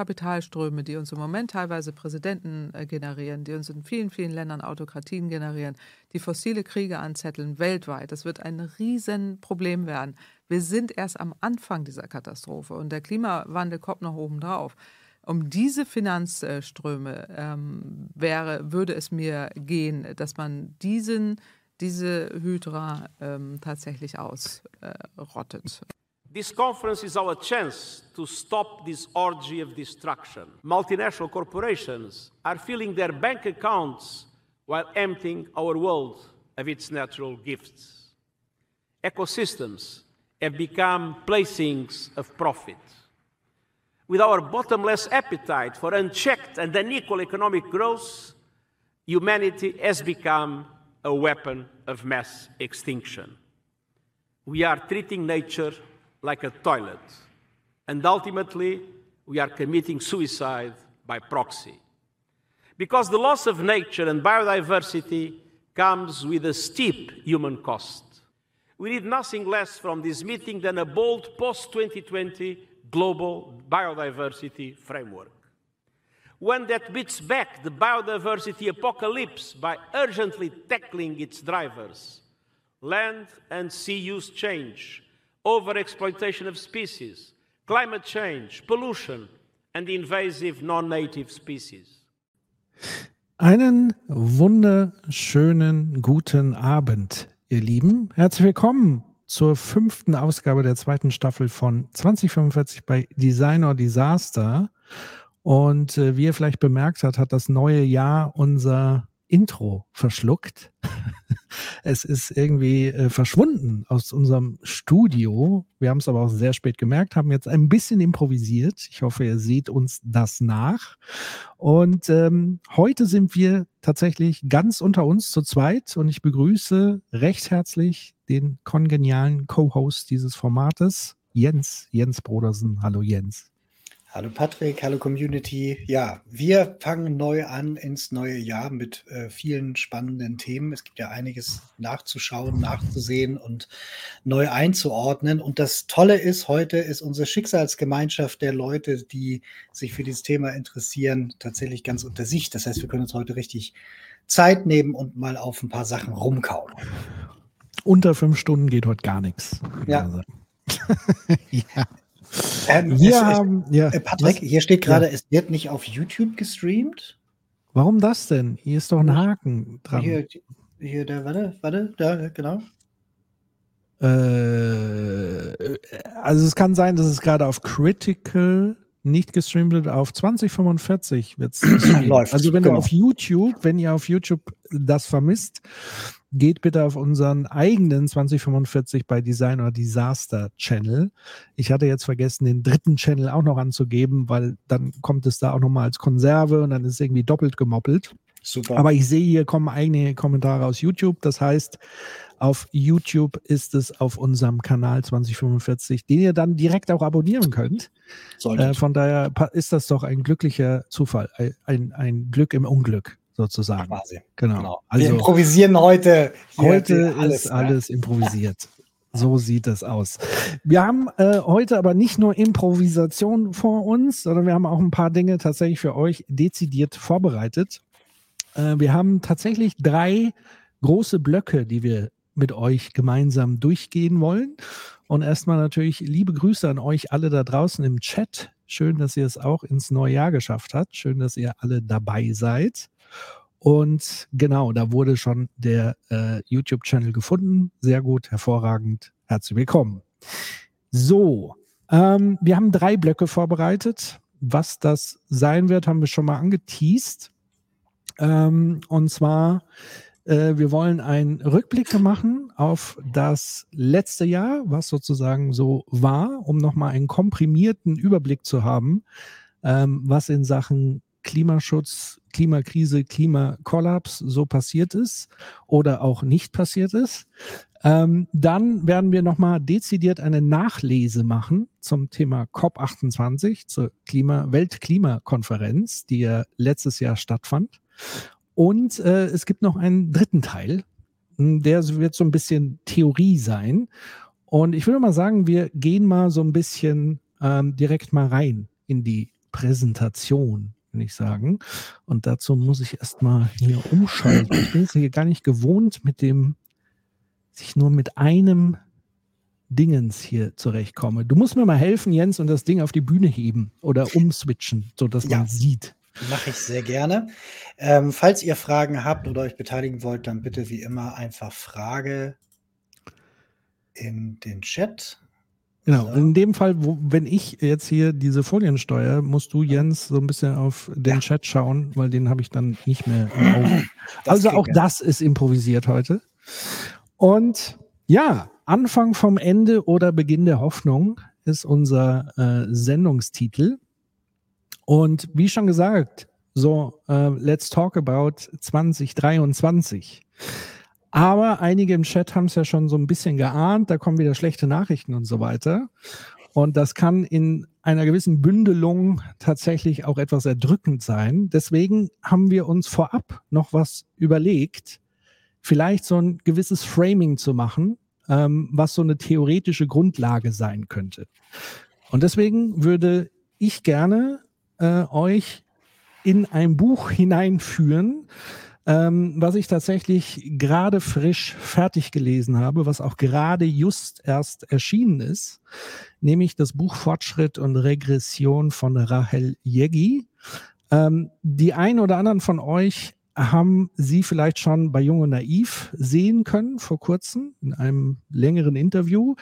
Kapitalströme, die uns im Moment teilweise Präsidenten äh, generieren, die uns in vielen, vielen Ländern Autokratien generieren, die fossile Kriege anzetteln weltweit, das wird ein Riesenproblem werden. Wir sind erst am Anfang dieser Katastrophe und der Klimawandel kommt noch oben drauf. Um diese Finanzströme ähm, wäre, würde es mir gehen, dass man diesen, diese Hydra ähm, tatsächlich ausrottet. Äh, This conference is our chance to stop this orgy of destruction. Multinational corporations are filling their bank accounts while emptying our world of its natural gifts. Ecosystems have become placings of profit. With our bottomless appetite for unchecked and unequal economic growth, humanity has become a weapon of mass extinction. We are treating nature like a toilet. And ultimately, we are committing suicide by proxy. Because the loss of nature and biodiversity comes with a steep human cost. We need nothing less from this meeting than a bold post 2020 global biodiversity framework. One that beats back the biodiversity apocalypse by urgently tackling its drivers land and sea use change, overexploitation of species, climate change, pollution, and invasive non-native species. Einen wunderschönen guten Abend, ihr Lieben. Herzlich willkommen zur fünften Ausgabe der zweiten Staffel von 2045 bei Design or Disaster. Und äh, wie ihr vielleicht bemerkt habt, hat das neue Jahr unser Intro verschluckt. es ist irgendwie äh, verschwunden aus unserem Studio. Wir haben es aber auch sehr spät gemerkt, haben jetzt ein bisschen improvisiert. Ich hoffe, ihr seht uns das nach. Und ähm, heute sind wir tatsächlich ganz unter uns zu zweit und ich begrüße recht herzlich den kongenialen Co-Host dieses Formates, Jens, Jens Brodersen. Hallo Jens. Hallo Patrick, hallo Community. Ja, wir fangen neu an ins neue Jahr mit äh, vielen spannenden Themen. Es gibt ja einiges nachzuschauen, nachzusehen und neu einzuordnen. Und das Tolle ist, heute ist unsere Schicksalsgemeinschaft der Leute, die sich für dieses Thema interessieren, tatsächlich ganz unter sich. Das heißt, wir können uns heute richtig Zeit nehmen und mal auf ein paar Sachen rumkauen. Unter fünf Stunden geht heute gar nichts. Ja. ja. Ähm, wir es, haben, es, ja. Äh, Patrick, Was? hier steht gerade, ja. es wird nicht auf YouTube gestreamt. Warum das denn? Hier ist doch ein Haken dran. Hier, hier der, warte, warte, da, genau. Äh, also es kann sein, dass es gerade auf Critical nicht gestreamt wird, auf 2045 wird es Also wenn genau. du auf YouTube, wenn ihr auf YouTube das vermisst, geht bitte auf unseren eigenen 2045 bei Design oder Disaster Channel. Ich hatte jetzt vergessen, den dritten Channel auch noch anzugeben, weil dann kommt es da auch nochmal als Konserve und dann ist es irgendwie doppelt gemoppelt. Super. Aber ich sehe, hier kommen eigene Kommentare aus YouTube. Das heißt, auf YouTube ist es auf unserem Kanal 2045, den ihr dann direkt auch abonnieren könnt. Äh, von daher ist das doch ein glücklicher Zufall, ein, ein Glück im Unglück sozusagen. Quasi. Genau. genau. Also, Wir improvisieren heute. Heute alles, ist alles ne? improvisiert. So sieht es aus. Wir haben äh, heute aber nicht nur Improvisation vor uns, sondern wir haben auch ein paar Dinge tatsächlich für euch dezidiert vorbereitet. Äh, wir haben tatsächlich drei große Blöcke, die wir mit euch gemeinsam durchgehen wollen. Und erstmal natürlich liebe Grüße an euch alle da draußen im Chat. Schön, dass ihr es auch ins neue Jahr geschafft habt. Schön, dass ihr alle dabei seid. Und genau, da wurde schon der äh, YouTube-Channel gefunden. Sehr gut, hervorragend. Herzlich willkommen. So, ähm, wir haben drei Blöcke vorbereitet. Was das sein wird, haben wir schon mal angeteased. Ähm, und zwar, äh, wir wollen einen Rückblick machen auf das letzte Jahr, was sozusagen so war, um nochmal einen komprimierten Überblick zu haben, ähm, was in Sachen Klimaschutz, Klimakrise, Klimakollaps so passiert ist oder auch nicht passiert ist. Ähm, dann werden wir nochmal dezidiert eine Nachlese machen zum Thema COP28, zur Klima Weltklimakonferenz, die ja letztes Jahr stattfand. Und äh, es gibt noch einen dritten Teil, hm, der wird so ein bisschen Theorie sein. Und ich würde mal sagen, wir gehen mal so ein bisschen ähm, direkt mal rein in die Präsentation, würde ich sagen. Und dazu muss ich erstmal hier umschalten. Ich bin es hier gar nicht gewohnt, mit dem, sich nur mit einem Dingens hier zurechtkomme. Du musst mir mal helfen, Jens, und das Ding auf die Bühne heben oder umswitchen, sodass ja. man sieht. Mache ich sehr gerne. Ähm, falls ihr Fragen habt oder euch beteiligen wollt, dann bitte wie immer einfach Frage in den Chat. Genau, so. in dem Fall, wo, wenn ich jetzt hier diese Folien steuere, musst du, Jens, so ein bisschen auf den ja. Chat schauen, weil den habe ich dann nicht mehr also auch das ist improvisiert heute. Und ja, Anfang vom Ende oder Beginn der Hoffnung ist unser äh, Sendungstitel. Und wie schon gesagt, so, uh, let's talk about 2023. Aber einige im Chat haben es ja schon so ein bisschen geahnt, da kommen wieder schlechte Nachrichten und so weiter. Und das kann in einer gewissen Bündelung tatsächlich auch etwas erdrückend sein. Deswegen haben wir uns vorab noch was überlegt, vielleicht so ein gewisses Framing zu machen, ähm, was so eine theoretische Grundlage sein könnte. Und deswegen würde ich gerne äh, euch in ein Buch hineinführen, ähm, was ich tatsächlich gerade frisch fertig gelesen habe, was auch gerade just erst erschienen ist, nämlich das Buch Fortschritt und Regression von Rahel Yegi. Ähm, die einen oder anderen von euch haben Sie vielleicht schon bei Jung und Naiv sehen können vor kurzem in einem längeren Interview.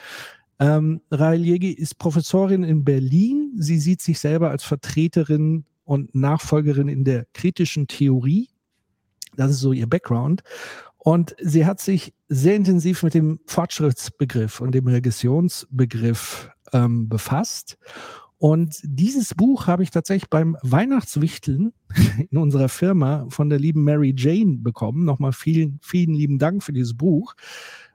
Ähm, Rahel Jegi ist Professorin in Berlin. Sie sieht sich selber als Vertreterin und Nachfolgerin in der kritischen Theorie. Das ist so ihr Background. Und sie hat sich sehr intensiv mit dem Fortschrittsbegriff und dem Regressionsbegriff ähm, befasst. Und dieses Buch habe ich tatsächlich beim Weihnachtswichteln in unserer Firma von der lieben Mary Jane bekommen. Nochmal vielen, vielen lieben Dank für dieses Buch,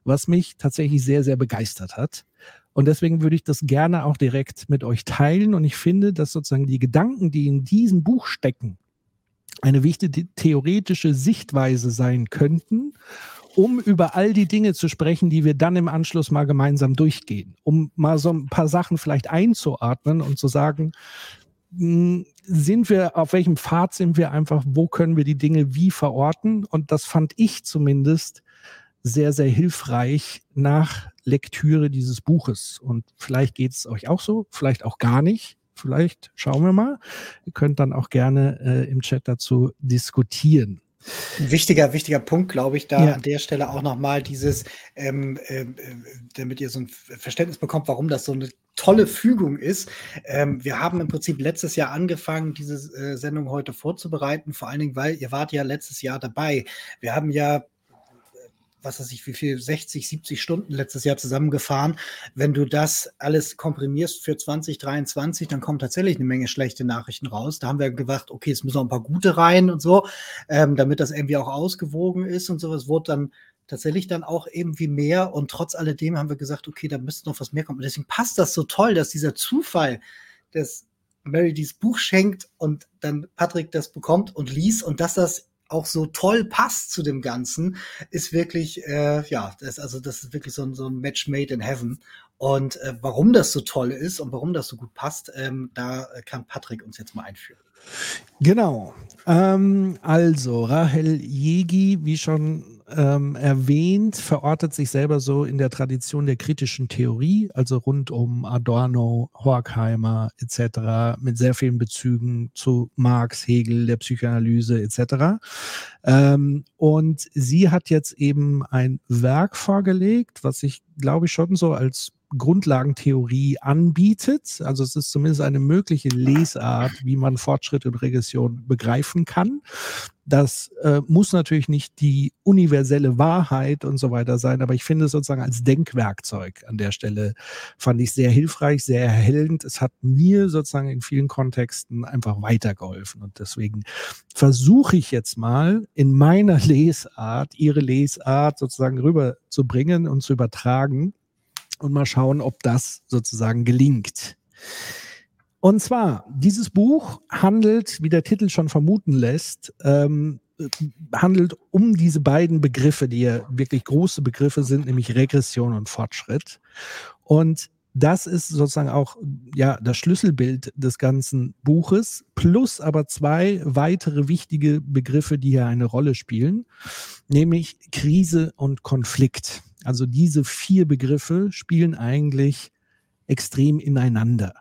was mich tatsächlich sehr, sehr begeistert hat. Und deswegen würde ich das gerne auch direkt mit euch teilen. Und ich finde, dass sozusagen die Gedanken, die in diesem Buch stecken, eine wichtige theoretische Sichtweise sein könnten, um über all die Dinge zu sprechen, die wir dann im Anschluss mal gemeinsam durchgehen, um mal so ein paar Sachen vielleicht einzuordnen und zu sagen, hm, sind wir, auf welchem Pfad sind wir einfach, wo können wir die Dinge wie verorten? Und das fand ich zumindest sehr, sehr hilfreich nach Lektüre dieses Buches. Und vielleicht geht es euch auch so, vielleicht auch gar nicht. Vielleicht schauen wir mal. Ihr könnt dann auch gerne äh, im Chat dazu diskutieren. Ein wichtiger, wichtiger Punkt, glaube ich, da ja. an der Stelle auch nochmal dieses, ähm, äh, damit ihr so ein Verständnis bekommt, warum das so eine tolle Fügung ist. Ähm, wir haben im Prinzip letztes Jahr angefangen, diese äh, Sendung heute vorzubereiten, vor allen Dingen, weil ihr wart ja letztes Jahr dabei. Wir haben ja was weiß ich, wie viel, 60, 70 Stunden letztes Jahr zusammengefahren. Wenn du das alles komprimierst für 2023, dann kommen tatsächlich eine Menge schlechte Nachrichten raus. Da haben wir gedacht, okay, es müssen noch ein paar gute rein und so, ähm, damit das irgendwie auch ausgewogen ist und sowas wurde dann tatsächlich dann auch irgendwie mehr und trotz alledem haben wir gesagt, okay, da müsste noch was mehr kommen. Und deswegen passt das so toll, dass dieser Zufall, dass Mary dieses Buch schenkt und dann Patrick das bekommt und liest und dass das auch so toll passt zu dem Ganzen, ist wirklich, äh, ja, das, also das ist wirklich so ein, so ein Match made in heaven. Und äh, warum das so toll ist und warum das so gut passt, ähm, da kann Patrick uns jetzt mal einführen. Genau. Ähm, also, Rahel Jegi, wie schon ähm, erwähnt, verortet sich selber so in der Tradition der kritischen Theorie, also rund um Adorno, Horkheimer etc., mit sehr vielen Bezügen zu Marx, Hegel, der Psychoanalyse etc. Ähm, und sie hat jetzt eben ein Werk vorgelegt, was ich glaube ich schon so als Grundlagentheorie anbietet. Also es ist zumindest eine mögliche Lesart, wie man Fortschritt und Regression begreifen kann. Das äh, muss natürlich nicht die universelle Wahrheit und so weiter sein, aber ich finde es sozusagen als Denkwerkzeug an der Stelle fand ich sehr hilfreich, sehr erhellend. Es hat mir sozusagen in vielen Kontexten einfach weitergeholfen und deswegen versuche ich jetzt mal in meiner Lesart, ihre Lesart sozusagen rüberzubringen und zu übertragen und mal schauen, ob das sozusagen gelingt. Und zwar, dieses Buch handelt, wie der Titel schon vermuten lässt, ähm, handelt um diese beiden Begriffe, die ja wirklich große Begriffe sind, nämlich Regression und Fortschritt. Und das ist sozusagen auch ja das Schlüsselbild des ganzen Buches, plus aber zwei weitere wichtige Begriffe, die hier eine Rolle spielen, nämlich Krise und Konflikt. Also diese vier Begriffe spielen eigentlich extrem ineinander.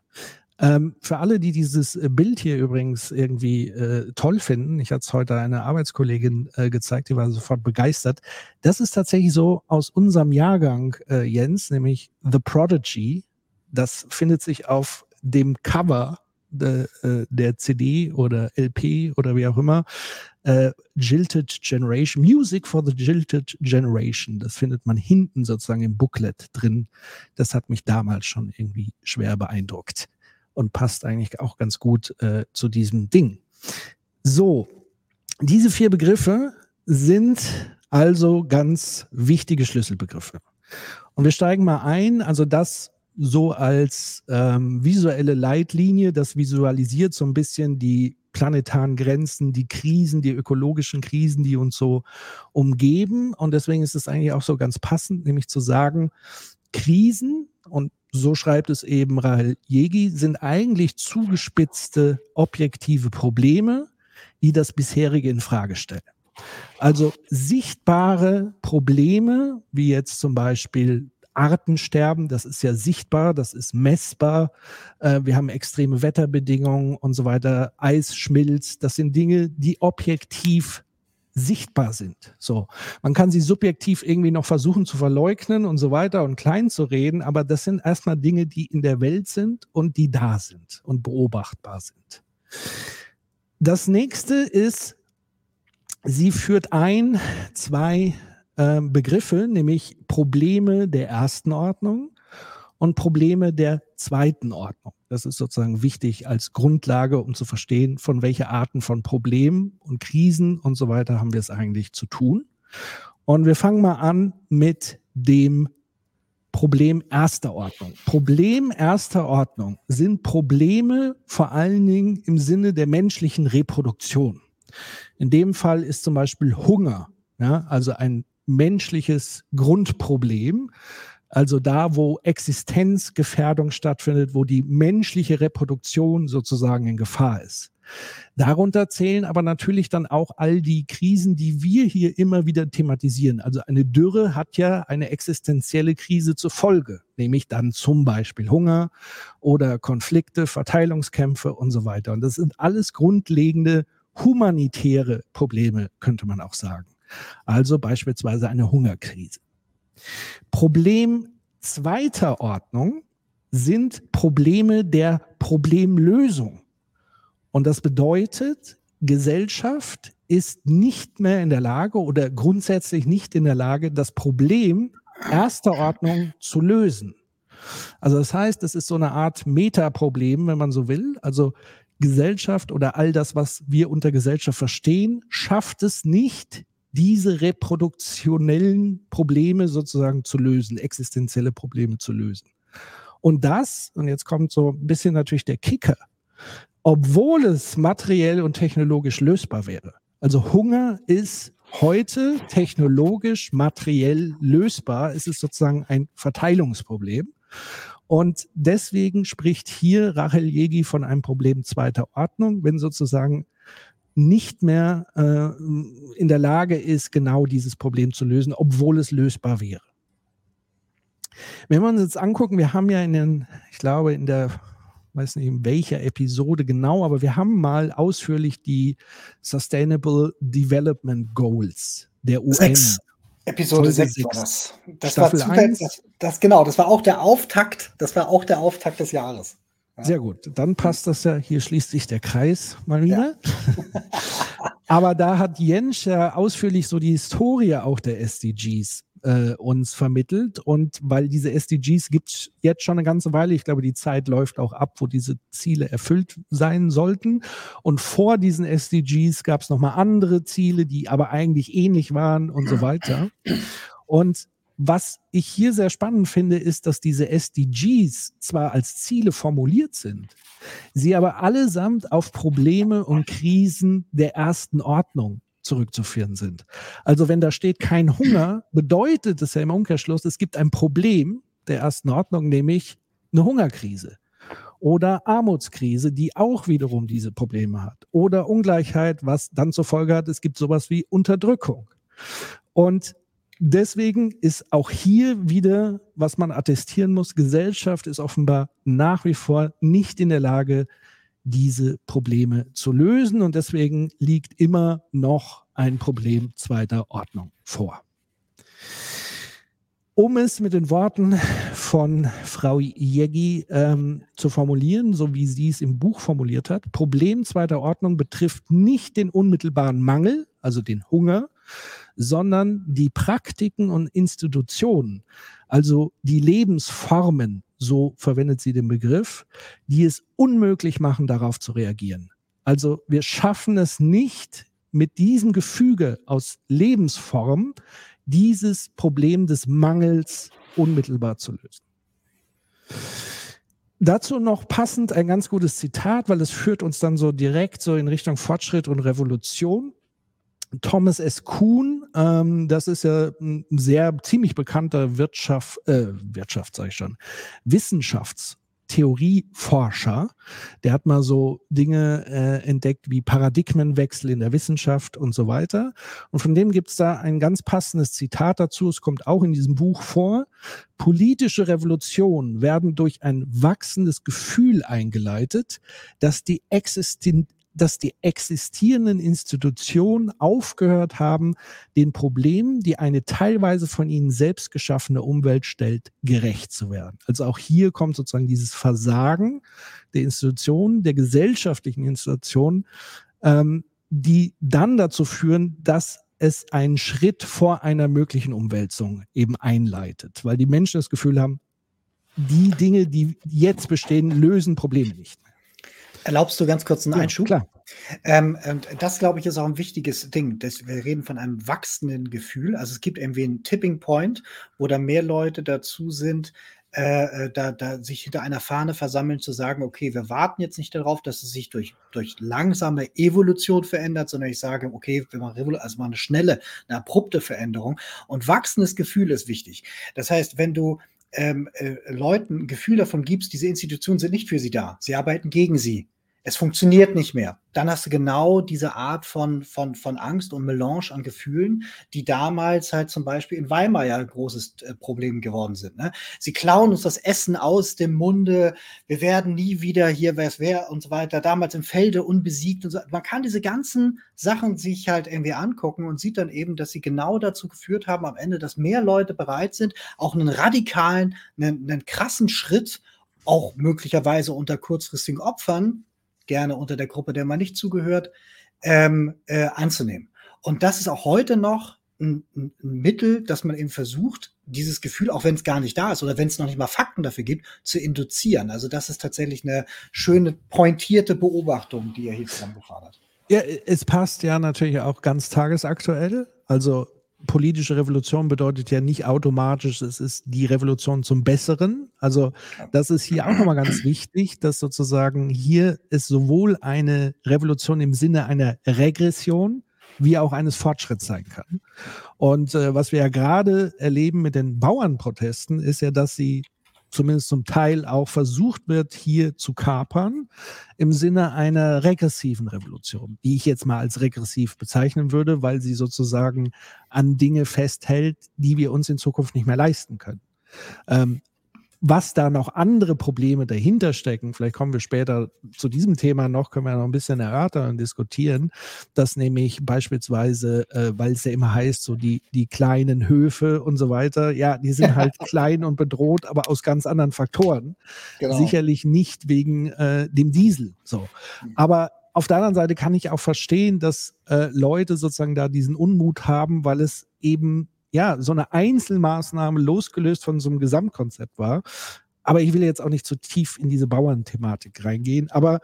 Ähm, für alle, die dieses äh, Bild hier übrigens irgendwie äh, toll finden, ich hatte es heute einer Arbeitskollegin äh, gezeigt, die war sofort begeistert. Das ist tatsächlich so aus unserem Jahrgang, äh, Jens, nämlich The Prodigy. Das findet sich auf dem Cover äh, der CD oder LP oder wie auch immer. Äh, Jilted Generation, Music for the Jilted Generation. Das findet man hinten sozusagen im Booklet drin. Das hat mich damals schon irgendwie schwer beeindruckt und passt eigentlich auch ganz gut äh, zu diesem Ding. So, diese vier Begriffe sind also ganz wichtige Schlüsselbegriffe. Und wir steigen mal ein, also das so als ähm, visuelle Leitlinie, das visualisiert so ein bisschen die planetaren Grenzen, die Krisen, die ökologischen Krisen, die uns so umgeben. Und deswegen ist es eigentlich auch so ganz passend, nämlich zu sagen, Krisen und so schreibt es eben Rahel Jegi, sind eigentlich zugespitzte objektive Probleme, die das bisherige in Frage stellen. Also sichtbare Probleme, wie jetzt zum Beispiel Artensterben, das ist ja sichtbar, das ist messbar. Äh, wir haben extreme Wetterbedingungen und so weiter, Eisschmilz, das sind Dinge, die objektiv sichtbar sind. So, man kann sie subjektiv irgendwie noch versuchen zu verleugnen und so weiter und klein zu reden, aber das sind erstmal Dinge, die in der Welt sind und die da sind und beobachtbar sind. Das nächste ist, sie führt ein zwei äh, Begriffe, nämlich Probleme der ersten Ordnung und Probleme der zweiten Ordnung. Das ist sozusagen wichtig als Grundlage, um zu verstehen, von welcher Arten von Problemen und Krisen und so weiter haben wir es eigentlich zu tun. Und wir fangen mal an mit dem Problem erster Ordnung. Problem erster Ordnung sind Probleme vor allen Dingen im Sinne der menschlichen Reproduktion. In dem Fall ist zum Beispiel Hunger, ja, also ein menschliches Grundproblem, also da, wo Existenzgefährdung stattfindet, wo die menschliche Reproduktion sozusagen in Gefahr ist. Darunter zählen aber natürlich dann auch all die Krisen, die wir hier immer wieder thematisieren. Also eine Dürre hat ja eine existenzielle Krise zur Folge, nämlich dann zum Beispiel Hunger oder Konflikte, Verteilungskämpfe und so weiter. Und das sind alles grundlegende humanitäre Probleme, könnte man auch sagen. Also beispielsweise eine Hungerkrise. Problem zweiter Ordnung sind Probleme der Problemlösung. Und das bedeutet, Gesellschaft ist nicht mehr in der Lage oder grundsätzlich nicht in der Lage, das Problem erster Ordnung zu lösen. Also das heißt, es ist so eine Art Metaproblem, wenn man so will. Also Gesellschaft oder all das, was wir unter Gesellschaft verstehen, schafft es nicht, diese reproduktionellen Probleme sozusagen zu lösen, existenzielle Probleme zu lösen. Und das, und jetzt kommt so ein bisschen natürlich der Kicker, obwohl es materiell und technologisch lösbar wäre. Also Hunger ist heute technologisch, materiell lösbar. Es ist sozusagen ein Verteilungsproblem. Und deswegen spricht hier Rachel Jegi von einem Problem zweiter Ordnung, wenn sozusagen nicht mehr äh, in der Lage ist, genau dieses Problem zu lösen, obwohl es lösbar wäre. Wenn wir uns jetzt angucken, wir haben ja in den, ich glaube, in der, weiß nicht in welcher Episode genau, aber wir haben mal ausführlich die Sustainable Development Goals der UN. Sechs. Episode 6 war das. Das Staffel war zufällig, das, das, genau, das war auch der Auftakt, das war auch der Auftakt des Jahres. Sehr gut. Dann passt das ja, hier schließt sich der Kreis mal wieder. Ja. Aber da hat Jens ja ausführlich so die Historie auch der SDGs äh, uns vermittelt. Und weil diese SDGs gibt es jetzt schon eine ganze Weile, ich glaube, die Zeit läuft auch ab, wo diese Ziele erfüllt sein sollten. Und vor diesen SDGs gab es nochmal andere Ziele, die aber eigentlich ähnlich waren und so weiter. Und was ich hier sehr spannend finde, ist, dass diese SDGs zwar als Ziele formuliert sind, sie aber allesamt auf Probleme und Krisen der ersten Ordnung zurückzuführen sind. Also wenn da steht kein Hunger, bedeutet es ja im Umkehrschluss, es gibt ein Problem der ersten Ordnung, nämlich eine Hungerkrise oder Armutskrise, die auch wiederum diese Probleme hat oder Ungleichheit, was dann zur Folge hat, es gibt sowas wie Unterdrückung. Und deswegen ist auch hier wieder, was man attestieren muss, Gesellschaft ist offenbar nach wie vor nicht in der Lage, diese Probleme zu lösen. Und deswegen liegt immer noch ein Problem zweiter Ordnung vor. Um es mit den Worten von Frau Jeggi ähm, zu formulieren, so wie sie es im Buch formuliert hat, Problem zweiter Ordnung betrifft nicht den unmittelbaren Mangel, also den Hunger, sondern die Praktiken und Institutionen, also die Lebensformen, so verwendet sie den Begriff, die es unmöglich machen, darauf zu reagieren. Also wir schaffen es nicht, mit diesem Gefüge aus Lebensform dieses Problem des Mangels unmittelbar zu lösen. Dazu noch passend ein ganz gutes Zitat, weil es führt uns dann so direkt so in Richtung Fortschritt und Revolution. Thomas S. Kuhn, ähm, das ist ja ein sehr ziemlich bekannter Wirtschaft, äh, Wirtschaft sage ich schon, Wissenschaftstheorieforscher. Der hat mal so Dinge äh, entdeckt wie Paradigmenwechsel in der Wissenschaft und so weiter. Und von dem gibt es da ein ganz passendes Zitat dazu. Es kommt auch in diesem Buch vor. Politische Revolutionen werden durch ein wachsendes Gefühl eingeleitet, dass die Existenz dass die existierenden Institutionen aufgehört haben, den Problemen, die eine teilweise von ihnen selbst geschaffene Umwelt stellt, gerecht zu werden. Also auch hier kommt sozusagen dieses Versagen der Institutionen, der gesellschaftlichen Institutionen, ähm, die dann dazu führen, dass es einen Schritt vor einer möglichen Umwälzung eben einleitet, weil die Menschen das Gefühl haben, die Dinge, die jetzt bestehen, lösen Probleme nicht mehr. Erlaubst du ganz kurz einen ja, Einschub? Klar. Ähm, und das, glaube ich, ist auch ein wichtiges Ding. Das, wir reden von einem wachsenden Gefühl. Also es gibt irgendwie einen Tipping Point, wo da mehr Leute dazu sind, äh, äh, da, da sich hinter einer Fahne versammeln, zu sagen, okay, wir warten jetzt nicht darauf, dass es sich durch, durch langsame Evolution verändert, sondern ich sage, okay, wir machen also mal eine schnelle, eine abrupte Veränderung. Und wachsendes Gefühl ist wichtig. Das heißt, wenn du ähm, äh, Leuten ein Gefühl davon gibst, diese Institutionen sind nicht für sie da, sie arbeiten gegen sie, es funktioniert nicht mehr. Dann hast du genau diese Art von, von, von Angst und Melange an Gefühlen, die damals halt zum Beispiel in Weimar ja ein großes äh, Problem geworden sind. Ne? Sie klauen uns das Essen aus dem Munde, wir werden nie wieder hier, wer es wäre und so weiter, damals im Felde unbesiegt und so. Man kann diese ganzen Sachen sich halt irgendwie angucken und sieht dann eben, dass sie genau dazu geführt haben am Ende, dass mehr Leute bereit sind, auch einen radikalen, einen, einen krassen Schritt auch möglicherweise unter kurzfristigen Opfern gerne unter der Gruppe, der man nicht zugehört, ähm, äh, anzunehmen. Und das ist auch heute noch ein, ein, Mittel, dass man eben versucht, dieses Gefühl, auch wenn es gar nicht da ist oder wenn es noch nicht mal Fakten dafür gibt, zu induzieren. Also das ist tatsächlich eine schöne, pointierte Beobachtung, die er hier zusammengefahren hat. Ja, es passt ja natürlich auch ganz tagesaktuell. Also politische Revolution bedeutet ja nicht automatisch, es ist die Revolution zum Besseren. Also das ist hier auch nochmal ganz wichtig, dass sozusagen hier es sowohl eine Revolution im Sinne einer Regression wie auch eines Fortschritts sein kann. Und äh, was wir ja gerade erleben mit den Bauernprotesten, ist ja, dass sie zumindest zum Teil auch versucht wird, hier zu kapern, im Sinne einer regressiven Revolution, die ich jetzt mal als regressiv bezeichnen würde, weil sie sozusagen an Dinge festhält, die wir uns in Zukunft nicht mehr leisten können. Ähm, was da noch andere Probleme dahinter stecken, vielleicht kommen wir später zu diesem Thema noch, können wir noch ein bisschen erörtern und diskutieren, dass nämlich beispielsweise, äh, weil es ja immer heißt, so die, die kleinen Höfe und so weiter, ja, die sind halt klein und bedroht, aber aus ganz anderen Faktoren. Genau. Sicherlich nicht wegen äh, dem Diesel. So. Mhm. Aber auf der anderen Seite kann ich auch verstehen, dass äh, Leute sozusagen da diesen Unmut haben, weil es eben ja, so eine Einzelmaßnahme losgelöst von so einem Gesamtkonzept war. Aber ich will jetzt auch nicht zu tief in diese Bauernthematik reingehen. Aber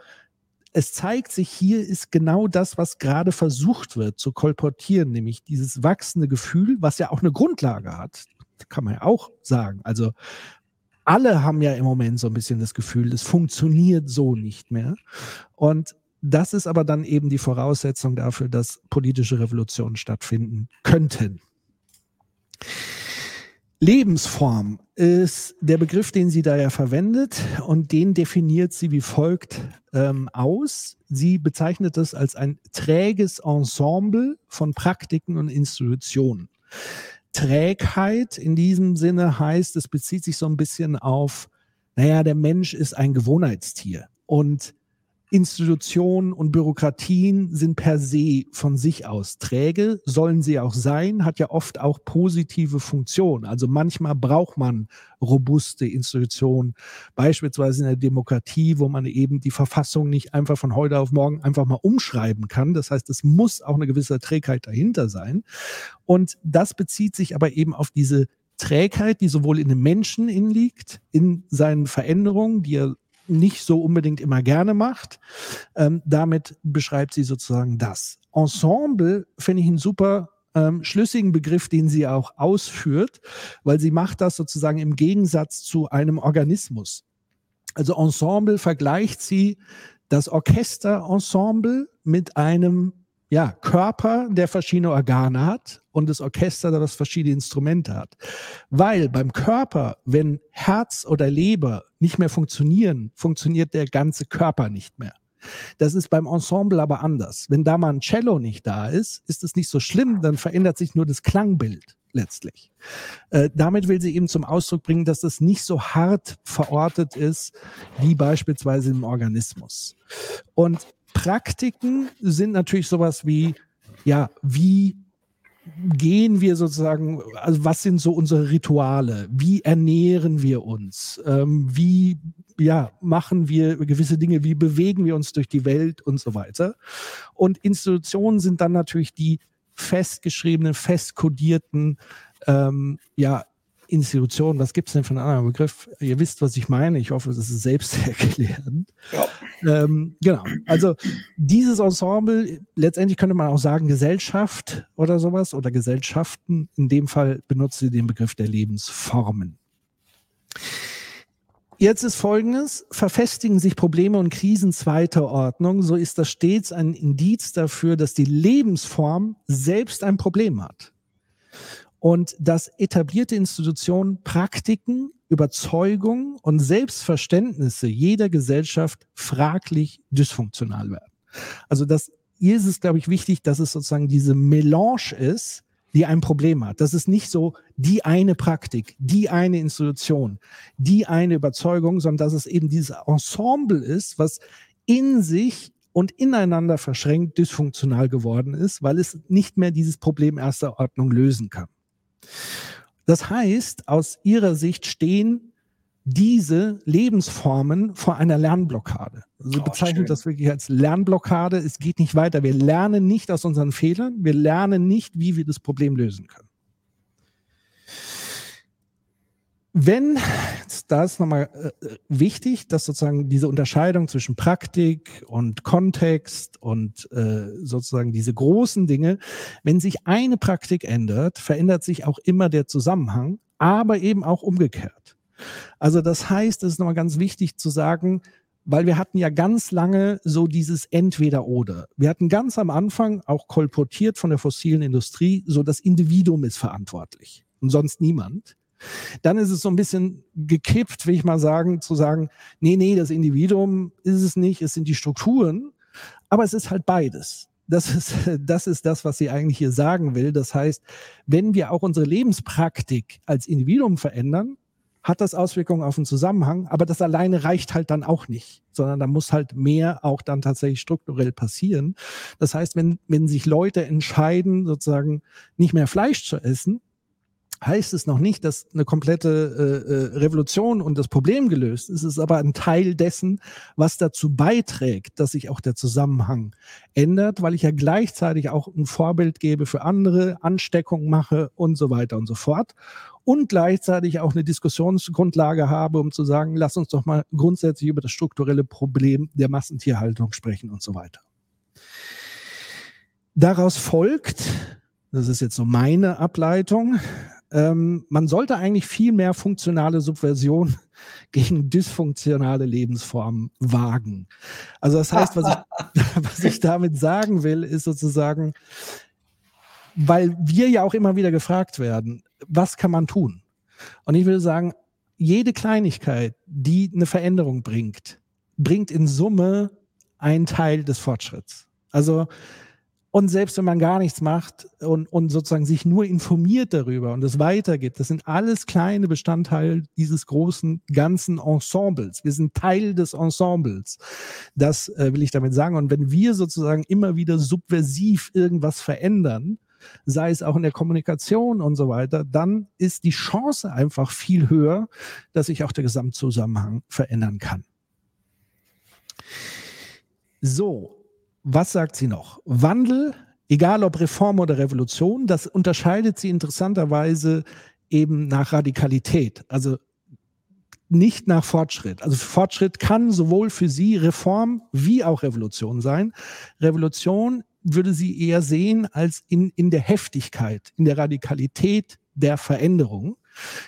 es zeigt sich, hier ist genau das, was gerade versucht wird zu kolportieren, nämlich dieses wachsende Gefühl, was ja auch eine Grundlage hat. Kann man ja auch sagen. Also alle haben ja im Moment so ein bisschen das Gefühl, es funktioniert so nicht mehr. Und das ist aber dann eben die Voraussetzung dafür, dass politische Revolutionen stattfinden könnten. Lebensform ist der Begriff, den sie da ja verwendet und den definiert sie wie folgt ähm, aus. Sie bezeichnet es als ein träges Ensemble von Praktiken und Institutionen. Trägheit in diesem Sinne heißt, es bezieht sich so ein bisschen auf, naja, der Mensch ist ein Gewohnheitstier und Institutionen und Bürokratien sind per se von sich aus träge, sollen sie auch sein, hat ja oft auch positive Funktionen. Also manchmal braucht man robuste Institutionen, beispielsweise in der Demokratie, wo man eben die Verfassung nicht einfach von heute auf morgen einfach mal umschreiben kann. Das heißt, es muss auch eine gewisse Trägheit dahinter sein. Und das bezieht sich aber eben auf diese Trägheit, die sowohl in dem Menschen in liegt, in seinen Veränderungen, die er nicht so unbedingt immer gerne macht. Ähm, damit beschreibt sie sozusagen das. Ensemble finde ich einen super ähm, schlüssigen Begriff, den sie auch ausführt, weil sie macht das sozusagen im Gegensatz zu einem Organismus. Also Ensemble vergleicht sie das Orchesterensemble mit einem ja, Körper, der verschiedene Organe hat und das Orchester, das verschiedene Instrumente hat. Weil beim Körper, wenn Herz oder Leber nicht mehr funktionieren, funktioniert der ganze Körper nicht mehr. Das ist beim Ensemble aber anders. Wenn da mal ein Cello nicht da ist, ist es nicht so schlimm, dann verändert sich nur das Klangbild letztlich. Äh, damit will sie eben zum Ausdruck bringen, dass das nicht so hart verortet ist wie beispielsweise im Organismus. Und Praktiken sind natürlich sowas wie, ja, wie gehen wir sozusagen, also was sind so unsere Rituale? Wie ernähren wir uns? Ähm, wie ja, machen wir gewisse Dinge? Wie bewegen wir uns durch die Welt und so weiter? Und Institutionen sind dann natürlich die festgeschriebenen, festkodierten ähm, ja, Institution, was gibt es denn für einen anderen Begriff? Ihr wisst, was ich meine. Ich hoffe, das ist selbst erklärend. Ja. Ähm, genau. Also dieses Ensemble, letztendlich könnte man auch sagen Gesellschaft oder sowas oder Gesellschaften. In dem Fall benutzt sie den Begriff der Lebensformen. Jetzt ist Folgendes, verfestigen sich Probleme und Krisen zweiter Ordnung, so ist das stets ein Indiz dafür, dass die Lebensform selbst ein Problem hat und dass etablierte Institutionen Praktiken, Überzeugungen und Selbstverständnisse jeder Gesellschaft fraglich dysfunktional werden. Also das, hier ist es, glaube ich, wichtig, dass es sozusagen diese Melange ist, die ein Problem hat. Das ist nicht so die eine Praktik, die eine Institution, die eine Überzeugung, sondern dass es eben dieses Ensemble ist, was in sich und ineinander verschränkt dysfunktional geworden ist, weil es nicht mehr dieses Problem erster Ordnung lösen kann. Das heißt, aus ihrer Sicht stehen diese Lebensformen vor einer Lernblockade. Also oh, bezeichnet schön. das wirklich als Lernblockade. Es geht nicht weiter. Wir lernen nicht aus unseren Fehlern. Wir lernen nicht, wie wir das Problem lösen können. Wenn, da ist nochmal äh, wichtig, dass sozusagen diese Unterscheidung zwischen Praktik und Kontext und äh, sozusagen diese großen Dinge, wenn sich eine Praktik ändert, verändert sich auch immer der Zusammenhang, aber eben auch umgekehrt. Also das heißt, es ist nochmal ganz wichtig zu sagen, weil wir hatten ja ganz lange so dieses Entweder-Oder. Wir hatten ganz am Anfang auch kolportiert von der fossilen Industrie, so das Individuum ist verantwortlich und sonst niemand. Dann ist es so ein bisschen gekippt, will ich mal sagen, zu sagen, nee, nee, das Individuum ist es nicht, es sind die Strukturen, aber es ist halt beides. Das ist, das ist das, was sie eigentlich hier sagen will. Das heißt, wenn wir auch unsere Lebenspraktik als Individuum verändern, hat das Auswirkungen auf den Zusammenhang, aber das alleine reicht halt dann auch nicht, sondern da muss halt mehr auch dann tatsächlich strukturell passieren. Das heißt, wenn, wenn sich Leute entscheiden, sozusagen nicht mehr Fleisch zu essen, heißt es noch nicht, dass eine komplette äh, äh, Revolution und das Problem gelöst ist. Es ist aber ein Teil dessen, was dazu beiträgt, dass sich auch der Zusammenhang ändert, weil ich ja gleichzeitig auch ein Vorbild gebe für andere, Ansteckung mache und so weiter und so fort. Und gleichzeitig auch eine Diskussionsgrundlage habe, um zu sagen, lass uns doch mal grundsätzlich über das strukturelle Problem der Massentierhaltung sprechen und so weiter. Daraus folgt, das ist jetzt so meine Ableitung, ähm, man sollte eigentlich viel mehr funktionale Subversion gegen dysfunktionale Lebensformen wagen. Also das heißt, was ich, was ich damit sagen will, ist sozusagen, weil wir ja auch immer wieder gefragt werden, was kann man tun? Und ich würde sagen, jede Kleinigkeit, die eine Veränderung bringt, bringt in Summe einen Teil des Fortschritts. Also und selbst wenn man gar nichts macht und, und sozusagen sich nur informiert darüber und es weitergibt, das sind alles kleine Bestandteile dieses großen ganzen Ensembles. Wir sind Teil des Ensembles. Das äh, will ich damit sagen. Und wenn wir sozusagen immer wieder subversiv irgendwas verändern, sei es auch in der Kommunikation und so weiter, dann ist die Chance einfach viel höher, dass sich auch der Gesamtzusammenhang verändern kann. So, was sagt sie noch? Wandel, egal ob Reform oder Revolution, das unterscheidet sie interessanterweise eben nach Radikalität, also nicht nach Fortschritt. Also Fortschritt kann sowohl für sie Reform wie auch Revolution sein. Revolution würde sie eher sehen als in, in der Heftigkeit, in der Radikalität der Veränderung.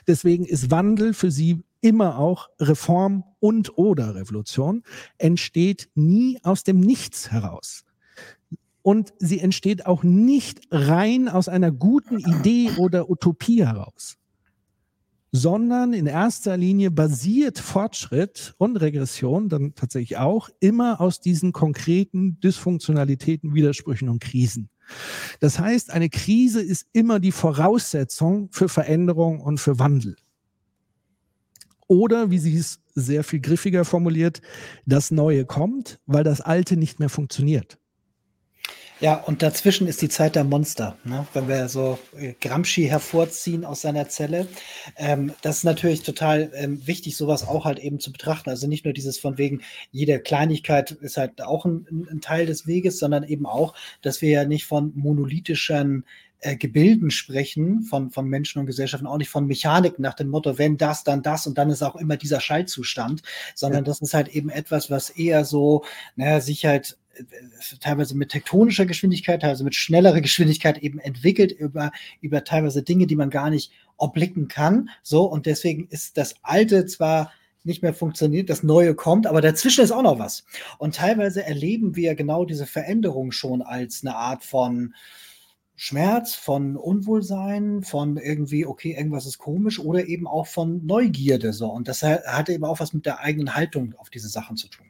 Deswegen ist Wandel für sie immer auch Reform und oder Revolution, entsteht nie aus dem Nichts heraus. Und sie entsteht auch nicht rein aus einer guten Idee oder Utopie heraus, sondern in erster Linie basiert Fortschritt und Regression dann tatsächlich auch immer aus diesen konkreten Dysfunktionalitäten, Widersprüchen und Krisen. Das heißt, eine Krise ist immer die Voraussetzung für Veränderung und für Wandel. Oder, wie sie es sehr viel griffiger formuliert, das Neue kommt, weil das Alte nicht mehr funktioniert. Ja, und dazwischen ist die Zeit der Monster. Ne? Wenn wir so äh, Gramsci hervorziehen aus seiner Zelle, ähm, das ist natürlich total ähm, wichtig, sowas auch halt eben zu betrachten. Also nicht nur dieses von wegen, jede Kleinigkeit ist halt auch ein, ein Teil des Weges, sondern eben auch, dass wir ja nicht von monolithischen äh, Gebilden sprechen, von, von Menschen und Gesellschaften, auch nicht von Mechanik nach dem Motto, wenn das, dann das und dann ist auch immer dieser Schaltzustand, sondern ja. das ist halt eben etwas, was eher so, naja, sich halt teilweise mit tektonischer Geschwindigkeit, teilweise mit schnellerer Geschwindigkeit eben entwickelt über, über teilweise Dinge, die man gar nicht erblicken kann. So, und deswegen ist das Alte zwar nicht mehr funktioniert, das Neue kommt, aber dazwischen ist auch noch was. Und teilweise erleben wir genau diese Veränderung schon als eine Art von Schmerz, von Unwohlsein, von irgendwie, okay, irgendwas ist komisch oder eben auch von Neugierde. So. Und das hat eben auch was mit der eigenen Haltung auf diese Sachen zu tun.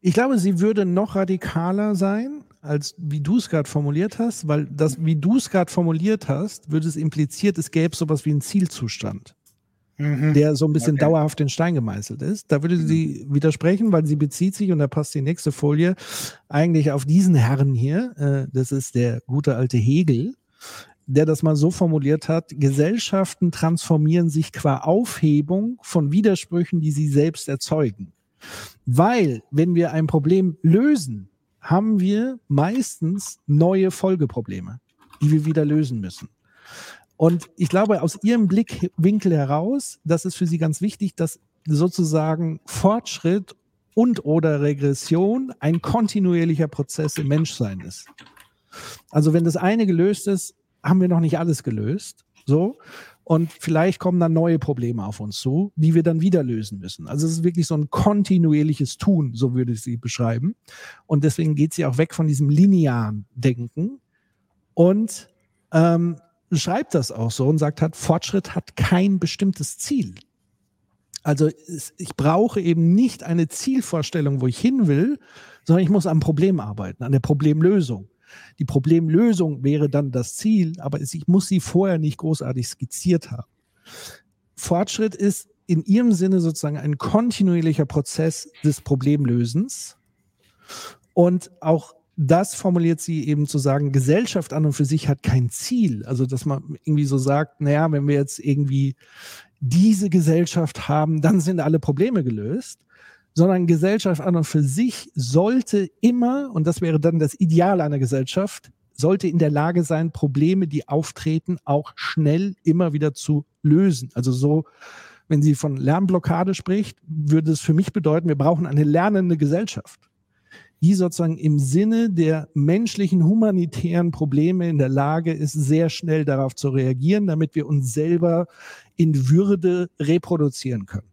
Ich glaube, sie würde noch radikaler sein, als wie du es gerade formuliert hast, weil das, wie du es gerade formuliert hast, würde es impliziert, es gäbe sowas wie einen Zielzustand, mhm. der so ein bisschen okay. dauerhaft in Stein gemeißelt ist. Da würde sie widersprechen, weil sie bezieht sich, und da passt die nächste Folie, eigentlich auf diesen Herrn hier. Äh, das ist der gute alte Hegel, der das mal so formuliert hat, Gesellschaften transformieren sich qua Aufhebung von Widersprüchen, die sie selbst erzeugen. Weil, wenn wir ein Problem lösen, haben wir meistens neue Folgeprobleme, die wir wieder lösen müssen. Und ich glaube, aus Ihrem Blickwinkel heraus, das ist für Sie ganz wichtig, dass sozusagen Fortschritt und oder Regression ein kontinuierlicher Prozess im Menschsein ist. Also wenn das eine gelöst ist, haben wir noch nicht alles gelöst. So. Und vielleicht kommen dann neue Probleme auf uns zu, die wir dann wieder lösen müssen. Also es ist wirklich so ein kontinuierliches Tun, so würde ich sie beschreiben. Und deswegen geht sie auch weg von diesem linearen Denken und ähm, schreibt das auch so und sagt hat, Fortschritt hat kein bestimmtes Ziel. Also ich brauche eben nicht eine Zielvorstellung, wo ich hin will, sondern ich muss am Problem arbeiten, an der Problemlösung. Die Problemlösung wäre dann das Ziel, aber ich muss sie vorher nicht großartig skizziert haben. Fortschritt ist in ihrem Sinne sozusagen ein kontinuierlicher Prozess des Problemlösens. Und auch das formuliert sie eben zu sagen, Gesellschaft an und für sich hat kein Ziel. Also, dass man irgendwie so sagt, naja, wenn wir jetzt irgendwie diese Gesellschaft haben, dann sind alle Probleme gelöst sondern Gesellschaft an und für sich sollte immer, und das wäre dann das Ideal einer Gesellschaft, sollte in der Lage sein, Probleme, die auftreten, auch schnell immer wieder zu lösen. Also so, wenn sie von Lernblockade spricht, würde es für mich bedeuten, wir brauchen eine lernende Gesellschaft, die sozusagen im Sinne der menschlichen humanitären Probleme in der Lage ist, sehr schnell darauf zu reagieren, damit wir uns selber in Würde reproduzieren können.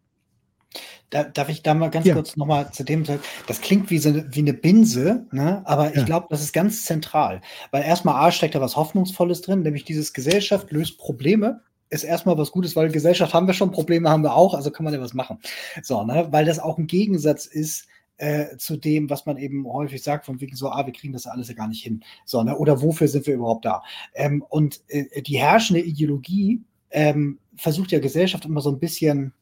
Da, darf ich da mal ganz ja. kurz nochmal zu dem sagen? Das klingt wie, so, wie eine Binse, ne? aber ja. ich glaube, das ist ganz zentral. Weil erstmal A steckt da was Hoffnungsvolles drin, nämlich dieses Gesellschaft löst Probleme ist erstmal was Gutes, weil Gesellschaft haben wir schon, Probleme haben wir auch, also kann man ja was machen. So, ne? Weil das auch ein Gegensatz ist äh, zu dem, was man eben häufig sagt, von wegen so, ah, wir kriegen das alles ja gar nicht hin. So, ne? Oder wofür sind wir überhaupt da? Ähm, und äh, die herrschende Ideologie ähm, versucht ja Gesellschaft immer so ein bisschen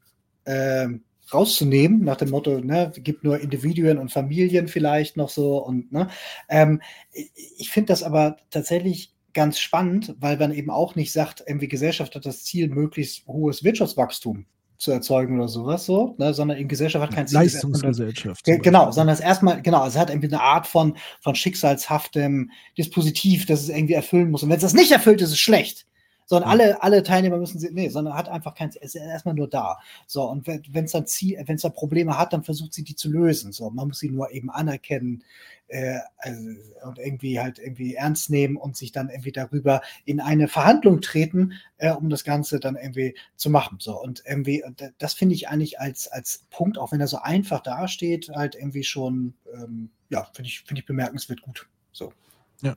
ähm, rauszunehmen, nach dem Motto, ne, gibt nur Individuen und Familien vielleicht noch so und ne. Ähm, ich finde das aber tatsächlich ganz spannend, weil man eben auch nicht sagt, irgendwie Gesellschaft hat das Ziel, möglichst hohes Wirtschaftswachstum zu erzeugen oder sowas so, ne, sondern in Gesellschaft hat kein Ziel. Leistungsgesellschaft. Genau, sondern es erstmal, genau, es hat irgendwie eine Art von, von schicksalshaftem Dispositiv, das es irgendwie erfüllen muss. Und wenn es das nicht erfüllt, ist es schlecht sondern alle, alle Teilnehmer müssen sie, nee, sondern hat einfach kein, ist erstmal nur da. So, und wenn es dann Ziel, wenn es dann Probleme hat, dann versucht sie die zu lösen. So, man muss sie nur eben anerkennen äh, also, und irgendwie halt irgendwie ernst nehmen und sich dann irgendwie darüber in eine Verhandlung treten, äh, um das Ganze dann irgendwie zu machen. So, und irgendwie, das finde ich eigentlich als, als Punkt, auch wenn er so einfach dasteht, halt irgendwie schon, ähm, ja, finde ich, finde ich bemerkenswert gut. So. Ja.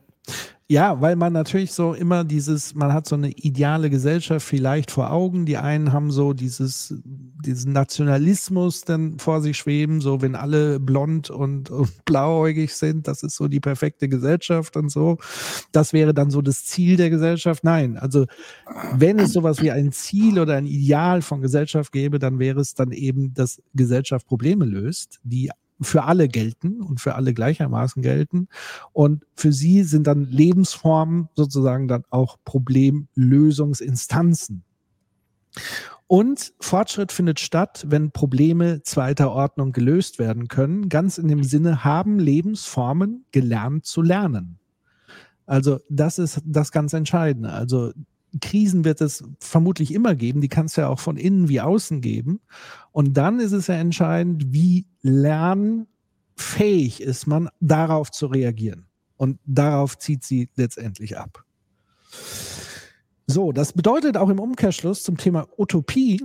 Ja, weil man natürlich so immer dieses, man hat so eine ideale Gesellschaft vielleicht vor Augen. Die einen haben so dieses, diesen Nationalismus dann vor sich schweben, so wenn alle blond und, und blauäugig sind, das ist so die perfekte Gesellschaft und so. Das wäre dann so das Ziel der Gesellschaft. Nein, also wenn es sowas wie ein Ziel oder ein Ideal von Gesellschaft gäbe, dann wäre es dann eben, dass Gesellschaft Probleme löst, die für alle gelten und für alle gleichermaßen gelten. Und für sie sind dann Lebensformen sozusagen dann auch Problemlösungsinstanzen. Und Fortschritt findet statt, wenn Probleme zweiter Ordnung gelöst werden können. Ganz in dem Sinne haben Lebensformen gelernt zu lernen. Also das ist das ganz Entscheidende. Also Krisen wird es vermutlich immer geben, die kann es ja auch von innen wie außen geben. Und dann ist es ja entscheidend, wie lernfähig ist man, darauf zu reagieren. Und darauf zieht sie letztendlich ab. So, das bedeutet auch im Umkehrschluss zum Thema Utopie,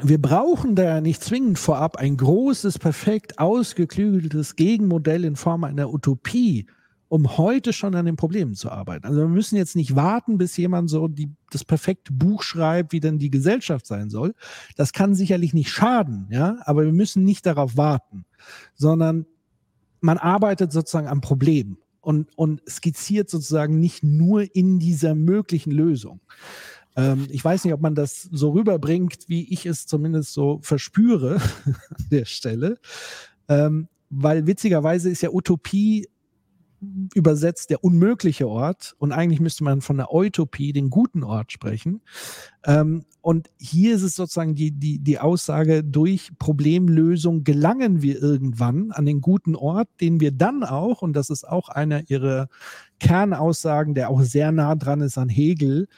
wir brauchen da nicht zwingend vorab ein großes, perfekt ausgeklügeltes Gegenmodell in Form einer Utopie, um heute schon an den Problemen zu arbeiten. Also wir müssen jetzt nicht warten, bis jemand so die, das perfekte Buch schreibt, wie denn die Gesellschaft sein soll. Das kann sicherlich nicht schaden, ja, aber wir müssen nicht darauf warten, sondern man arbeitet sozusagen am Problem und, und skizziert sozusagen nicht nur in dieser möglichen Lösung. Ähm, ich weiß nicht, ob man das so rüberbringt, wie ich es zumindest so verspüre an der Stelle. Ähm, weil witzigerweise ist ja Utopie übersetzt der unmögliche Ort und eigentlich müsste man von der Utopie, den guten Ort sprechen. Ähm, und hier ist es sozusagen die, die, die Aussage, durch Problemlösung gelangen wir irgendwann an den guten Ort, den wir dann auch, und das ist auch einer ihrer Kernaussagen, der auch sehr nah dran ist an Hegel,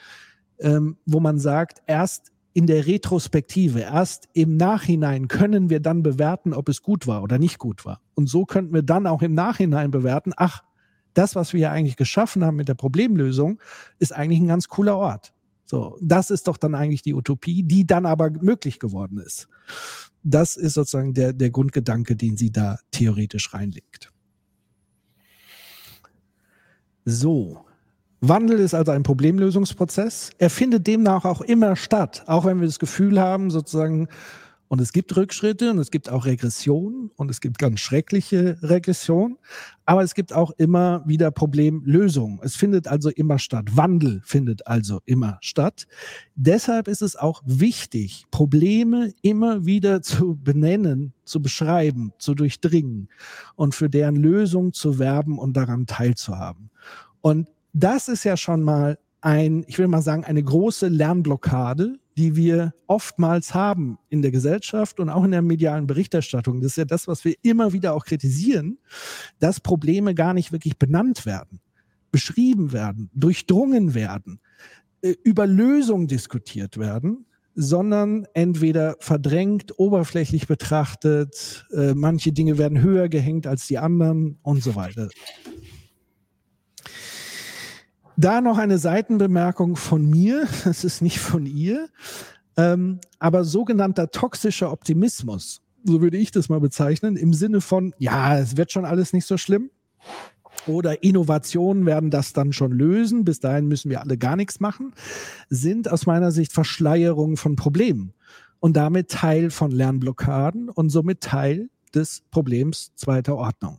ähm, wo man sagt, erst in der Retrospektive, erst im Nachhinein können wir dann bewerten, ob es gut war oder nicht gut war. Und so könnten wir dann auch im Nachhinein bewerten, ach, das, was wir ja eigentlich geschaffen haben mit der Problemlösung, ist eigentlich ein ganz cooler Ort. So, das ist doch dann eigentlich die Utopie, die dann aber möglich geworden ist. Das ist sozusagen der, der Grundgedanke, den sie da theoretisch reinlegt. So. Wandel ist also ein Problemlösungsprozess. Er findet demnach auch immer statt, auch wenn wir das Gefühl haben, sozusagen, und es gibt Rückschritte und es gibt auch Regressionen und es gibt ganz schreckliche Regressionen, aber es gibt auch immer wieder Problemlösungen. Es findet also immer statt. Wandel findet also immer statt. Deshalb ist es auch wichtig, Probleme immer wieder zu benennen, zu beschreiben, zu durchdringen und für deren Lösung zu werben und daran teilzuhaben. Und das ist ja schon mal ein, ich will mal sagen, eine große Lernblockade, die wir oftmals haben in der Gesellschaft und auch in der medialen Berichterstattung. Das ist ja das, was wir immer wieder auch kritisieren, dass Probleme gar nicht wirklich benannt werden, beschrieben werden, durchdrungen werden, äh, über Lösungen diskutiert werden, sondern entweder verdrängt, oberflächlich betrachtet, äh, manche Dinge werden höher gehängt als die anderen und so weiter. Da noch eine Seitenbemerkung von mir, das ist nicht von ihr, ähm, aber sogenannter toxischer Optimismus, so würde ich das mal bezeichnen, im Sinne von, ja, es wird schon alles nicht so schlimm. oder Innovationen werden das dann schon lösen. Bis dahin müssen wir alle gar nichts machen, sind aus meiner Sicht Verschleierungen von Problemen und damit Teil von Lernblockaden und somit Teil des Problems zweiter Ordnung.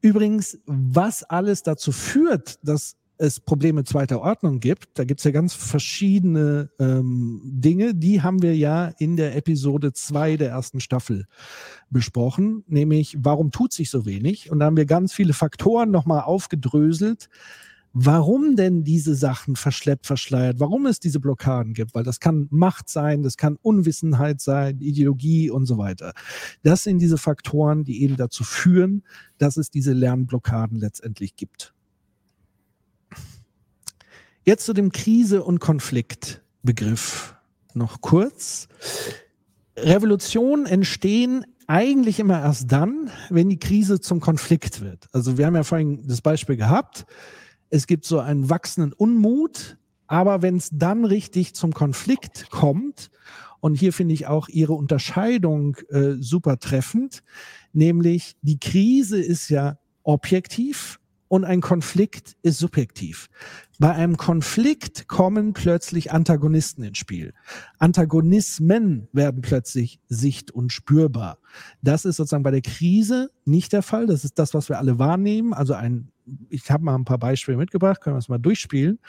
Übrigens, was alles dazu führt, dass es Probleme zweiter Ordnung gibt, da gibt es ja ganz verschiedene ähm, Dinge, die haben wir ja in der Episode 2 der ersten Staffel besprochen, nämlich warum tut sich so wenig? Und da haben wir ganz viele Faktoren nochmal aufgedröselt, warum denn diese Sachen verschleppt, verschleiert, warum es diese Blockaden gibt, weil das kann Macht sein, das kann Unwissenheit sein, Ideologie und so weiter. Das sind diese Faktoren, die eben dazu führen, dass es diese Lernblockaden letztendlich gibt. Jetzt zu dem Krise- und Konfliktbegriff noch kurz. Revolutionen entstehen eigentlich immer erst dann, wenn die Krise zum Konflikt wird. Also wir haben ja vorhin das Beispiel gehabt, es gibt so einen wachsenden Unmut, aber wenn es dann richtig zum Konflikt kommt, und hier finde ich auch Ihre Unterscheidung äh, super treffend, nämlich die Krise ist ja objektiv und ein Konflikt ist subjektiv. Bei einem Konflikt kommen plötzlich Antagonisten ins Spiel. Antagonismen werden plötzlich sicht- und spürbar. Das ist sozusagen bei der Krise nicht der Fall. Das ist das, was wir alle wahrnehmen. Also ein, ich habe mal ein paar Beispiele mitgebracht, können wir es mal durchspielen.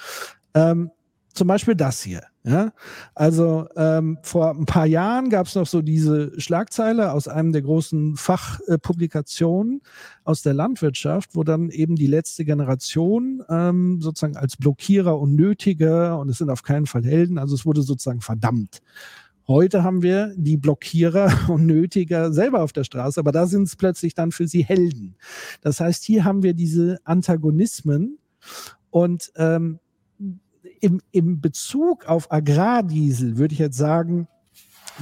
Ähm, zum Beispiel das hier. Ja? Also ähm, vor ein paar Jahren gab es noch so diese Schlagzeile aus einem der großen Fachpublikationen aus der Landwirtschaft, wo dann eben die letzte Generation ähm, sozusagen als Blockierer und Nötiger und es sind auf keinen Fall Helden, also es wurde sozusagen verdammt. Heute haben wir die Blockierer und Nötiger selber auf der Straße, aber da sind es plötzlich dann für sie Helden. Das heißt, hier haben wir diese Antagonismen und ähm, im, im Bezug auf Agrardiesel würde ich jetzt sagen,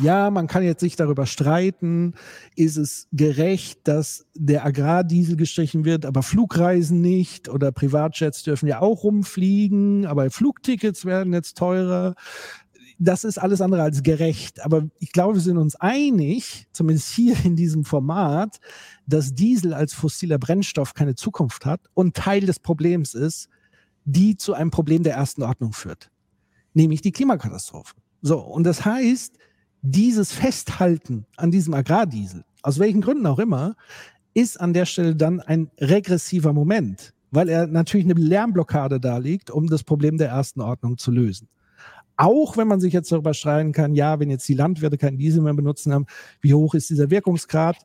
ja, man kann jetzt sich darüber streiten, ist es gerecht, dass der Agrardiesel gestrichen wird, aber Flugreisen nicht oder Privatjets dürfen ja auch rumfliegen, aber Flugtickets werden jetzt teurer. Das ist alles andere als gerecht. Aber ich glaube, wir sind uns einig, zumindest hier in diesem Format, dass Diesel als fossiler Brennstoff keine Zukunft hat und Teil des Problems ist, die zu einem Problem der ersten Ordnung führt, nämlich die Klimakatastrophe. So, und das heißt, dieses Festhalten an diesem Agrardiesel, aus welchen Gründen auch immer, ist an der Stelle dann ein regressiver Moment, weil er natürlich eine Lärmblockade darlegt, um das Problem der ersten Ordnung zu lösen. Auch wenn man sich jetzt darüber streiten kann, ja, wenn jetzt die Landwirte keinen Diesel mehr benutzen haben, wie hoch ist dieser Wirkungsgrad?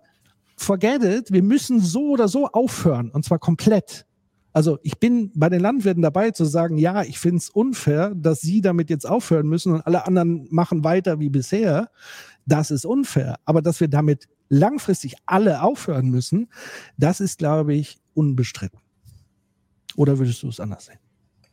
Forget it, wir müssen so oder so aufhören, und zwar komplett. Also ich bin bei den Landwirten dabei zu sagen, ja, ich finde es unfair, dass sie damit jetzt aufhören müssen und alle anderen machen weiter wie bisher. Das ist unfair. Aber dass wir damit langfristig alle aufhören müssen, das ist, glaube ich, unbestritten. Oder würdest du es anders sehen?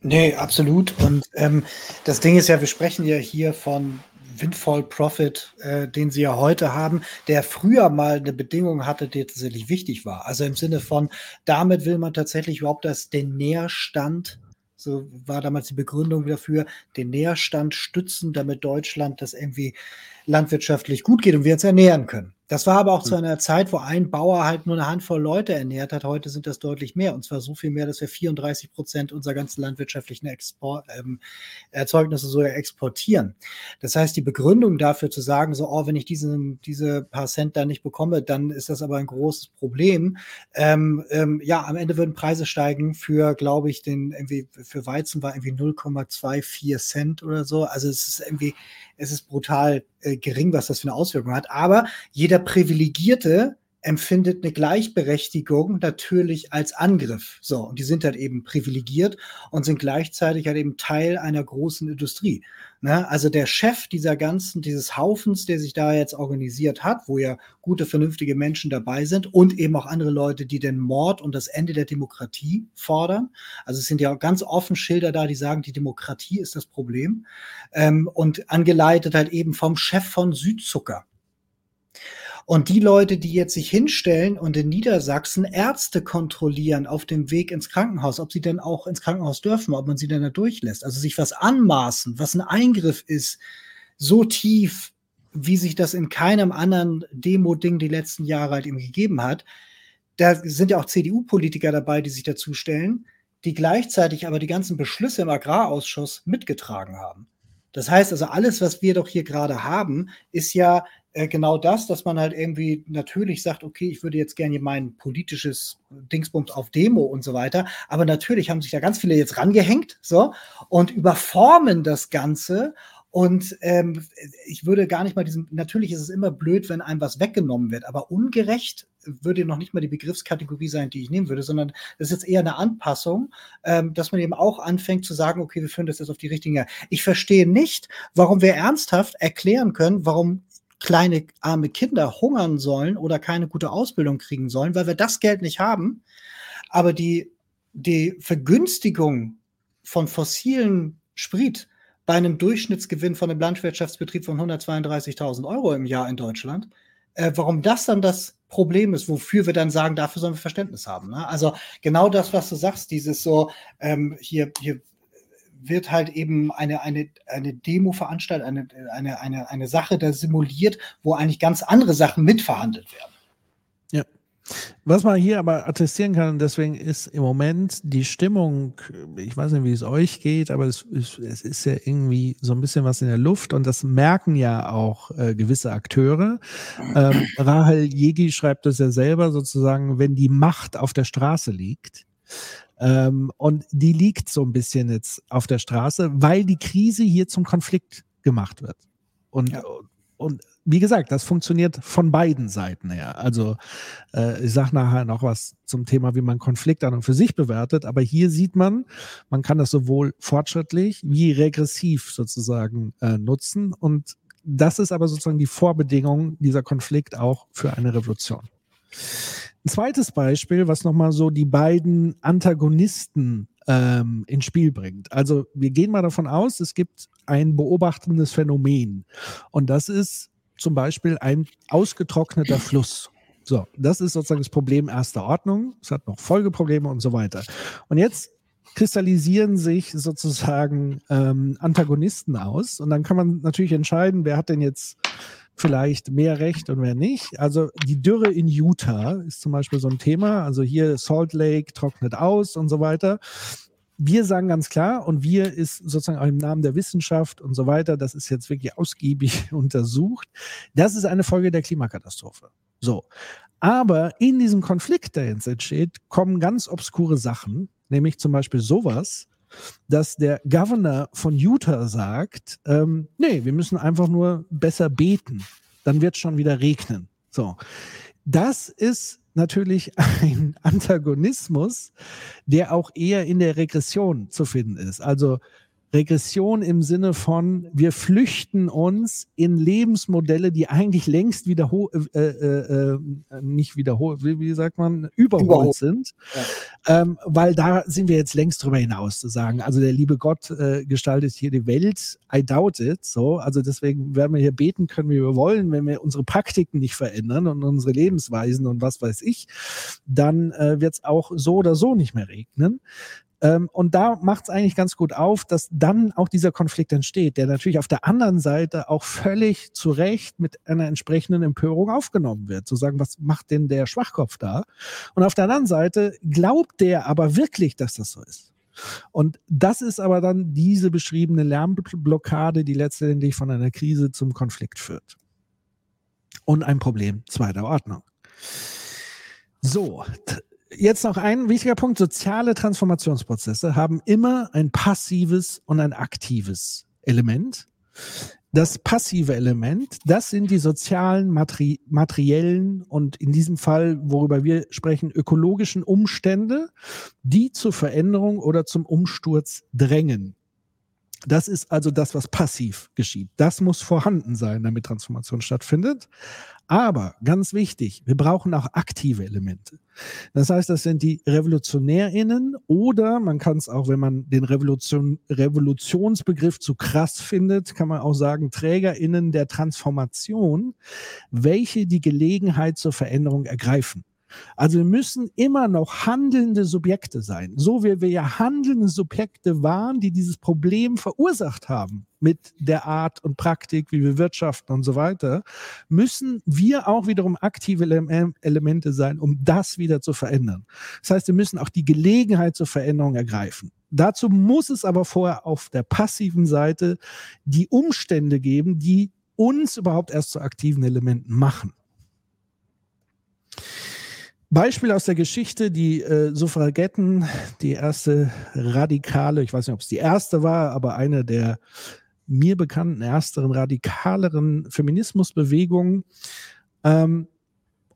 Nee, absolut. Und ähm, das Ding ist ja, wir sprechen ja hier von Windfall Profit, äh, den sie ja heute haben, der früher mal eine Bedingung hatte, die tatsächlich wichtig war. Also im Sinne von, damit will man tatsächlich überhaupt das, den Nährstand, so war damals die Begründung dafür, den Nährstand stützen, damit Deutschland das irgendwie landwirtschaftlich gut geht und wir uns ernähren können. Das war aber auch zu hm. einer Zeit, wo ein Bauer halt nur eine Handvoll Leute ernährt hat. Heute sind das deutlich mehr. Und zwar so viel mehr, dass wir 34 Prozent unserer ganzen landwirtschaftlichen Export, ähm, Erzeugnisse sogar exportieren. Das heißt, die Begründung dafür zu sagen, so, oh, wenn ich diesen, diese paar Cent da nicht bekomme, dann ist das aber ein großes Problem. Ähm, ähm, ja, am Ende würden Preise steigen für, glaube ich, den irgendwie für Weizen war irgendwie 0,24 Cent oder so. Also es ist irgendwie, es ist brutal äh, gering, was das für eine Auswirkung hat. Aber jeder Privilegierte empfindet eine Gleichberechtigung natürlich als Angriff. So, und die sind halt eben privilegiert und sind gleichzeitig halt eben Teil einer großen Industrie. Ne? Also der Chef dieser ganzen, dieses Haufens, der sich da jetzt organisiert hat, wo ja gute, vernünftige Menschen dabei sind und eben auch andere Leute, die den Mord und das Ende der Demokratie fordern. Also es sind ja ganz offen Schilder da, die sagen, die Demokratie ist das Problem. Ähm, und angeleitet halt eben vom Chef von Südzucker. Und die Leute, die jetzt sich hinstellen und in Niedersachsen Ärzte kontrollieren auf dem Weg ins Krankenhaus, ob sie denn auch ins Krankenhaus dürfen, ob man sie denn da durchlässt, also sich was anmaßen, was ein Eingriff ist, so tief, wie sich das in keinem anderen Demo-Ding die letzten Jahre halt eben gegeben hat, da sind ja auch CDU-Politiker dabei, die sich dazu stellen, die gleichzeitig aber die ganzen Beschlüsse im Agrarausschuss mitgetragen haben. Das heißt also, alles, was wir doch hier gerade haben, ist ja äh, genau das, dass man halt irgendwie natürlich sagt, okay, ich würde jetzt gerne mein politisches Dingsbums auf Demo und so weiter. Aber natürlich haben sich da ganz viele jetzt rangehängt, so, und überformen das Ganze und ähm, ich würde gar nicht mal diesen, natürlich ist es immer blöd, wenn einem was weggenommen wird, aber ungerecht würde noch nicht mal die Begriffskategorie sein, die ich nehmen würde, sondern das ist jetzt eher eine Anpassung, ähm, dass man eben auch anfängt zu sagen, okay, wir führen das jetzt auf die richtige. Ich verstehe nicht, warum wir ernsthaft erklären können, warum kleine arme Kinder hungern sollen oder keine gute Ausbildung kriegen sollen, weil wir das Geld nicht haben. Aber die, die Vergünstigung von fossilen Sprit bei einem Durchschnittsgewinn von einem Landwirtschaftsbetrieb von 132.000 Euro im Jahr in Deutschland, äh, warum das dann das Problem ist, wofür wir dann sagen, dafür sollen wir Verständnis haben. Ne? Also genau das, was du sagst, dieses so, ähm, hier, hier wird halt eben eine, eine, eine Demo veranstaltet, eine, eine, eine, eine Sache da simuliert, wo eigentlich ganz andere Sachen mitverhandelt werden. Was man hier aber attestieren kann, deswegen ist im Moment die Stimmung, ich weiß nicht, wie es euch geht, aber es, es, es ist ja irgendwie so ein bisschen was in der Luft und das merken ja auch äh, gewisse Akteure. Ähm, Rahel Jegi schreibt das ja selber sozusagen, wenn die Macht auf der Straße liegt, ähm, und die liegt so ein bisschen jetzt auf der Straße, weil die Krise hier zum Konflikt gemacht wird. Und, ja. und wie gesagt, das funktioniert von beiden Seiten her. Also äh, ich sage nachher noch was zum Thema, wie man Konflikt an und für sich bewertet, aber hier sieht man, man kann das sowohl fortschrittlich wie regressiv sozusagen äh, nutzen und das ist aber sozusagen die Vorbedingung dieser Konflikt auch für eine Revolution. Ein zweites Beispiel, was nochmal so die beiden Antagonisten ähm, ins Spiel bringt. Also wir gehen mal davon aus, es gibt ein beobachtendes Phänomen und das ist zum Beispiel ein ausgetrockneter Fluss. So, das ist sozusagen das Problem erster Ordnung. Es hat noch Folgeprobleme und so weiter. Und jetzt kristallisieren sich sozusagen ähm, Antagonisten aus. Und dann kann man natürlich entscheiden, wer hat denn jetzt vielleicht mehr Recht und wer nicht. Also die Dürre in Utah ist zum Beispiel so ein Thema. Also hier Salt Lake trocknet aus und so weiter wir sagen ganz klar, und wir ist sozusagen auch im Namen der Wissenschaft und so weiter, das ist jetzt wirklich ausgiebig untersucht, das ist eine Folge der Klimakatastrophe. So. Aber in diesem Konflikt, der jetzt entsteht, kommen ganz obskure Sachen, nämlich zum Beispiel sowas, dass der Governor von Utah sagt, ähm, nee, wir müssen einfach nur besser beten, dann wird schon wieder regnen. So. Das ist natürlich ein Antagonismus, der auch eher in der Regression zu finden ist. Also Regression im Sinne von, wir flüchten uns in Lebensmodelle, die eigentlich längst wiederholt, äh, äh, äh, nicht wiederholt, wie, wie, sagt man, überholt, überholt. sind, ja. ähm, weil da sind wir jetzt längst drüber hinaus zu sagen. Also der liebe Gott äh, gestaltet hier die Welt, I doubt it, so. Also deswegen werden wir hier beten können, wie wir wollen, wenn wir unsere Praktiken nicht verändern und unsere Lebensweisen und was weiß ich, dann äh, wird es auch so oder so nicht mehr regnen. Ähm, und da macht es eigentlich ganz gut auf, dass dann auch dieser Konflikt entsteht, der natürlich auf der anderen Seite auch völlig zu Recht mit einer entsprechenden Empörung aufgenommen wird. Zu sagen, was macht denn der Schwachkopf da? Und auf der anderen Seite glaubt der aber wirklich, dass das so ist. Und das ist aber dann diese beschriebene Lärmblockade, die letztendlich von einer Krise zum Konflikt führt. Und ein Problem zweiter Ordnung. So, jetzt noch ein wichtiger Punkt. Soziale Transformationsprozesse haben immer ein passives und ein aktives Element. Das passive Element, das sind die sozialen, materi materiellen und in diesem Fall, worüber wir sprechen, ökologischen Umstände, die zur Veränderung oder zum Umsturz drängen. Das ist also das, was passiv geschieht. Das muss vorhanden sein, damit Transformation stattfindet. Aber ganz wichtig, wir brauchen auch aktive Elemente. Das heißt, das sind die RevolutionärInnen oder man kann es auch, wenn man den Revolution, Revolutionsbegriff zu krass findet, kann man auch sagen TrägerInnen der Transformation, welche die Gelegenheit zur Veränderung ergreifen. Also wir müssen immer noch handelnde Subjekte sein. So wie wir ja handelnde Subjekte waren, die dieses Problem verursacht haben mit der Art und Praktik, wie wir wirtschaften und so weiter, müssen wir auch wiederum aktive Elemente sein, um das wieder zu verändern. Das heißt, wir müssen auch die Gelegenheit zur Veränderung ergreifen. Dazu muss es aber vorher auf der passiven Seite die Umstände geben, die uns überhaupt erst zu aktiven Elementen machen. Beispiel aus der Geschichte, die äh, Suffragetten, die erste radikale, ich weiß nicht, ob es die erste war, aber eine der mir bekannten ersteren radikaleren Feminismusbewegungen. Ähm,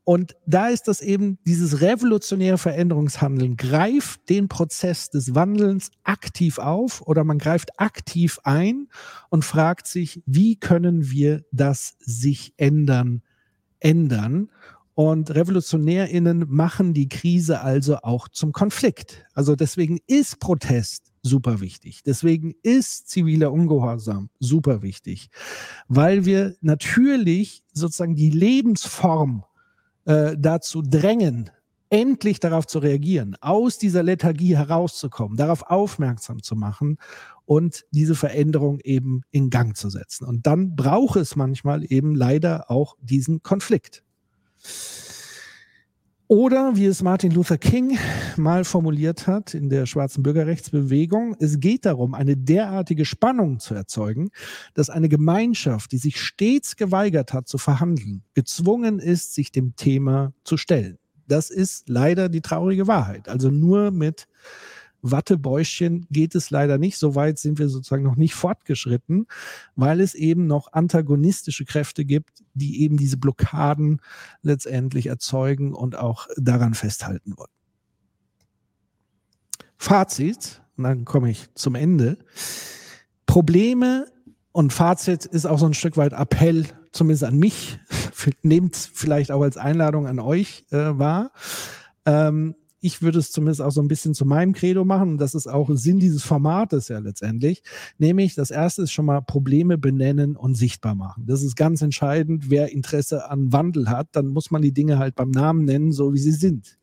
und da ist das eben dieses revolutionäre Veränderungshandeln, greift den Prozess des Wandelns aktiv auf oder man greift aktiv ein und fragt sich, wie können wir das sich ändern, ändern? Und RevolutionärInnen machen die Krise also auch zum Konflikt. Also deswegen ist Protest super wichtig. Deswegen ist ziviler Ungehorsam super wichtig, weil wir natürlich sozusagen die Lebensform äh, dazu drängen, endlich darauf zu reagieren, aus dieser Lethargie herauszukommen, darauf aufmerksam zu machen und diese Veränderung eben in Gang zu setzen. Und dann braucht es manchmal eben leider auch diesen Konflikt. Oder wie es Martin Luther King mal formuliert hat in der schwarzen Bürgerrechtsbewegung, es geht darum, eine derartige Spannung zu erzeugen, dass eine Gemeinschaft, die sich stets geweigert hat zu verhandeln, gezwungen ist, sich dem Thema zu stellen. Das ist leider die traurige Wahrheit. Also nur mit Wattebäuschen geht es leider nicht. So weit sind wir sozusagen noch nicht fortgeschritten, weil es eben noch antagonistische Kräfte gibt, die eben diese Blockaden letztendlich erzeugen und auch daran festhalten wollen. Fazit, und dann komme ich zum Ende. Probleme und Fazit ist auch so ein Stück weit Appell, zumindest an mich, nehmt vielleicht auch als Einladung an euch äh, wahr. Ähm, ich würde es zumindest auch so ein bisschen zu meinem Credo machen. Und das ist auch Sinn dieses Formates ja letztendlich. Nämlich, das erste ist schon mal Probleme benennen und sichtbar machen. Das ist ganz entscheidend. Wer Interesse an Wandel hat, dann muss man die Dinge halt beim Namen nennen, so wie sie sind.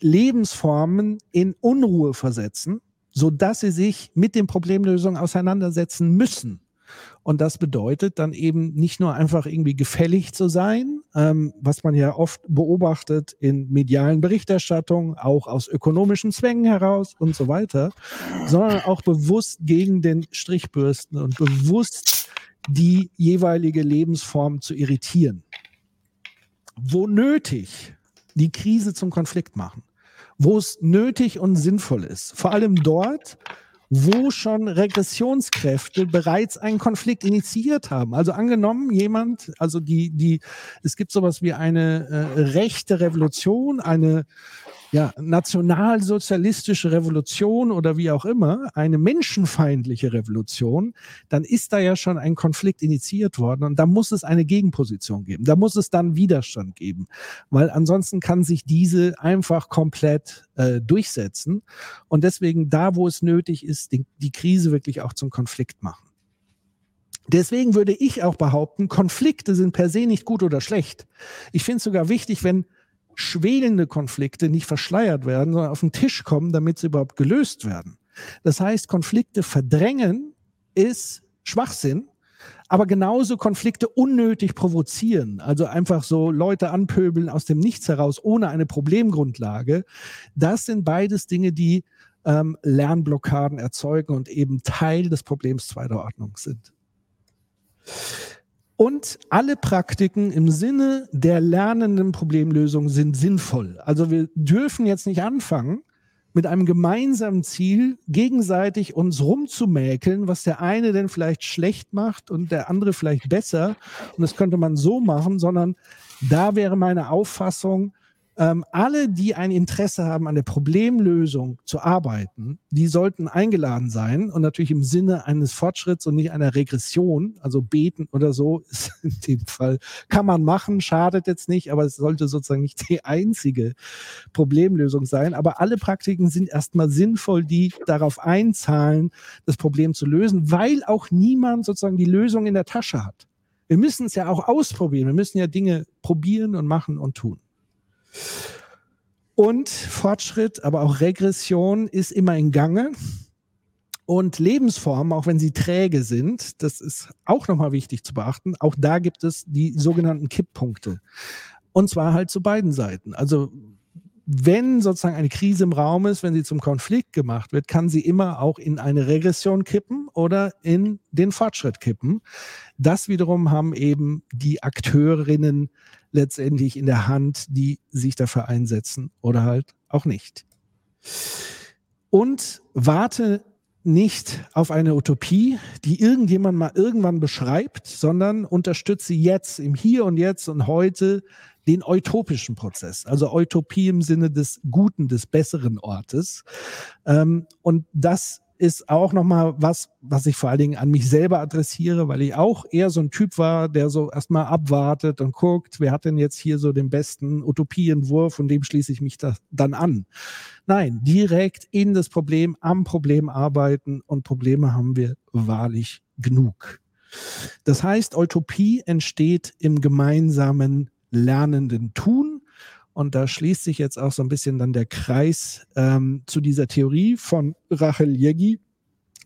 Lebensformen in Unruhe versetzen, sodass sie sich mit den Problemlösungen auseinandersetzen müssen. Und das bedeutet dann eben nicht nur einfach irgendwie gefällig zu sein, ähm, was man ja oft beobachtet in medialen Berichterstattungen, auch aus ökonomischen Zwängen heraus und so weiter, sondern auch bewusst gegen den Strichbürsten und bewusst die jeweilige Lebensform zu irritieren. Wo nötig, die Krise zum Konflikt machen. Wo es nötig und sinnvoll ist. Vor allem dort, wo schon Regressionskräfte bereits einen Konflikt initiiert haben. Also angenommen, jemand, also die, die, es gibt sowas wie eine äh, rechte Revolution, eine ja, nationalsozialistische Revolution oder wie auch immer, eine menschenfeindliche Revolution, dann ist da ja schon ein Konflikt initiiert worden und da muss es eine Gegenposition geben. Da muss es dann Widerstand geben, weil ansonsten kann sich diese einfach komplett äh, durchsetzen und deswegen da, wo es nötig ist, die, die Krise wirklich auch zum Konflikt machen. Deswegen würde ich auch behaupten, Konflikte sind per se nicht gut oder schlecht. Ich finde es sogar wichtig, wenn schwelende Konflikte nicht verschleiert werden, sondern auf den Tisch kommen, damit sie überhaupt gelöst werden. Das heißt, Konflikte verdrängen ist Schwachsinn, aber genauso Konflikte unnötig provozieren, also einfach so Leute anpöbeln aus dem Nichts heraus ohne eine Problemgrundlage, das sind beides Dinge, die ähm, Lernblockaden erzeugen und eben Teil des Problems zweiter Ordnung sind. Und alle Praktiken im Sinne der lernenden Problemlösung sind sinnvoll. Also wir dürfen jetzt nicht anfangen, mit einem gemeinsamen Ziel gegenseitig uns rumzumäkeln, was der eine denn vielleicht schlecht macht und der andere vielleicht besser. Und das könnte man so machen, sondern da wäre meine Auffassung, ähm, alle, die ein Interesse haben, an der Problemlösung zu arbeiten, die sollten eingeladen sein und natürlich im Sinne eines Fortschritts und nicht einer Regression, also beten oder so, ist in dem Fall, kann man machen, schadet jetzt nicht, aber es sollte sozusagen nicht die einzige Problemlösung sein. Aber alle Praktiken sind erstmal sinnvoll, die darauf einzahlen, das Problem zu lösen, weil auch niemand sozusagen die Lösung in der Tasche hat. Wir müssen es ja auch ausprobieren. Wir müssen ja Dinge probieren und machen und tun. Und Fortschritt, aber auch Regression ist immer in Gange. Und Lebensformen, auch wenn sie träge sind, das ist auch nochmal wichtig zu beachten, auch da gibt es die sogenannten Kipppunkte. Und zwar halt zu beiden Seiten. Also wenn sozusagen eine Krise im Raum ist, wenn sie zum Konflikt gemacht wird, kann sie immer auch in eine Regression kippen oder in den Fortschritt kippen. Das wiederum haben eben die Akteurinnen letztendlich in der Hand, die sich dafür einsetzen oder halt auch nicht. Und warte nicht auf eine Utopie, die irgendjemand mal irgendwann beschreibt, sondern unterstütze jetzt im Hier und Jetzt und heute den utopischen Prozess, also Utopie im Sinne des guten, des besseren Ortes. Ähm, und das ist auch nochmal was, was ich vor allen Dingen an mich selber adressiere, weil ich auch eher so ein Typ war, der so erstmal abwartet und guckt, wer hat denn jetzt hier so den besten Utopienwurf und dem schließe ich mich da dann an. Nein, direkt in das Problem, am Problem arbeiten und Probleme haben wir wahrlich genug. Das heißt, Utopie entsteht im gemeinsamen lernenden Tun. Und da schließt sich jetzt auch so ein bisschen dann der Kreis ähm, zu dieser Theorie von Rachel Jeggi,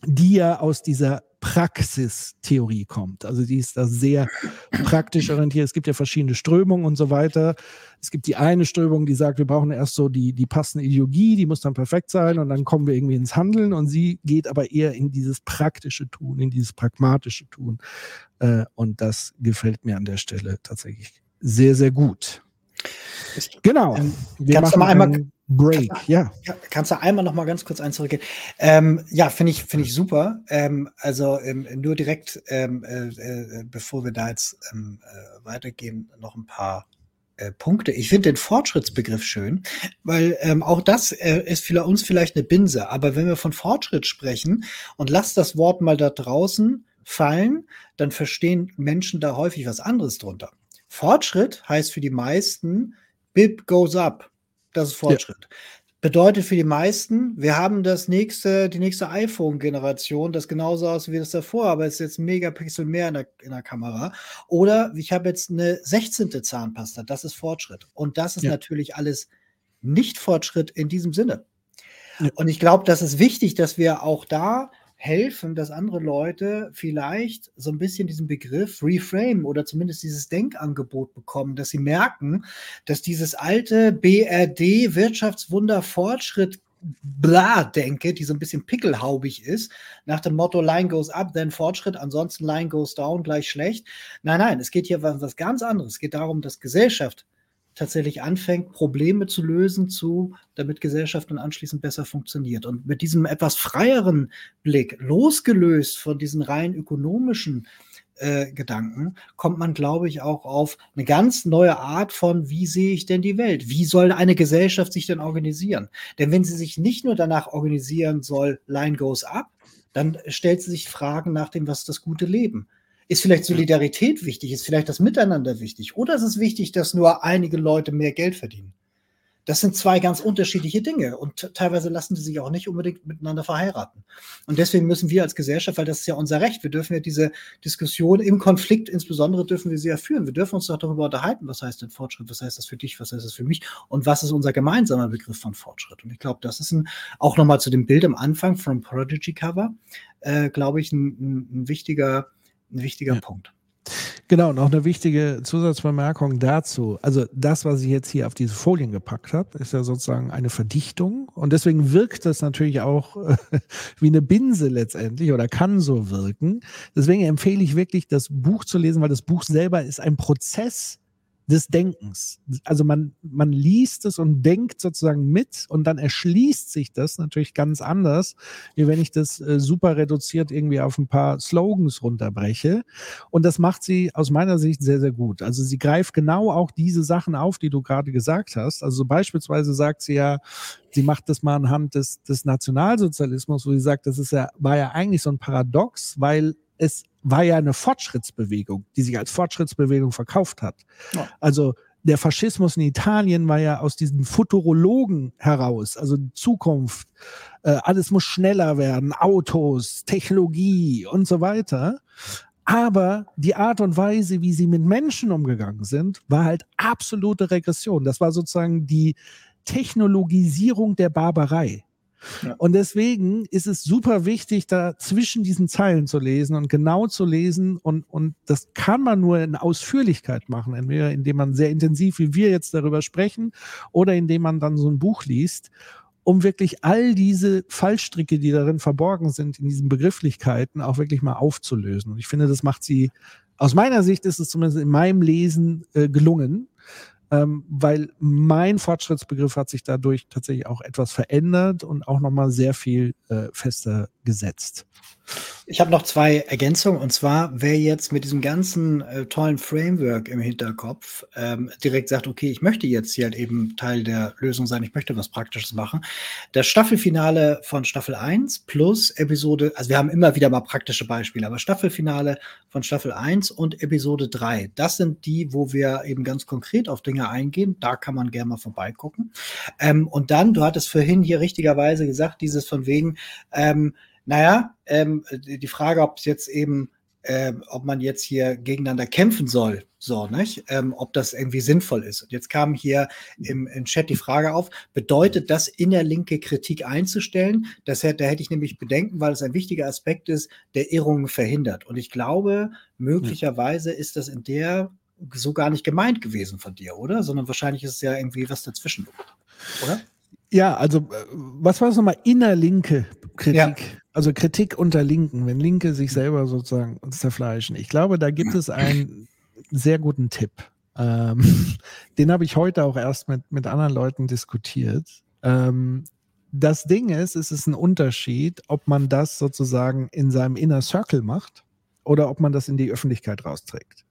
die ja aus dieser Praxistheorie kommt. Also die ist da sehr praktisch orientiert. Es gibt ja verschiedene Strömungen und so weiter. Es gibt die eine Strömung, die sagt, wir brauchen erst so die, die passende Ideologie, die muss dann perfekt sein und dann kommen wir irgendwie ins Handeln. Und sie geht aber eher in dieses praktische Tun, in dieses pragmatische Tun. Äh, und das gefällt mir an der Stelle tatsächlich sehr, sehr gut. Genau. Ähm, wir kannst du mal einmal Break, kannst, ja. Kannst du einmal noch mal ganz kurz eins zurückgehen? Ähm, ja, finde ich, finde ich super. Ähm, also ähm, nur direkt, ähm, äh, äh, bevor wir da jetzt ähm, äh, weitergehen, noch ein paar äh, Punkte. Ich finde den Fortschrittsbegriff schön, weil ähm, auch das äh, ist für uns vielleicht eine Binse. Aber wenn wir von Fortschritt sprechen und lass das Wort mal da draußen fallen, dann verstehen Menschen da häufig was anderes drunter. Fortschritt heißt für die meisten, BIP goes up. Das ist Fortschritt. Ja. Bedeutet für die meisten, wir haben das nächste, die nächste iPhone-Generation, das genauso aussieht wie das davor, aber es ist jetzt ein Megapixel mehr in der, in der Kamera. Oder ich habe jetzt eine 16. Zahnpasta, das ist Fortschritt. Und das ist ja. natürlich alles nicht Fortschritt in diesem Sinne. Ja. Und ich glaube, das ist wichtig, dass wir auch da helfen, dass andere Leute vielleicht so ein bisschen diesen Begriff reframe oder zumindest dieses Denkangebot bekommen, dass sie merken, dass dieses alte BRD Wirtschaftswunder Fortschritt bla denke, die so ein bisschen pickelhaubig ist, nach dem Motto Line goes up, then Fortschritt, ansonsten Line goes down, gleich schlecht. Nein, nein, es geht hier um was ganz anderes. Es geht darum, dass Gesellschaft tatsächlich anfängt, Probleme zu lösen, zu, damit Gesellschaft dann anschließend besser funktioniert. Und mit diesem etwas freieren Blick, losgelöst von diesen rein ökonomischen äh, Gedanken, kommt man, glaube ich, auch auf eine ganz neue Art von, wie sehe ich denn die Welt? Wie soll eine Gesellschaft sich denn organisieren? Denn wenn sie sich nicht nur danach organisieren soll, Line goes up, dann stellt sie sich Fragen nach dem, was ist das gute Leben? Ist vielleicht Solidarität wichtig? Ist vielleicht das Miteinander wichtig? Oder ist es wichtig, dass nur einige Leute mehr Geld verdienen? Das sind zwei ganz unterschiedliche Dinge und teilweise lassen sie sich auch nicht unbedingt miteinander verheiraten. Und deswegen müssen wir als Gesellschaft, weil das ist ja unser Recht, wir dürfen ja diese Diskussion im Konflikt insbesondere dürfen wir sie ja führen. Wir dürfen uns doch darüber unterhalten, was heißt denn Fortschritt, was heißt das für dich, was heißt das für mich und was ist unser gemeinsamer Begriff von Fortschritt. Und ich glaube, das ist ein, auch nochmal zu dem Bild am Anfang vom Prodigy Cover, äh, glaube ich, ein, ein, ein wichtiger ein wichtiger ja. Punkt. Genau, noch eine wichtige Zusatzbemerkung dazu. Also das, was ich jetzt hier auf diese Folien gepackt habe, ist ja sozusagen eine Verdichtung und deswegen wirkt das natürlich auch äh, wie eine Binse letztendlich oder kann so wirken. Deswegen empfehle ich wirklich, das Buch zu lesen, weil das Buch selber ist ein Prozess, des Denkens. Also man, man liest es und denkt sozusagen mit und dann erschließt sich das natürlich ganz anders, wie wenn ich das äh, super reduziert irgendwie auf ein paar Slogans runterbreche. Und das macht sie aus meiner Sicht sehr, sehr gut. Also sie greift genau auch diese Sachen auf, die du gerade gesagt hast. Also beispielsweise sagt sie ja, sie macht das mal anhand des, des Nationalsozialismus, wo sie sagt, das ist ja, war ja eigentlich so ein Paradox, weil es war ja eine Fortschrittsbewegung, die sich als Fortschrittsbewegung verkauft hat. Ja. Also der Faschismus in Italien war ja aus diesen Futurologen heraus, also die Zukunft, äh, alles muss schneller werden, Autos, Technologie und so weiter. Aber die Art und Weise, wie sie mit Menschen umgegangen sind, war halt absolute Regression. Das war sozusagen die Technologisierung der Barbarei. Und deswegen ist es super wichtig, da zwischen diesen Zeilen zu lesen und genau zu lesen. Und, und das kann man nur in Ausführlichkeit machen, entweder indem man sehr intensiv, wie wir jetzt darüber sprechen, oder indem man dann so ein Buch liest, um wirklich all diese Fallstricke, die darin verborgen sind, in diesen Begrifflichkeiten auch wirklich mal aufzulösen. Und ich finde, das macht sie, aus meiner Sicht ist es zumindest in meinem Lesen äh, gelungen ähm, weil mein Fortschrittsbegriff hat sich dadurch tatsächlich auch etwas verändert und auch nochmal sehr viel äh, fester gesetzt. Ich habe noch zwei Ergänzungen und zwar, wer jetzt mit diesem ganzen äh, tollen Framework im Hinterkopf ähm, direkt sagt, okay, ich möchte jetzt hier halt eben Teil der Lösung sein, ich möchte was Praktisches machen. Das Staffelfinale von Staffel 1 plus Episode, also wir haben immer wieder mal praktische Beispiele, aber Staffelfinale von Staffel 1 und Episode 3, das sind die, wo wir eben ganz konkret auf Dinge eingehen. Da kann man gerne mal vorbeigucken. Ähm, und dann, du hattest vorhin hier richtigerweise gesagt, dieses von wegen, ähm, naja, ähm, die Frage, ob es jetzt eben, äh, ob man jetzt hier gegeneinander kämpfen soll, so, nicht? Ähm, ob das irgendwie sinnvoll ist. Und jetzt kam hier im, im Chat die Frage auf, bedeutet das innerlinke Kritik einzustellen? Das hätte, da hätte ich nämlich Bedenken, weil es ein wichtiger Aspekt ist, der Irrungen verhindert. Und ich glaube, möglicherweise ist das in der so gar nicht gemeint gewesen von dir, oder? Sondern wahrscheinlich ist es ja irgendwie was dazwischen, oder? Ja, also äh, was war das nochmal? Innerlinke Kritik. Ja. Also Kritik unter Linken, wenn Linke sich selber sozusagen zerfleischen. Ich glaube, da gibt es einen sehr guten Tipp. Ähm, den habe ich heute auch erst mit, mit anderen Leuten diskutiert. Ähm, das Ding ist, es ist ein Unterschied, ob man das sozusagen in seinem Inner Circle macht oder ob man das in die Öffentlichkeit rausträgt.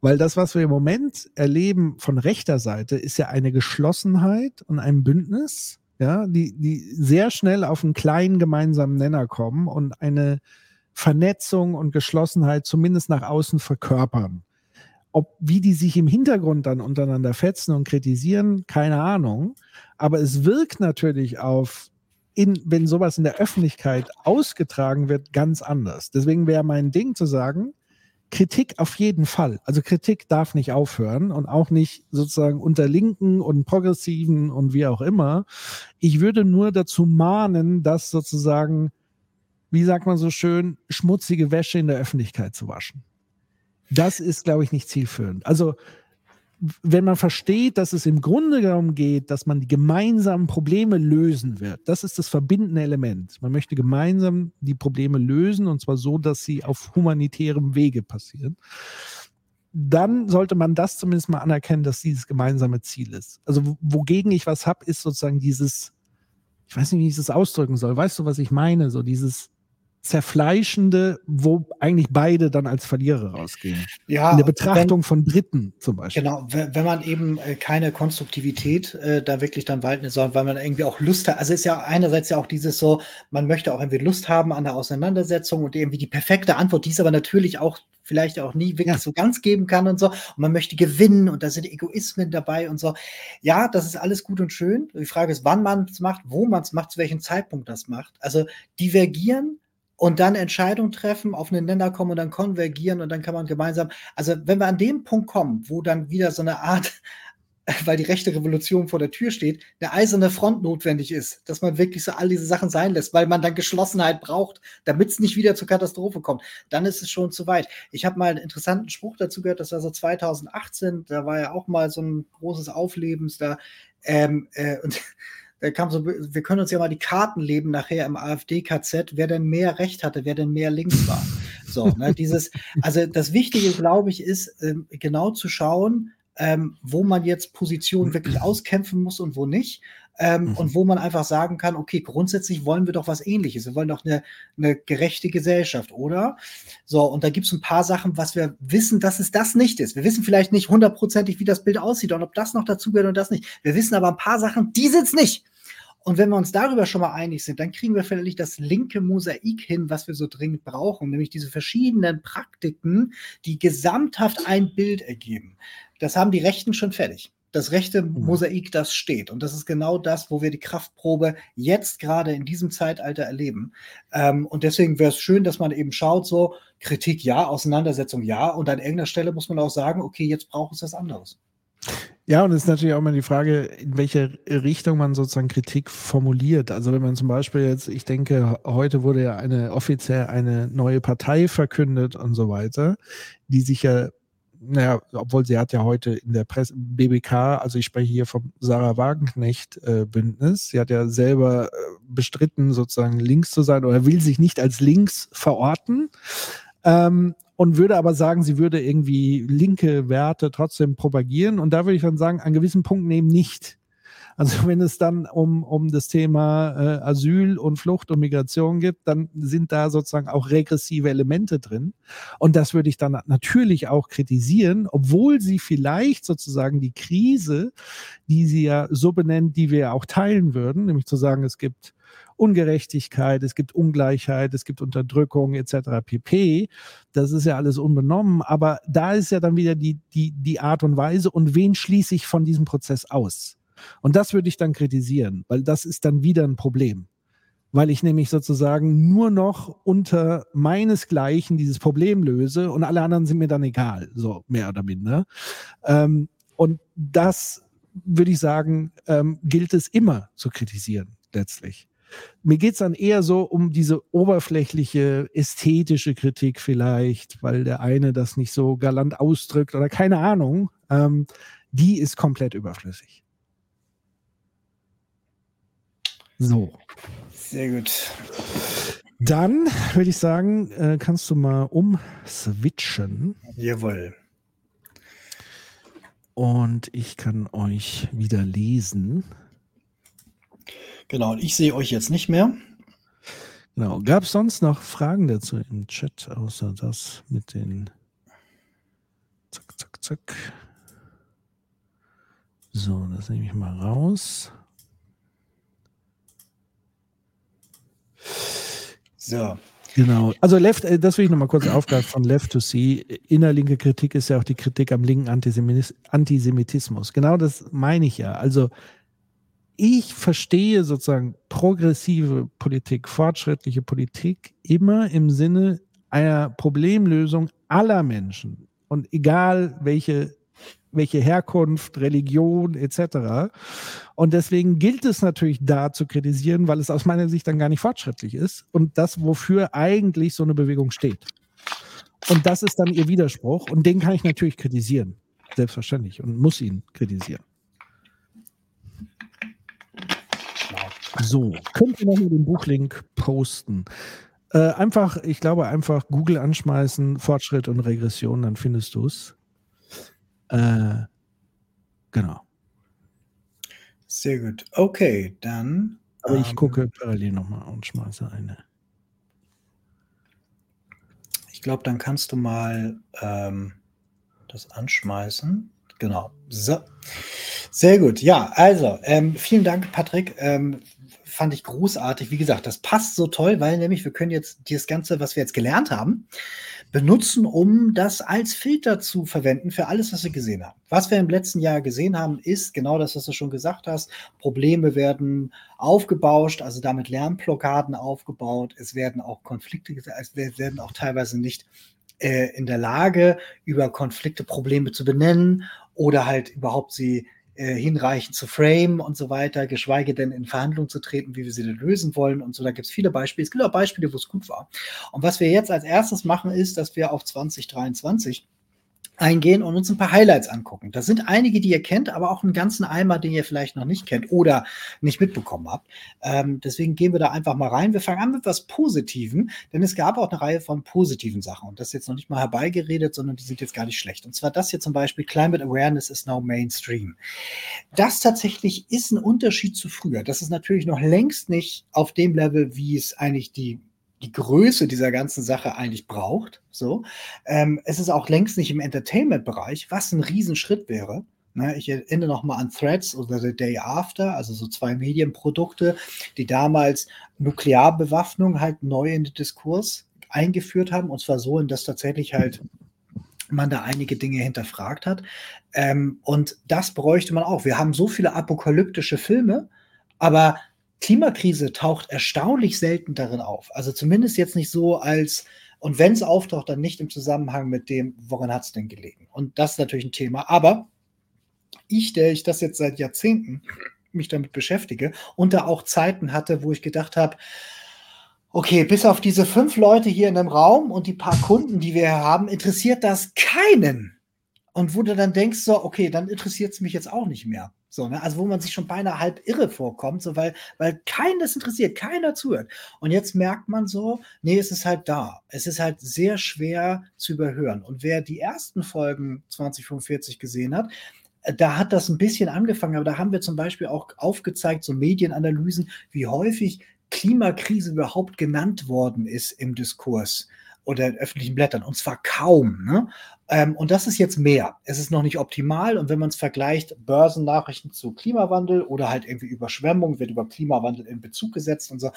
Weil das, was wir im Moment erleben von rechter Seite, ist ja eine Geschlossenheit und ein Bündnis, ja, die, die sehr schnell auf einen kleinen gemeinsamen Nenner kommen und eine Vernetzung und Geschlossenheit zumindest nach außen verkörpern. Ob, wie die sich im Hintergrund dann untereinander fetzen und kritisieren, keine Ahnung. Aber es wirkt natürlich auf, in, wenn sowas in der Öffentlichkeit ausgetragen wird, ganz anders. Deswegen wäre mein Ding zu sagen, Kritik auf jeden Fall. Also Kritik darf nicht aufhören und auch nicht sozusagen unter Linken und Progressiven und wie auch immer. Ich würde nur dazu mahnen, dass sozusagen, wie sagt man so schön, schmutzige Wäsche in der Öffentlichkeit zu waschen. Das ist, glaube ich, nicht zielführend. Also wenn man versteht, dass es im Grunde darum geht, dass man die gemeinsamen Probleme lösen wird, das ist das verbindende Element. Man möchte gemeinsam die Probleme lösen und zwar so, dass sie auf humanitärem Wege passieren. Dann sollte man das zumindest mal anerkennen, dass dieses gemeinsame Ziel ist. Also wogegen ich was habe, ist sozusagen dieses, ich weiß nicht, wie ich das ausdrücken soll. Weißt du, was ich meine? So dieses, zerfleischende, wo eigentlich beide dann als Verlierer rausgehen. Ja, in der Betrachtung wenn, von Dritten zum Beispiel. Genau, wenn man eben äh, keine Konstruktivität äh, da wirklich dann walten soll, weil man irgendwie auch Lust hat. Also ist ja einerseits ja auch dieses so, man möchte auch irgendwie Lust haben an der Auseinandersetzung und irgendwie die perfekte Antwort, die es aber natürlich auch vielleicht auch nie wirklich ja. so ganz geben kann und so. Und man möchte gewinnen und da sind Egoismen dabei und so. Ja, das ist alles gut und schön. Die Frage ist, wann man es macht, wo man es macht, zu welchem Zeitpunkt das macht. Also divergieren und dann Entscheidungen treffen, auf einen Nenner kommen und dann konvergieren und dann kann man gemeinsam, also wenn wir an dem Punkt kommen, wo dann wieder so eine Art, weil die rechte Revolution vor der Tür steht, eine eiserne Front notwendig ist, dass man wirklich so all diese Sachen sein lässt, weil man dann Geschlossenheit braucht, damit es nicht wieder zur Katastrophe kommt, dann ist es schon zu weit. Ich habe mal einen interessanten Spruch dazu gehört, das war so 2018, da war ja auch mal so ein großes Auflebens da, ähm, äh, und da kam so, wir können uns ja mal die Karten leben nachher im AfD-KZ, wer denn mehr Recht hatte, wer denn mehr links war. So, ne, dieses, also das Wichtige, glaube ich, ist ähm, genau zu schauen, ähm, wo man jetzt Positionen wirklich auskämpfen muss und wo nicht. Ähm, mhm. Und wo man einfach sagen kann, okay, grundsätzlich wollen wir doch was ähnliches. Wir wollen doch eine, eine gerechte Gesellschaft, oder? So, und da gibt es ein paar Sachen, was wir wissen, dass es das nicht ist. Wir wissen vielleicht nicht hundertprozentig, wie das Bild aussieht und ob das noch dazu gehört und das nicht. Wir wissen aber ein paar Sachen, die sind es nicht. Und wenn wir uns darüber schon mal einig sind, dann kriegen wir vielleicht das linke Mosaik hin, was wir so dringend brauchen, nämlich diese verschiedenen Praktiken, die gesamthaft ein Bild ergeben. Das haben die Rechten schon fertig das rechte mhm. Mosaik, das steht. Und das ist genau das, wo wir die Kraftprobe jetzt gerade in diesem Zeitalter erleben. Ähm, und deswegen wäre es schön, dass man eben schaut, so Kritik ja, Auseinandersetzung ja. Und an irgendeiner Stelle muss man auch sagen, okay, jetzt braucht es was anderes. Ja, und es ist natürlich auch immer die Frage, in welche Richtung man sozusagen Kritik formuliert. Also wenn man zum Beispiel jetzt, ich denke, heute wurde ja eine offiziell eine neue Partei verkündet und so weiter, die sich ja, naja, obwohl sie hat ja heute in der Presse, BBK, also ich spreche hier vom Sarah Wagenknecht äh, sie hat ja selber äh, bestritten, sozusagen links zu sein oder will sich nicht als links verorten. Ähm, und würde aber sagen, sie würde irgendwie linke Werte trotzdem propagieren. Und da würde ich dann sagen, an gewissen Punkten eben nicht. Also wenn es dann um, um das Thema äh, Asyl und Flucht und Migration geht, dann sind da sozusagen auch regressive Elemente drin. Und das würde ich dann natürlich auch kritisieren, obwohl sie vielleicht sozusagen die Krise, die sie ja so benennt, die wir auch teilen würden, nämlich zu sagen, es gibt Ungerechtigkeit, es gibt Ungleichheit, es gibt Unterdrückung etc. pp. Das ist ja alles unbenommen, aber da ist ja dann wieder die, die, die Art und Weise und wen schließe ich von diesem Prozess aus? Und das würde ich dann kritisieren, weil das ist dann wieder ein Problem. Weil ich nämlich sozusagen nur noch unter meinesgleichen dieses Problem löse und alle anderen sind mir dann egal, so mehr oder minder. Ähm, und das würde ich sagen, ähm, gilt es immer zu kritisieren, letztlich. Mir geht es dann eher so um diese oberflächliche ästhetische Kritik vielleicht, weil der eine das nicht so galant ausdrückt oder keine Ahnung. Ähm, die ist komplett überflüssig. So. Sehr gut. Dann würde ich sagen, äh, kannst du mal umswitchen. Jawohl. Und ich kann euch wieder lesen. Genau, und ich sehe euch jetzt nicht mehr. Genau. Gab es sonst noch Fragen dazu im Chat, außer das mit den Zack, zack, zack. So, das nehme ich mal raus. So. Genau. Also Left, äh, das will ich nochmal kurz aufgreifen von Left to See. Innerlinke Kritik ist ja auch die Kritik am linken Antisemitismus. Genau das meine ich ja. Also ich verstehe sozusagen progressive Politik, fortschrittliche Politik immer im Sinne einer Problemlösung aller Menschen und egal welche welche Herkunft, Religion etc. Und deswegen gilt es natürlich da zu kritisieren, weil es aus meiner Sicht dann gar nicht fortschrittlich ist und das, wofür eigentlich so eine Bewegung steht. Und das ist dann ihr Widerspruch und den kann ich natürlich kritisieren, selbstverständlich und muss ihn kritisieren. So, könnt ihr nochmal den Buchlink posten. Äh, einfach, ich glaube, einfach Google anschmeißen, Fortschritt und Regression, dann findest du es. Äh, genau. Sehr gut. Okay, dann. Aber ich ähm, gucke parallel nochmal und schmeiße eine. Ich glaube, dann kannst du mal ähm, das anschmeißen. Genau. So. Sehr gut. Ja, also ähm, vielen Dank, Patrick. Ähm, fand ich großartig. Wie gesagt, das passt so toll, weil nämlich wir können jetzt das Ganze, was wir jetzt gelernt haben, benutzen, um das als Filter zu verwenden für alles, was wir gesehen haben. Was wir im letzten Jahr gesehen haben, ist genau das, was du schon gesagt hast. Probleme werden aufgebauscht, also damit Lernblockaden aufgebaut. Es werden auch Konflikte, es werden auch teilweise nicht äh, in der Lage, über Konflikte, Probleme zu benennen oder halt überhaupt sie äh, hinreichend zu frame und so weiter, geschweige denn in Verhandlungen zu treten, wie wir sie denn lösen wollen und so. Da gibt es viele Beispiele. Es gibt auch Beispiele, wo es gut war. Und was wir jetzt als erstes machen, ist, dass wir auf 2023 eingehen und uns ein paar Highlights angucken. Das sind einige, die ihr kennt, aber auch einen ganzen Eimer, den ihr vielleicht noch nicht kennt oder nicht mitbekommen habt. Ähm, deswegen gehen wir da einfach mal rein. Wir fangen an mit was Positiven, denn es gab auch eine Reihe von positiven Sachen und das ist jetzt noch nicht mal herbeigeredet, sondern die sind jetzt gar nicht schlecht. Und zwar das hier zum Beispiel, Climate Awareness is now mainstream. Das tatsächlich ist ein Unterschied zu früher. Das ist natürlich noch längst nicht auf dem Level, wie es eigentlich die die Größe dieser ganzen Sache eigentlich braucht. So, ähm, es ist auch längst nicht im Entertainment-Bereich, was ein Riesenschritt wäre. Ne, ich erinnere noch mal an Threads oder The Day After, also so zwei Medienprodukte, die damals Nuklearbewaffnung halt neu in den Diskurs eingeführt haben, und zwar so, dass tatsächlich halt man da einige Dinge hinterfragt hat. Ähm, und das bräuchte man auch. Wir haben so viele apokalyptische Filme, aber Klimakrise taucht erstaunlich selten darin auf. Also zumindest jetzt nicht so als, und wenn es auftaucht, dann nicht im Zusammenhang mit dem, woran hat es denn gelegen. Und das ist natürlich ein Thema. Aber ich, der ich das jetzt seit Jahrzehnten mich damit beschäftige und da auch Zeiten hatte, wo ich gedacht habe, okay, bis auf diese fünf Leute hier in dem Raum und die paar Kunden, die wir haben, interessiert das keinen. Und wo du dann denkst, so, okay, dann interessiert es mich jetzt auch nicht mehr. So, ne? Also wo man sich schon beinahe halb irre vorkommt, so weil, weil keinen das interessiert, keiner zuhört. Und jetzt merkt man so, nee, es ist halt da. Es ist halt sehr schwer zu überhören. Und wer die ersten Folgen 2045 gesehen hat, äh, da hat das ein bisschen angefangen, aber da haben wir zum Beispiel auch aufgezeigt, so Medienanalysen, wie häufig Klimakrise überhaupt genannt worden ist im Diskurs oder in öffentlichen Blättern, und zwar kaum. Ne? Ähm, und das ist jetzt mehr. Es ist noch nicht optimal. Und wenn man es vergleicht, Börsennachrichten zu Klimawandel oder halt irgendwie Überschwemmung, wird über Klimawandel in Bezug gesetzt und so,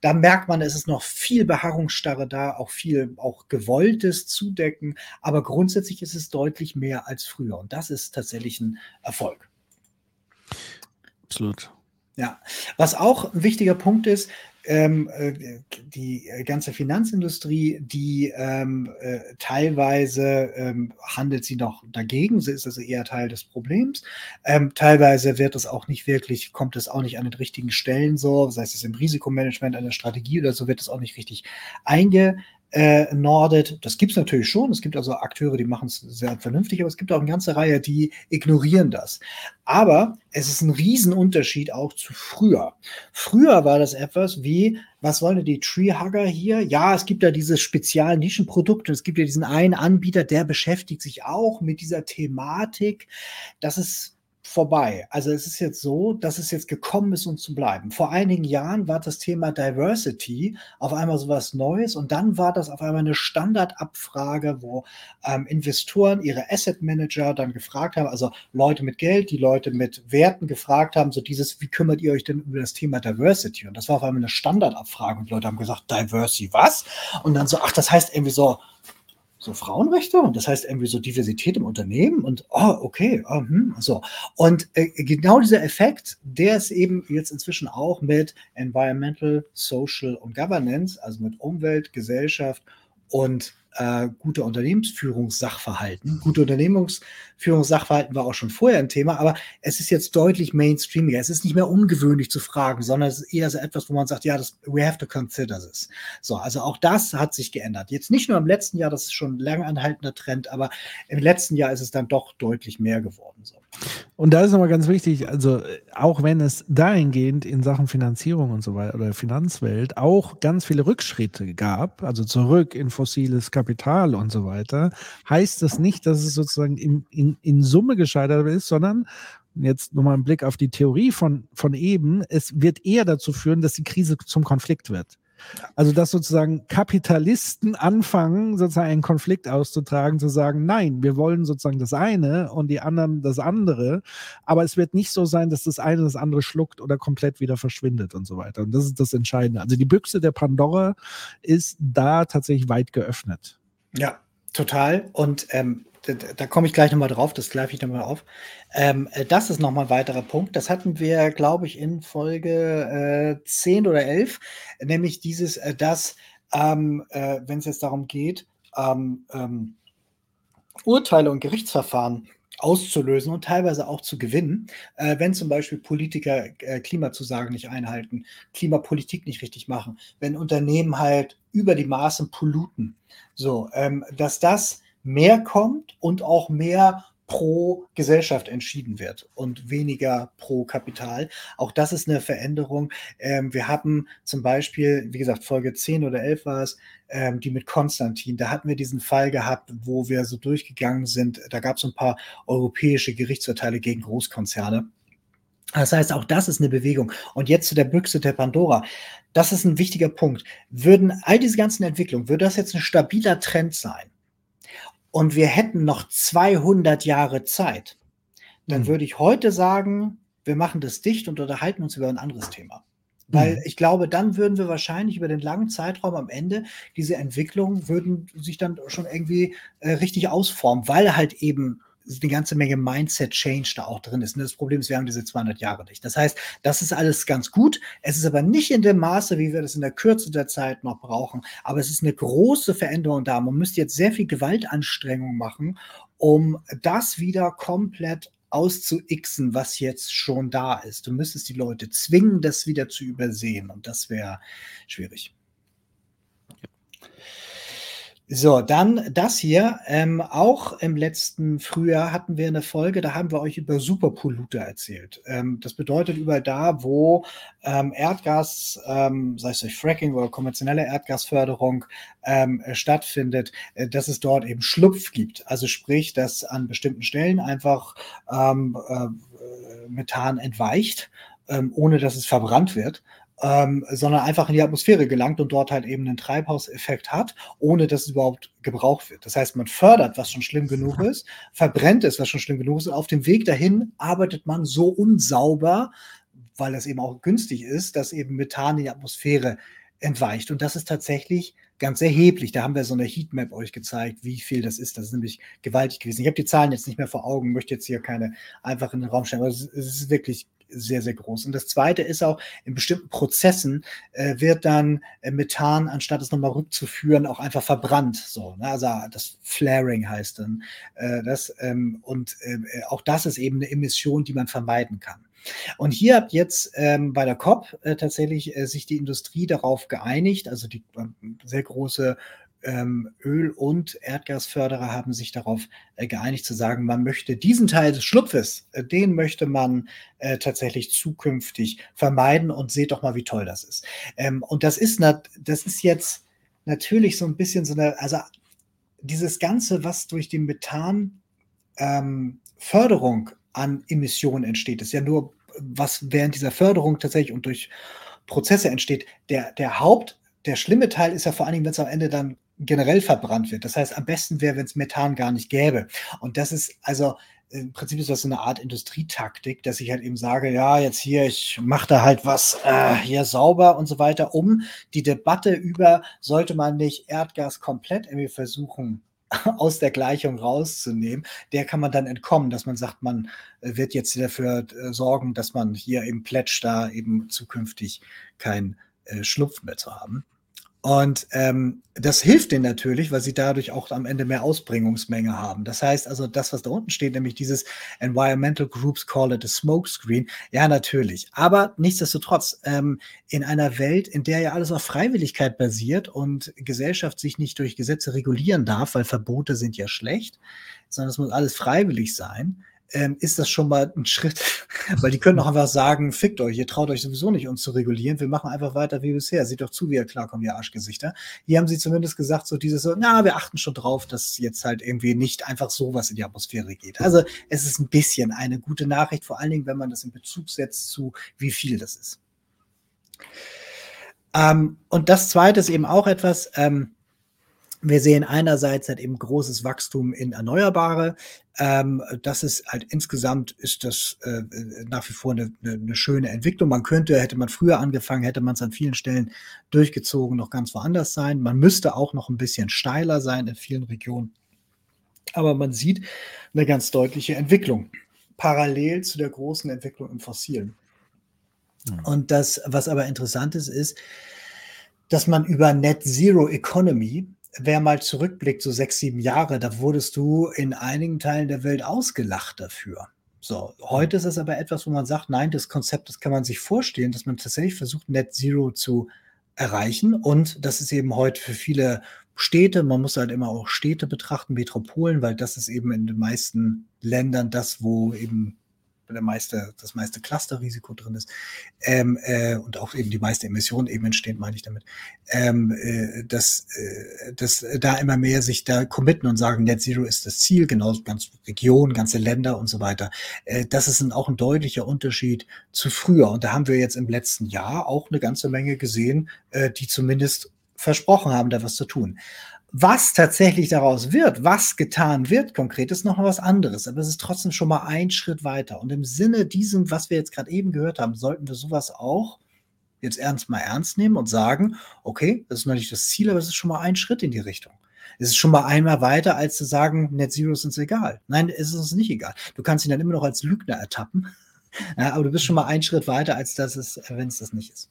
da merkt man, es ist noch viel Beharrungsstarre da, auch viel auch gewolltes Zudecken. Aber grundsätzlich ist es deutlich mehr als früher. Und das ist tatsächlich ein Erfolg. Absolut. Ja, was auch ein wichtiger Punkt ist, ähm, äh, die ganze Finanzindustrie, die ähm, äh, teilweise ähm, handelt sie noch dagegen, sie ist also eher Teil des Problems. Ähm, teilweise wird es auch nicht wirklich, kommt es auch nicht an den richtigen Stellen so, sei es im Risikomanagement, an der Strategie oder so, wird es auch nicht richtig einge, äh, Nordet. Das gibt es natürlich schon. Es gibt also Akteure, die machen es sehr vernünftig, aber es gibt auch eine ganze Reihe, die ignorieren das. Aber es ist ein Riesenunterschied auch zu früher. Früher war das etwas wie, was wollen die Treehugger hier? Ja, es gibt ja diese speziellen Nischenprodukte. Es gibt ja diesen einen Anbieter, der beschäftigt sich auch mit dieser Thematik. Das ist vorbei. Also es ist jetzt so, dass es jetzt gekommen ist, um zu bleiben. Vor einigen Jahren war das Thema Diversity auf einmal so was Neues und dann war das auf einmal eine Standardabfrage, wo ähm, Investoren ihre Asset Manager dann gefragt haben, also Leute mit Geld, die Leute mit Werten gefragt haben, so dieses, wie kümmert ihr euch denn über das Thema Diversity? Und das war auf einmal eine Standardabfrage und Leute haben gesagt, Diversity was? Und dann so, ach, das heißt irgendwie so, so Frauenrechte und das heißt irgendwie so Diversität im Unternehmen und oh, okay, oh, hm, so. Und äh, genau dieser Effekt, der ist eben jetzt inzwischen auch mit Environmental, Social und Governance, also mit Umwelt, Gesellschaft und äh, gute Unternehmensführungssachverhalten. Gute Unternehmensführungssachverhalten war auch schon vorher ein Thema, aber es ist jetzt deutlich mainstreamiger. Es ist nicht mehr ungewöhnlich zu fragen, sondern es ist eher so etwas, wo man sagt, ja, das, we have to consider this. So, also auch das hat sich geändert. Jetzt nicht nur im letzten Jahr, das ist schon ein lang anhaltender Trend, aber im letzten Jahr ist es dann doch deutlich mehr geworden. So. Und da ist nochmal ganz wichtig, also auch wenn es dahingehend in Sachen Finanzierung und so weiter oder Finanzwelt auch ganz viele Rückschritte gab, also zurück in fossiles Kapital und so weiter, heißt das nicht, dass es sozusagen in, in, in Summe gescheitert ist, sondern jetzt nochmal ein Blick auf die Theorie von, von eben, es wird eher dazu führen, dass die Krise zum Konflikt wird. Also, dass sozusagen Kapitalisten anfangen, sozusagen einen Konflikt auszutragen, zu sagen, nein, wir wollen sozusagen das eine und die anderen das andere. Aber es wird nicht so sein, dass das eine das andere schluckt oder komplett wieder verschwindet und so weiter. Und das ist das Entscheidende. Also, die Büchse der Pandora ist da tatsächlich weit geöffnet. Ja, total. Und ähm, da, da komme ich gleich nochmal drauf, das greife ich nochmal auf. Ähm, äh, das ist nochmal ein weiterer Punkt. Das hatten wir, glaube ich, in Folge äh, 10 oder 11, nämlich dieses, äh, dass, ähm, äh, wenn es jetzt darum geht, ähm, ähm, Urteile und Gerichtsverfahren auszulösen und teilweise auch zu gewinnen, äh, wenn zum Beispiel Politiker äh, Klimazusagen nicht einhalten, Klimapolitik nicht richtig machen, wenn Unternehmen halt über die Maßen polluten. So, ähm, dass das mehr kommt und auch mehr pro Gesellschaft entschieden wird und weniger pro Kapital. Auch das ist eine Veränderung. Ähm, wir haben zum Beispiel, wie gesagt, Folge 10 oder 11 war es, ähm, die mit Konstantin. Da hatten wir diesen Fall gehabt, wo wir so durchgegangen sind. Da gab es ein paar europäische Gerichtsurteile gegen Großkonzerne. Das heißt, auch das ist eine Bewegung. Und jetzt zu der Büchse der Pandora. Das ist ein wichtiger Punkt. Würden all diese ganzen Entwicklungen, würde das jetzt ein stabiler Trend sein? Und wir hätten noch 200 Jahre Zeit, dann mhm. würde ich heute sagen, wir machen das dicht und unterhalten uns über ein anderes Thema. Weil mhm. ich glaube, dann würden wir wahrscheinlich über den langen Zeitraum am Ende diese Entwicklung würden sich dann schon irgendwie äh, richtig ausformen, weil halt eben eine ganze Menge Mindset-Change da auch drin ist. Und das Problem ist, wir haben diese 200 Jahre nicht. Das heißt, das ist alles ganz gut. Es ist aber nicht in dem Maße, wie wir das in der Kürze der Zeit noch brauchen. Aber es ist eine große Veränderung da. Man müsste jetzt sehr viel Gewaltanstrengung machen, um das wieder komplett auszuixen, was jetzt schon da ist. Du müsstest die Leute zwingen, das wieder zu übersehen und das wäre schwierig. So, dann das hier. Ähm, auch im letzten Frühjahr hatten wir eine Folge, da haben wir euch über Superpolluter erzählt. Ähm, das bedeutet überall da, wo ähm, Erdgas, ähm, sei es durch Fracking oder konventionelle Erdgasförderung, ähm, stattfindet, äh, dass es dort eben Schlupf gibt. Also sprich, dass an bestimmten Stellen einfach ähm, äh, Methan entweicht, ähm, ohne dass es verbrannt wird ähm, sondern einfach in die Atmosphäre gelangt und dort halt eben einen Treibhauseffekt hat, ohne dass es überhaupt gebraucht wird. Das heißt, man fördert, was schon schlimm genug ist, verbrennt es, was schon schlimm genug ist, und auf dem Weg dahin arbeitet man so unsauber, weil das eben auch günstig ist, dass eben Methan in die Atmosphäre entweicht. Und das ist tatsächlich ganz erheblich. Da haben wir so eine Heatmap euch gezeigt, wie viel das ist. Das ist nämlich gewaltig gewesen. Ich habe die Zahlen jetzt nicht mehr vor Augen, möchte jetzt hier keine einfach in den Raum stellen, aber es ist wirklich sehr, sehr groß. Und das Zweite ist auch, in bestimmten Prozessen äh, wird dann äh, Methan, anstatt es nochmal rückzuführen, auch einfach verbrannt. So, ne? Also das Flaring heißt dann äh, das. Ähm, und äh, auch das ist eben eine Emission, die man vermeiden kann. Und hier hat jetzt ähm, bei der COP äh, tatsächlich äh, sich die Industrie darauf geeinigt, also die äh, sehr große ähm, Öl- und Erdgasförderer haben sich darauf äh, geeinigt zu sagen, man möchte diesen Teil des Schlupfes, äh, den möchte man äh, tatsächlich zukünftig vermeiden und seht doch mal, wie toll das ist. Ähm, und das ist, das ist jetzt natürlich so ein bisschen so eine, also dieses Ganze, was durch die Methanförderung ähm, an Emissionen entsteht, ist ja nur, was während dieser Förderung tatsächlich und durch Prozesse entsteht. Der, der Haupt, der schlimme Teil ist ja vor allen Dingen, wenn es am Ende dann generell verbrannt wird. Das heißt, am besten wäre, wenn es Methan gar nicht gäbe. Und das ist also im Prinzip ist das so eine Art Industrietaktik, dass ich halt eben sage, ja, jetzt hier, ich mache da halt was äh, hier sauber und so weiter, um die Debatte über, sollte man nicht Erdgas komplett irgendwie versuchen, aus der Gleichung rauszunehmen, der kann man dann entkommen, dass man sagt, man äh, wird jetzt dafür äh, sorgen, dass man hier im Pledge da eben zukünftig kein äh, Schlupf mehr zu haben. Und ähm, das hilft denen natürlich, weil sie dadurch auch am Ende mehr Ausbringungsmenge haben. Das heißt also, das, was da unten steht, nämlich dieses Environmental Groups call it a smokescreen, ja, natürlich. Aber nichtsdestotrotz, ähm, in einer Welt, in der ja alles auf Freiwilligkeit basiert und Gesellschaft sich nicht durch Gesetze regulieren darf, weil Verbote sind ja schlecht, sondern es muss alles freiwillig sein, ähm, ist das schon mal ein Schritt, weil die können auch einfach sagen, fickt euch, ihr traut euch sowieso nicht, uns zu regulieren, wir machen einfach weiter wie bisher, seht doch zu, wie ihr klarkommt, ihr Arschgesichter. Hier haben sie zumindest gesagt, so dieses so, na, wir achten schon drauf, dass jetzt halt irgendwie nicht einfach sowas in die Atmosphäre geht. Also es ist ein bisschen eine gute Nachricht, vor allen Dingen, wenn man das in Bezug setzt zu, wie viel das ist. Ähm, und das zweite ist eben auch etwas, ähm, wir sehen einerseits halt eben großes Wachstum in Erneuerbare. Ähm, das ist halt insgesamt ist das äh, nach wie vor eine, eine, schöne Entwicklung. Man könnte, hätte man früher angefangen, hätte man es an vielen Stellen durchgezogen, noch ganz woanders sein. Man müsste auch noch ein bisschen steiler sein in vielen Regionen. Aber man sieht eine ganz deutliche Entwicklung parallel zu der großen Entwicklung im Fossilen. Mhm. Und das, was aber interessant ist, ist, dass man über Net Zero Economy wer mal zurückblickt, so sechs, sieben Jahre, da wurdest du in einigen Teilen der Welt ausgelacht dafür. So, heute ist es aber etwas, wo man sagt, nein, das Konzept, das kann man sich vorstellen, dass man tatsächlich versucht, Net Zero zu erreichen. Und das ist eben heute für viele Städte, man muss halt immer auch Städte betrachten, Metropolen, weil das ist eben in den meisten Ländern das, wo eben der meiste, das meiste Clusterrisiko drin ist ähm, äh, und auch eben die meiste Emission eben entsteht, meine ich damit, ähm, äh, dass, äh, dass da immer mehr sich da committen und sagen, Net Zero ist das Ziel, genauso ganz Regionen, ganze Länder und so weiter. Äh, das ist ein, auch ein deutlicher Unterschied zu früher. Und da haben wir jetzt im letzten Jahr auch eine ganze Menge gesehen, äh, die zumindest versprochen haben, da was zu tun. Was tatsächlich daraus wird, was getan wird konkret, ist noch was anderes. Aber es ist trotzdem schon mal ein Schritt weiter. Und im Sinne diesem, was wir jetzt gerade eben gehört haben, sollten wir sowas auch jetzt ernst mal ernst nehmen und sagen, okay, das ist noch nicht das Ziel, aber es ist schon mal ein Schritt in die Richtung. Es ist schon mal einmal weiter, als zu sagen, Net Zero ist uns egal. Nein, es ist uns nicht egal. Du kannst ihn dann immer noch als Lügner ertappen, ja, aber du bist schon mal einen Schritt weiter, als das ist, wenn es das nicht ist.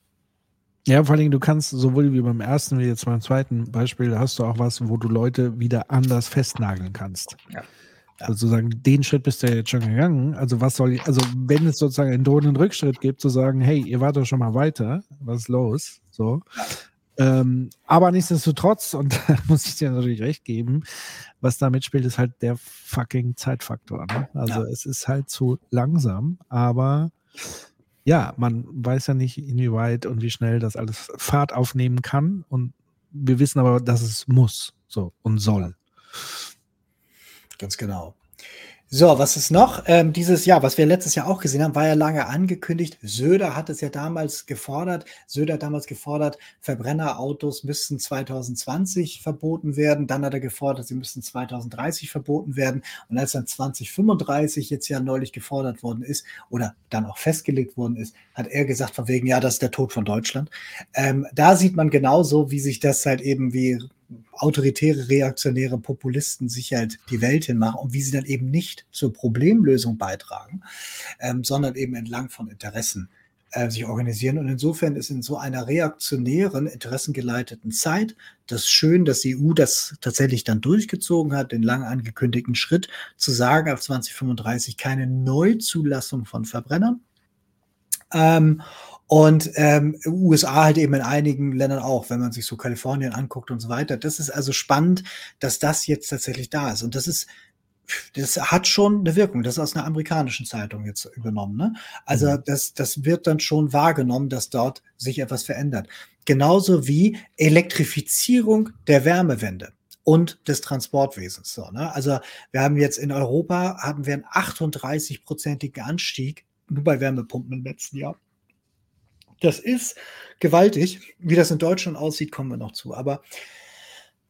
Ja, vor allem, du kannst sowohl wie beim ersten wie jetzt beim zweiten Beispiel, da hast du auch was, wo du Leute wieder anders festnageln kannst. Ja. Ja. Sozusagen, den Schritt bist du ja jetzt schon gegangen. Also, was soll ich, also, wenn es sozusagen einen drohenden Rückschritt gibt, zu sagen, hey, ihr wart doch schon mal weiter, was ist los? So. Ja. Ähm, aber nichtsdestotrotz, und da muss ich dir natürlich recht geben, was da mitspielt, ist halt der fucking Zeitfaktor. Ne? Also, es ist halt zu langsam, aber ja, man weiß ja nicht, inwieweit und wie schnell das alles Fahrt aufnehmen kann. Und wir wissen aber, dass es muss so und soll. Ganz genau. So, was ist noch? Ähm, dieses Jahr, was wir letztes Jahr auch gesehen haben, war ja lange angekündigt. Söder hat es ja damals gefordert. Söder hat damals gefordert, Verbrennerautos müssten 2020 verboten werden. Dann hat er gefordert, sie müssten 2030 verboten werden. Und als dann 2035 jetzt ja neulich gefordert worden ist oder dann auch festgelegt worden ist, hat er gesagt, von wegen, ja, das ist der Tod von Deutschland. Ähm, da sieht man genauso, wie sich das halt eben wie autoritäre, reaktionäre Populisten sich halt die Welt hinmachen und wie sie dann eben nicht zur Problemlösung beitragen, ähm, sondern eben entlang von Interessen äh, sich organisieren. Und insofern ist in so einer reaktionären, interessengeleiteten Zeit das schön, dass die EU das tatsächlich dann durchgezogen hat, den lang angekündigten Schritt zu sagen, ab 2035 keine Neuzulassung von Verbrennern. Ähm, und ähm, USA halt eben in einigen Ländern auch, wenn man sich so Kalifornien anguckt und so weiter. Das ist also spannend, dass das jetzt tatsächlich da ist. Und das ist, das hat schon eine Wirkung. Das ist aus einer amerikanischen Zeitung jetzt übernommen. Ne? Also mhm. das, das wird dann schon wahrgenommen, dass dort sich etwas verändert. Genauso wie Elektrifizierung der Wärmewende und des Transportwesens. So, ne? Also wir haben jetzt in Europa haben wir einen 38-prozentigen Anstieg nur bei Wärmepumpen im letzten Jahr. Das ist gewaltig. Wie das in Deutschland aussieht, kommen wir noch zu. Aber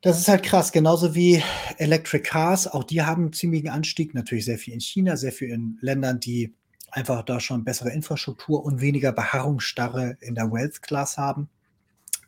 das ist halt krass. Genauso wie Electric Cars. Auch die haben einen ziemlichen Anstieg. Natürlich sehr viel in China, sehr viel in Ländern, die einfach da schon bessere Infrastruktur und weniger Beharrungsstarre in der Wealth Class haben.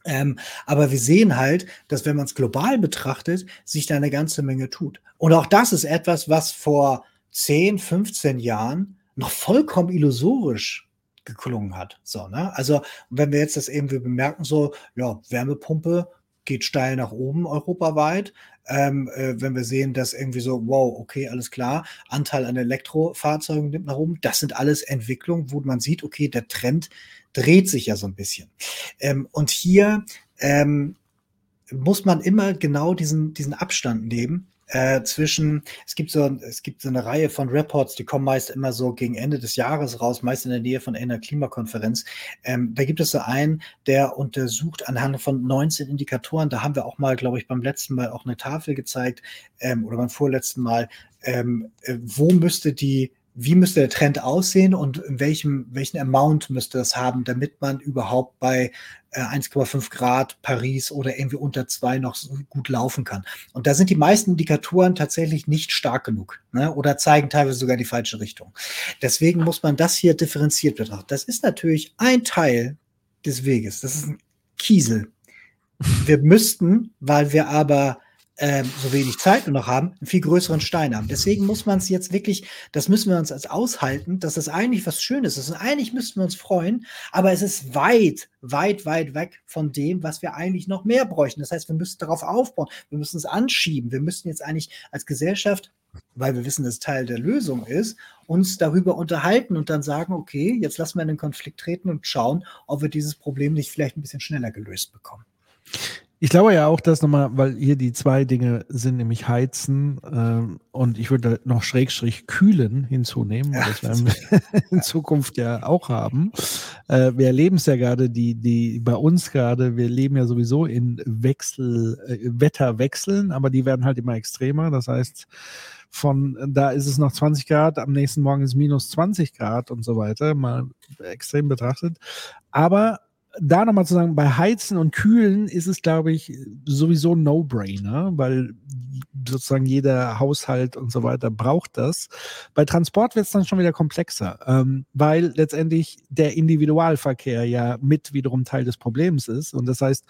Ähm, aber wir sehen halt, dass wenn man es global betrachtet, sich da eine ganze Menge tut. Und auch das ist etwas, was vor 10, 15 Jahren noch vollkommen illusorisch geklungen hat. So, ne? Also, wenn wir jetzt das eben wir bemerken, so, ja, Wärmepumpe geht steil nach oben europaweit. Ähm, äh, wenn wir sehen, dass irgendwie so, wow, okay, alles klar, Anteil an Elektrofahrzeugen nimmt nach oben, das sind alles Entwicklungen, wo man sieht, okay, der Trend dreht sich ja so ein bisschen. Ähm, und hier ähm, muss man immer genau diesen, diesen Abstand nehmen äh, zwischen, es gibt so, es gibt so eine Reihe von Reports, die kommen meist immer so gegen Ende des Jahres raus, meist in der Nähe von einer Klimakonferenz. Ähm, da gibt es so einen, der untersucht anhand von 19 Indikatoren, da haben wir auch mal, glaube ich, beim letzten Mal auch eine Tafel gezeigt, ähm, oder beim vorletzten Mal, ähm, äh, wo müsste die wie müsste der Trend aussehen und in welchem, welchen Amount müsste das haben, damit man überhaupt bei äh, 1,5 Grad Paris oder irgendwie unter zwei noch so gut laufen kann. Und da sind die meisten Indikatoren tatsächlich nicht stark genug ne? oder zeigen teilweise sogar die falsche Richtung. Deswegen muss man das hier differenziert betrachten. Das ist natürlich ein Teil des Weges. Das ist ein Kiesel. Wir müssten, weil wir aber ähm, so wenig Zeit nur noch haben, einen viel größeren Stein haben. Deswegen muss man es jetzt wirklich, das müssen wir uns als aushalten, dass das eigentlich was Schönes ist. Und eigentlich müssten wir uns freuen, aber es ist weit, weit, weit weg von dem, was wir eigentlich noch mehr bräuchten. Das heißt, wir müssen darauf aufbauen, wir müssen es anschieben. Wir müssen jetzt eigentlich als Gesellschaft weil wir wissen, dass Teil der Lösung ist, uns darüber unterhalten und dann sagen, okay, jetzt lassen wir in den Konflikt treten und schauen, ob wir dieses Problem nicht vielleicht ein bisschen schneller gelöst bekommen. Ich glaube ja auch, dass nochmal, weil hier die zwei Dinge sind, nämlich heizen ähm, und ich würde noch Schrägstrich kühlen hinzunehmen, ja, das werden wir in Zukunft ja auch haben. Äh, wir erleben es ja gerade, die, die bei uns gerade, wir leben ja sowieso in Wechsel, äh, Wetterwechseln, aber die werden halt immer extremer. Das heißt, von da ist es noch 20 Grad, am nächsten Morgen ist minus 20 Grad und so weiter, mal extrem betrachtet. Aber da nochmal zu sagen, bei Heizen und Kühlen ist es, glaube ich, sowieso ein No-Brainer, weil sozusagen jeder Haushalt und so weiter braucht das. Bei Transport wird es dann schon wieder komplexer, ähm, weil letztendlich der Individualverkehr ja mit wiederum Teil des Problems ist. Und das heißt,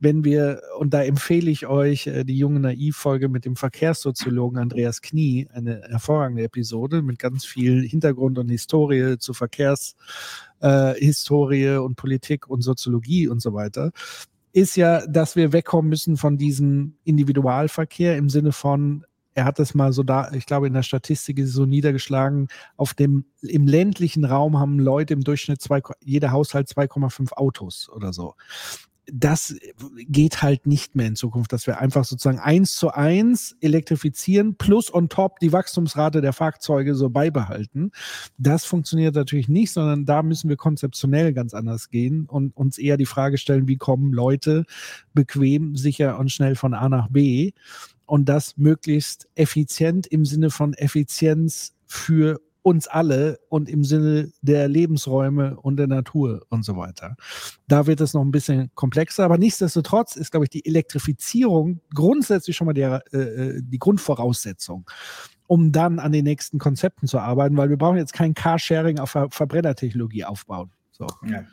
wenn wir, und da empfehle ich euch äh, die junge Naiv-Folge mit dem Verkehrssoziologen Andreas Knie, eine hervorragende Episode mit ganz viel Hintergrund und Historie zu Verkehrshistorie äh, und Politik und Soziologie und so weiter, ist ja, dass wir wegkommen müssen von diesem Individualverkehr im Sinne von, er hat das mal so da, ich glaube, in der Statistik ist es so niedergeschlagen, auf dem, im ländlichen Raum haben Leute im Durchschnitt zwei, jeder Haushalt 2,5 Autos oder so das geht halt nicht mehr in Zukunft, dass wir einfach sozusagen eins zu eins elektrifizieren plus on top die Wachstumsrate der Fahrzeuge so beibehalten. Das funktioniert natürlich nicht, sondern da müssen wir konzeptionell ganz anders gehen und uns eher die Frage stellen, wie kommen Leute bequem, sicher und schnell von A nach B und das möglichst effizient im Sinne von Effizienz für uns alle und im Sinne der Lebensräume und der Natur und so weiter. Da wird es noch ein bisschen komplexer, aber nichtsdestotrotz ist, glaube ich, die Elektrifizierung grundsätzlich schon mal der, äh, äh, die Grundvoraussetzung um dann an den nächsten Konzepten zu arbeiten, weil wir brauchen jetzt kein Carsharing auf Ver Verbrennertechnologie aufbauen. So. Ja.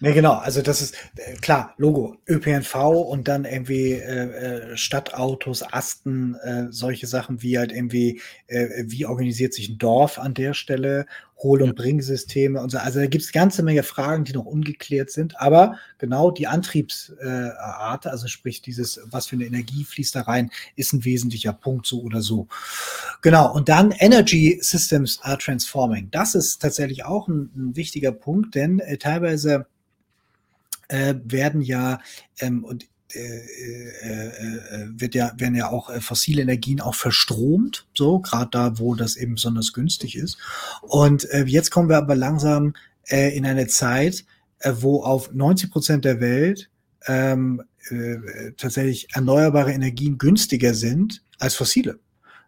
Ne, genau, also das ist äh, klar, Logo, ÖPNV und dann irgendwie äh, äh, Stadtautos, Asten, äh, solche Sachen wie halt irgendwie, äh, wie organisiert sich ein Dorf an der Stelle Hol- und Bringsysteme und so. Also da gibt es ganze Menge Fragen, die noch ungeklärt sind. Aber genau die Antriebsart, äh, also sprich dieses, was für eine Energie fließt da rein, ist ein wesentlicher Punkt so oder so. Genau. Und dann Energy Systems are transforming. Das ist tatsächlich auch ein, ein wichtiger Punkt, denn äh, teilweise äh, werden ja, ähm, und wird ja, werden ja auch fossile Energien auch verstromt, so, gerade da, wo das eben besonders günstig ist. Und jetzt kommen wir aber langsam in eine Zeit, wo auf 90 Prozent der Welt ähm, tatsächlich erneuerbare Energien günstiger sind als fossile.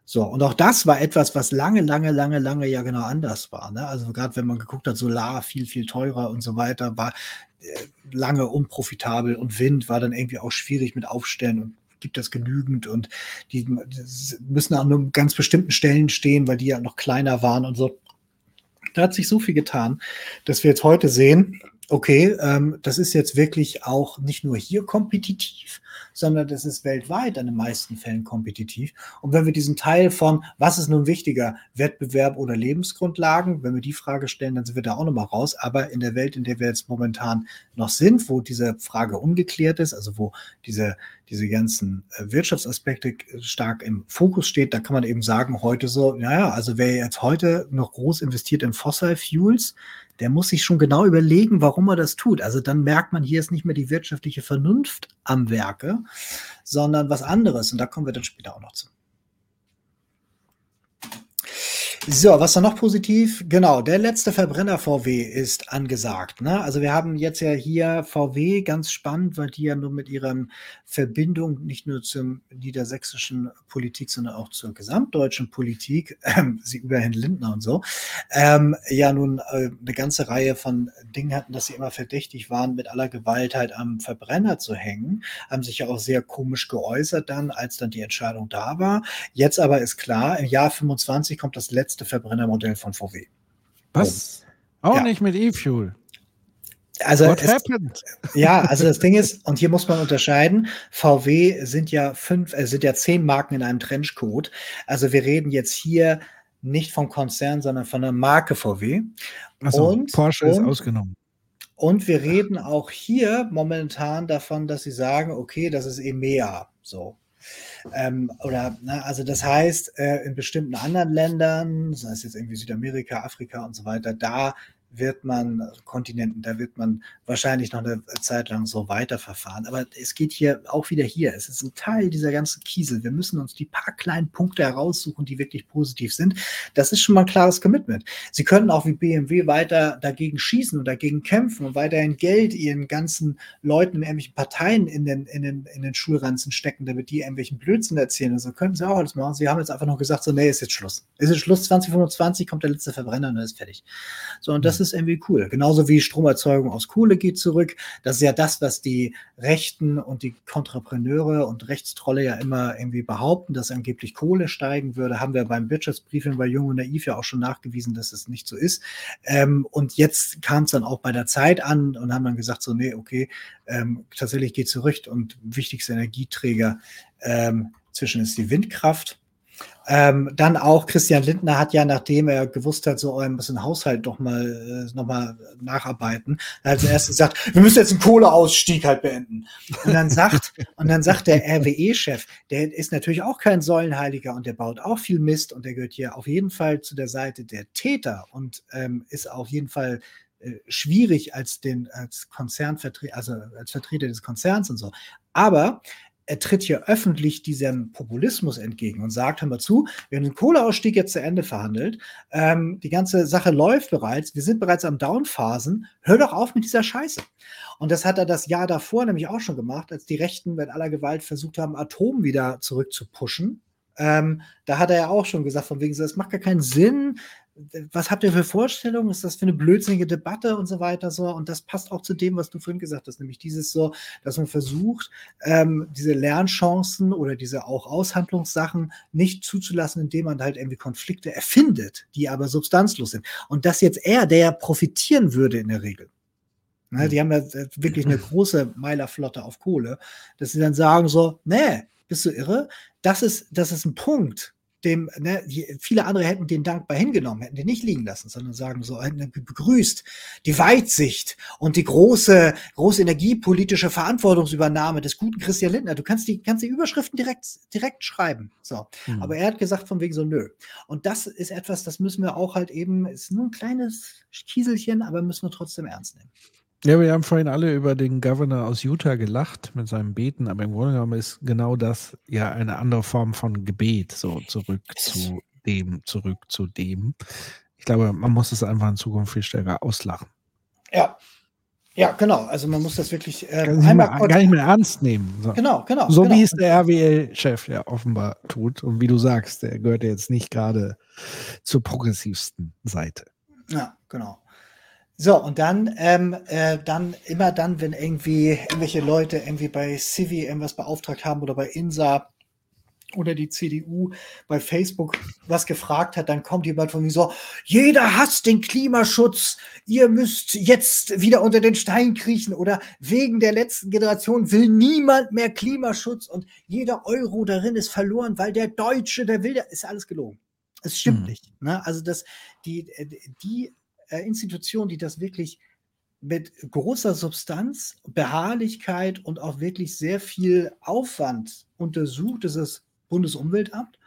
So, und auch das war etwas, was lange, lange, lange, lange ja genau anders war. Ne? Also gerade wenn man geguckt hat, Solar viel, viel teurer und so weiter, war äh, lange unprofitabel und Wind war dann irgendwie auch schwierig mit Aufstellen und gibt das genügend und die müssen an nur ganz bestimmten Stellen stehen, weil die ja noch kleiner waren und so. Da hat sich so viel getan, dass wir jetzt heute sehen, okay, ähm, das ist jetzt wirklich auch nicht nur hier kompetitiv, sondern das ist weltweit in den meisten Fällen kompetitiv. Und wenn wir diesen Teil von, was ist nun wichtiger, Wettbewerb oder Lebensgrundlagen, wenn wir die Frage stellen, dann sind wir da auch nochmal raus. Aber in der Welt, in der wir jetzt momentan noch sind, wo diese Frage ungeklärt ist, also wo diese, diese ganzen äh, Wirtschaftsaspekte stark im Fokus steht, da kann man eben sagen, heute so, naja, also wer jetzt heute noch groß investiert in Fossil Fuels, der muss sich schon genau überlegen, warum er das tut. Also dann merkt man, hier ist nicht mehr die wirtschaftliche Vernunft am Werke, sondern was anderes. Und da kommen wir dann später auch noch zu. So, was da noch positiv? Genau, der letzte Verbrenner VW ist angesagt. Ne? Also wir haben jetzt ja hier VW ganz spannend, weil die ja nur mit ihrer Verbindung nicht nur zur niedersächsischen Politik, sondern auch zur gesamtdeutschen Politik, ähm, sie über Herrn Lindner und so, ähm, ja nun äh, eine ganze Reihe von Dingen hatten, dass sie immer verdächtig waren, mit aller Gewalt halt am Verbrenner zu hängen, haben sich ja auch sehr komisch geäußert dann, als dann die Entscheidung da war. Jetzt aber ist klar, im Jahr 25 kommt das letzte letzte Verbrennermodell von VW. Was? Oh. Auch ja. nicht mit E-Fuel. Also es, ja, also das Ding ist, und hier muss man unterscheiden, VW sind ja fünf, äh, sind ja zehn Marken in einem Trenchcode. Also wir reden jetzt hier nicht vom Konzern, sondern von der Marke VW. Also und, Porsche und, ist ausgenommen. Und wir reden auch hier momentan davon, dass sie sagen, okay, das ist EMEA. So. Ähm, oder, ne, also das heißt, äh, in bestimmten anderen Ländern, sei es jetzt irgendwie Südamerika, Afrika und so weiter, da wird man, also Kontinenten, da wird man wahrscheinlich noch eine Zeit lang so weiterverfahren. Aber es geht hier auch wieder hier. Es ist ein Teil dieser ganzen Kiesel. Wir müssen uns die paar kleinen Punkte heraussuchen, die wirklich positiv sind. Das ist schon mal ein klares Commitment. Sie können auch wie BMW weiter dagegen schießen und dagegen kämpfen und weiterhin Geld ihren ganzen Leuten in irgendwelchen Parteien in den, in den, in den Schulranzen stecken, damit die irgendwelchen Blödsinn erzählen. Also können sie auch alles machen. Sie haben jetzt einfach noch gesagt, so, nee, ist jetzt Schluss. Ist jetzt Schluss, 2025 kommt der letzte Verbrenner und dann ist fertig. So, und das ist ist irgendwie cool. Genauso wie Stromerzeugung aus Kohle geht zurück. Das ist ja das, was die Rechten und die Kontrapreneure und Rechtstrolle ja immer irgendwie behaupten, dass angeblich Kohle steigen würde. Haben wir beim Wirtschaftsbriefing bei Jung und Naiv ja auch schon nachgewiesen, dass es nicht so ist. Ähm, und jetzt kam es dann auch bei der Zeit an und haben dann gesagt, so, nee, okay, ähm, tatsächlich geht zurück und wichtigster Energieträger ähm, zwischen ist die Windkraft ähm, dann auch Christian Lindner hat ja, nachdem er gewusst hat, so oh, muss den Haushalt doch mal, äh, noch mal nacharbeiten, hat zuerst gesagt, wir müssen jetzt einen Kohleausstieg halt beenden. Und dann sagt, und dann sagt der RWE-Chef, der ist natürlich auch kein Säulenheiliger und der baut auch viel Mist und der gehört hier auf jeden Fall zu der Seite der Täter und ähm, ist auf jeden Fall äh, schwierig als den als Konzernvertreter, also als Vertreter des Konzerns und so. Aber er tritt hier öffentlich diesem Populismus entgegen und sagt, hör mal zu, wir haben den Kohleausstieg jetzt zu Ende verhandelt, ähm, die ganze Sache läuft bereits, wir sind bereits am Downphasen, hör doch auf mit dieser Scheiße. Und das hat er das Jahr davor nämlich auch schon gemacht, als die Rechten mit aller Gewalt versucht haben, Atom wieder zurückzupuschen. Ähm, da hat er ja auch schon gesagt, von wegen so, es macht gar keinen Sinn, was habt ihr für Vorstellungen? Ist das für eine blödsinnige Debatte und so weiter so? Und das passt auch zu dem, was du vorhin gesagt hast, nämlich dieses so, dass man versucht, ähm, diese Lernchancen oder diese auch Aushandlungssachen nicht zuzulassen, indem man halt irgendwie Konflikte erfindet, die aber substanzlos sind. Und das jetzt er, der ja profitieren würde in der Regel. Ne, die haben ja äh, wirklich eine große Meilerflotte auf Kohle, dass sie dann sagen so, nee, bist du irre? Das ist, das ist ein Punkt, dem, ne, viele andere hätten den dankbar hingenommen, hätten den nicht liegen lassen, sondern sagen so, hätten begrüßt die Weitsicht und die große, große energiepolitische Verantwortungsübernahme des guten Christian Lindner. Du kannst die, kannst die Überschriften direkt, direkt schreiben. So. Mhm. Aber er hat gesagt von wegen so, nö. Und das ist etwas, das müssen wir auch halt eben, ist nur ein kleines Kieselchen, aber müssen wir trotzdem ernst nehmen. Ja, wir haben vorhin alle über den Governor aus Utah gelacht mit seinem Beten, aber im Grunde genommen ist genau das ja eine andere Form von Gebet, so zurück zu dem, zurück zu dem. Ich glaube, man muss es einfach in Zukunft viel stärker auslachen. Ja. Ja, genau. Also man muss das wirklich äh, gar, nicht mehr, gar nicht mehr ernst nehmen. So. Genau, genau. So genau. wie es der RWL-Chef ja offenbar tut. Und wie du sagst, der gehört ja jetzt nicht gerade zur progressivsten Seite. Ja, genau. So, und dann, ähm, äh, dann immer dann, wenn irgendwie irgendwelche Leute irgendwie bei Civi irgendwas beauftragt haben oder bei INSA oder die CDU bei Facebook was gefragt hat, dann kommt jemand von mir so, jeder hasst den Klimaschutz, ihr müsst jetzt wieder unter den Stein kriechen oder wegen der letzten Generation will niemand mehr Klimaschutz und jeder Euro darin ist verloren, weil der Deutsche, der will, der ist alles gelogen. Es stimmt mhm. nicht. Ne? Also das, die, äh, die äh, Institution, die das wirklich mit großer Substanz, Beharrlichkeit und auch wirklich sehr viel Aufwand untersucht, das ist das Bundesumweltamt.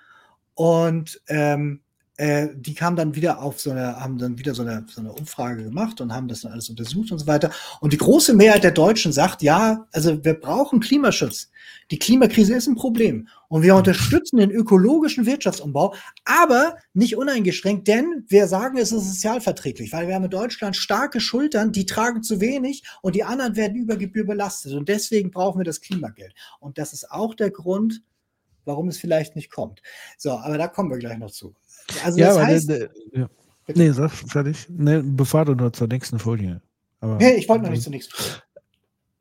Und ähm, äh, die kamen dann wieder auf so eine, haben dann wieder so eine, so eine Umfrage gemacht und haben das dann alles untersucht und so weiter. Und die große Mehrheit der Deutschen sagt, ja, also wir brauchen Klimaschutz. Die Klimakrise ist ein Problem. Und wir unterstützen den ökologischen Wirtschaftsumbau, aber nicht uneingeschränkt, denn wir sagen, es ist sozialverträglich, weil wir haben in Deutschland starke Schultern, die tragen zu wenig und die anderen werden über Gebühr belastet. Und deswegen brauchen wir das Klimageld. Und das ist auch der Grund, warum es vielleicht nicht kommt. So, aber da kommen wir gleich noch zu. Also ja, das heißt, der, der, ja. Nee, sag fertig. Nee, bevor du nur zur nächsten Folie. Aber, nee, ich wollte noch nicht zur nächsten Folie.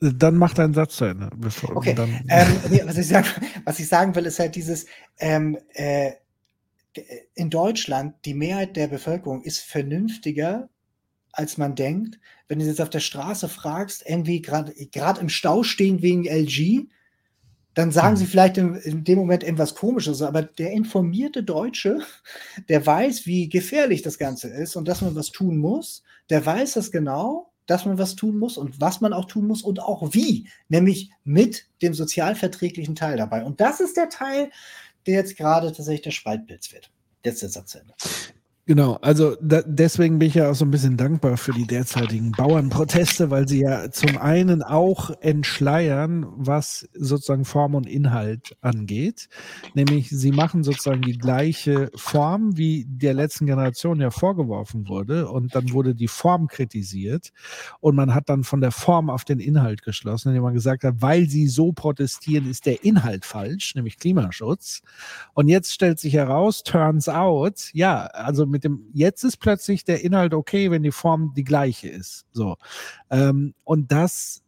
Dann mach deinen Satz zu Ende. Bevor, okay. Dann, ähm, nee, was, ich sag, was ich sagen will, ist halt dieses, ähm, äh, in Deutschland, die Mehrheit der Bevölkerung ist vernünftiger, als man denkt. Wenn du jetzt auf der Straße fragst, irgendwie gerade im Stau stehen wegen LG, dann sagen sie mhm. vielleicht in, in, dem Moment etwas Komisches, aber der informierte Deutsche, der weiß, wie gefährlich das Ganze ist und dass man was tun muss, der weiß das genau, dass man was tun muss und was man auch tun muss und auch wie, nämlich mit dem sozialverträglichen Teil dabei. Und das ist der Teil, der jetzt gerade tatsächlich der Spaltpilz wird. Jetzt der Satz Ende. Genau, also da, deswegen bin ich ja auch so ein bisschen dankbar für die derzeitigen Bauernproteste, weil sie ja zum einen auch entschleiern, was sozusagen Form und Inhalt angeht. Nämlich sie machen sozusagen die gleiche Form, wie der letzten Generation ja vorgeworfen wurde. Und dann wurde die Form kritisiert. Und man hat dann von der Form auf den Inhalt geschlossen, indem man gesagt hat, weil sie so protestieren, ist der Inhalt falsch, nämlich Klimaschutz. Und jetzt stellt sich heraus, turns out, ja, also mit mit dem, jetzt ist plötzlich der Inhalt okay, wenn die Form die gleiche ist. So. Ähm, und das,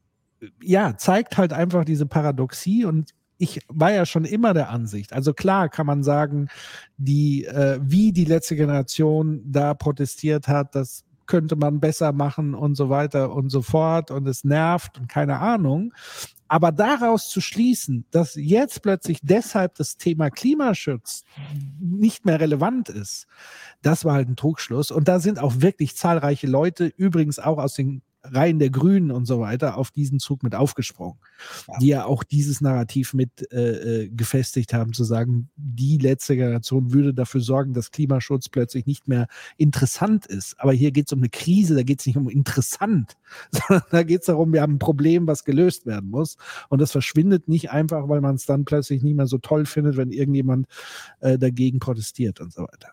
ja, zeigt halt einfach diese Paradoxie und ich war ja schon immer der Ansicht. Also klar kann man sagen, die, äh, wie die letzte Generation da protestiert hat, das könnte man besser machen und so weiter und so fort und es nervt und keine Ahnung. Aber daraus zu schließen, dass jetzt plötzlich deshalb das Thema Klimaschutz nicht mehr relevant ist, das war halt ein Trugschluss. Und da sind auch wirklich zahlreiche Leute, übrigens auch aus den Reihen der Grünen und so weiter auf diesen Zug mit aufgesprungen, ja. die ja auch dieses Narrativ mit äh, äh, gefestigt haben, zu sagen, die letzte Generation würde dafür sorgen, dass Klimaschutz plötzlich nicht mehr interessant ist. Aber hier geht es um eine Krise, da geht es nicht um interessant, sondern da geht es darum, wir haben ein Problem, was gelöst werden muss. Und das verschwindet nicht einfach, weil man es dann plötzlich nicht mehr so toll findet, wenn irgendjemand äh, dagegen protestiert und so weiter.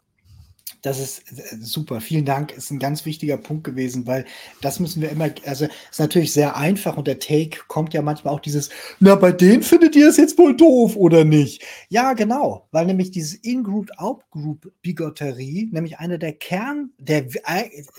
Das ist äh, super. Vielen Dank. Ist ein ganz wichtiger Punkt gewesen, weil das müssen wir immer, also ist natürlich sehr einfach und der Take kommt ja manchmal auch dieses, na, bei denen findet ihr es jetzt wohl doof oder nicht? Ja, genau, weil nämlich dieses In-Group, Out-Group-Bigotterie, nämlich eine der Kern, der,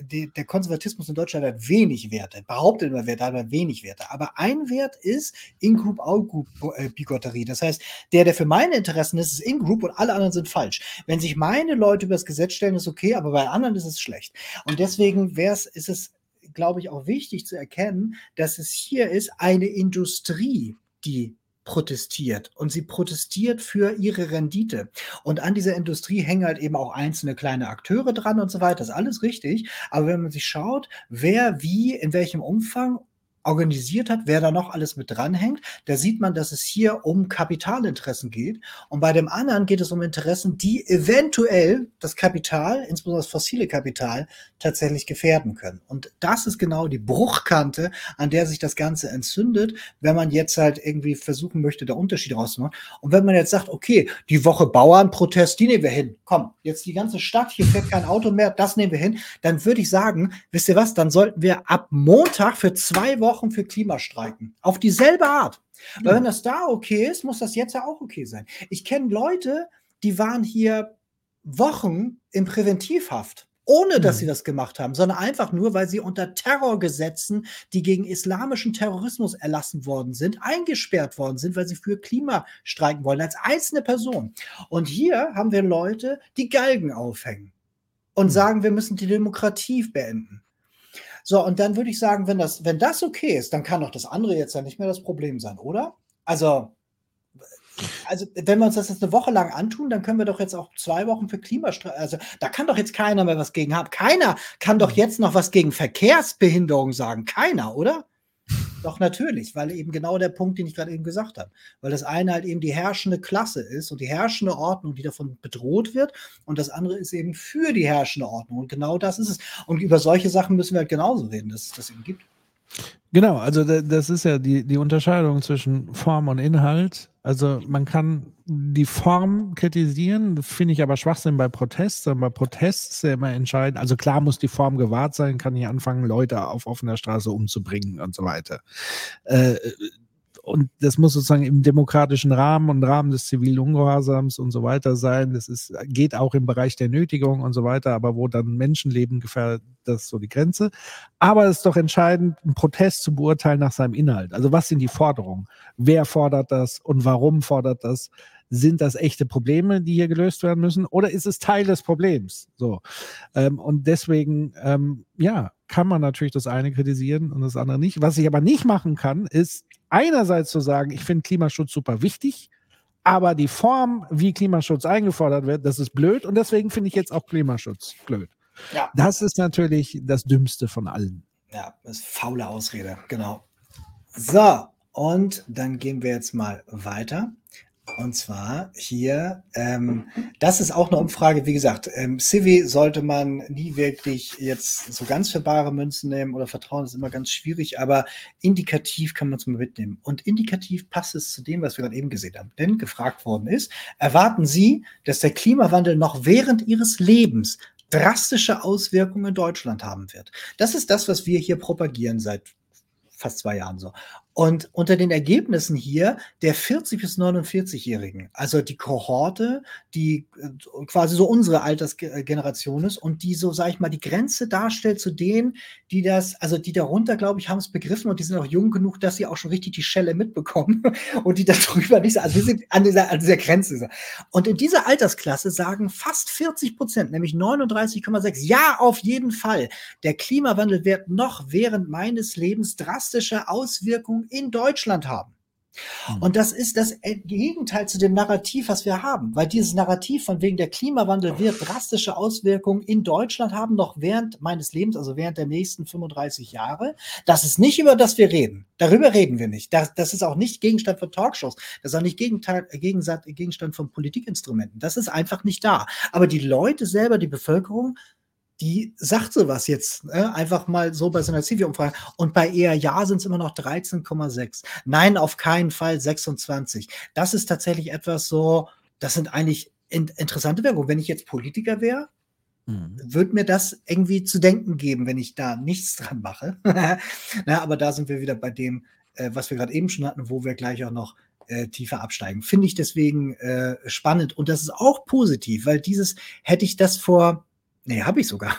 der, der Konservatismus in Deutschland hat wenig Werte, behauptet immer, Werte, hat wenig Werte. Aber ein Wert ist In-Group, Out-Group-Bigotterie. Das heißt, der, der für meine Interessen ist, ist In-Group und alle anderen sind falsch. Wenn sich meine Leute über das Gesetz stellen, ist okay, aber bei anderen ist es schlecht. Und deswegen wär's, ist es, glaube ich, auch wichtig zu erkennen, dass es hier ist eine Industrie, die protestiert und sie protestiert für ihre Rendite. Und an dieser Industrie hängen halt eben auch einzelne kleine Akteure dran und so weiter. Das ist alles richtig. Aber wenn man sich schaut, wer wie, in welchem Umfang organisiert hat, wer da noch alles mit dranhängt, da sieht man, dass es hier um Kapitalinteressen geht. Und bei dem anderen geht es um Interessen, die eventuell das Kapital, insbesondere das fossile Kapital, tatsächlich gefährden können. Und das ist genau die Bruchkante, an der sich das Ganze entzündet, wenn man jetzt halt irgendwie versuchen möchte, da Unterschied rauszumachen. Und wenn man jetzt sagt, okay, die Woche Bauernprotest, die nehmen wir hin. Komm, jetzt die ganze Stadt, hier fährt kein Auto mehr, das nehmen wir hin. Dann würde ich sagen, wisst ihr was, dann sollten wir ab Montag für zwei Wochen Wochen für Klimastreiken. Auf dieselbe Art. Weil wenn das da okay ist, muss das jetzt ja auch okay sein. Ich kenne Leute, die waren hier Wochen in Präventivhaft ohne dass sie das gemacht haben, sondern einfach nur, weil sie unter Terrorgesetzen, die gegen islamischen Terrorismus erlassen worden sind, eingesperrt worden sind, weil sie für Klima streiken wollen, als einzelne Person. Und hier haben wir Leute, die Galgen aufhängen und sagen, wir müssen die Demokratie beenden. So, und dann würde ich sagen, wenn das, wenn das okay ist, dann kann doch das andere jetzt ja nicht mehr das Problem sein, oder? Also, also wenn wir uns das jetzt eine Woche lang antun, dann können wir doch jetzt auch zwei Wochen für Klimastreiks, also da kann doch jetzt keiner mehr was gegen haben. Keiner kann doch jetzt noch was gegen Verkehrsbehinderung sagen. Keiner, oder? Doch natürlich, weil eben genau der Punkt, den ich gerade eben gesagt habe. Weil das eine halt eben die herrschende Klasse ist und die herrschende Ordnung, die davon bedroht wird. Und das andere ist eben für die herrschende Ordnung. Und genau das ist es. Und über solche Sachen müssen wir halt genauso reden, dass es das eben gibt. Genau, also das ist ja die, die Unterscheidung zwischen Form und Inhalt. Also man kann die Form kritisieren, finde ich aber Schwachsinn bei Protest. Bei Protest ist ja immer entscheidend. Also klar muss die Form gewahrt sein, kann ich anfangen, Leute auf offener Straße umzubringen und so weiter. Äh, und das muss sozusagen im demokratischen Rahmen und Rahmen des zivilen Ungehorsams und so weiter sein. Das ist, geht auch im Bereich der Nötigung und so weiter, aber wo dann Menschenleben gefährdet, das ist so die Grenze. Aber es ist doch entscheidend, einen Protest zu beurteilen nach seinem Inhalt. Also was sind die Forderungen? Wer fordert das und warum fordert das? Sind das echte Probleme, die hier gelöst werden müssen? Oder ist es Teil des Problems? So. Ähm, und deswegen, ähm, ja, kann man natürlich das eine kritisieren und das andere nicht. Was ich aber nicht machen kann, ist einerseits zu sagen, ich finde Klimaschutz super wichtig, aber die Form, wie Klimaschutz eingefordert wird, das ist blöd und deswegen finde ich jetzt auch Klimaschutz blöd. Ja. Das ist natürlich das Dümmste von allen. Ja, das ist faule Ausrede, genau. So, und dann gehen wir jetzt mal weiter. Und zwar hier, ähm, das ist auch eine Umfrage, wie gesagt, ähm, Civi sollte man nie wirklich jetzt so ganz für bare Münzen nehmen oder vertrauen, ist immer ganz schwierig, aber indikativ kann man es mal mitnehmen. Und indikativ passt es zu dem, was wir gerade eben gesehen haben. Denn gefragt worden ist, erwarten Sie, dass der Klimawandel noch während Ihres Lebens drastische Auswirkungen in Deutschland haben wird? Das ist das, was wir hier propagieren seit fast zwei Jahren so. Und unter den Ergebnissen hier der 40 bis 49-Jährigen, also die Kohorte, die äh, quasi so unsere Altersgeneration ist und die so, sag ich mal, die Grenze darstellt zu denen, die das, also die darunter, glaube ich, haben es begriffen und die sind auch jung genug, dass sie auch schon richtig die Schelle mitbekommen und die darüber nicht, also wir sind an dieser, an dieser Grenze. Und in dieser Altersklasse sagen fast 40 Prozent, nämlich 39,6, ja, auf jeden Fall. Der Klimawandel wird noch während meines Lebens drastische Auswirkungen in Deutschland haben. Mhm. Und das ist das Gegenteil zu dem Narrativ, was wir haben, weil dieses Narrativ von wegen der Klimawandel wird drastische Auswirkungen in Deutschland haben, noch während meines Lebens, also während der nächsten 35 Jahre. Das ist nicht über das wir reden. Darüber reden wir nicht. Das, das ist auch nicht Gegenstand von Talkshows. Das ist auch nicht Gegenteil, Gegenstand von Politikinstrumenten. Das ist einfach nicht da. Aber die Leute selber, die Bevölkerung, die sagt sowas jetzt ne? einfach mal so bei so einer CV-Umfrage. Und bei eher Ja sind es immer noch 13,6. Nein, auf keinen Fall 26. Das ist tatsächlich etwas so, das sind eigentlich in, interessante Werbung. Wenn ich jetzt Politiker wäre, mhm. würde mir das irgendwie zu denken geben, wenn ich da nichts dran mache. Na, aber da sind wir wieder bei dem, äh, was wir gerade eben schon hatten, wo wir gleich auch noch äh, tiefer absteigen. Finde ich deswegen äh, spannend. Und das ist auch positiv, weil dieses, hätte ich das vor nee, habe ich sogar,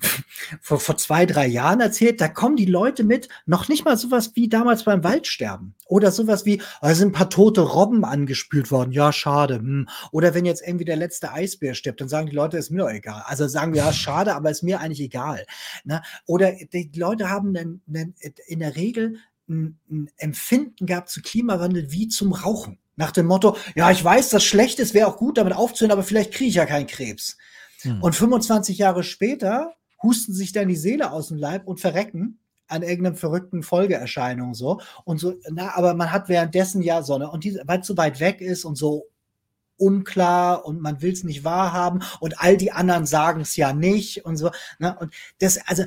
vor, vor zwei, drei Jahren erzählt, da kommen die Leute mit, noch nicht mal sowas wie damals beim Waldsterben. Oder sowas wie, oh, da sind ein paar tote Robben angespült worden, ja, schade. Hm. Oder wenn jetzt irgendwie der letzte Eisbär stirbt, dann sagen die Leute, ist mir doch egal. Also sagen wir, ja, schade, aber ist mir eigentlich egal. Ne? Oder die Leute haben einen, einen, in der Regel ein, ein Empfinden gehabt zu Klimawandel wie zum Rauchen. Nach dem Motto, ja, ich weiß, das schlecht ist, wäre auch gut, damit aufzuhören, aber vielleicht kriege ich ja keinen Krebs. Hm. Und 25 Jahre später husten sich dann die Seele aus dem Leib und verrecken an irgendeinem verrückten Folgeerscheinung so und so na aber man hat währenddessen ja Sonne und die weil es so weit weg ist und so unklar und man will es nicht wahrhaben und all die anderen sagen es ja nicht und so ne? und das also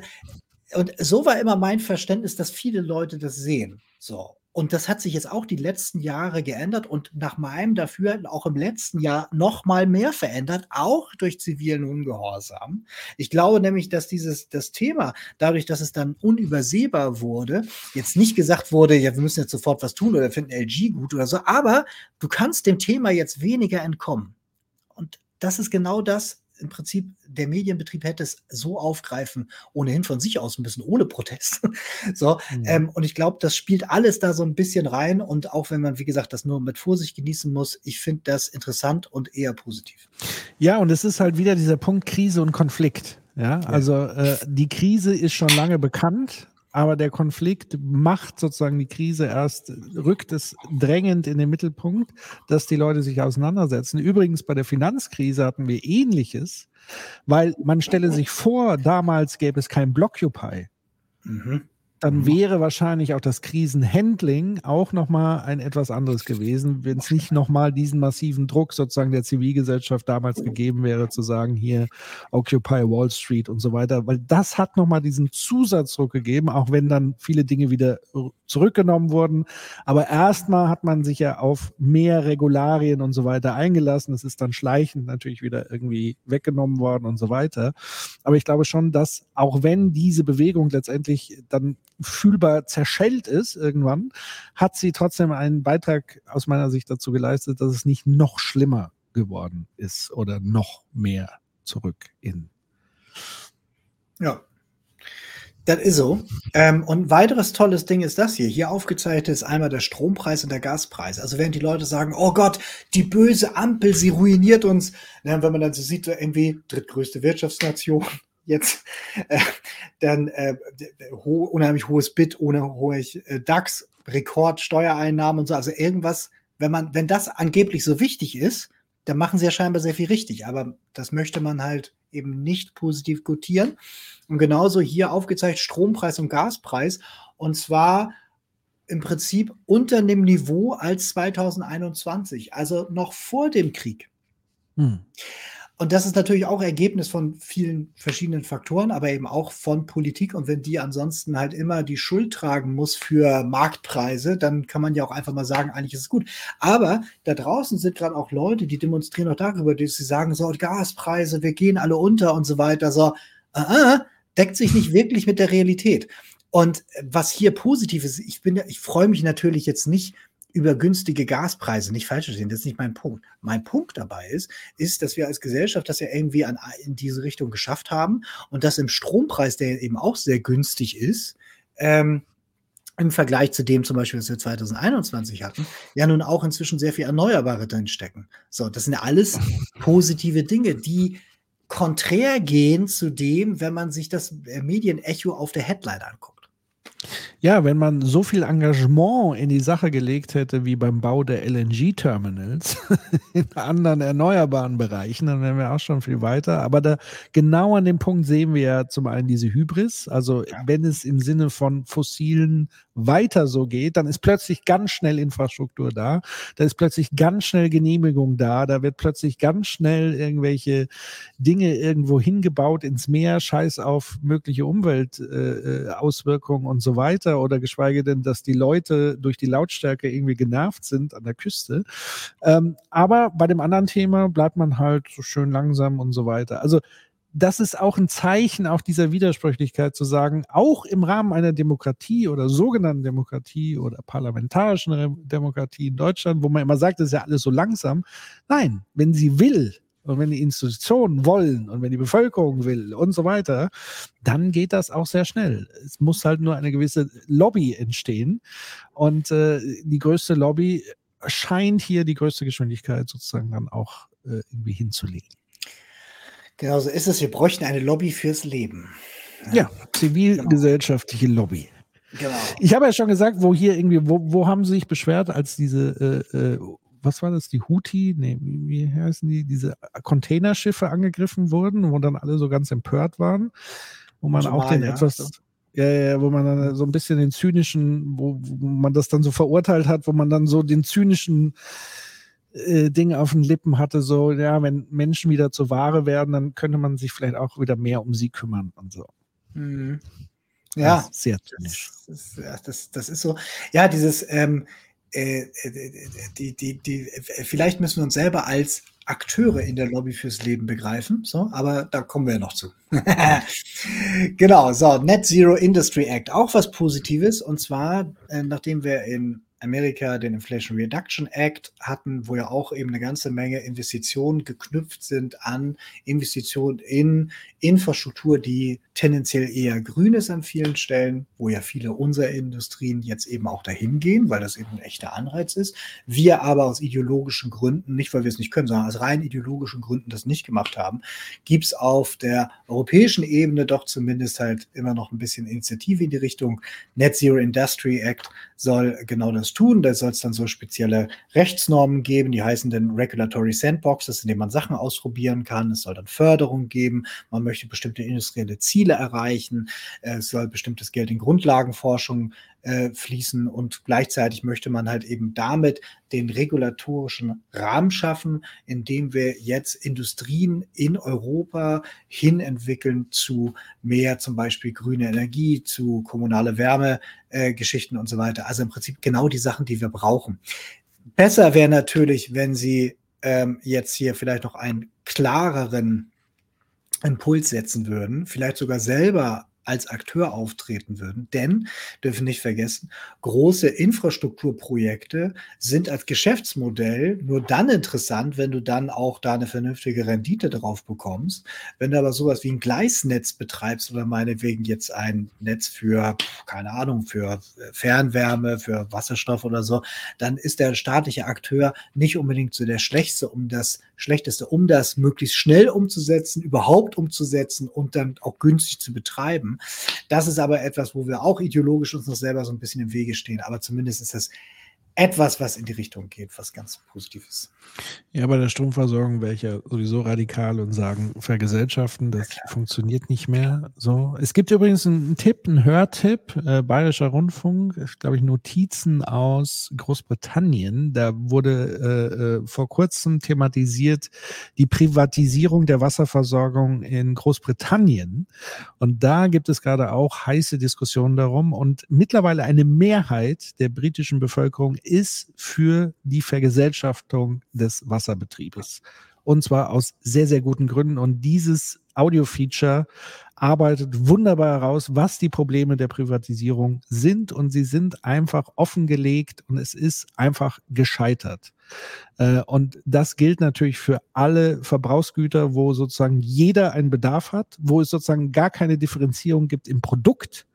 und so war immer mein Verständnis, dass viele Leute das sehen so und das hat sich jetzt auch die letzten Jahre geändert und nach meinem Dafürhalten auch im letzten Jahr noch mal mehr verändert, auch durch zivilen Ungehorsam. Ich glaube nämlich, dass dieses das Thema, dadurch, dass es dann unübersehbar wurde, jetzt nicht gesagt wurde, ja, wir müssen jetzt sofort was tun oder finden LG gut oder so, aber du kannst dem Thema jetzt weniger entkommen. Und das ist genau das, im Prinzip der Medienbetrieb hätte es so aufgreifen, ohnehin von sich aus ein bisschen ohne Protest. so, mhm. ähm, und ich glaube, das spielt alles da so ein bisschen rein. Und auch wenn man, wie gesagt, das nur mit Vorsicht genießen muss, ich finde das interessant und eher positiv. Ja, und es ist halt wieder dieser Punkt Krise und Konflikt. Ja, also äh, die Krise ist schon lange bekannt aber der Konflikt macht sozusagen die Krise erst, rückt es drängend in den Mittelpunkt, dass die Leute sich auseinandersetzen. Übrigens bei der Finanzkrise hatten wir ähnliches, weil man stelle sich vor, damals gäbe es kein Blockupy. Mhm dann mhm. wäre wahrscheinlich auch das Krisenhandling auch nochmal ein etwas anderes gewesen, wenn es nicht nochmal diesen massiven Druck sozusagen der Zivilgesellschaft damals gegeben wäre, zu sagen, hier Occupy Wall Street und so weiter, weil das hat nochmal diesen Zusatzdruck gegeben, auch wenn dann viele Dinge wieder zurückgenommen wurden. Aber erstmal hat man sich ja auf mehr Regularien und so weiter eingelassen. Es ist dann schleichend natürlich wieder irgendwie weggenommen worden und so weiter. Aber ich glaube schon, dass auch wenn diese Bewegung letztendlich dann fühlbar zerschellt ist irgendwann, hat sie trotzdem einen Beitrag aus meiner Sicht dazu geleistet, dass es nicht noch schlimmer geworden ist oder noch mehr zurück in. Ja, das ist so. Ähm, und ein weiteres tolles Ding ist das hier. Hier aufgezeichnet ist einmal der Strompreis und der Gaspreis. Also während die Leute sagen, oh Gott, die böse Ampel, sie ruiniert uns. Ja, wenn man dann so sieht, irgendwie drittgrößte Wirtschaftsnation jetzt, äh, dann äh, ho unheimlich hohes Bit ohne hohe äh, DAX, Rekordsteuereinnahmen und so. Also irgendwas, wenn man, wenn das angeblich so wichtig ist, dann machen sie ja scheinbar sehr viel richtig. Aber das möchte man halt eben nicht positiv gutieren. Und genauso hier aufgezeigt Strompreis und Gaspreis. Und zwar im Prinzip unter dem Niveau als 2021, also noch vor dem Krieg. Hm. Und das ist natürlich auch Ergebnis von vielen verschiedenen Faktoren, aber eben auch von Politik. Und wenn die ansonsten halt immer die Schuld tragen muss für Marktpreise, dann kann man ja auch einfach mal sagen, eigentlich ist es gut. Aber da draußen sind gerade auch Leute, die demonstrieren auch darüber, dass sie sagen, so Gaspreise, wir gehen alle unter und so weiter. So, uh -uh, deckt sich nicht wirklich mit der Realität. Und was hier positiv ist, ich bin, ich freue mich natürlich jetzt nicht über günstige Gaspreise, nicht falsch verstehen, das ist nicht mein Punkt. Mein Punkt dabei ist, ist, dass wir als Gesellschaft das ja irgendwie an, in diese Richtung geschafft haben und dass im Strompreis, der eben auch sehr günstig ist, ähm, im Vergleich zu dem zum Beispiel, was wir 2021 hatten, ja nun auch inzwischen sehr viel Erneuerbare drinstecken. So, das sind ja alles positive Dinge, die konträr gehen zu dem, wenn man sich das Medienecho auf der Headline anguckt. Ja, wenn man so viel Engagement in die Sache gelegt hätte wie beim Bau der LNG-Terminals in anderen erneuerbaren Bereichen, dann wären wir auch schon viel weiter. Aber da genau an dem Punkt sehen wir ja zum einen diese Hybris. Also ja. wenn es im Sinne von fossilen weiter so geht, dann ist plötzlich ganz schnell Infrastruktur da, da ist plötzlich ganz schnell Genehmigung da, da wird plötzlich ganz schnell irgendwelche Dinge irgendwo hingebaut ins Meer, scheiß auf mögliche Umweltauswirkungen äh, und so weiter oder geschweige denn, dass die Leute durch die Lautstärke irgendwie genervt sind an der Küste. Ähm, aber bei dem anderen Thema bleibt man halt so schön langsam und so weiter. Also das ist auch ein Zeichen auch dieser Widersprüchlichkeit zu sagen, auch im Rahmen einer Demokratie oder sogenannten Demokratie oder parlamentarischen Demokratie in Deutschland, wo man immer sagt, das ist ja alles so langsam. Nein, wenn sie will und wenn die Institutionen wollen und wenn die Bevölkerung will und so weiter, dann geht das auch sehr schnell. Es muss halt nur eine gewisse Lobby entstehen und äh, die größte Lobby scheint hier die größte Geschwindigkeit sozusagen dann auch äh, irgendwie hinzulegen. Genau so ist es. Wir bräuchten eine Lobby fürs Leben. Ja, zivilgesellschaftliche genau. Lobby. Genau. Ich habe ja schon gesagt, wo hier irgendwie, wo, wo haben sie sich beschwert, als diese, äh, äh, was war das, die Houthi, nee, wie, wie heißen die, diese Containerschiffe angegriffen wurden, wo dann alle so ganz empört waren, wo man Somalia, auch den etwas, ja, ja, wo man dann so ein bisschen den zynischen, wo, wo man das dann so verurteilt hat, wo man dann so den zynischen äh, Ding auf den Lippen hatte, so, ja, wenn Menschen wieder zur Ware werden, dann könnte man sich vielleicht auch wieder mehr um sie kümmern und so. Mhm. Ja, sehr zynisch. Das, das, das, das, ist so. Ja, dieses, ähm, äh, äh, die, die, die, vielleicht müssen wir uns selber als Akteure in der Lobby fürs Leben begreifen, so, aber da kommen wir ja noch zu. genau, so, Net Zero Industry Act, auch was Positives, und zwar, äh, nachdem wir in Amerika den Inflation Reduction Act hatten, wo ja auch eben eine ganze Menge Investitionen geknüpft sind an Investitionen in Infrastruktur, die tendenziell eher grün ist an vielen Stellen, wo ja viele unserer Industrien jetzt eben auch dahin gehen, weil das eben ein echter Anreiz ist. Wir aber aus ideologischen Gründen, nicht weil wir es nicht können, sondern aus rein ideologischen Gründen das nicht gemacht haben, gibt es auf der europäischen Ebene doch zumindest halt immer noch ein bisschen Initiative in die Richtung. Net Zero Industry Act soll genau das tun. Da soll es dann so spezielle Rechtsnormen geben, die heißen dann Regulatory Sandboxes, in denen man Sachen ausprobieren kann. Es soll dann Förderung geben. Man möchte bestimmte industrielle Ziele erreichen. Es soll bestimmtes Geld in Grundlagenforschung äh, fließen und gleichzeitig möchte man halt eben damit den regulatorischen Rahmen schaffen, indem wir jetzt Industrien in Europa hin entwickeln zu mehr zum Beispiel grüne Energie, zu kommunale Wärmegeschichten äh, und so weiter. Also im Prinzip genau die Sachen, die wir brauchen. Besser wäre natürlich, wenn Sie ähm, jetzt hier vielleicht noch einen klareren Impuls setzen würden, vielleicht sogar selber als Akteur auftreten würden. Denn, dürfen nicht vergessen, große Infrastrukturprojekte sind als Geschäftsmodell nur dann interessant, wenn du dann auch da eine vernünftige Rendite drauf bekommst. Wenn du aber sowas wie ein Gleisnetz betreibst oder meinetwegen jetzt ein Netz für, keine Ahnung, für Fernwärme, für Wasserstoff oder so, dann ist der staatliche Akteur nicht unbedingt so der Schlechteste, um das Schlechteste, um das möglichst schnell umzusetzen, überhaupt umzusetzen und dann auch günstig zu betreiben. Das ist aber etwas, wo wir auch ideologisch uns noch selber so ein bisschen im Wege stehen. Aber zumindest ist das etwas, was in die Richtung geht, was ganz positiv ist. Ja, bei der Stromversorgung wäre ich ja sowieso radikal und sagen, vergesellschaften, das ja, funktioniert nicht mehr. So. Es gibt übrigens einen Tipp, einen Hörtipp, äh, Bayerischer Rundfunk, glaube ich, Notizen aus Großbritannien. Da wurde äh, äh, vor kurzem thematisiert die Privatisierung der Wasserversorgung in Großbritannien. Und da gibt es gerade auch heiße Diskussionen darum. Und mittlerweile eine Mehrheit der britischen Bevölkerung ist für die Vergesellschaftung des Wasserbetriebes. Und zwar aus sehr, sehr guten Gründen. Und dieses Audio-Feature arbeitet wunderbar heraus, was die Probleme der Privatisierung sind. Und sie sind einfach offengelegt und es ist einfach gescheitert. Äh, und das gilt natürlich für alle Verbrauchsgüter, wo sozusagen jeder einen Bedarf hat, wo es sozusagen gar keine Differenzierung gibt im Produkt,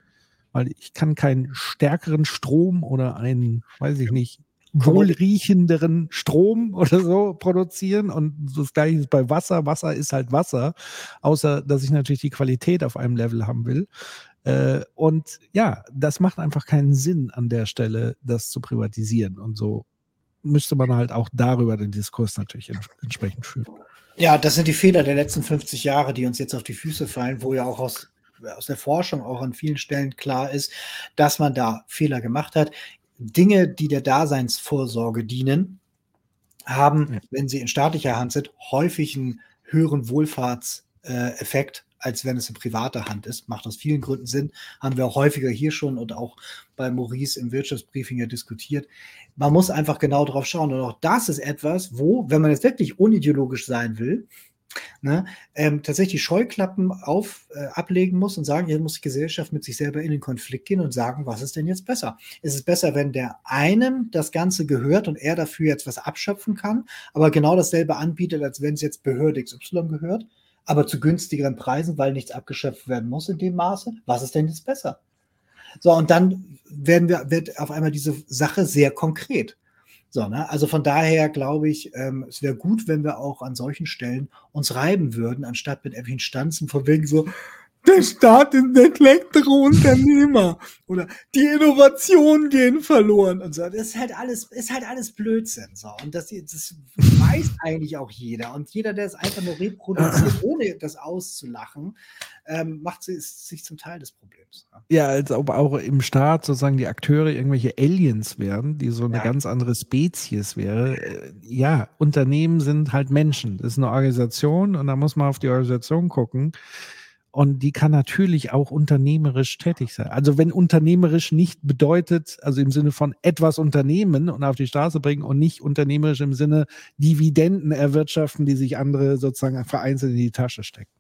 weil ich kann keinen stärkeren Strom oder einen, weiß ich nicht, wohlriechenderen Strom oder so produzieren. Und das gleiche ist bei Wasser. Wasser ist halt Wasser, außer dass ich natürlich die Qualität auf einem Level haben will. Äh, und ja, das macht einfach keinen Sinn an der Stelle, das zu privatisieren. Und so müsste man halt auch darüber den Diskurs natürlich entsprechend führen. Ja, das sind die Fehler der letzten 50 Jahre, die uns jetzt auf die Füße fallen, wo ja auch aus, aus der Forschung auch an vielen Stellen klar ist, dass man da Fehler gemacht hat. Dinge, die der Daseinsvorsorge dienen, haben, ja. wenn sie in staatlicher Hand sind, häufig einen höheren Wohlfahrtseffekt, als wenn es in privater Hand ist. Macht aus vielen Gründen Sinn. Haben wir auch häufiger hier schon und auch bei Maurice im Wirtschaftsbriefing ja diskutiert. Man muss einfach genau drauf schauen. Und auch das ist etwas, wo, wenn man jetzt wirklich unideologisch sein will, ne, ähm, tatsächlich Scheuklappen auf, äh, ablegen muss und sagen, jetzt muss die Gesellschaft mit sich selber in den Konflikt gehen und sagen, was ist denn jetzt besser? Ist es besser, wenn der einem das Ganze gehört und er dafür jetzt was abschöpfen kann, aber genau dasselbe anbietet, als wenn es jetzt Behörde XY gehört, aber zu günstigeren Preisen, weil nichts abgeschöpft werden muss in dem Maße? Was ist denn jetzt besser? So, und dann werden wir, wird auf einmal diese Sache sehr konkret. So, ne? Also von daher glaube ich, ähm, es wäre gut, wenn wir auch an solchen Stellen uns reiben würden, anstatt mit irgendwelchen Stanzen von wegen so, der Staat ist der Elektrounternehmer oder die Innovationen gehen verloren und so. Das ist halt alles, ist halt alles Blödsinn. So. Und das, das weiß eigentlich auch jeder. Und jeder, der es einfach nur reproduziert, ohne das auszulachen, ähm, macht sich zum Teil des Problems. Ja, als ob auch im Staat sozusagen die Akteure irgendwelche Aliens wären, die so eine ja. ganz andere Spezies wäre. Äh, ja, Unternehmen sind halt Menschen. Das ist eine Organisation und da muss man auf die Organisation gucken. Und die kann natürlich auch unternehmerisch tätig sein. Also wenn unternehmerisch nicht bedeutet, also im Sinne von etwas unternehmen und auf die Straße bringen und nicht unternehmerisch im Sinne Dividenden erwirtschaften, die sich andere sozusagen vereinzelt in die Tasche stecken.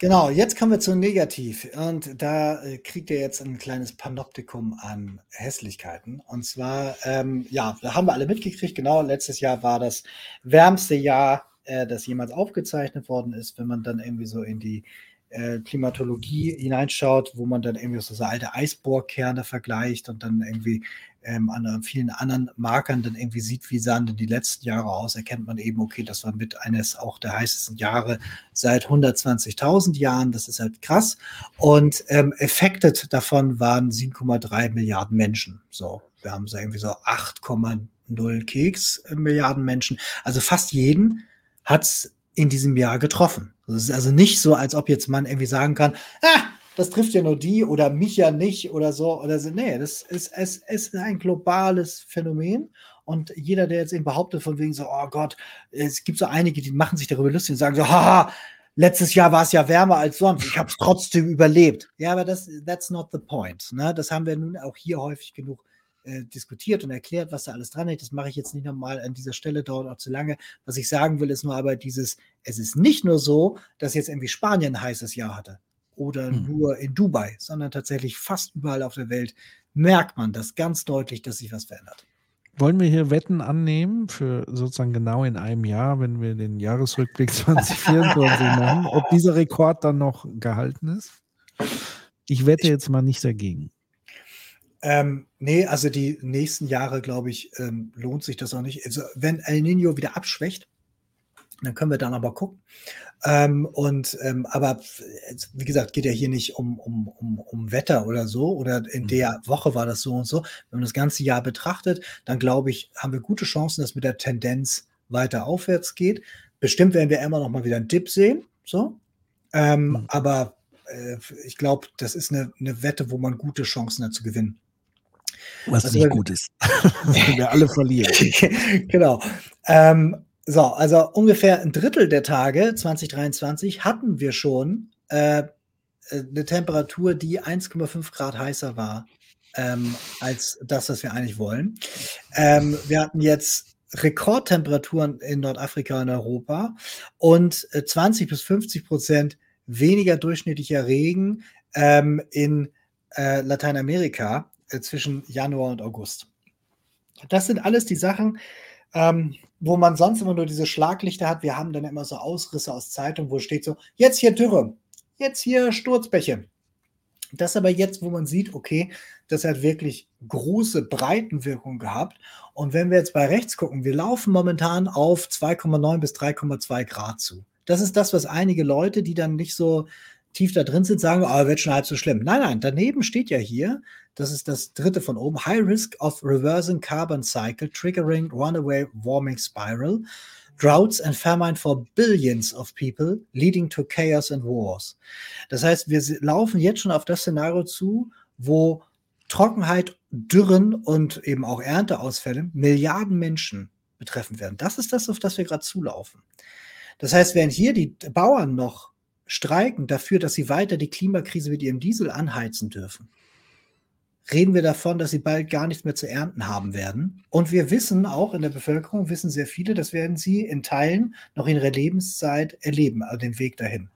Genau, jetzt kommen wir zu Negativ. Und da äh, kriegt ihr jetzt ein kleines Panoptikum an Hässlichkeiten. Und zwar, ähm, ja, da haben wir alle mitgekriegt, genau, letztes Jahr war das wärmste Jahr äh, das jemals aufgezeichnet worden ist, wenn man dann irgendwie so in die äh, Klimatologie hineinschaut, wo man dann irgendwie so, so alte Eisbohrkerne vergleicht und dann irgendwie ähm, an vielen anderen Markern dann irgendwie sieht, wie sahen denn die letzten Jahre aus, erkennt man eben, okay, das war mit eines auch der heißesten Jahre seit 120.000 Jahren, das ist halt krass. Und ähm, affected davon waren 7,3 Milliarden Menschen. So, wir haben so irgendwie so 8,0 Keks äh, Milliarden Menschen, also fast jeden hat es in diesem Jahr getroffen. Es ist also nicht so, als ob jetzt man irgendwie sagen kann, ah, das trifft ja nur die oder mich ja nicht oder so oder so. Nee, das ist, es, es ist ein globales Phänomen. Und jeder, der jetzt eben behauptet, von wegen so, oh Gott, es gibt so einige, die machen sich darüber lustig und sagen so, haha, letztes Jahr war es ja wärmer als sonst, ich habe es trotzdem überlebt. Ja, aber das, that's not the point. Ne? Das haben wir nun auch hier häufig genug äh, diskutiert und erklärt, was da alles dran ist. Das mache ich jetzt nicht nochmal an dieser Stelle, dauert auch zu lange. Was ich sagen will, ist nur aber dieses, es ist nicht nur so, dass jetzt irgendwie Spanien ein heißes Jahr hatte oder hm. nur in Dubai, sondern tatsächlich fast überall auf der Welt merkt man das ganz deutlich, dass sich was verändert. Wollen wir hier Wetten annehmen für sozusagen genau in einem Jahr, wenn wir den Jahresrückblick 2024 machen, ob dieser Rekord dann noch gehalten ist? Ich wette jetzt mal nicht dagegen. Ähm, nee, also die nächsten Jahre, glaube ich, ähm, lohnt sich das auch nicht. Also, wenn El Nino wieder abschwächt, dann können wir dann aber gucken. Ähm, und ähm, aber wie gesagt, geht ja hier nicht um, um, um, um Wetter oder so, oder in mhm. der Woche war das so und so. Wenn man das ganze Jahr betrachtet, dann glaube ich, haben wir gute Chancen, dass mit der Tendenz weiter aufwärts geht. Bestimmt werden wir immer noch mal wieder einen Dip sehen. So. Ähm, mhm. Aber äh, ich glaube, das ist eine, eine Wette, wo man gute Chancen hat zu gewinnen. Was also, nicht gut ist. wir alle verlieren. genau. Ähm, so, also ungefähr ein Drittel der Tage 2023 hatten wir schon äh, eine Temperatur, die 1,5 Grad heißer war ähm, als das, was wir eigentlich wollen. Ähm, wir hatten jetzt Rekordtemperaturen in Nordafrika und Europa und 20 äh, bis 50 Prozent weniger durchschnittlicher Regen ähm, in äh, Lateinamerika äh, zwischen Januar und August. Das sind alles die Sachen, ähm, wo man sonst immer nur diese Schlaglichter hat. Wir haben dann immer so Ausrisse aus Zeitungen, wo steht so, jetzt hier Dürre, jetzt hier Sturzbäche. Das aber jetzt, wo man sieht, okay, das hat wirklich große Breitenwirkung gehabt. Und wenn wir jetzt bei rechts gucken, wir laufen momentan auf 2,9 bis 3,2 Grad zu. Das ist das, was einige Leute, die dann nicht so tief da drin sind, sagen, oh, wird schon halb so schlimm. Nein, nein, daneben steht ja hier, das ist das dritte von oben, High Risk of Reversing Carbon Cycle, Triggering Runaway Warming Spiral, Droughts and Famine for Billions of People, Leading to Chaos and Wars. Das heißt, wir laufen jetzt schon auf das Szenario zu, wo Trockenheit, Dürren und eben auch Ernteausfälle Milliarden Menschen betreffen werden. Das ist das, auf das wir gerade zulaufen. Das heißt, während hier die Bauern noch streiken dafür, dass sie weiter die Klimakrise mit ihrem Diesel anheizen dürfen, reden wir davon, dass sie bald gar nichts mehr zu ernten haben werden. Und wir wissen auch in der Bevölkerung, wissen sehr viele, das werden sie in Teilen noch in ihrer Lebenszeit erleben, also den Weg dahin.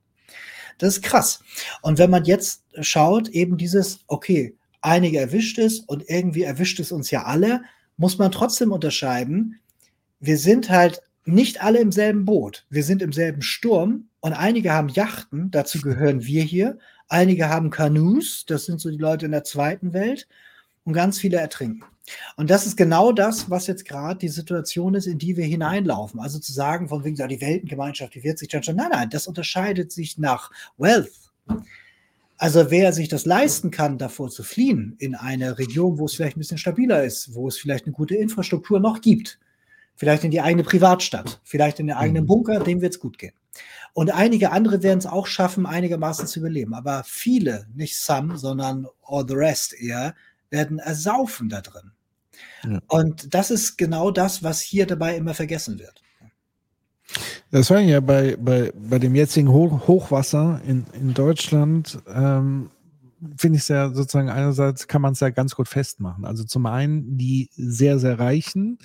Das ist krass. Und wenn man jetzt schaut, eben dieses, okay, einige erwischt es und irgendwie erwischt es uns ja alle, muss man trotzdem unterscheiden. Wir sind halt nicht alle im selben Boot. Wir sind im selben Sturm und einige haben Yachten, dazu gehören wir hier. Einige haben Kanus, das sind so die Leute in der zweiten Welt und ganz viele ertrinken. Und das ist genau das, was jetzt gerade die Situation ist, in die wir hineinlaufen. Also zu sagen, von wegen, die Weltengemeinschaft, die wird sich dann schon, nein, nein, das unterscheidet sich nach Wealth. Also wer sich das leisten kann, davor zu fliehen, in eine Region, wo es vielleicht ein bisschen stabiler ist, wo es vielleicht eine gute Infrastruktur noch gibt, vielleicht in die eigene Privatstadt, vielleicht in den eigenen mhm. Bunker, dem wird es gut gehen. Und einige andere werden es auch schaffen, einigermaßen zu überleben. Aber viele, nicht some, sondern all the rest eher, werden ersaufen da drin. Ja. Und das ist genau das, was hier dabei immer vergessen wird. Das war ja bei, bei, bei dem jetzigen Hochwasser in, in Deutschland ähm, finde ich es ja sozusagen einerseits kann man es ja ganz gut festmachen. Also zum einen die sehr, sehr Reichen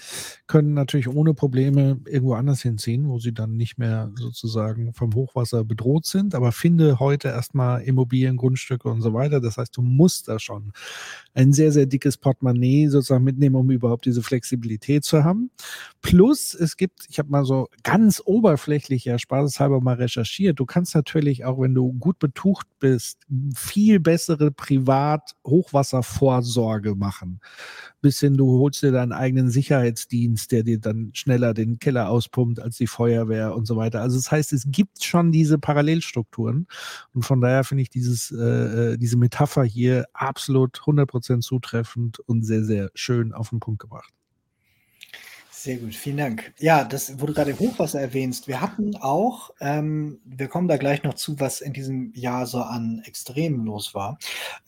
können natürlich ohne Probleme irgendwo anders hinziehen, wo sie dann nicht mehr sozusagen vom Hochwasser bedroht sind, aber finde heute erstmal Immobilien, Grundstücke und so weiter. Das heißt, du musst da schon ein sehr, sehr dickes Portemonnaie sozusagen mitnehmen, um überhaupt diese Flexibilität zu haben. Plus, es gibt, ich habe mal so ganz oberflächlich ja spaßeshalber mal recherchiert, du kannst natürlich auch, wenn du gut betucht bist, viel bessere Privat-Hochwasservorsorge machen. Bis hin, du holst dir deinen eigenen Sicherheitsdienst, der dir dann schneller den Keller auspumpt als die Feuerwehr und so weiter. Also das heißt, es gibt schon diese Parallelstrukturen. Und von daher finde ich dieses, äh, äh diese Metapher hier absolut 100% 100% zutreffend und sehr, sehr schön auf den Punkt gebracht. Sehr gut, vielen Dank. Ja, das, du gerade Hochwasser erwähnst, wir hatten auch, ähm, wir kommen da gleich noch zu, was in diesem Jahr so an Extremen los war.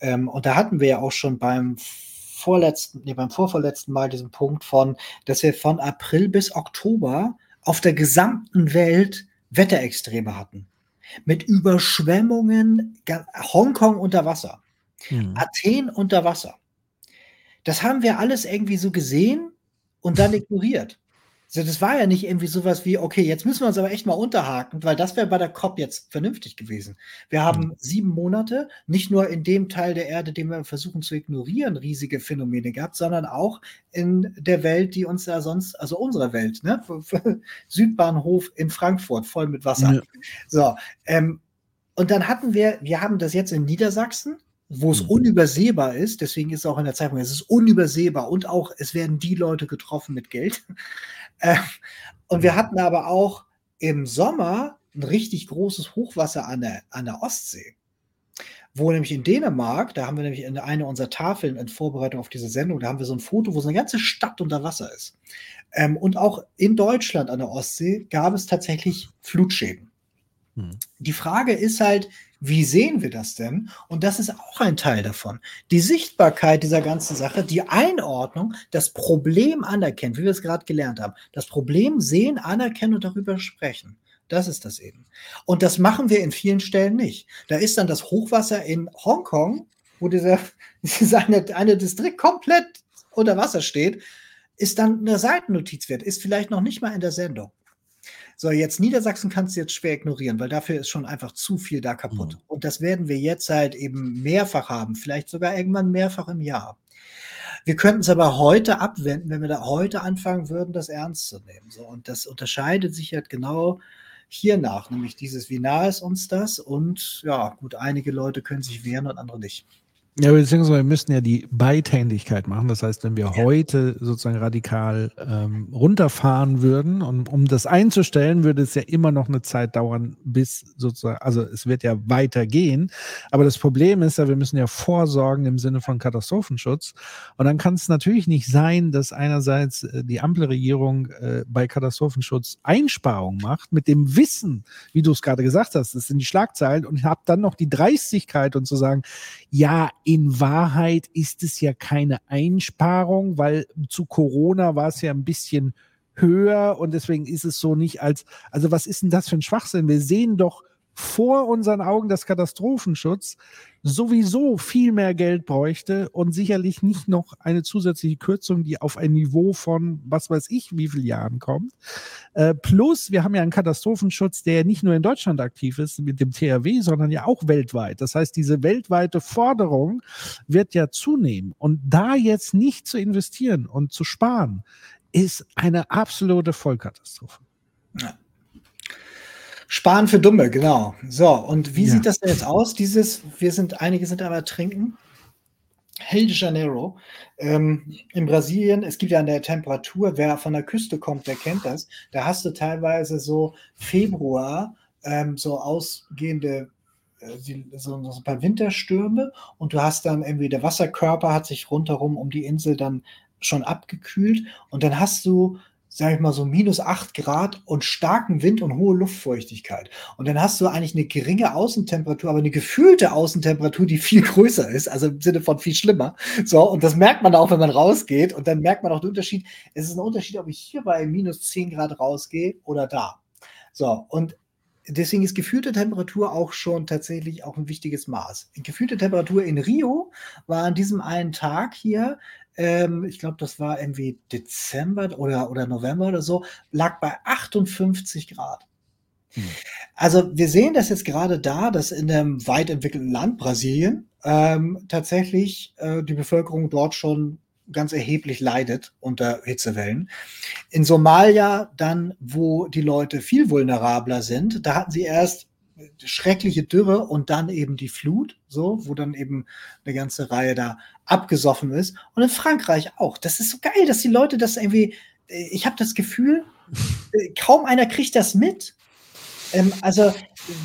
Ähm, und da hatten wir ja auch schon beim vorletzten, nee, beim vorvorletzten Mal diesen Punkt von, dass wir von April bis Oktober auf der gesamten Welt Wetterextreme hatten. Mit Überschwemmungen, Hongkong unter Wasser. Mhm. Athen unter Wasser. Das haben wir alles irgendwie so gesehen und dann ignoriert. Also das war ja nicht irgendwie sowas wie, okay, jetzt müssen wir uns aber echt mal unterhaken, weil das wäre bei der COP jetzt vernünftig gewesen. Wir haben mhm. sieben Monate, nicht nur in dem Teil der Erde, den wir versuchen zu ignorieren, riesige Phänomene gehabt, sondern auch in der Welt, die uns ja sonst, also unserer Welt, ne? Südbahnhof in Frankfurt, voll mit Wasser. Ja. So, ähm, und dann hatten wir, wir haben das jetzt in Niedersachsen, wo es mhm. unübersehbar ist, deswegen ist es auch in der Zeitung, es ist unübersehbar und auch es werden die Leute getroffen mit Geld. Äh, und wir hatten aber auch im Sommer ein richtig großes Hochwasser an der, an der Ostsee. Wo nämlich in Dänemark, da haben wir nämlich in einer unserer Tafeln in Vorbereitung auf diese Sendung, da haben wir so ein Foto, wo so eine ganze Stadt unter Wasser ist. Ähm, und auch in Deutschland an der Ostsee gab es tatsächlich Flutschäden. Hm. Die Frage ist halt, wie sehen wir das denn? Und das ist auch ein Teil davon. Die Sichtbarkeit dieser ganzen Sache, die Einordnung, das Problem anerkennen, wie wir es gerade gelernt haben. Das Problem sehen, anerkennen und darüber sprechen. Das ist das eben. Und das machen wir in vielen Stellen nicht. Da ist dann das Hochwasser in Hongkong, wo dieser, dieser eine, eine Distrikt komplett unter Wasser steht ist dann eine Seitennotiz wert, ist vielleicht noch nicht mal in der Sendung. So, jetzt Niedersachsen kannst du jetzt schwer ignorieren, weil dafür ist schon einfach zu viel da kaputt. Mhm. Und das werden wir jetzt halt eben mehrfach haben, vielleicht sogar irgendwann mehrfach im Jahr. Wir könnten es aber heute abwenden, wenn wir da heute anfangen würden, das ernst zu nehmen. So, und das unterscheidet sich halt genau hiernach, nämlich dieses, wie nah ist uns das? Und ja, gut, einige Leute können sich wehren und andere nicht. Ja, beziehungsweise wir müssten ja die Beidhändigkeit machen. Das heißt, wenn wir ja. heute sozusagen radikal ähm, runterfahren würden und um das einzustellen, würde es ja immer noch eine Zeit dauern, bis sozusagen, also es wird ja weitergehen. Aber das Problem ist ja, wir müssen ja vorsorgen im Sinne von Katastrophenschutz. Und dann kann es natürlich nicht sein, dass einerseits äh, die Ampelregierung äh, bei Katastrophenschutz Einsparungen macht, mit dem Wissen, wie du es gerade gesagt hast, das sind die Schlagzeilen und habt dann noch die Dreistigkeit und zu sagen, ja, in Wahrheit ist es ja keine Einsparung, weil zu Corona war es ja ein bisschen höher und deswegen ist es so nicht als, also was ist denn das für ein Schwachsinn? Wir sehen doch vor unseren Augen, dass Katastrophenschutz sowieso viel mehr Geld bräuchte und sicherlich nicht noch eine zusätzliche Kürzung, die auf ein Niveau von was weiß ich wie vielen Jahren kommt. Äh, plus, wir haben ja einen Katastrophenschutz, der nicht nur in Deutschland aktiv ist mit dem THW, sondern ja auch weltweit. Das heißt, diese weltweite Forderung wird ja zunehmen. Und da jetzt nicht zu investieren und zu sparen, ist eine absolute Vollkatastrophe. Ja. Sparen für Dumme, genau. So, und wie ja. sieht das denn jetzt aus? Dieses, wir sind, einige sind aber trinken. Rio de Janeiro ähm, in Brasilien, es gibt ja an der Temperatur, wer von der Küste kommt, der kennt das. Da hast du teilweise so Februar ähm, so ausgehende äh, so, so, ein paar Winterstürme und du hast dann irgendwie der Wasserkörper hat sich rundherum um die Insel dann schon abgekühlt und dann hast du sage ich mal so minus 8 Grad und starken Wind und hohe Luftfeuchtigkeit. Und dann hast du eigentlich eine geringe Außentemperatur, aber eine gefühlte Außentemperatur, die viel größer ist, also im Sinne von viel schlimmer. So, und das merkt man auch, wenn man rausgeht. Und dann merkt man auch den Unterschied. Es ist ein Unterschied, ob ich hier bei minus 10 Grad rausgehe oder da. So, und deswegen ist gefühlte Temperatur auch schon tatsächlich auch ein wichtiges Maß. Gefühlte Temperatur in Rio war an diesem einen Tag hier ähm, ich glaube, das war irgendwie Dezember oder, oder November oder so, lag bei 58 Grad. Hm. Also wir sehen das jetzt gerade da, dass in einem weit entwickelten Land, Brasilien, ähm, tatsächlich äh, die Bevölkerung dort schon ganz erheblich leidet unter Hitzewellen. In Somalia dann, wo die Leute viel vulnerabler sind, da hatten sie erst schreckliche Dürre und dann eben die Flut, so, wo dann eben eine ganze Reihe da abgesoffen ist. Und in Frankreich auch. Das ist so geil, dass die Leute das irgendwie, äh, ich habe das Gefühl, äh, kaum einer kriegt das mit. Ähm, also,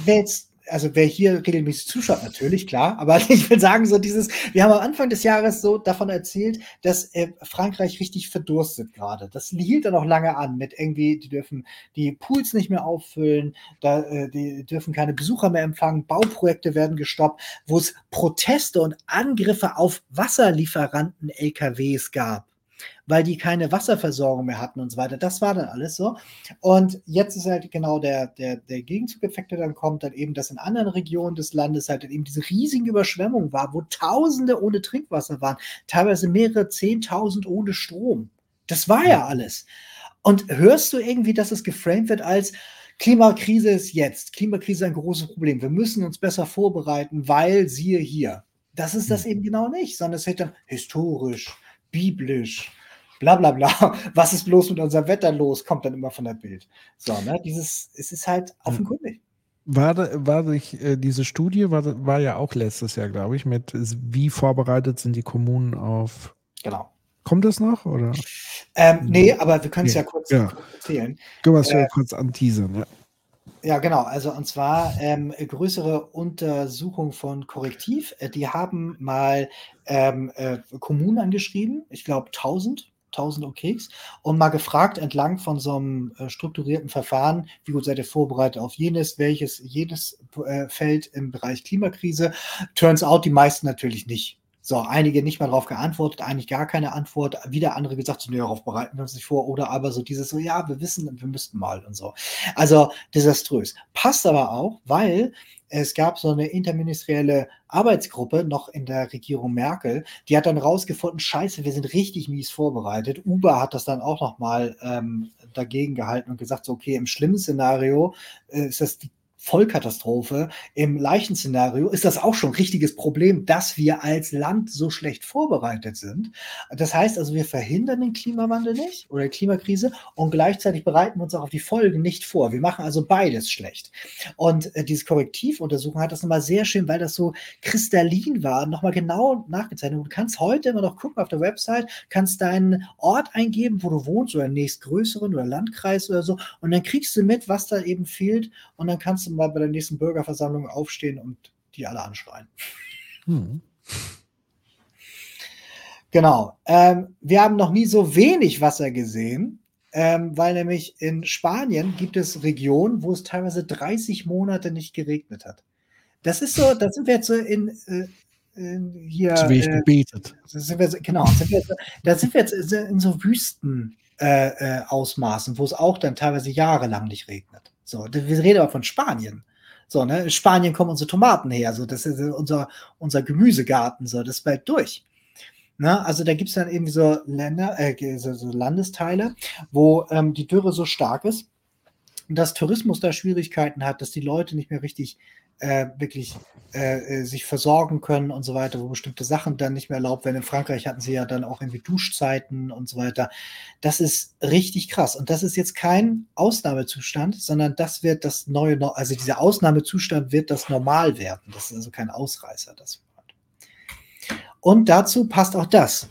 wer jetzt also wer hier regelmäßig zuschaut, natürlich, klar, aber ich will sagen, so dieses, wir haben am Anfang des Jahres so davon erzählt, dass äh, Frankreich richtig verdurstet gerade. Das hielt dann auch lange an mit irgendwie, die dürfen die Pools nicht mehr auffüllen, da, äh, die dürfen keine Besucher mehr empfangen, Bauprojekte werden gestoppt, wo es Proteste und Angriffe auf Wasserlieferanten LKWs gab weil die keine Wasserversorgung mehr hatten und so weiter. Das war dann alles so. Und jetzt ist halt genau der, der, der Gegenzugeffekt, der dann kommt, dann eben, dass in anderen Regionen des Landes halt eben diese riesigen Überschwemmungen war, wo Tausende ohne Trinkwasser waren, teilweise mehrere Zehntausend ohne Strom. Das war ja alles. Und hörst du irgendwie, dass es geframed wird als Klimakrise ist jetzt. Klimakrise ist ein großes Problem. Wir müssen uns besser vorbereiten, weil siehe hier. Das ist das hm. eben genau nicht, sondern es wird dann historisch, biblisch, bla bla bla. Was ist bloß mit unserem Wetter los? Kommt dann immer von der Bild. So, ne? Dieses, es ist halt offenkundig. War, war sich, äh, diese Studie war, war ja auch letztes Jahr, glaube ich, mit wie vorbereitet sind die Kommunen auf. Genau. Kommt das noch? Oder? Ähm, nee, aber wir können es nee. ja kurz, ja. erzählen. Können wir es äh, ja kurz anteasern, ja. Ja, genau. Also und zwar ähm, größere Untersuchung von Korrektiv. Äh, die haben mal ähm, äh, Kommunen angeschrieben, ich glaube 1000 1000 OKs und mal gefragt entlang von so einem äh, strukturierten Verfahren, wie gut seid ihr vorbereitet auf jenes, welches jedes äh, Feld im Bereich Klimakrise. Turns out die meisten natürlich nicht. So, einige nicht mal darauf geantwortet, eigentlich gar keine Antwort. Wieder andere gesagt, so, nee, darauf bereiten wir uns nicht vor. Oder aber so dieses so, ja, wir wissen, wir müssten mal und so. Also desaströs. Passt aber auch, weil es gab so eine interministerielle Arbeitsgruppe noch in der Regierung Merkel, die hat dann rausgefunden, scheiße, wir sind richtig mies vorbereitet. Uber hat das dann auch noch mal ähm, dagegen gehalten und gesagt, so, okay, im schlimmen Szenario äh, ist das die Vollkatastrophe. Im Leichenszenario ist das auch schon ein richtiges Problem, dass wir als Land so schlecht vorbereitet sind. Das heißt also, wir verhindern den Klimawandel nicht oder die Klimakrise und gleichzeitig bereiten uns auch auf die Folgen nicht vor. Wir machen also beides schlecht. Und äh, diese Korrektivuntersuchung hat das nochmal sehr schön, weil das so kristallin war, nochmal genau nachgezeichnet. Du kannst heute immer noch gucken auf der Website, kannst deinen Ort eingeben, wo du wohnst oder nächstgrößeren oder Landkreis oder so und dann kriegst du mit, was da eben fehlt und dann kannst du mal bei der nächsten Bürgerversammlung aufstehen und die alle anschreien. Hm. Genau. Ähm, wir haben noch nie so wenig Wasser gesehen, ähm, weil nämlich in Spanien gibt es Regionen, wo es teilweise 30 Monate nicht geregnet hat. Das ist so, da sind wir jetzt so in, äh, in hier. Zu wenig äh, gebetet. Sind wir, genau, sind wir, da sind wir jetzt in so Wüsten. Äh, äh, Ausmaßen, wo es auch dann teilweise jahrelang nicht regnet. So, wir reden aber von Spanien. So, ne, in Spanien kommen unsere Tomaten her, so, das ist unser, unser Gemüsegarten, so, das bleibt durch. Ne, also da gibt es dann irgendwie so Länder, äh, so Landesteile, wo ähm, die Dürre so stark ist, dass Tourismus da Schwierigkeiten hat, dass die Leute nicht mehr richtig äh, wirklich äh, äh, sich versorgen können und so weiter, wo bestimmte Sachen dann nicht mehr erlaubt werden. In Frankreich hatten sie ja dann auch irgendwie Duschzeiten und so weiter. Das ist richtig krass. Und das ist jetzt kein Ausnahmezustand, sondern das wird das neue, also dieser Ausnahmezustand wird das normal werden. Das ist also kein Ausreißer. Das und dazu passt auch das.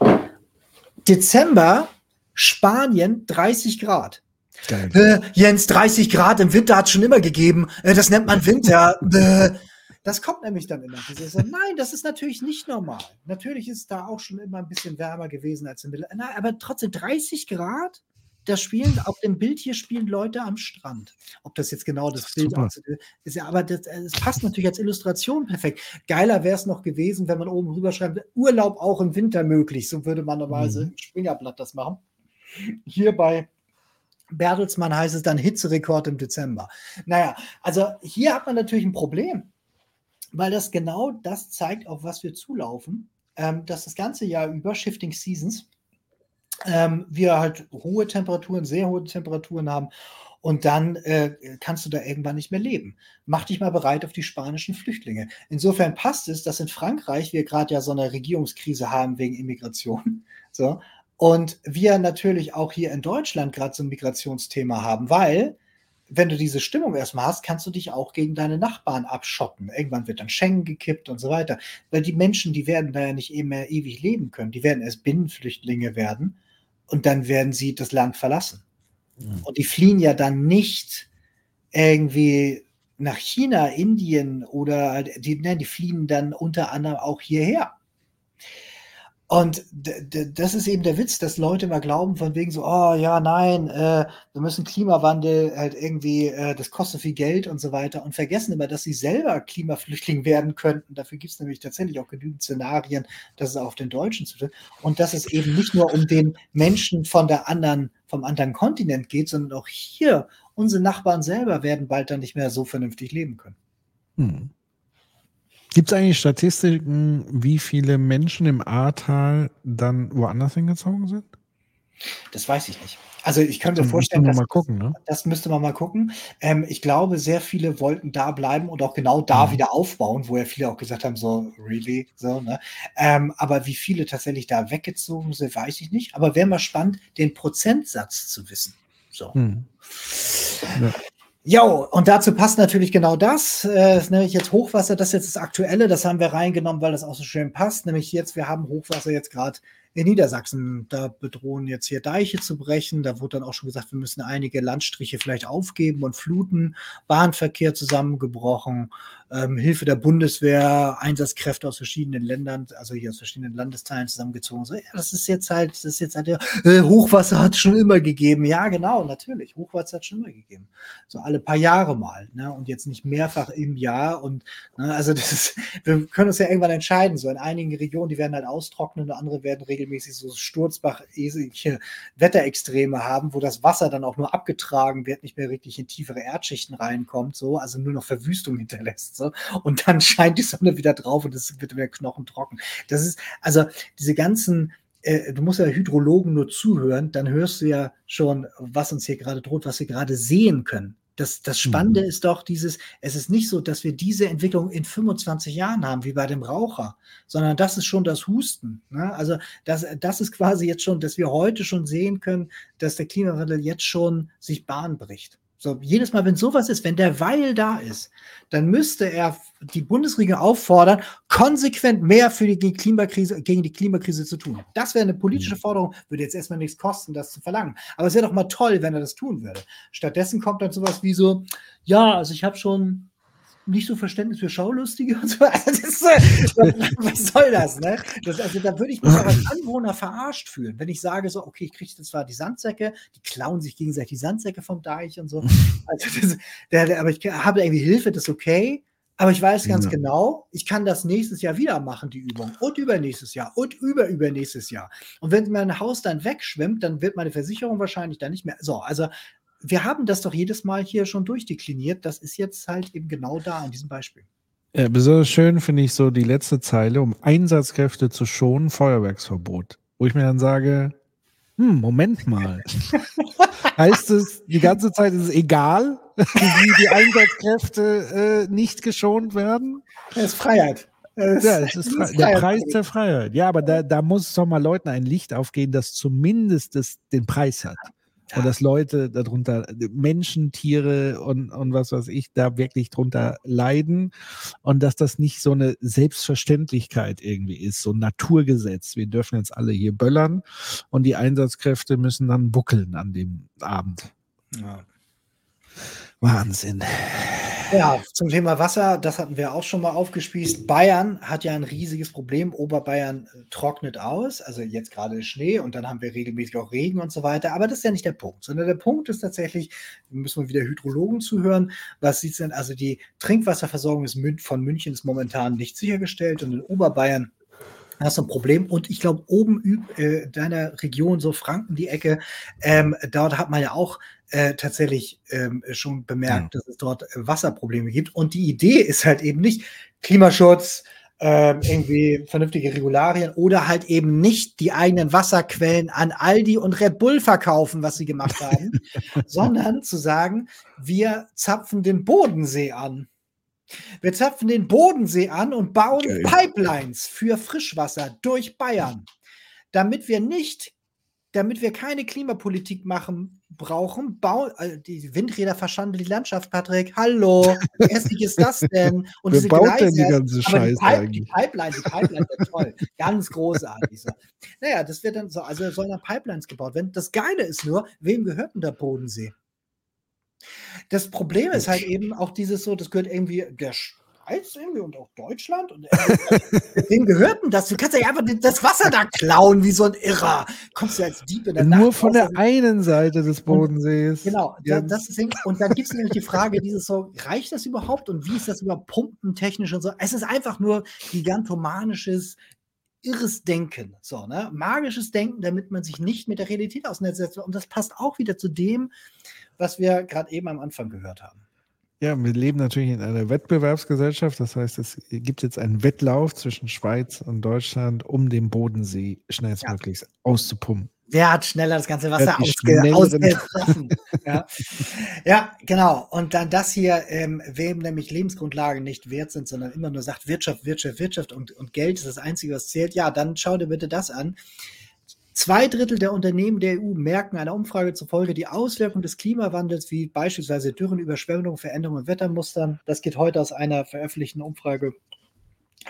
Dezember, Spanien 30 Grad. Äh, Jens, 30 Grad im Winter hat es schon immer gegeben. Äh, das nennt man Winter. Äh, das kommt nämlich dann immer. Nein, das ist natürlich nicht normal. Natürlich ist da auch schon immer ein bisschen wärmer gewesen als im Mittel. Nein, aber trotzdem 30 Grad. Das spielen auf dem Bild hier spielen Leute am Strand. Ob das jetzt genau das, das Bild ist, ist ja, aber das, es passt natürlich als Illustration perfekt. Geiler wäre es noch gewesen, wenn man oben rüber schreibt, Urlaub auch im Winter möglich. So würde man normalerweise mhm. Springerblatt das machen. Hier bei Bertelsmann heißt es dann Hitzerekord im Dezember. Naja, also hier hat man natürlich ein Problem, weil das genau das zeigt, auf was wir zulaufen, ähm, dass das ganze Jahr über Shifting Seasons ähm, wir halt hohe Temperaturen, sehr hohe Temperaturen haben und dann äh, kannst du da irgendwann nicht mehr leben. Mach dich mal bereit auf die spanischen Flüchtlinge. Insofern passt es, dass in Frankreich wir gerade ja so eine Regierungskrise haben wegen Immigration. So, und wir natürlich auch hier in Deutschland gerade so ein Migrationsthema haben, weil wenn du diese Stimmung erstmal hast, kannst du dich auch gegen deine Nachbarn abschotten. Irgendwann wird dann Schengen gekippt und so weiter. Weil die Menschen, die werden da ja nicht eben mehr ewig leben können. Die werden erst Binnenflüchtlinge werden und dann werden sie das Land verlassen. Mhm. Und die fliehen ja dann nicht irgendwie nach China, Indien oder die, ne, die fliehen dann unter anderem auch hierher. Und das ist eben der Witz, dass Leute mal glauben, von wegen so, oh ja, nein, äh, wir müssen Klimawandel halt irgendwie, äh, das kostet viel Geld und so weiter und vergessen immer, dass sie selber Klimaflüchtling werden könnten. Dafür gibt es nämlich tatsächlich auch genügend Szenarien, dass es auf den Deutschen zutrifft. Und dass es eben nicht nur um den Menschen von der anderen, vom anderen Kontinent geht, sondern auch hier, unsere Nachbarn selber werden bald dann nicht mehr so vernünftig leben können. Hm. Gibt es eigentlich Statistiken, wie viele Menschen im Ahrtal dann woanders hingezogen sind? Das weiß ich nicht. Also ich könnte mir vorstellen, dass, mal gucken, ne? das müsste man mal gucken. Ähm, ich glaube, sehr viele wollten da bleiben und auch genau da mhm. wieder aufbauen, wo ja viele auch gesagt haben, so, really, so, ne? Ähm, aber wie viele tatsächlich da weggezogen sind, weiß ich nicht. Aber wäre mal spannend, den Prozentsatz zu wissen. So. Mhm. Ja. Jo, und dazu passt natürlich genau das, äh, nämlich jetzt Hochwasser, das ist jetzt das Aktuelle, das haben wir reingenommen, weil das auch so schön passt, nämlich jetzt, wir haben Hochwasser jetzt gerade in Niedersachsen, da bedrohen jetzt hier Deiche zu brechen. Da wurde dann auch schon gesagt, wir müssen einige Landstriche vielleicht aufgeben und fluten. Bahnverkehr zusammengebrochen. Ähm, Hilfe der Bundeswehr, Einsatzkräfte aus verschiedenen Ländern, also hier aus verschiedenen Landesteilen zusammengezogen. So, ja, das ist jetzt halt, das ist jetzt halt, äh, Hochwasser hat es schon immer gegeben. Ja, genau, natürlich. Hochwasser hat es schon immer gegeben. So alle paar Jahre mal, ne? Und jetzt nicht mehrfach im Jahr. Und ne, also das ist, wir können uns ja irgendwann entscheiden. So in einigen Regionen, die werden halt austrocknen, und andere werden regelmäßig so Sturzbach-ähnliche Wetterextreme haben, wo das Wasser dann auch nur abgetragen wird, nicht mehr richtig in tiefere Erdschichten reinkommt, so, also nur noch Verwüstung hinterlässt. So. Und dann scheint die Sonne wieder drauf und es wird wieder knochentrocken. Das ist, also diese ganzen äh, du musst ja Hydrologen nur zuhören, dann hörst du ja schon, was uns hier gerade droht, was wir gerade sehen können. Das, das Spannende mhm. ist doch dieses, es ist nicht so, dass wir diese Entwicklung in 25 Jahren haben, wie bei dem Raucher, sondern das ist schon das Husten. Ne? Also das, das ist quasi jetzt schon, dass wir heute schon sehen können, dass der Klimawandel jetzt schon sich Bahn bricht. So, jedes Mal, wenn sowas ist, wenn der Weil da ist, dann müsste er die Bundesregierung auffordern, konsequent mehr für die Klimakrise, gegen die Klimakrise zu tun. Das wäre eine politische mhm. Forderung, würde jetzt erstmal nichts kosten, das zu verlangen. Aber es wäre doch mal toll, wenn er das tun würde. Stattdessen kommt dann sowas wie so, ja, also ich habe schon nicht so Verständnis für Schaulustige und so. Also ist, was soll das, ne? Das, also da würde ich mich als Anwohner verarscht fühlen, wenn ich sage so, okay, ich kriege zwar die Sandsäcke, die klauen sich gegenseitig die Sandsäcke vom Deich und so. Also das, der, der, aber ich habe irgendwie Hilfe, das ist okay. Aber ich weiß ganz ja. genau, ich kann das nächstes Jahr wieder machen, die Übung. Und übernächstes Jahr und überübernächstes Jahr. Und wenn mein Haus dann wegschwimmt, dann wird meine Versicherung wahrscheinlich dann nicht mehr. So, also wir haben das doch jedes Mal hier schon durchdekliniert. Das ist jetzt halt eben genau da an diesem Beispiel. Ja, besonders schön finde ich so die letzte Zeile, um Einsatzkräfte zu schonen, Feuerwerksverbot. Wo ich mir dann sage, hm, Moment mal. heißt es, die ganze Zeit ist es egal, wie die Einsatzkräfte äh, nicht geschont werden? Das ist Freiheit. Das ja, es ist, ist der Preis der Freiheit. Ja, aber da, da muss es doch mal Leuten ein Licht aufgehen, das zumindest das, den Preis hat. Ja. Und dass Leute darunter, Menschen, Tiere und, und was weiß ich, da wirklich drunter leiden. Und dass das nicht so eine Selbstverständlichkeit irgendwie ist, so ein Naturgesetz. Wir dürfen jetzt alle hier böllern und die Einsatzkräfte müssen dann buckeln an dem Abend. Ja. Wahnsinn. Ja, zum Thema Wasser, das hatten wir auch schon mal aufgespießt. Bayern hat ja ein riesiges Problem. Oberbayern äh, trocknet aus, also jetzt gerade Schnee und dann haben wir regelmäßig auch Regen und so weiter. Aber das ist ja nicht der Punkt, sondern der Punkt ist tatsächlich, müssen wir wieder Hydrologen zuhören. Was sieht es denn? Also die Trinkwasserversorgung von München ist momentan nicht sichergestellt und in Oberbayern hast du ein Problem. Und ich glaube, oben äh, deiner Region, so Franken, die Ecke, ähm, dort hat man ja auch äh, tatsächlich ähm, schon bemerkt, ja. dass es dort äh, Wasserprobleme gibt. Und die Idee ist halt eben nicht Klimaschutz, ähm, irgendwie vernünftige Regularien oder halt eben nicht die eigenen Wasserquellen an Aldi und Red Bull verkaufen, was sie gemacht haben, sondern zu sagen, wir zapfen den Bodensee an. Wir zapfen den Bodensee an und bauen okay. Pipelines für Frischwasser durch Bayern, damit wir nicht damit wir keine Klimapolitik machen brauchen, bauen also die Windräder verschanden die Landschaft, Patrick. Hallo, wie hässlich ist das denn? Und Wer baut Gleise, denn die ganze Scheiße die, Pipe, die Pipeline, die Pipeline wird toll, ganz großartig. So. Naja, das wird dann so, also sollen da Pipelines gebaut werden. Das Geile ist nur, wem gehört denn der Bodensee? Das Problem ist halt eben auch dieses so, das gehört irgendwie der Schweiz irgendwie und auch Deutschland. Und wem gehört denn das? Du kannst ja einfach das Wasser da klauen wie so ein Irrer. Kommst du als Dieb in der Nur Nacht von der einen Seite des Bodensees. Und, genau, ja. das ist, und dann gibt es nämlich die Frage, dieses so, reicht das überhaupt und wie ist das überhaupt pumpentechnisch und so? Es ist einfach nur gigantomanisches irres Denken, so, ne? Magisches Denken, damit man sich nicht mit der Realität auseinandersetzt. Und das passt auch wieder zu dem, was wir gerade eben am Anfang gehört haben. Ja, wir leben natürlich in einer Wettbewerbsgesellschaft. Das heißt, es gibt jetzt einen Wettlauf zwischen Schweiz und Deutschland, um den Bodensee schnellstmöglich ja. auszupumpen. Wer hat schneller das ganze Wasser ausge ausgetroffen? ja. ja. genau. Und dann das hier, ähm, wem nämlich Lebensgrundlagen nicht wert sind, sondern immer nur sagt Wirtschaft, Wirtschaft, Wirtschaft und, und Geld ist das Einzige, was zählt. Ja, dann schau dir bitte das an. Zwei Drittel der Unternehmen der EU merken einer Umfrage zufolge die Auswirkungen des Klimawandels, wie beispielsweise Dürren, Überschwemmungen, Veränderungen und Wettermustern. Das geht heute aus einer veröffentlichten Umfrage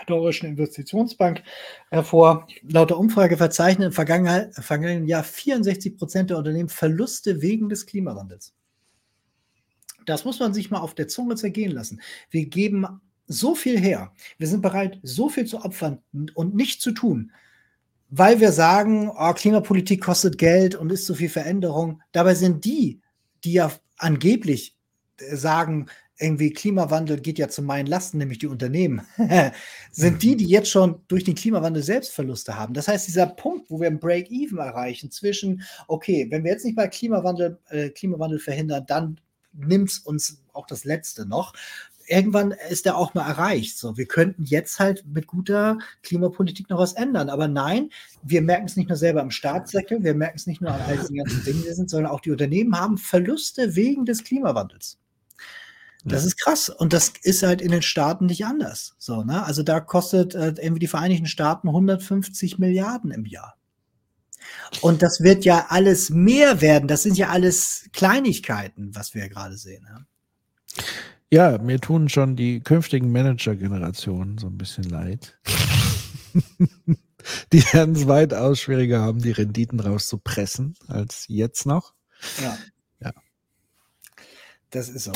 Deutschen Investitionsbank hervor. Laut der Umfrage verzeichnen im vergangenen Jahr 64 Prozent der Unternehmen Verluste wegen des Klimawandels. Das muss man sich mal auf der Zunge zergehen lassen. Wir geben so viel her. Wir sind bereit, so viel zu opfern und nicht zu tun, weil wir sagen, oh, Klimapolitik kostet Geld und ist so viel Veränderung. Dabei sind die, die ja angeblich äh, sagen, irgendwie Klimawandel geht ja zu meinen Lasten, nämlich die Unternehmen, sind die, die jetzt schon durch den Klimawandel Selbstverluste haben. Das heißt, dieser Punkt, wo wir ein Break-Even erreichen zwischen, okay, wenn wir jetzt nicht mal Klimawandel, äh, Klimawandel verhindern, dann nimmt es uns auch das Letzte noch. Irgendwann ist der auch mal erreicht. So, wir könnten jetzt halt mit guter Klimapolitik noch was ändern. Aber nein, wir merken es nicht nur selber im Staatssektor, wir merken es nicht nur an all diesen ganzen Dingen, sind, sondern auch die Unternehmen haben Verluste wegen des Klimawandels. Das ist krass. Und das ist halt in den Staaten nicht anders. So, ne? Also da kostet äh, irgendwie die Vereinigten Staaten 150 Milliarden im Jahr. Und das wird ja alles mehr werden. Das sind ja alles Kleinigkeiten, was wir gerade sehen. Ne? Ja, mir tun schon die künftigen Manager-Generationen so ein bisschen leid. die werden es weitaus schwieriger haben, die Renditen rauszupressen, als jetzt noch. Ja. Ja. Das ist so.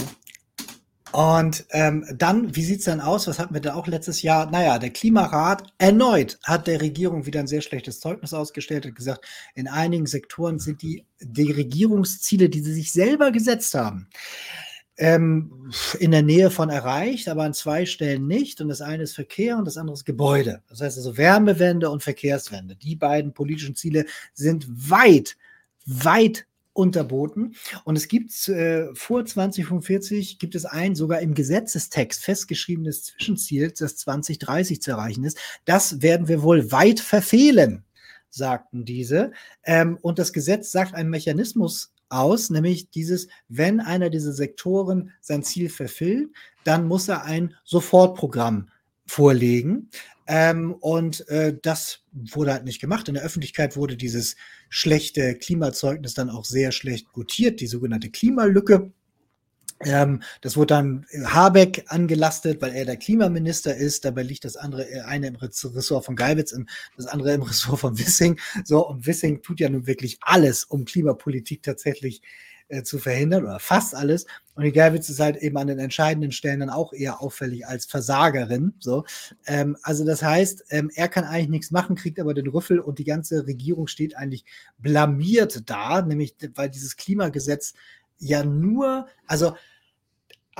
Und ähm, dann, wie sieht's dann aus? Was hatten wir da auch letztes Jahr? Naja, der Klimarat erneut hat der Regierung wieder ein sehr schlechtes Zeugnis ausgestellt und gesagt, in einigen Sektoren sind die, die Regierungsziele, die sie sich selber gesetzt haben, ähm, in der Nähe von erreicht, aber an zwei Stellen nicht. Und das eine ist Verkehr und das andere ist Gebäude. Das heißt also Wärmewende und Verkehrswende. Die beiden politischen Ziele sind weit, weit unterboten. Und es gibt äh, vor 2045 gibt es ein sogar im Gesetzestext festgeschriebenes Zwischenziel, das 2030 zu erreichen ist. Das werden wir wohl weit verfehlen, sagten diese. Ähm, und das Gesetz sagt einen Mechanismus aus, nämlich dieses, wenn einer dieser Sektoren sein Ziel verfehlt, dann muss er ein Sofortprogramm vorlegen. Ähm, und äh, das wurde halt nicht gemacht. In der Öffentlichkeit wurde dieses schlechte Klimazeugnis dann auch sehr schlecht gutiert, die sogenannte Klimalücke. Ähm, das wurde dann Habeck angelastet, weil er der Klimaminister ist. Dabei liegt das andere, äh, eine im Ressort von Geibitz, das andere im Ressort von Wissing. So, und Wissing tut ja nun wirklich alles, um Klimapolitik tatsächlich äh, zu verhindern oder fast alles. Und die Gerwitz ist halt eben an den entscheidenden Stellen dann auch eher auffällig als Versagerin. So, ähm, also das heißt, ähm, er kann eigentlich nichts machen, kriegt aber den Rüffel und die ganze Regierung steht eigentlich blamiert da, nämlich weil dieses Klimagesetz ja nur, also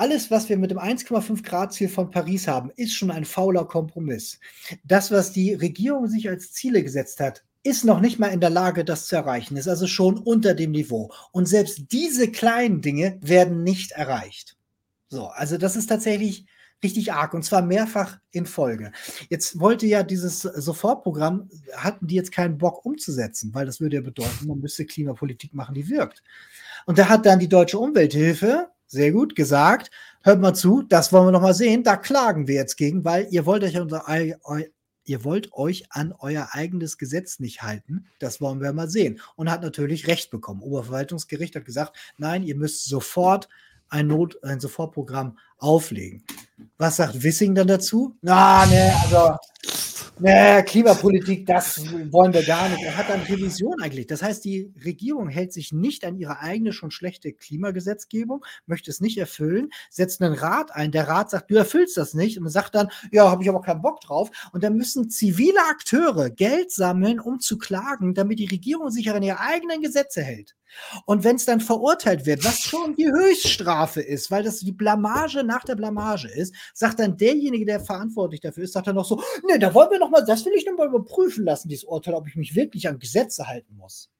alles, was wir mit dem 1,5 Grad Ziel von Paris haben, ist schon ein fauler Kompromiss. Das, was die Regierung sich als Ziele gesetzt hat, ist noch nicht mal in der Lage, das zu erreichen, ist also schon unter dem Niveau. Und selbst diese kleinen Dinge werden nicht erreicht. So, also das ist tatsächlich richtig arg und zwar mehrfach in Folge. Jetzt wollte ja dieses Sofortprogramm, hatten die jetzt keinen Bock umzusetzen, weil das würde ja bedeuten, man müsste Klimapolitik machen, die wirkt. Und da hat dann die Deutsche Umwelthilfe, sehr gut, gesagt, hört mal zu, das wollen wir noch mal sehen, da klagen wir jetzt gegen, weil ihr wollt euch unser, ihr wollt euch an euer eigenes Gesetz nicht halten. Das wollen wir mal sehen. Und hat natürlich Recht bekommen. Oberverwaltungsgericht hat gesagt, nein, ihr müsst sofort ein Not, ein Sofortprogramm auflegen. Was sagt Wissing dann dazu? Na, ne, also Nee, Klimapolitik, das wollen wir gar nicht. Er hat eine Revision eigentlich. Das heißt, die Regierung hält sich nicht an ihre eigene schon schlechte Klimagesetzgebung, möchte es nicht erfüllen, setzt einen Rat ein. Der Rat sagt, du erfüllst das nicht und sagt dann, ja, habe ich aber keinen Bock drauf. Und dann müssen zivile Akteure Geld sammeln, um zu klagen, damit die Regierung sich an ihre eigenen Gesetze hält. Und wenn es dann verurteilt wird, was schon die Höchststrafe ist, weil das die Blamage nach der Blamage ist, sagt dann derjenige, der verantwortlich dafür ist, sagt dann noch so, nee, da wollen wir noch mal, das will ich noch mal überprüfen lassen, dieses Urteil, ob ich mich wirklich an Gesetze halten muss.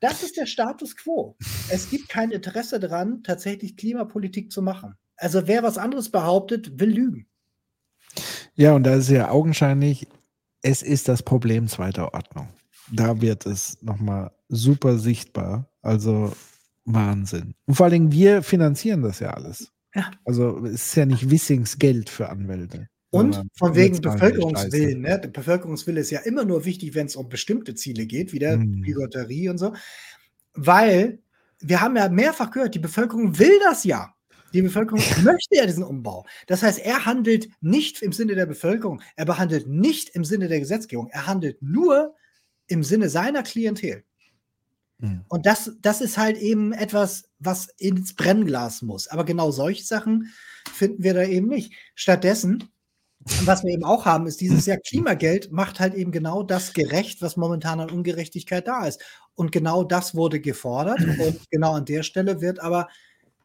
Das ist der Status quo. Es gibt kein Interesse daran, tatsächlich Klimapolitik zu machen. Also wer was anderes behauptet, will lügen. Ja, und da ist ja augenscheinlich, es ist das Problem zweiter Ordnung. Da wird es nochmal super sichtbar. Also Wahnsinn. Und vor allem wir finanzieren das ja alles. Ja. Also es ist ja nicht Wissings Geld für Anwälte. Und von wegen Bevölkerungswillen. Ne? Der Bevölkerungswille ist ja immer nur wichtig, wenn es um bestimmte Ziele geht, wie der hm. Bigotterie und so. Weil wir haben ja mehrfach gehört, die Bevölkerung will das ja. Die Bevölkerung möchte ja diesen Umbau. Das heißt, er handelt nicht im Sinne der Bevölkerung, er behandelt nicht im Sinne der Gesetzgebung, er handelt nur im Sinne seiner Klientel. Mhm. Und das, das ist halt eben etwas, was ins Brennglas muss. Aber genau solche Sachen finden wir da eben nicht. Stattdessen, was wir eben auch haben, ist dieses Jahr Klimageld macht halt eben genau das gerecht, was momentan an Ungerechtigkeit da ist. Und genau das wurde gefordert. Und genau an der Stelle wird aber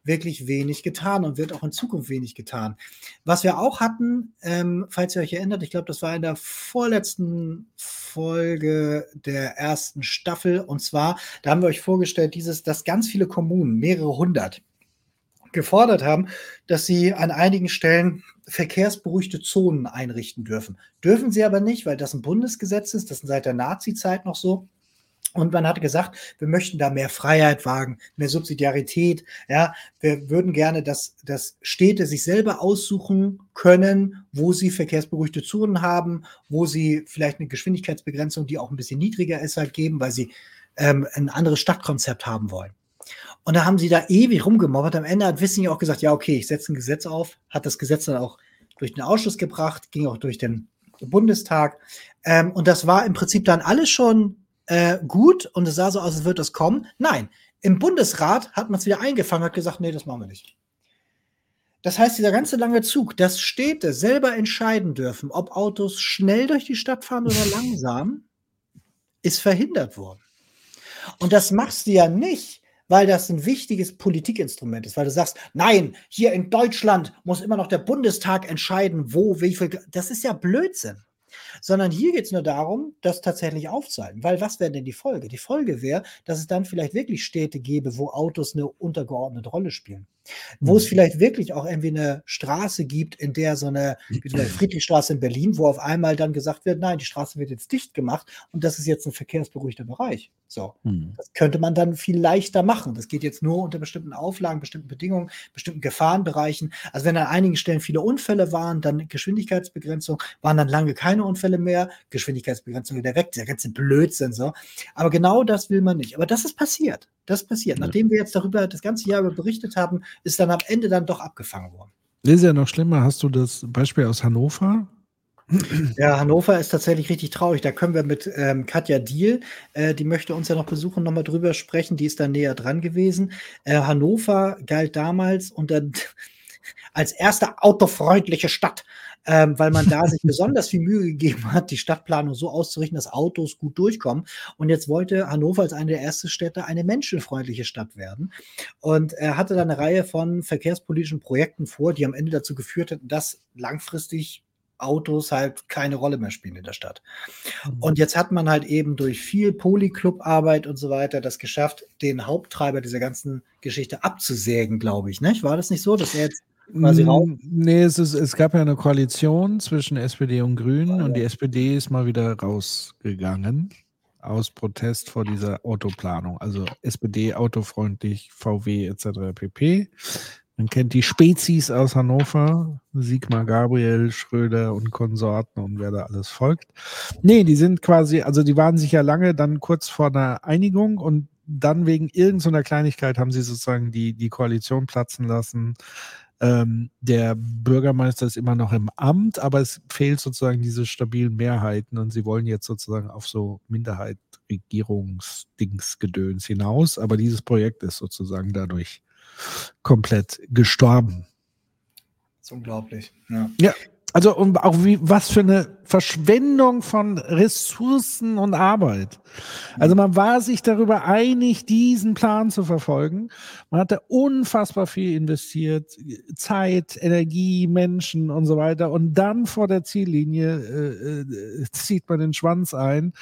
wirklich wenig getan und wird auch in Zukunft wenig getan. Was wir auch hatten, ähm, falls ihr euch erinnert, ich glaube, das war in der vorletzten Folge der ersten Staffel. Und zwar, da haben wir euch vorgestellt, dieses, dass ganz viele Kommunen, mehrere hundert, gefordert haben, dass sie an einigen Stellen verkehrsberuhigte Zonen einrichten dürfen. Dürfen sie aber nicht, weil das ein Bundesgesetz ist, das ist seit der Nazi-Zeit noch so. Und man hatte gesagt, wir möchten da mehr Freiheit wagen, mehr Subsidiarität. Ja, wir würden gerne, dass, dass Städte sich selber aussuchen können, wo sie verkehrsberuhigte Zonen haben, wo sie vielleicht eine Geschwindigkeitsbegrenzung, die auch ein bisschen niedriger ist, halt geben, weil sie ähm, ein anderes Stadtkonzept haben wollen. Und da haben sie da ewig rumgemobbert. Am Ende hat Wissing auch gesagt, ja, okay, ich setze ein Gesetz auf, hat das Gesetz dann auch durch den Ausschuss gebracht, ging auch durch den Bundestag. Ähm, und das war im Prinzip dann alles schon äh, gut und es sah so aus, als würde das kommen. Nein, im Bundesrat hat man es wieder eingefangen, hat gesagt, nee, das machen wir nicht. Das heißt, dieser ganze lange Zug, dass Städte selber entscheiden dürfen, ob Autos schnell durch die Stadt fahren oder langsam, ist verhindert worden. Und das machst du ja nicht, weil das ein wichtiges Politikinstrument ist, weil du sagst, nein, hier in Deutschland muss immer noch der Bundestag entscheiden, wo, wie viel. Das ist ja Blödsinn sondern hier geht es nur darum, das tatsächlich aufzuhalten. Weil was wäre denn die Folge? Die Folge wäre, dass es dann vielleicht wirklich Städte gäbe, wo Autos eine untergeordnete Rolle spielen. Wo mhm. es vielleicht wirklich auch irgendwie eine Straße gibt, in der so eine, wie zum Beispiel Friedrichstraße in Berlin, wo auf einmal dann gesagt wird, nein, die Straße wird jetzt dicht gemacht und das ist jetzt ein verkehrsberuhigter Bereich. So. Mhm. Das könnte man dann viel leichter machen. Das geht jetzt nur unter bestimmten Auflagen, bestimmten Bedingungen, bestimmten Gefahrenbereichen. Also wenn an einigen Stellen viele Unfälle waren, dann Geschwindigkeitsbegrenzung, waren dann lange keine Unfälle mehr, Geschwindigkeitsbegrenzung wieder weg, der ganze Blödsinn so. Aber genau das will man nicht. Aber das ist passiert. Das passiert. Nachdem wir jetzt darüber das ganze Jahr berichtet haben, ist dann am Ende dann doch abgefangen worden. Das ist ja noch schlimmer. Hast du das Beispiel aus Hannover? Ja, Hannover ist tatsächlich richtig traurig. Da können wir mit ähm, Katja Diel, äh, die möchte uns ja noch besuchen, nochmal drüber sprechen. Die ist da näher dran gewesen. Äh, Hannover galt damals unter, als erste autofreundliche Stadt ähm, weil man da sich besonders viel Mühe gegeben hat, die Stadtplanung so auszurichten, dass Autos gut durchkommen. Und jetzt wollte Hannover als eine der ersten Städte eine menschenfreundliche Stadt werden. Und er hatte da eine Reihe von verkehrspolitischen Projekten vor, die am Ende dazu geführt hätten, dass langfristig Autos halt keine Rolle mehr spielen in der Stadt. Mhm. Und jetzt hat man halt eben durch viel Polyclub-Arbeit und so weiter das geschafft, den Haupttreiber dieser ganzen Geschichte abzusägen, glaube ich. Nicht? War das nicht so, dass er jetzt quasi raus? Nee, es, ist, es gab ja eine Koalition zwischen SPD und Grünen oh, und die SPD ist mal wieder rausgegangen aus Protest vor dieser Autoplanung. Also SPD autofreundlich, VW etc. pp. Man kennt die Spezies aus Hannover, Sigmar Gabriel, Schröder und Konsorten und wer da alles folgt. Nee, die sind quasi, also die waren sich ja lange dann kurz vor einer Einigung und dann wegen irgendeiner Kleinigkeit haben sie sozusagen die, die Koalition platzen lassen. Ähm, der Bürgermeister ist immer noch im Amt, aber es fehlt sozusagen diese stabilen Mehrheiten und sie wollen jetzt sozusagen auf so Minderheit-Regierungsdingsgedöns hinaus. Aber dieses Projekt ist sozusagen dadurch komplett gestorben. Das ist unglaublich. Ja. ja. Also und auch wie was für eine Verschwendung von Ressourcen und Arbeit. Also man war sich darüber einig, diesen Plan zu verfolgen. Man hatte unfassbar viel investiert, Zeit, Energie, Menschen und so weiter. Und dann vor der Ziellinie äh, äh, zieht man den Schwanz ein,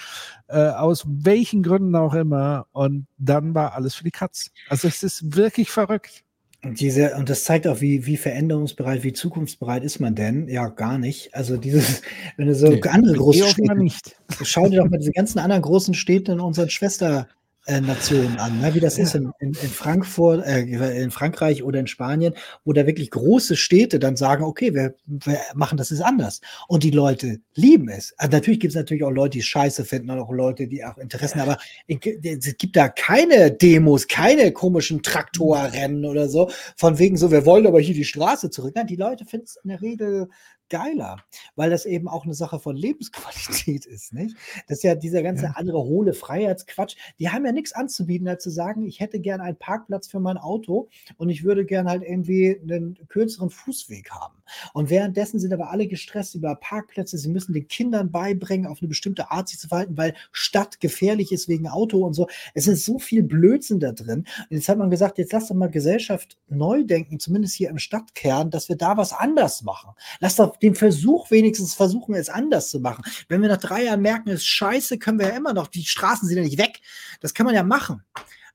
äh, aus welchen Gründen auch immer. Und dann war alles für die Katz. Also es ist wirklich verrückt. Und diese, und das zeigt auch, wie, wie veränderungsbereit, wie zukunftsbereit ist man denn? Ja, gar nicht. Also dieses, wenn du so nee, andere große Städte, nicht. schau dir doch mal diese ganzen anderen großen Städte in unseren Schwester, Nationen an, ne? wie das ja. ist in, in, in Frankfurt, äh, in Frankreich oder in Spanien, wo da wirklich große Städte dann sagen, okay, wir, wir machen das ist anders. Und die Leute lieben es. Also natürlich gibt es natürlich auch Leute, die scheiße finden und auch Leute, die auch Interessen, ja. aber es gibt da keine Demos, keine komischen Traktorrennen oder so, von wegen so, wir wollen aber hier die Straße zurück. Nein, die Leute finden es in der Regel geiler, weil das eben auch eine Sache von Lebensqualität ist, nicht? Das ist ja dieser ganze ja. andere hohle Freiheitsquatsch. Die haben ja nichts anzubieten, als zu sagen, ich hätte gern einen Parkplatz für mein Auto und ich würde gern halt irgendwie einen kürzeren Fußweg haben. Und währenddessen sind aber alle gestresst über Parkplätze. Sie müssen den Kindern beibringen, auf eine bestimmte Art sich zu verhalten, weil Stadt gefährlich ist wegen Auto und so. Es ist so viel Blödsinn da drin. Und jetzt hat man gesagt, jetzt lass doch mal Gesellschaft neu denken, zumindest hier im Stadtkern, dass wir da was anders machen. Lass doch den Versuch wenigstens versuchen, es anders zu machen. Wenn wir nach drei Jahren merken, es ist scheiße, können wir ja immer noch, die Straßen sind ja nicht weg. Das kann man ja machen.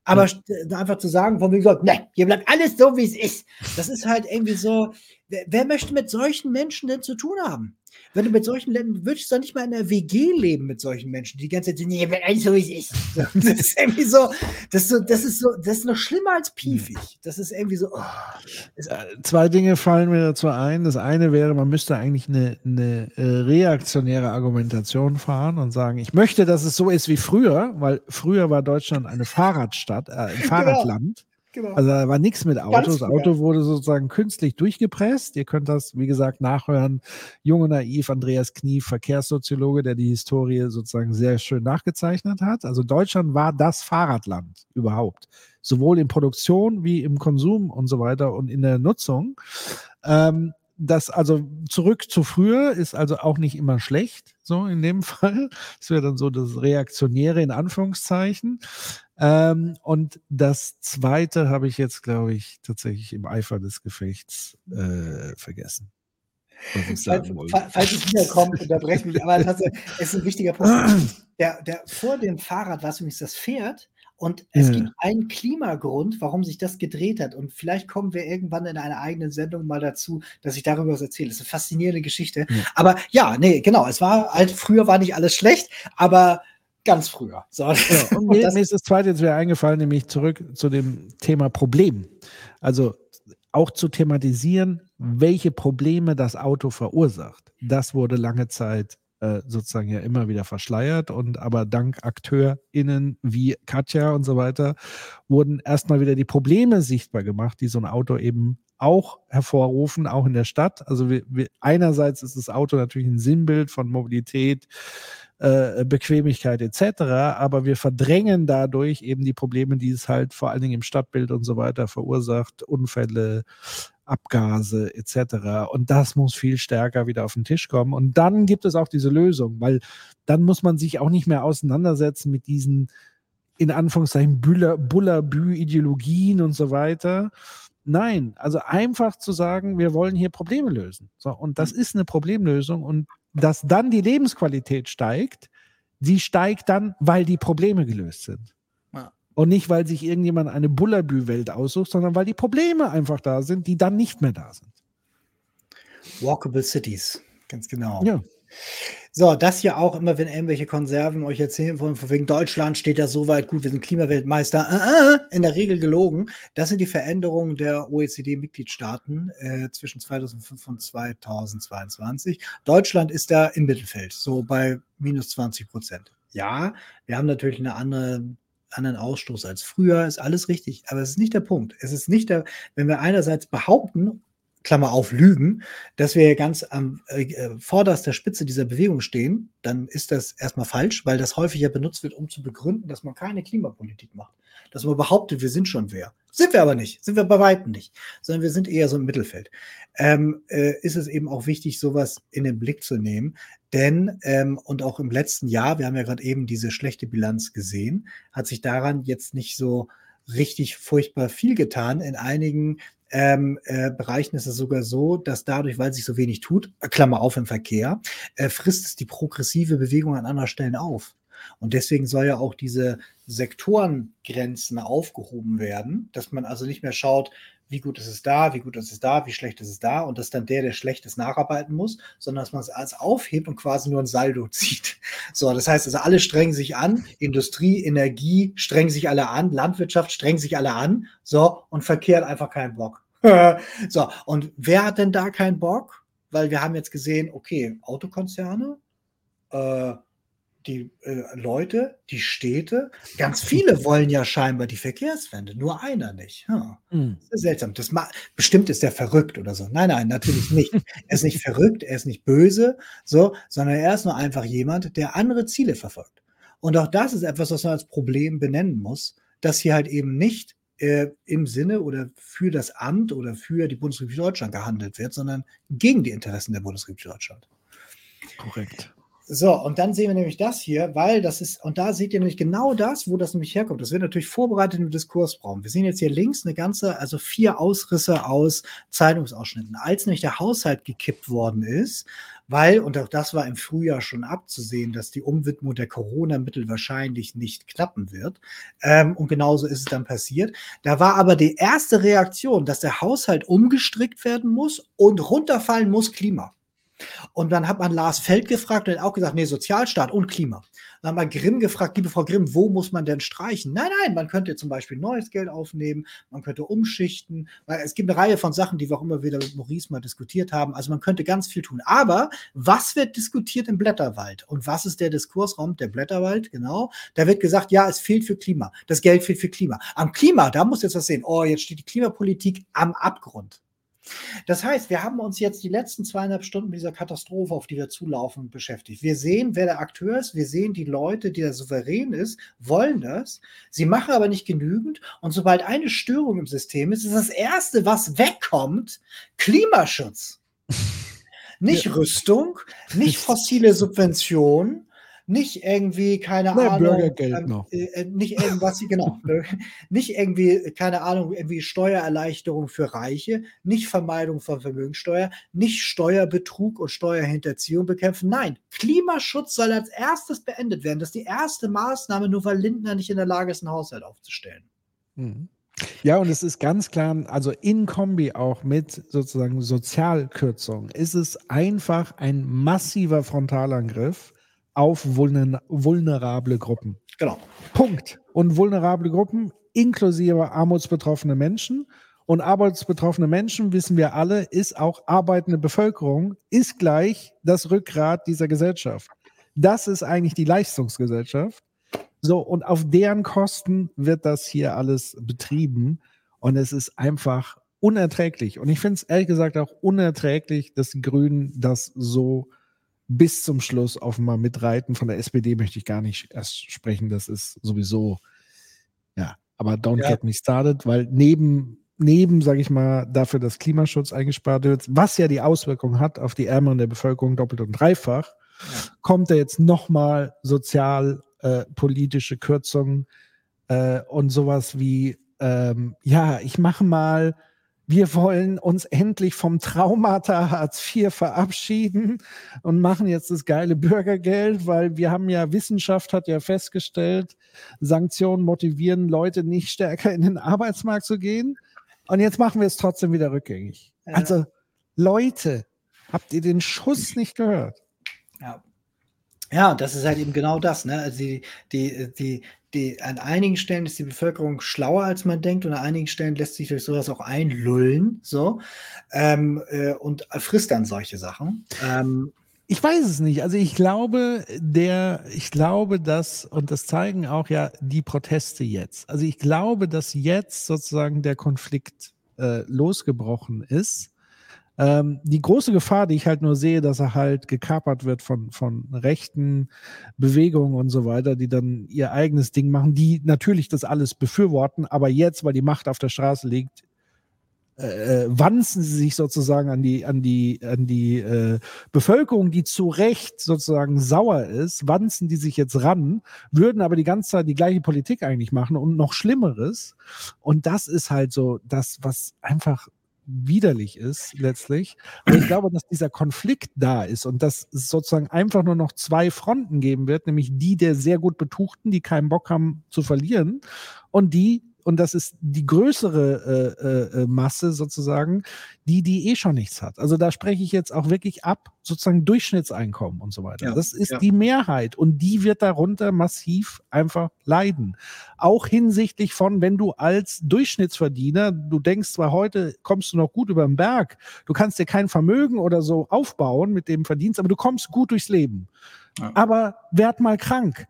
Aber ja. einfach zu sagen, von wegen so, ne, hier bleibt alles so, wie es ist. Das ist halt irgendwie so, wer, wer möchte mit solchen Menschen denn zu tun haben? Wenn du mit solchen Ländern, würdest du doch nicht mal in einer WG leben mit solchen Menschen, die die ganze Zeit sagen, nee, alles so wie es ist. Das ist irgendwie so, das ist so, das ist so, das ist noch schlimmer als piefig. Das ist irgendwie so. Oh, äh, Zwei Dinge fallen mir dazu ein. Das eine wäre, man müsste eigentlich eine, eine äh, reaktionäre Argumentation fahren und sagen, ich möchte, dass es so ist wie früher, weil früher war Deutschland eine Fahrradstadt, äh, ein genau. Fahrradland. Genau. Also da war nichts mit Auto. das Auto wurde sozusagen künstlich durchgepresst. Ihr könnt das, wie gesagt, nachhören. Junge Naiv, Andreas Knief, Verkehrssoziologe, der die Historie sozusagen sehr schön nachgezeichnet hat. Also Deutschland war das Fahrradland überhaupt. Sowohl in Produktion wie im Konsum und so weiter und in der Nutzung. Ähm, das also zurück zu früher ist also auch nicht immer schlecht, so in dem Fall. Das wäre dann so das Reaktionäre in Anführungszeichen. Ähm, und das zweite habe ich jetzt, glaube ich, tatsächlich im Eifer des Gefechts äh, vergessen. Falls, falls, es wiederkommt, unterbreche mich, aber es ist ein wichtiger Punkt. Der, der, vor dem Fahrrad war es übrigens das Pferd, und es ja. gibt einen Klimagrund, warum sich das gedreht hat. Und vielleicht kommen wir irgendwann in einer eigenen Sendung mal dazu, dass ich darüber was erzähle. Das ist eine faszinierende Geschichte. Ja. Aber ja, nee, genau. Es war halt, früher war nicht alles schlecht, aber ganz früher. So. Ja, und mir, mir ist das zweite jetzt wieder eingefallen, nämlich zurück zu dem Thema Problem. Also auch zu thematisieren, welche Probleme das Auto verursacht. Das wurde lange Zeit äh, sozusagen ja immer wieder verschleiert und aber dank AkteurInnen wie Katja und so weiter wurden erstmal wieder die Probleme sichtbar gemacht, die so ein Auto eben auch hervorrufen, auch in der Stadt. Also wir, wir, einerseits ist das Auto natürlich ein Sinnbild von Mobilität, äh, Bequemlichkeit etc., aber wir verdrängen dadurch eben die Probleme, die es halt vor allen Dingen im Stadtbild und so weiter verursacht, Unfälle, Abgase etc. Und das muss viel stärker wieder auf den Tisch kommen. Und dann gibt es auch diese Lösung, weil dann muss man sich auch nicht mehr auseinandersetzen mit diesen in Anführungszeichen Bullabü-Ideologien und so weiter. Nein, also einfach zu sagen, wir wollen hier Probleme lösen. So, und das ist eine Problemlösung und dass dann die Lebensqualität steigt, die steigt dann, weil die Probleme gelöst sind. Und nicht, weil sich irgendjemand eine Bullabü-Welt aussucht, sondern weil die Probleme einfach da sind, die dann nicht mehr da sind. Walkable Cities, ganz genau. Ja. So, das hier auch immer, wenn irgendwelche Konserven euch erzählen wollen, von wegen Deutschland steht ja so weit gut, wir sind Klimaweltmeister, äh, äh, in der Regel gelogen. Das sind die Veränderungen der OECD-Mitgliedstaaten äh, zwischen 2005 und 2022. Deutschland ist da im Mittelfeld, so bei minus 20 Prozent. Ja, wir haben natürlich eine andere anderen Ausstoß als früher, ist alles richtig. Aber es ist nicht der Punkt. Es ist nicht der, wenn wir einerseits behaupten, Klammer auf, lügen, dass wir ganz am äh, äh, vorderster Spitze dieser Bewegung stehen, dann ist das erstmal falsch, weil das häufig ja benutzt wird, um zu begründen, dass man keine Klimapolitik macht. Dass man behauptet, wir sind schon wer. Sind wir aber nicht, sind wir bei Weitem nicht, sondern wir sind eher so im Mittelfeld. Ähm, äh, ist es eben auch wichtig, sowas in den Blick zu nehmen, denn, ähm, und auch im letzten Jahr, wir haben ja gerade eben diese schlechte Bilanz gesehen, hat sich daran jetzt nicht so richtig furchtbar viel getan. In einigen ähm, äh, Bereichen ist es sogar so, dass dadurch, weil sich so wenig tut, Klammer auf im Verkehr, äh, frisst es die progressive Bewegung an anderen Stellen auf. Und deswegen soll ja auch diese Sektorengrenzen aufgehoben werden, dass man also nicht mehr schaut, wie gut ist es da, wie gut ist es da, wie schlecht ist es da und dass dann der, der schlecht ist, nacharbeiten muss, sondern dass man es als aufhebt und quasi nur ein Saldo zieht. So, das heißt also, alle strengen sich an, Industrie, Energie strengen sich alle an, Landwirtschaft strengen sich alle an, so, und Verkehr hat einfach keinen Bock. so, und wer hat denn da keinen Bock? Weil wir haben jetzt gesehen, okay, Autokonzerne, äh, die äh, Leute, die Städte, ganz viele wollen ja scheinbar die Verkehrswende, nur einer nicht. Ja. Hm. Das ist seltsam. Das bestimmt ist der verrückt oder so. Nein, nein, natürlich nicht. er ist nicht verrückt, er ist nicht böse, so, sondern er ist nur einfach jemand, der andere Ziele verfolgt. Und auch das ist etwas, was man als Problem benennen muss, dass hier halt eben nicht äh, im Sinne oder für das Amt oder für die Bundesrepublik Deutschland gehandelt wird, sondern gegen die Interessen der Bundesrepublik Deutschland. Korrekt. So, und dann sehen wir nämlich das hier, weil das ist, und da seht ihr nämlich genau das, wo das nämlich herkommt. Das wird natürlich vorbereitet im Diskursraum. Wir sehen jetzt hier links eine ganze, also vier Ausrisse aus Zeitungsausschnitten. Als nämlich der Haushalt gekippt worden ist, weil, und auch das war im Frühjahr schon abzusehen, dass die Umwidmung der Corona-Mittel wahrscheinlich nicht klappen wird. Ähm, und genauso ist es dann passiert. Da war aber die erste Reaktion, dass der Haushalt umgestrickt werden muss und runterfallen muss Klima. Und dann hat man Lars Feld gefragt und hat auch gesagt, nee, Sozialstaat und Klima. Dann hat man Grimm gefragt, liebe Frau Grimm, wo muss man denn streichen? Nein, nein, man könnte zum Beispiel neues Geld aufnehmen, man könnte umschichten. Weil es gibt eine Reihe von Sachen, die wir auch immer wieder mit Maurice mal diskutiert haben. Also man könnte ganz viel tun. Aber was wird diskutiert im Blätterwald? Und was ist der Diskursraum? Der Blätterwald, genau. Da wird gesagt, ja, es fehlt für Klima. Das Geld fehlt für Klima. Am Klima, da muss jetzt was sehen. Oh, jetzt steht die Klimapolitik am Abgrund. Das heißt, wir haben uns jetzt die letzten zweieinhalb Stunden mit dieser Katastrophe, auf die wir zulaufen, beschäftigt. Wir sehen, wer der Akteur ist, wir sehen die Leute, die da souverän ist, wollen das. Sie machen aber nicht genügend. Und sobald eine Störung im System ist, ist das Erste, was wegkommt, Klimaschutz. Nicht ja. Rüstung, nicht fossile Subventionen, nicht irgendwie, keine Na, Ahnung, Bürgergeld ähm, noch. Äh, äh nicht irgendwas, genau, nicht irgendwie, keine Ahnung, irgendwie Steuererleichterung für Reiche, nicht Vermeidung von Vermögensteuer, nicht Steuerbetrug und Steuerhinterziehung bekämpfen. Nein, Klimaschutz soll als erstes beendet werden. Das ist die erste Maßnahme, nur weil Lindner nicht in der Lage ist, einen Haushalt aufzustellen. Mhm. Ja, und es ist ganz klar, also in Kombi auch mit sozusagen Sozialkürzung, ist es einfach ein massiver Frontalangriff auf vulnerable Gruppen. Genau. Punkt. Und vulnerable Gruppen inklusive armutsbetroffene Menschen. Und armutsbetroffene Menschen, wissen wir alle, ist auch arbeitende Bevölkerung, ist gleich das Rückgrat dieser Gesellschaft. Das ist eigentlich die Leistungsgesellschaft. So, und auf deren Kosten wird das hier alles betrieben. Und es ist einfach unerträglich. Und ich finde es ehrlich gesagt auch unerträglich, dass die Grünen das so bis zum Schluss offenbar mitreiten. Von der SPD möchte ich gar nicht erst sprechen. Das ist sowieso, ja, aber don't ja. get me started, weil neben, neben, sage ich mal, dafür, dass Klimaschutz eingespart wird, was ja die Auswirkungen hat auf die Ärmeren der Bevölkerung doppelt und dreifach, ja. kommt da jetzt nochmal sozialpolitische äh, Kürzungen äh, und sowas wie, ähm, ja, ich mache mal wir wollen uns endlich vom Traumata Hartz IV verabschieden und machen jetzt das geile Bürgergeld, weil wir haben ja, Wissenschaft hat ja festgestellt, Sanktionen motivieren Leute nicht stärker in den Arbeitsmarkt zu gehen. Und jetzt machen wir es trotzdem wieder rückgängig. Ja. Also, Leute, habt ihr den Schuss nicht gehört? Ja. Ja, das ist halt eben genau das. Ne? Also die, die, die, die, an einigen Stellen ist die Bevölkerung schlauer, als man denkt, und an einigen Stellen lässt sich durch sowas auch einlullen, so, ähm, äh, und frisst dann solche Sachen. Ähm, ich weiß es nicht. Also ich glaube, der, ich glaube, dass, und das zeigen auch ja die Proteste jetzt. Also ich glaube, dass jetzt sozusagen der Konflikt äh, losgebrochen ist ähm, die große Gefahr, die ich halt nur sehe, dass er halt gekapert wird von, von rechten Bewegungen und so weiter, die dann ihr eigenes Ding machen, die natürlich das alles befürworten, aber jetzt, weil die Macht auf der Straße liegt, äh, äh wanzen sie sich sozusagen an die, an die, an die äh, Bevölkerung, die zu Recht sozusagen sauer ist, wanzen die sich jetzt ran, würden aber die ganze Zeit die gleiche Politik eigentlich machen und noch Schlimmeres. Und das ist halt so das, was einfach widerlich ist letztlich. Aber ich glaube, dass dieser Konflikt da ist und dass es sozusagen einfach nur noch zwei Fronten geben wird, nämlich die der sehr gut Betuchten, die keinen Bock haben zu verlieren und die und das ist die größere äh, äh, äh, Masse sozusagen, die, die eh schon nichts hat. Also da spreche ich jetzt auch wirklich ab, sozusagen Durchschnittseinkommen und so weiter. Ja, das ist ja. die Mehrheit und die wird darunter massiv einfach leiden. Auch hinsichtlich von, wenn du als Durchschnittsverdiener, du denkst zwar heute kommst du noch gut über den Berg, du kannst dir kein Vermögen oder so aufbauen mit dem Verdienst, aber du kommst gut durchs Leben. Ja. Aber werd mal krank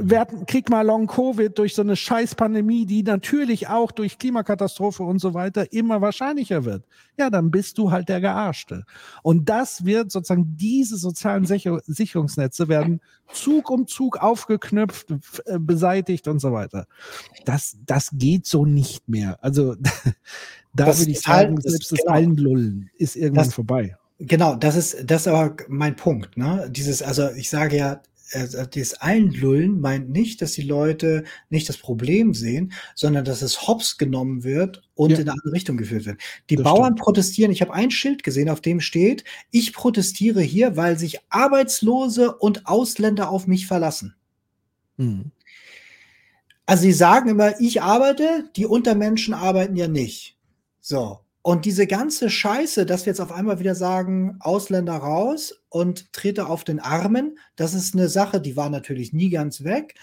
wir krieg mal Long Covid durch so eine Scheißpandemie, die natürlich auch durch Klimakatastrophe und so weiter immer wahrscheinlicher wird. Ja, dann bist du halt der Gearschte. Und das wird sozusagen, diese sozialen Sicherungsnetze werden Zug um Zug aufgeknüpft, äh, beseitigt und so weiter. Das, das geht so nicht mehr. Also da würde ich sagen, halt, selbst das, das genau, Einlullen ist irgendwann das, vorbei. Genau, das ist, das ist aber mein Punkt. Ne? Dieses, also ich sage ja, also das Einlullen meint nicht, dass die Leute nicht das Problem sehen, sondern dass es hops genommen wird und ja. in eine andere Richtung geführt wird. Die das Bauern stimmt. protestieren. Ich habe ein Schild gesehen, auf dem steht, ich protestiere hier, weil sich Arbeitslose und Ausländer auf mich verlassen. Hm. Also sie sagen immer, ich arbeite, die Untermenschen arbeiten ja nicht. So. Und diese ganze Scheiße, dass wir jetzt auf einmal wieder sagen, Ausländer raus und trete auf den Armen, das ist eine Sache, die war natürlich nie ganz weg.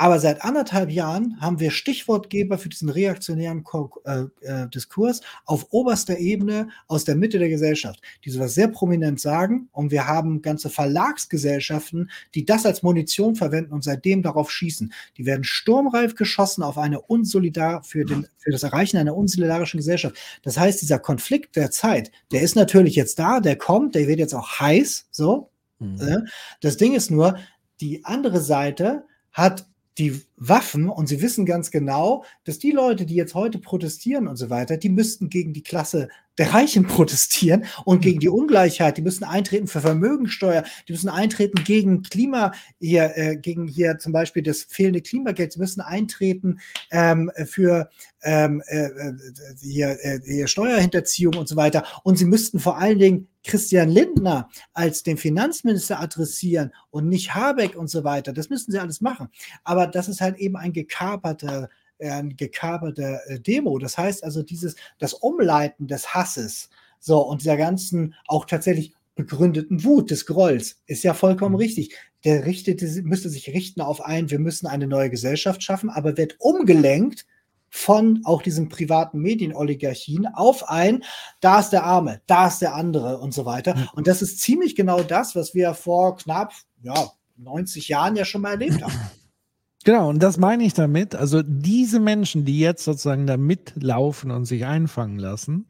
Aber seit anderthalb Jahren haben wir Stichwortgeber für diesen reaktionären äh, äh, Diskurs auf oberster Ebene aus der Mitte der Gesellschaft, die sowas sehr prominent sagen. Und wir haben ganze Verlagsgesellschaften, die das als Munition verwenden und seitdem darauf schießen. Die werden sturmreif geschossen auf eine unsolidar für, den, für das Erreichen einer unsolidarischen Gesellschaft. Das heißt, dieser Konflikt der Zeit, der ist natürlich jetzt da, der kommt, der wird jetzt auch heiß. So. Mhm. Das Ding ist nur, die andere Seite hat die Waffen und sie wissen ganz genau, dass die Leute, die jetzt heute protestieren und so weiter, die müssten gegen die Klasse der Reichen protestieren und gegen die Ungleichheit. Die müssen eintreten für Vermögensteuer, die müssen eintreten gegen Klima, hier, äh, gegen hier zum Beispiel das fehlende Klimageld, sie müssen eintreten ähm, für ähm, äh, äh hier, äh, Steuerhinterziehung und so weiter. Und sie müssten vor allen Dingen Christian Lindner als den Finanzminister adressieren und nicht Habeck und so weiter. Das müssten sie alles machen. Aber das ist halt eben ein gekaperter ein gekaperter äh, Demo. Das heißt also, dieses, das Umleiten des Hasses, so, und dieser ganzen auch tatsächlich begründeten Wut des Grolls ist ja vollkommen mhm. richtig. Der richtete, müsste sich richten auf ein, wir müssen eine neue Gesellschaft schaffen, aber wird umgelenkt von auch diesen privaten Medienoligarchien auf ein, da ist der Arme, da ist der andere und so weiter. Mhm. Und das ist ziemlich genau das, was wir vor knapp ja, 90 Jahren ja schon mal erlebt haben. Genau, und das meine ich damit. Also diese Menschen, die jetzt sozusagen da mitlaufen und sich einfangen lassen,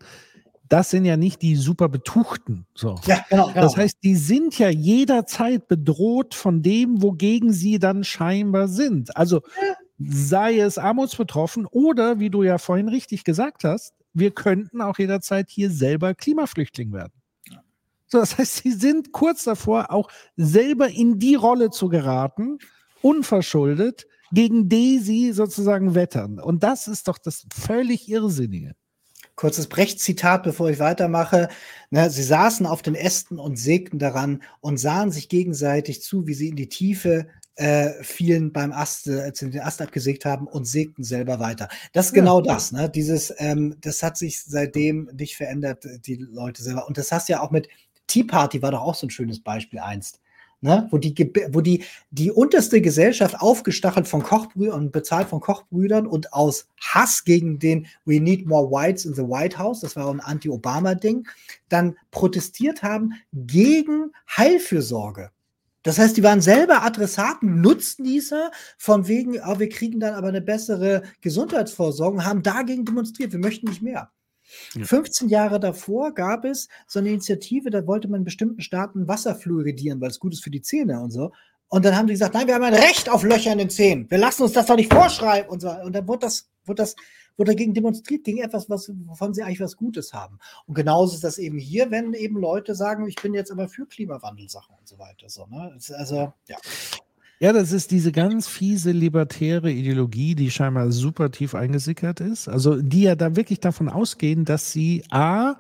das sind ja nicht die super Betuchten. So. Ja, genau, genau. Das heißt, die sind ja jederzeit bedroht von dem, wogegen sie dann scheinbar sind. Also sei es armutsbetroffen oder, wie du ja vorhin richtig gesagt hast, wir könnten auch jederzeit hier selber Klimaflüchtling werden. So, das heißt, sie sind kurz davor, auch selber in die Rolle zu geraten, unverschuldet, gegen die sie sozusagen wettern. Und das ist doch das völlig Irrsinnige. Kurzes Brecht-Zitat, bevor ich weitermache. Ne, sie saßen auf den Ästen und sägten daran und sahen sich gegenseitig zu, wie sie in die Tiefe äh, fielen beim Ast, äh, als sie den Ast abgesägt haben und sägten selber weiter. Das ist genau ja. das. Ne? Dieses, ähm, das hat sich seitdem nicht verändert, die Leute selber. Und das hast du ja auch mit Tea Party war doch auch so ein schönes Beispiel einst ne, wo die, wo die, die unterste Gesellschaft aufgestachelt von Kochbrüdern und bezahlt von Kochbrüdern und aus Hass gegen den We Need More Whites in the White House, das war ein Anti-Obama-Ding, dann protestiert haben gegen Heilfürsorge. Das heißt, die waren selber Adressaten, Nutznießer, von wegen, oh, wir kriegen dann aber eine bessere Gesundheitsvorsorge, haben dagegen demonstriert, wir möchten nicht mehr. Ja. 15 Jahre davor gab es so eine Initiative, da wollte man in bestimmten Staaten Wasser fluoridieren, weil es gut ist für die Zähne und so. Und dann haben die gesagt, nein, wir haben ein Recht auf Löcher in den Zähnen. Wir lassen uns das doch nicht vorschreiben und so. Und dann wurde das, wurde das, wurde dagegen demonstriert, gegen etwas, was, wovon sie eigentlich was Gutes haben. Und genauso ist das eben hier, wenn eben Leute sagen, ich bin jetzt aber für Klimawandelsachen und so weiter. So, ne? Also, ja. Ja, das ist diese ganz fiese libertäre Ideologie, die scheinbar super tief eingesickert ist. Also die ja da wirklich davon ausgehen, dass sie A,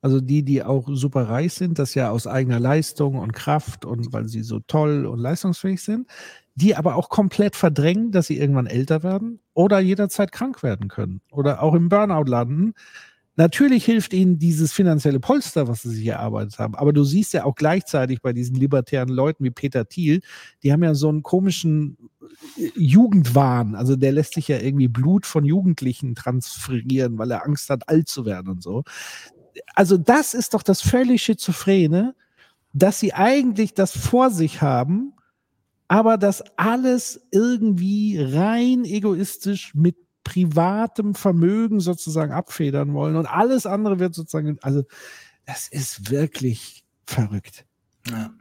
also die, die auch super reich sind, das ja aus eigener Leistung und Kraft und weil sie so toll und leistungsfähig sind, die aber auch komplett verdrängen, dass sie irgendwann älter werden oder jederzeit krank werden können oder auch im Burnout landen. Natürlich hilft ihnen dieses finanzielle Polster, was sie sich erarbeitet haben. Aber du siehst ja auch gleichzeitig bei diesen libertären Leuten wie Peter Thiel, die haben ja so einen komischen äh, Jugendwahn. Also der lässt sich ja irgendwie Blut von Jugendlichen transferieren, weil er Angst hat, alt zu werden und so. Also das ist doch das völlig Schizophrene, dass sie eigentlich das vor sich haben, aber das alles irgendwie rein egoistisch mit privatem Vermögen sozusagen abfedern wollen und alles andere wird sozusagen, also das ist wirklich verrückt. Ja.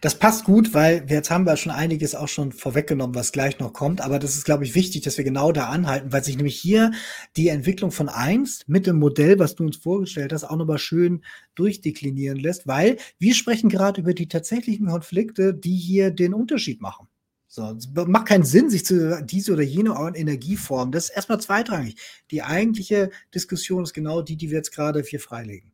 Das passt gut, weil jetzt haben wir schon einiges auch schon vorweggenommen, was gleich noch kommt. Aber das ist, glaube ich, wichtig, dass wir genau da anhalten, weil sich nämlich hier die Entwicklung von einst mit dem Modell, was du uns vorgestellt hast, auch nochmal schön durchdeklinieren lässt, weil wir sprechen gerade über die tatsächlichen Konflikte, die hier den Unterschied machen. So, es macht keinen Sinn, sich zu diese oder jene Energieform. Das ist erstmal zweitrangig. Die eigentliche Diskussion ist genau die, die wir jetzt gerade hier freilegen.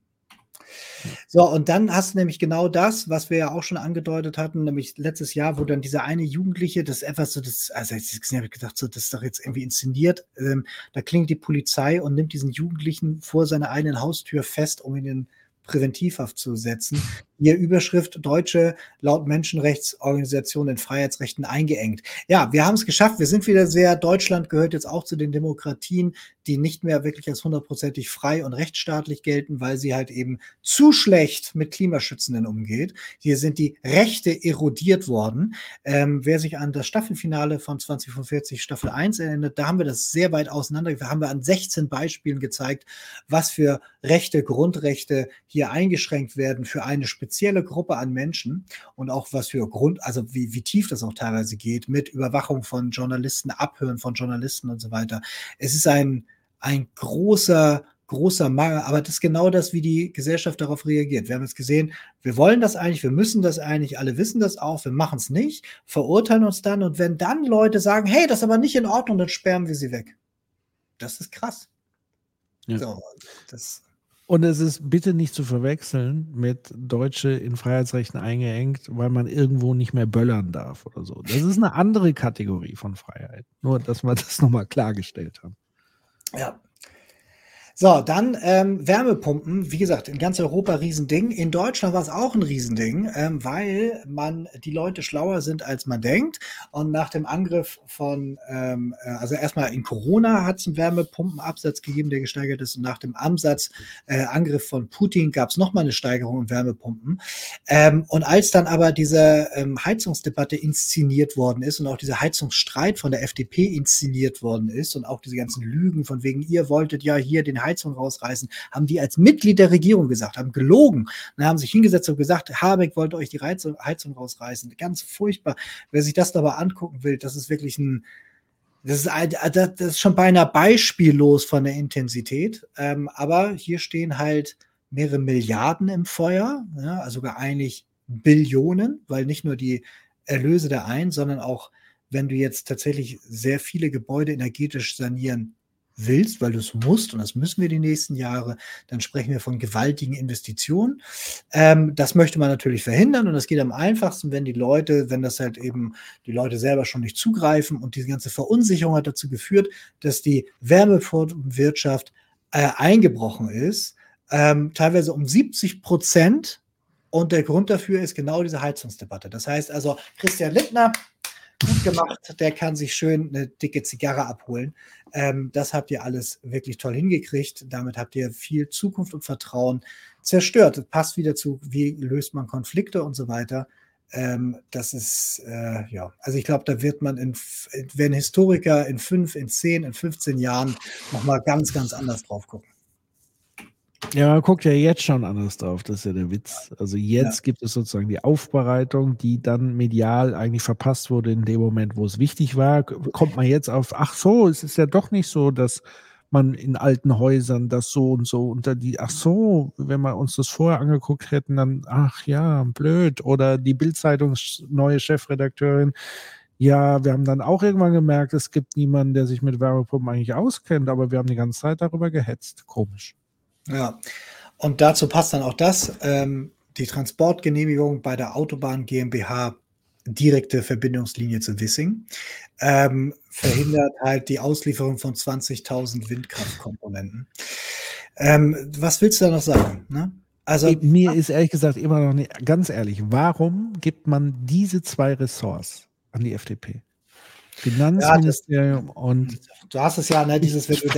So, und dann hast du nämlich genau das, was wir ja auch schon angedeutet hatten, nämlich letztes Jahr, wo dann dieser eine Jugendliche, das etwas so, das, also ich habe gedacht, so, das ist doch jetzt irgendwie inszeniert, ähm, da klingt die Polizei und nimmt diesen Jugendlichen vor seiner eigenen Haustür fest, um ihn in Präventivhaft zu setzen. Ihr Überschrift Deutsche laut Menschenrechtsorganisationen in Freiheitsrechten eingeengt. Ja, wir haben es geschafft. Wir sind wieder sehr, Deutschland gehört jetzt auch zu den Demokratien, die nicht mehr wirklich als hundertprozentig frei und rechtsstaatlich gelten, weil sie halt eben zu schlecht mit Klimaschützenden umgeht. Hier sind die Rechte erodiert worden. Ähm, wer sich an das Staffelfinale von 2045 Staffel 1 erinnert, da haben wir das sehr weit auseinander. Da haben wir an 16 Beispielen gezeigt, was für Rechte, Grundrechte hier eingeschränkt werden für eine spezielle Gruppe an Menschen und auch was für Grund, also wie, wie tief das auch teilweise geht, mit Überwachung von Journalisten, Abhören von Journalisten und so weiter. Es ist ein, ein großer, großer Mangel, aber das ist genau das, wie die Gesellschaft darauf reagiert. Wir haben jetzt gesehen, wir wollen das eigentlich, wir müssen das eigentlich, alle wissen das auch, wir machen es nicht, verurteilen uns dann und wenn dann Leute sagen, hey, das ist aber nicht in Ordnung, dann sperren wir sie weg. Das ist krass. Ja. So, das und es ist bitte nicht zu verwechseln mit Deutsche in Freiheitsrechten eingeengt, weil man irgendwo nicht mehr böllern darf oder so. Das ist eine andere Kategorie von Freiheit. Nur, dass wir das nochmal klargestellt haben. Ja, so, dann ähm, Wärmepumpen. Wie gesagt, in ganz Europa Riesending. In Deutschland war es auch ein Riesending, ähm, weil man die Leute schlauer sind, als man denkt. Und nach dem Angriff von, ähm, äh, also erstmal in Corona hat es einen Wärmepumpenabsatz gegeben, der gesteigert ist. Und nach dem Ansatz, äh, Angriff von Putin gab es nochmal eine Steigerung in Wärmepumpen. Ähm, und als dann aber diese ähm, Heizungsdebatte inszeniert worden ist und auch dieser Heizungsstreit von der FDP inszeniert worden ist und auch diese ganzen Lügen von wegen, ihr wolltet ja hier den Heizung rausreißen, haben die als Mitglied der Regierung gesagt, haben gelogen. Dann haben sich hingesetzt und gesagt, Habeck wollte euch die Heizung, Heizung rausreißen. Ganz furchtbar. Wer sich das aber angucken will, das ist wirklich ein, das ist, das ist schon beinahe beispiellos von der Intensität. Ähm, aber hier stehen halt mehrere Milliarden im Feuer, also sogar eigentlich Billionen, weil nicht nur die Erlöse der einen, sondern auch, wenn du jetzt tatsächlich sehr viele Gebäude energetisch sanieren willst, weil du es musst, und das müssen wir die nächsten Jahre, dann sprechen wir von gewaltigen Investitionen. Ähm, das möchte man natürlich verhindern und das geht am einfachsten, wenn die Leute, wenn das halt eben die Leute selber schon nicht zugreifen und diese ganze Verunsicherung hat dazu geführt, dass die Wärmewirtschaft äh, eingebrochen ist, ähm, teilweise um 70 Prozent. Und der Grund dafür ist genau diese Heizungsdebatte. Das heißt also, Christian Littner gut gemacht. Der kann sich schön eine dicke Zigarre abholen. Ähm, das habt ihr alles wirklich toll hingekriegt. Damit habt ihr viel Zukunft und Vertrauen zerstört. Das passt wieder zu, wie löst man Konflikte und so weiter. Ähm, das ist, äh, ja, also ich glaube, da wird man, in, wenn Historiker in fünf, in zehn, in 15 Jahren nochmal ganz, ganz anders drauf gucken. Ja, man guckt ja jetzt schon anders drauf, das ist ja der Witz. Also jetzt ja. gibt es sozusagen die Aufbereitung, die dann medial eigentlich verpasst wurde in dem Moment, wo es wichtig war. Kommt man jetzt auf, ach so, es ist ja doch nicht so, dass man in alten Häusern das so und so unter die, ach so, wenn wir uns das vorher angeguckt hätten, dann, ach ja, blöd. Oder die Bildzeitungs neue Chefredakteurin, Ja, wir haben dann auch irgendwann gemerkt, es gibt niemanden, der sich mit Wärmepumpen eigentlich auskennt, aber wir haben die ganze Zeit darüber gehetzt. Komisch. Ja, und dazu passt dann auch das, ähm, die Transportgenehmigung bei der Autobahn GmbH direkte Verbindungslinie zu Wissing ähm, verhindert halt die Auslieferung von 20.000 Windkraftkomponenten. Ähm, was willst du da noch sagen? Ne? Also mir ist ehrlich gesagt immer noch nicht ganz ehrlich, warum gibt man diese zwei Ressorts an die FDP? Finanzministerium ja, das, und du hast es ja, ne, dieses wenn du,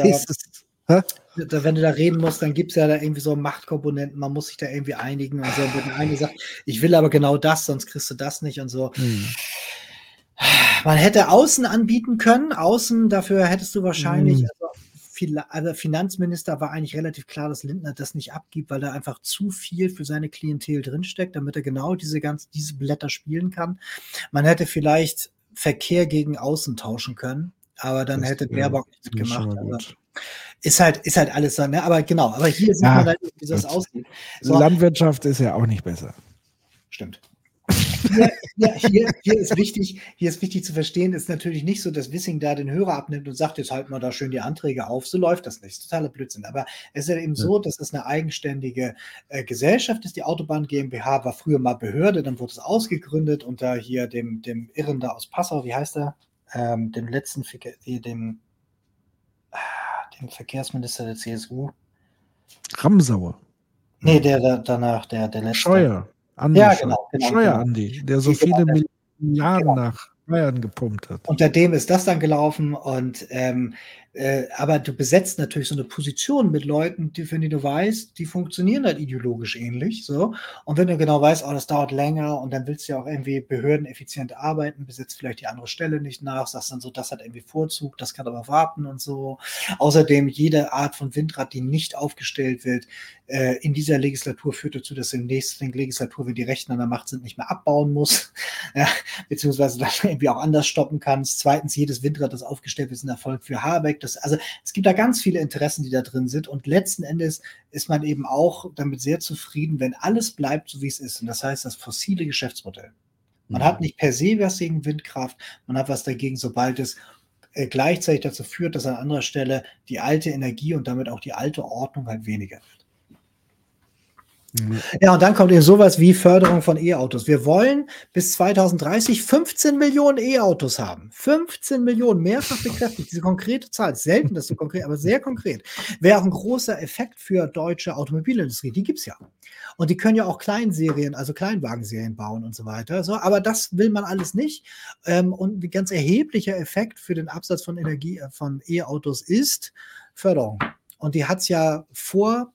da, wenn du da reden musst, dann gibt es ja da irgendwie so Machtkomponenten, man muss sich da irgendwie einigen und so. Und wenn eine sagt, ich will aber genau das, sonst kriegst du das nicht und so. Hm. Man hätte Außen anbieten können, Außen, dafür hättest du wahrscheinlich, hm. also also Finanzminister war eigentlich relativ klar, dass Lindner das nicht abgibt, weil da einfach zu viel für seine Klientel drinsteckt, damit er genau diese ganz, diese Blätter spielen kann. Man hätte vielleicht Verkehr gegen Außen tauschen können, aber dann das, hätte Baerbock ja, nicht gemacht. Also, ist halt, ist halt alles so, ne? Aber genau, aber hier sieht ja, man halt, wie das aussieht. So. Landwirtschaft ist ja auch nicht besser. Stimmt. Hier, hier, hier, hier, ist wichtig, hier ist wichtig zu verstehen, ist natürlich nicht so, dass Wissing da den Hörer abnimmt und sagt, jetzt halten wir da schön die Anträge auf. So läuft das nicht. Totaler Blödsinn. Aber es ist ja eben ja. so, dass es eine eigenständige äh, Gesellschaft ist. Die Autobahn GmbH war früher mal Behörde, dann wurde es ausgegründet unter hier dem, dem Irren da aus Passau, wie heißt er? Ähm, dem letzten, dem, ah, dem Verkehrsminister der CSU. Ramsauer. Nee, der, der danach, der, der letzte. Scheuer. Andi ja, genau. genau Steuer-Andi, genau. der so viele genau, Milliarden genau. nach Bayern gepumpt hat. Unter dem ist das dann gelaufen und ähm, äh, aber du besetzt natürlich so eine Position mit Leuten, die, wenn du weißt, die funktionieren halt ideologisch ähnlich. So. Und wenn du genau weißt, oh, das dauert länger und dann willst du ja auch irgendwie behördeneffizient arbeiten, besetzt vielleicht die andere Stelle nicht nach, sagst dann so, das hat irgendwie Vorzug, das kann aber warten und so. Außerdem jede Art von Windrad, die nicht aufgestellt wird, äh, in dieser Legislatur führt dazu, dass in der nächsten Legislatur, wenn die Rechten an der Macht sind, nicht mehr abbauen muss, ja, beziehungsweise dann irgendwie auch anders stoppen kannst. Zweitens, jedes Windrad, das aufgestellt wird, ist ein Erfolg für Habeck das, also es gibt da ganz viele Interessen, die da drin sind. Und letzten Endes ist man eben auch damit sehr zufrieden, wenn alles bleibt, so wie es ist. Und das heißt, das fossile Geschäftsmodell. Man mhm. hat nicht per se was gegen Windkraft, man hat was dagegen, sobald es äh, gleichzeitig dazu führt, dass an anderer Stelle die alte Energie und damit auch die alte Ordnung halt weniger wird. Ja, und dann kommt eben sowas wie Förderung von E-Autos. Wir wollen bis 2030 15 Millionen E-Autos haben. 15 Millionen, mehrfach bekräftigt. Diese konkrete Zahl, selten das so konkret, aber sehr konkret. Wäre auch ein großer Effekt für deutsche Automobilindustrie. Die gibt es ja. Und die können ja auch Kleinserien, also Kleinwagenserien bauen und so weiter. So, aber das will man alles nicht. Ähm, und ein ganz erheblicher Effekt für den Absatz von Energie äh, von E-Autos ist Förderung. Und die hat es ja vor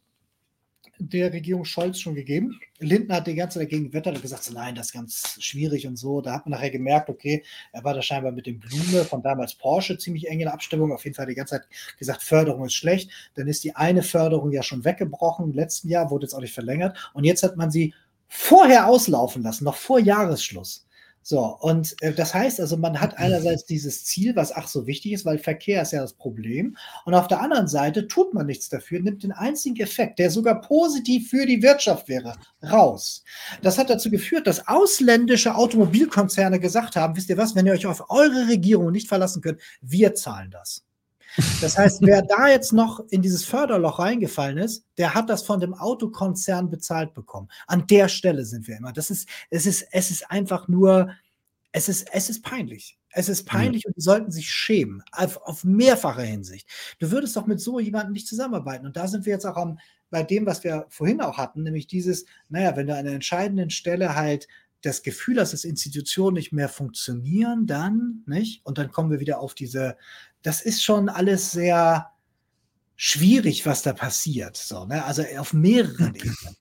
der Regierung Scholz schon gegeben. Lindner hat die ganze Zeit dagegen gewettert und gesagt, nein, das ist ganz schwierig und so. Da hat man nachher gemerkt, okay, er war da scheinbar mit dem Blume von damals Porsche ziemlich eng in der Abstimmung. Auf jeden Fall die ganze Zeit gesagt, Förderung ist schlecht. Dann ist die eine Förderung ja schon weggebrochen. Im letzten Jahr wurde jetzt auch nicht verlängert. Und jetzt hat man sie vorher auslaufen lassen, noch vor Jahresschluss. So, und äh, das heißt also, man hat einerseits dieses Ziel, was ach so wichtig ist, weil Verkehr ist ja das Problem, und auf der anderen Seite tut man nichts dafür, nimmt den einzigen Effekt, der sogar positiv für die Wirtschaft wäre, raus. Das hat dazu geführt, dass ausländische Automobilkonzerne gesagt haben, wisst ihr was, wenn ihr euch auf eure Regierung nicht verlassen könnt, wir zahlen das. Das heißt, wer da jetzt noch in dieses Förderloch reingefallen ist, der hat das von dem Autokonzern bezahlt bekommen. An der Stelle sind wir immer. Das ist, es ist, es ist einfach nur, es ist, es ist peinlich. Es ist peinlich ja. und die sollten sich schämen, auf, auf mehrfache Hinsicht. Du würdest doch mit so jemandem nicht zusammenarbeiten. Und da sind wir jetzt auch am, bei dem, was wir vorhin auch hatten, nämlich dieses, naja, wenn du an einer entscheidenden Stelle halt das Gefühl hast, dass Institutionen nicht mehr funktionieren, dann, nicht? Und dann kommen wir wieder auf diese, das ist schon alles sehr schwierig, was da passiert. So, ne? Also auf mehreren Ebenen.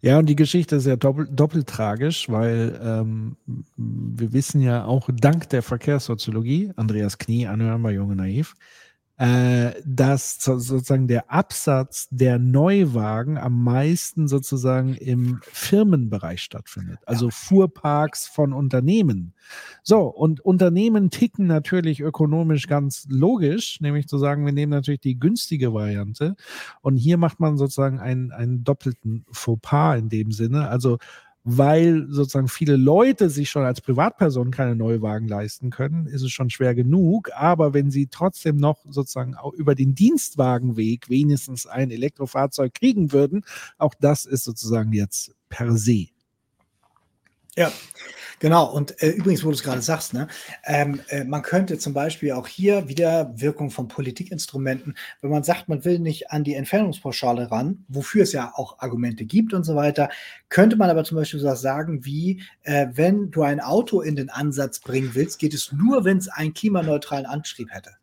Ja, und die Geschichte ist ja doppelt, doppelt tragisch, weil ähm, wir wissen ja auch dank der Verkehrssoziologie, Andreas Knie, anhören bei Junge Naiv, äh, dass sozusagen der Absatz der Neuwagen am meisten sozusagen im Firmenbereich stattfindet, also Fuhrparks von Unternehmen. So, und Unternehmen ticken natürlich ökonomisch ganz logisch, nämlich zu sagen, wir nehmen natürlich die günstige Variante und hier macht man sozusagen einen, einen doppelten Fauxpas in dem Sinne. Also weil sozusagen viele Leute sich schon als Privatpersonen keine Neuwagen leisten können, ist es schon schwer genug. Aber wenn sie trotzdem noch sozusagen auch über den Dienstwagenweg wenigstens ein Elektrofahrzeug kriegen würden, auch das ist sozusagen jetzt per se. Ja, Genau, und äh, übrigens, wo du es gerade sagst, ne, ähm, äh, man könnte zum Beispiel auch hier wieder Wirkung von Politikinstrumenten, wenn man sagt, man will nicht an die Entfernungspauschale ran, wofür es ja auch Argumente gibt und so weiter, könnte man aber zum Beispiel so sagen wie, äh, wenn du ein Auto in den Ansatz bringen willst, geht es nur, wenn es einen klimaneutralen Antrieb hätte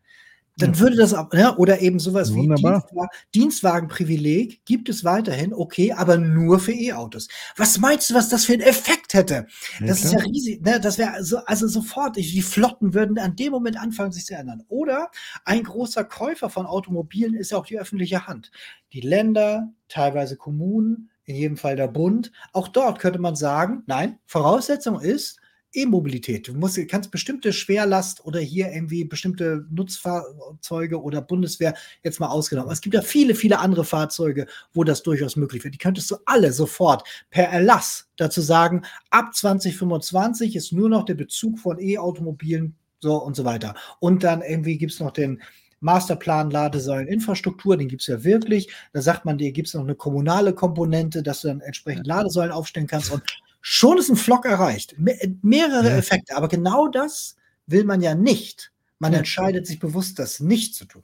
dann würde das auch, ja, oder eben sowas Wunderbar. wie Dienstwagen, Dienstwagenprivileg gibt es weiterhin, okay, aber nur für E-Autos. Was meinst du, was das für einen Effekt hätte? Ja, das klar. ist ja riesig, ne? das wäre so, also sofort, die Flotten würden an dem Moment anfangen, sich zu ändern. Oder ein großer Käufer von Automobilen ist ja auch die öffentliche Hand. Die Länder, teilweise Kommunen, in jedem Fall der Bund. Auch dort könnte man sagen, nein, Voraussetzung ist, E-Mobilität. Du musst, kannst bestimmte Schwerlast oder hier irgendwie bestimmte Nutzfahrzeuge oder Bundeswehr jetzt mal ausgenommen. Es gibt ja viele, viele andere Fahrzeuge, wo das durchaus möglich wird. Die könntest du alle sofort per Erlass dazu sagen, ab 2025 ist nur noch der Bezug von E-Automobilen so und so weiter. Und dann irgendwie gibt es noch den Masterplan Ladesäuleninfrastruktur, den gibt es ja wirklich. Da sagt man, dir gibt es noch eine kommunale Komponente, dass du dann entsprechend Ladesäulen aufstellen kannst und Schon ist ein Flock erreicht. Me mehrere ja. Effekte. Aber genau das will man ja nicht. Man ja. entscheidet sich bewusst, das nicht zu tun.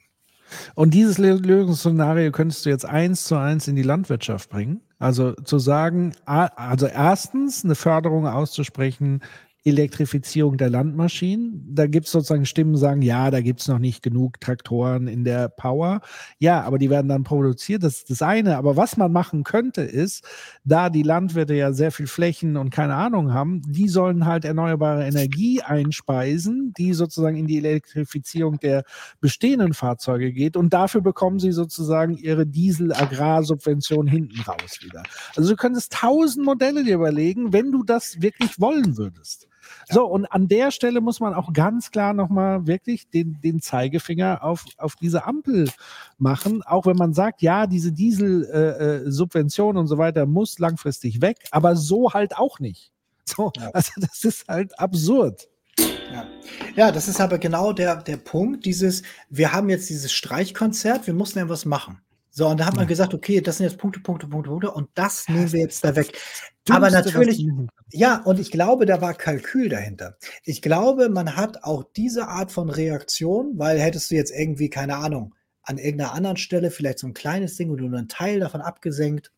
Und dieses Lösungsszenario könntest du jetzt eins zu eins in die Landwirtschaft bringen. Also zu sagen, also erstens eine Förderung auszusprechen Elektrifizierung der Landmaschinen. Da gibt es sozusagen Stimmen, sagen, ja, da gibt es noch nicht genug Traktoren in der Power. Ja, aber die werden dann produziert, das ist das eine. Aber was man machen könnte, ist, da die Landwirte ja sehr viel Flächen und keine Ahnung haben, die sollen halt erneuerbare Energie einspeisen, die sozusagen in die Elektrifizierung der bestehenden Fahrzeuge geht. Und dafür bekommen sie sozusagen ihre Diesel-Agrarsubvention hinten raus wieder. Also du könntest tausend Modelle dir überlegen, wenn du das wirklich wollen würdest. So, und an der Stelle muss man auch ganz klar nochmal wirklich den, den Zeigefinger auf, auf diese Ampel machen, auch wenn man sagt, ja, diese Diesel-Subvention äh, äh und so weiter muss langfristig weg, aber so halt auch nicht. So, also das ist halt absurd. Ja. ja, das ist aber genau der, der Punkt, dieses, wir haben jetzt dieses Streichkonzert, wir mussten ja was machen. So, und da hat man gesagt, okay, das sind jetzt Punkte, Punkte, Punkte, Punkte, und das nehmen wir jetzt da weg. Aber natürlich, ja, und ich glaube, da war Kalkül dahinter. Ich glaube, man hat auch diese Art von Reaktion, weil hättest du jetzt irgendwie, keine Ahnung, an irgendeiner anderen Stelle vielleicht so ein kleines Ding oder nur einen Teil davon abgesenkt,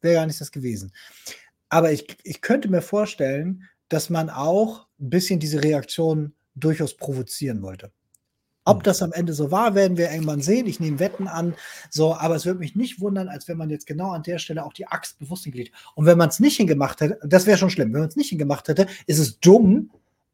wäre gar nicht das gewesen. Aber ich, ich könnte mir vorstellen, dass man auch ein bisschen diese Reaktion durchaus provozieren wollte. Ob hm. das am Ende so war, werden wir irgendwann sehen. Ich nehme Wetten an. So, aber es würde mich nicht wundern, als wenn man jetzt genau an der Stelle auch die Axt bewusst hingelegt. Und wenn man es nicht hingemacht hätte, das wäre schon schlimm. Wenn man es nicht hingemacht hätte, ist es dumm,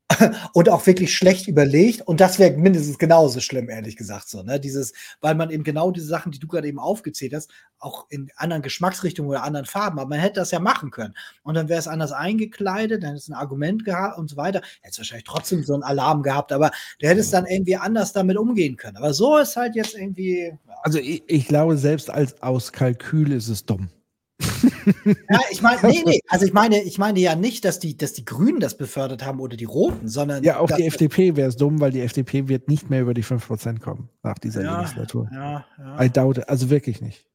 und auch wirklich schlecht überlegt. Und das wäre mindestens genauso schlimm, ehrlich gesagt. So, ne? Dieses, weil man eben genau diese Sachen, die du gerade eben aufgezählt hast, auch in anderen Geschmacksrichtungen oder anderen Farben, aber man hätte das ja machen können. Und dann wäre es anders eingekleidet, dann es ein Argument gehabt und so weiter. Hätte es wahrscheinlich trotzdem so einen Alarm gehabt, aber du hättest dann irgendwie anders damit umgehen können. Aber so ist halt jetzt irgendwie. Ja. Also ich, ich glaube, selbst als aus Kalkül ist es dumm ja, ich meine, nee, nee, also ich meine, ich meine ja nicht, dass die, dass die Grünen das befördert haben oder die Roten, sondern. Ja, auch die FDP wäre es dumm, weil die FDP wird nicht mehr über die 5% kommen nach dieser ja, Legislatur. Ja, ja. I doubt it. Also wirklich nicht.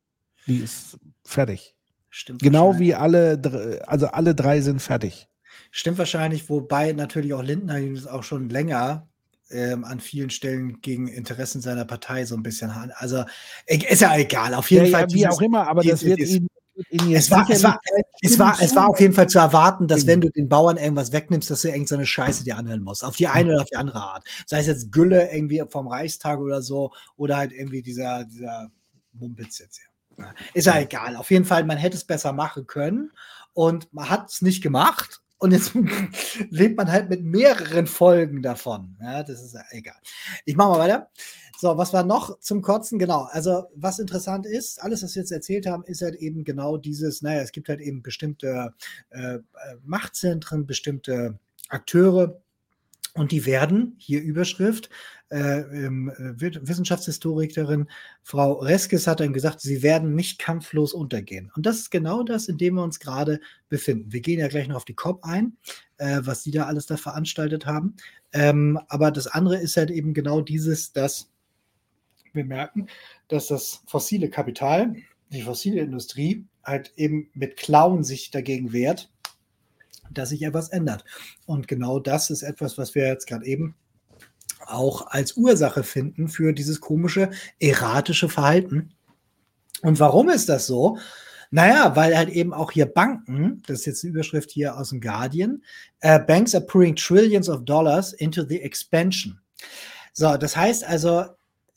Die ist fertig. Stimmt. Genau wie alle, also alle drei sind fertig. Stimmt wahrscheinlich, wobei natürlich auch Lindner auch schon länger ähm, an vielen Stellen gegen Interessen seiner Partei so ein bisschen. Also ist ja egal, auf jeden ja, Fall. Ja, wie dieses, auch immer, aber das wird ihn es war, es, war, es, war, es war auf jeden Fall zu erwarten, dass wenn du den Bauern irgendwas wegnimmst, dass du irgendeine Scheiße dir anhören musst. Auf die eine oder auf die andere Art. Sei es jetzt Gülle irgendwie vom Reichstag oder so oder halt irgendwie dieser, dieser Mumpitz jetzt hier. Ist ja egal. Auf jeden Fall, man hätte es besser machen können und man hat es nicht gemacht. Und jetzt lebt man halt mit mehreren Folgen davon. Ja, das ist ja egal. Ich mache mal weiter. So, was war noch zum Kotzen? Genau, also was interessant ist, alles, was wir jetzt erzählt haben, ist halt eben genau dieses, naja, es gibt halt eben bestimmte äh, äh Machtzentren, bestimmte Akteure, Und die werden, hier Überschrift, äh, ähm, Wissenschaftshistorikerin Frau Reskes hat dann gesagt, sie werden nicht kampflos untergehen. Und das ist genau das, in dem wir uns gerade befinden. Wir gehen ja gleich noch auf die COP ein, äh, was sie da alles da veranstaltet haben. Ähm, aber das andere ist halt eben genau dieses, dass wir merken, dass das fossile Kapital, die fossile Industrie halt eben mit Klauen sich dagegen wehrt dass sich etwas ändert. Und genau das ist etwas, was wir jetzt gerade eben auch als Ursache finden für dieses komische erratische Verhalten. Und warum ist das so? Naja, weil halt eben auch hier Banken, das ist jetzt eine Überschrift hier aus dem Guardian, uh, Banks are pouring trillions of dollars into the expansion. So, das heißt also,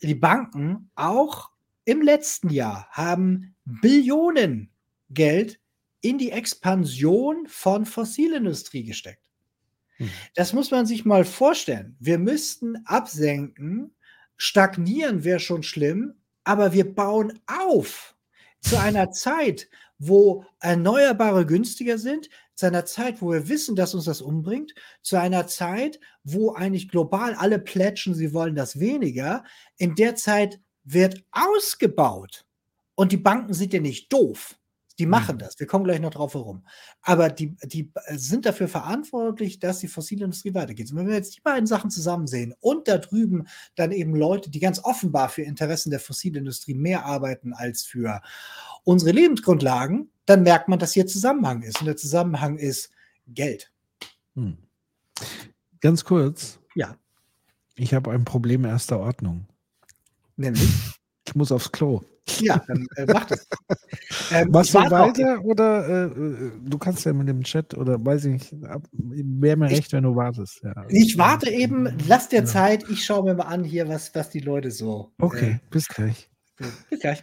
die Banken auch im letzten Jahr haben Billionen Geld in die Expansion von Fossilindustrie gesteckt. Mhm. Das muss man sich mal vorstellen. Wir müssten absenken, stagnieren wäre schon schlimm, aber wir bauen auf zu einer Zeit, wo Erneuerbare günstiger sind, zu einer Zeit, wo wir wissen, dass uns das umbringt, zu einer Zeit, wo eigentlich global alle plätschen, sie wollen das weniger. In der Zeit wird ausgebaut. Und die Banken sind ja nicht doof. Die machen mhm. das. Wir kommen gleich noch drauf herum. Aber die, die äh, sind dafür verantwortlich, dass die fossile Industrie weitergeht. Und wenn wir jetzt die beiden Sachen zusammen sehen und da drüben dann eben Leute, die ganz offenbar für Interessen der fossilen Industrie mehr arbeiten als für unsere Lebensgrundlagen, dann merkt man, dass hier Zusammenhang ist. Und der Zusammenhang ist Geld. Hm. Ganz kurz. Ja. Ich habe ein Problem erster Ordnung. Nämlich? Ich muss aufs Klo. Ja, dann äh, mach das. Ähm, Machst du weiter noch, oder äh, äh, du kannst ja mit dem Chat oder weiß ich nicht, wäre mir recht, wenn du wartest. Ja. Ich warte eben, lass dir ja. Zeit, ich schaue mir mal an hier, was, was die Leute so. Okay, äh, bis gleich. Bis gleich.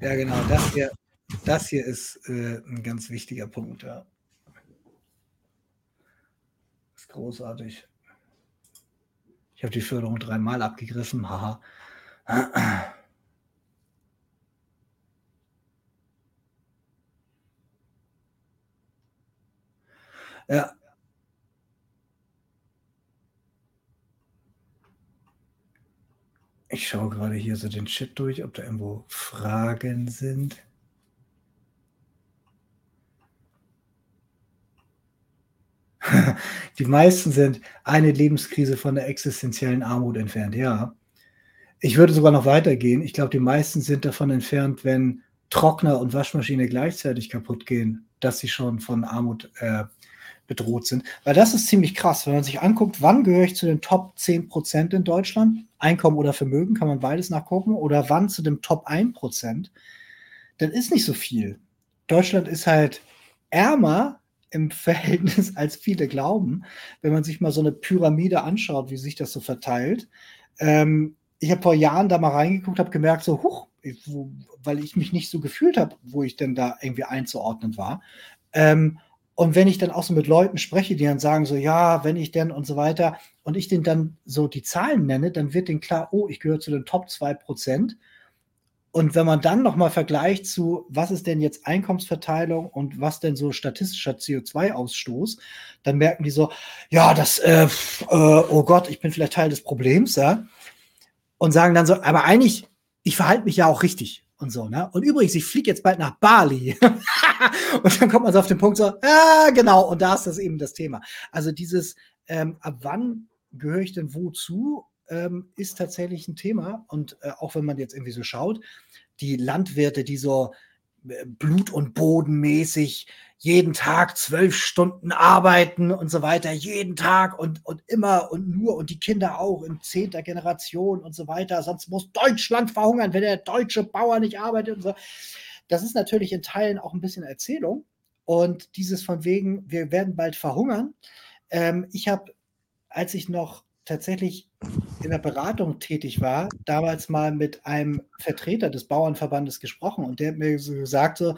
Ja, genau, das hier, das hier ist äh, ein ganz wichtiger Punkt, ja. Das ist großartig. Ich habe die Förderung dreimal abgegriffen, haha. Ja. Ich schaue gerade hier so den Chat durch, ob da irgendwo Fragen sind. Die meisten sind eine Lebenskrise von der existenziellen Armut entfernt, ja. Ich würde sogar noch weitergehen. Ich glaube, die meisten sind davon entfernt, wenn Trockner und Waschmaschine gleichzeitig kaputt gehen, dass sie schon von Armut äh, bedroht sind. Weil das ist ziemlich krass, wenn man sich anguckt, wann gehöre ich zu den Top 10 Prozent in Deutschland? Einkommen oder Vermögen, kann man beides nachgucken. Oder wann zu dem Top 1 Prozent? Dann ist nicht so viel. Deutschland ist halt ärmer im Verhältnis, als viele glauben, wenn man sich mal so eine Pyramide anschaut, wie sich das so verteilt. Ähm, ich habe vor Jahren da mal reingeguckt, habe gemerkt, so, huch, weil ich mich nicht so gefühlt habe, wo ich denn da irgendwie einzuordnen war. Ähm, und wenn ich dann auch so mit Leuten spreche, die dann sagen so, ja, wenn ich denn und so weiter, und ich denen dann so die Zahlen nenne, dann wird denen klar, oh, ich gehöre zu den Top 2 Prozent. Und wenn man dann nochmal vergleicht zu, was ist denn jetzt Einkommensverteilung und was denn so statistischer CO2-Ausstoß, dann merken die so, ja, das, äh, äh, oh Gott, ich bin vielleicht Teil des Problems, ja. Und sagen dann so, aber eigentlich, ich verhalte mich ja auch richtig und so, ne? Und übrigens, ich fliege jetzt bald nach Bali. und dann kommt man so auf den Punkt so, ja, genau, und da ist das eben das Thema. Also dieses, ähm, ab wann gehöre ich denn wozu? Ähm, ist tatsächlich ein Thema. Und äh, auch wenn man jetzt irgendwie so schaut, die Landwirte, die so äh, Blut- und Bodenmäßig jeden Tag zwölf Stunden arbeiten und so weiter, jeden Tag und, und immer und nur und die Kinder auch in zehnter Generation und so weiter. Sonst muss Deutschland verhungern, wenn der deutsche Bauer nicht arbeitet und so. Das ist natürlich in Teilen auch ein bisschen Erzählung. Und dieses von wegen, wir werden bald verhungern. Ähm, ich habe, als ich noch tatsächlich in der Beratung tätig war, damals mal mit einem Vertreter des Bauernverbandes gesprochen und der hat mir so gesagt, so,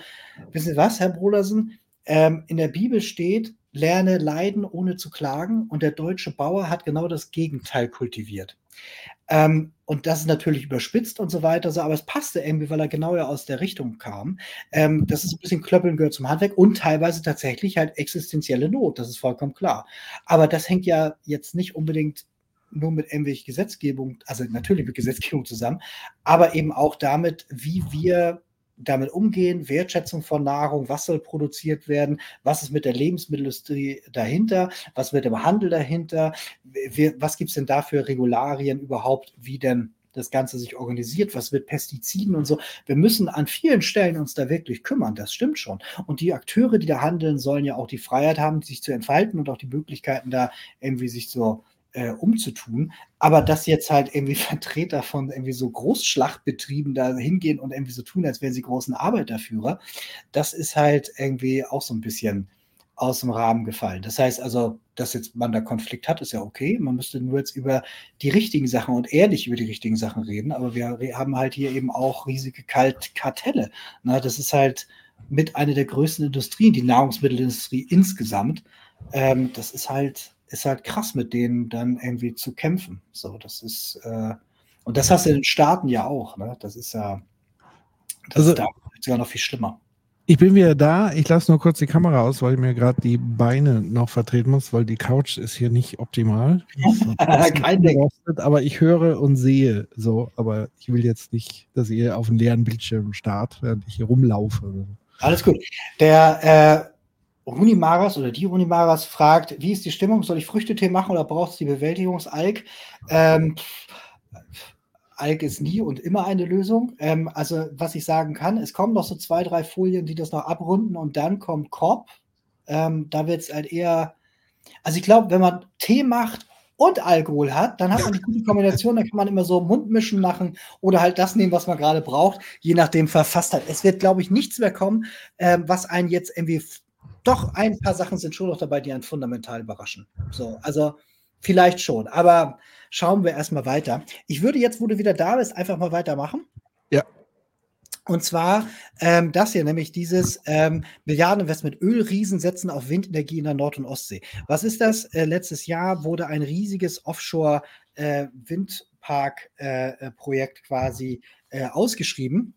wissen Sie was, Herr Brodersen, ähm, in der Bibel steht, lerne leiden ohne zu klagen und der deutsche Bauer hat genau das Gegenteil kultiviert. Ähm, und das ist natürlich überspitzt und so weiter, so, aber es passte irgendwie, weil er genau ja aus der Richtung kam. Ähm, das ist ein bisschen Klöppeln gehört zum Handwerk und teilweise tatsächlich halt existenzielle Not, das ist vollkommen klar. Aber das hängt ja jetzt nicht unbedingt nur mit irgendwelchen Gesetzgebung, also natürlich mit Gesetzgebung zusammen, aber eben auch damit, wie wir damit umgehen, Wertschätzung von Nahrung, was soll produziert werden, was ist mit der Lebensmittelindustrie dahinter, was wird im Handel dahinter, was gibt es denn da für Regularien überhaupt, wie denn das Ganze sich organisiert, was wird Pestiziden und so. Wir müssen an vielen Stellen uns da wirklich kümmern, das stimmt schon. Und die Akteure, die da handeln, sollen ja auch die Freiheit haben, sich zu entfalten und auch die Möglichkeiten da irgendwie sich so äh, umzutun. Aber dass jetzt halt irgendwie Vertreter von irgendwie so Großschlachtbetrieben da hingehen und irgendwie so tun, als wären sie großen Arbeiterführer, das ist halt irgendwie auch so ein bisschen aus dem Rahmen gefallen. Das heißt also, dass jetzt man da Konflikt hat, ist ja okay. Man müsste nur jetzt über die richtigen Sachen und ehrlich über die richtigen Sachen reden. Aber wir haben halt hier eben auch riesige Kalt Kartelle. Na, das ist halt mit einer der größten Industrien, die Nahrungsmittelindustrie insgesamt. Ähm, das ist halt ist halt krass, mit denen dann irgendwie zu kämpfen. So, das ist, äh, und das hast du in den Staaten ja auch, ne? Das ist ja, das also, ist da sogar noch viel schlimmer. Ich bin wieder da. Ich lasse nur kurz die Kamera aus, weil ich mir gerade die Beine noch vertreten muss, weil die Couch ist hier nicht optimal. Kein Ding. Aber ich höre und sehe so. Aber ich will jetzt nicht, dass ihr auf einen leeren Bildschirm starrt, während ich hier rumlaufe. Alles gut. Der äh, Runi Maras oder die Runi Maras fragt, wie ist die Stimmung? Soll ich Früchtetee machen oder braucht es die Bewältigungsalk? Ähm, Alk ist nie und immer eine Lösung. Ähm, also, was ich sagen kann, es kommen noch so zwei, drei Folien, die das noch abrunden und dann kommt Korb. Ähm, da wird es halt eher. Also, ich glaube, wenn man Tee macht und Alkohol hat, dann hat man die gute Kombination, dann kann man immer so Mundmischen machen oder halt das nehmen, was man gerade braucht, je nachdem verfasst hat. Es wird, glaube ich, nichts mehr kommen, ähm, was einen jetzt irgendwie doch ein paar Sachen sind schon noch dabei, die einen fundamental überraschen. So, also vielleicht schon, aber schauen wir erstmal weiter. Ich würde jetzt, wo du wieder da bist, einfach mal weitermachen. Ja. Und zwar ähm, das hier, nämlich dieses ähm, Milliardeninvestment Ölriesen setzen auf Windenergie in der Nord- und Ostsee. Was ist das? Äh, letztes Jahr wurde ein riesiges Offshore-Windpark-Projekt äh, äh, quasi äh, ausgeschrieben.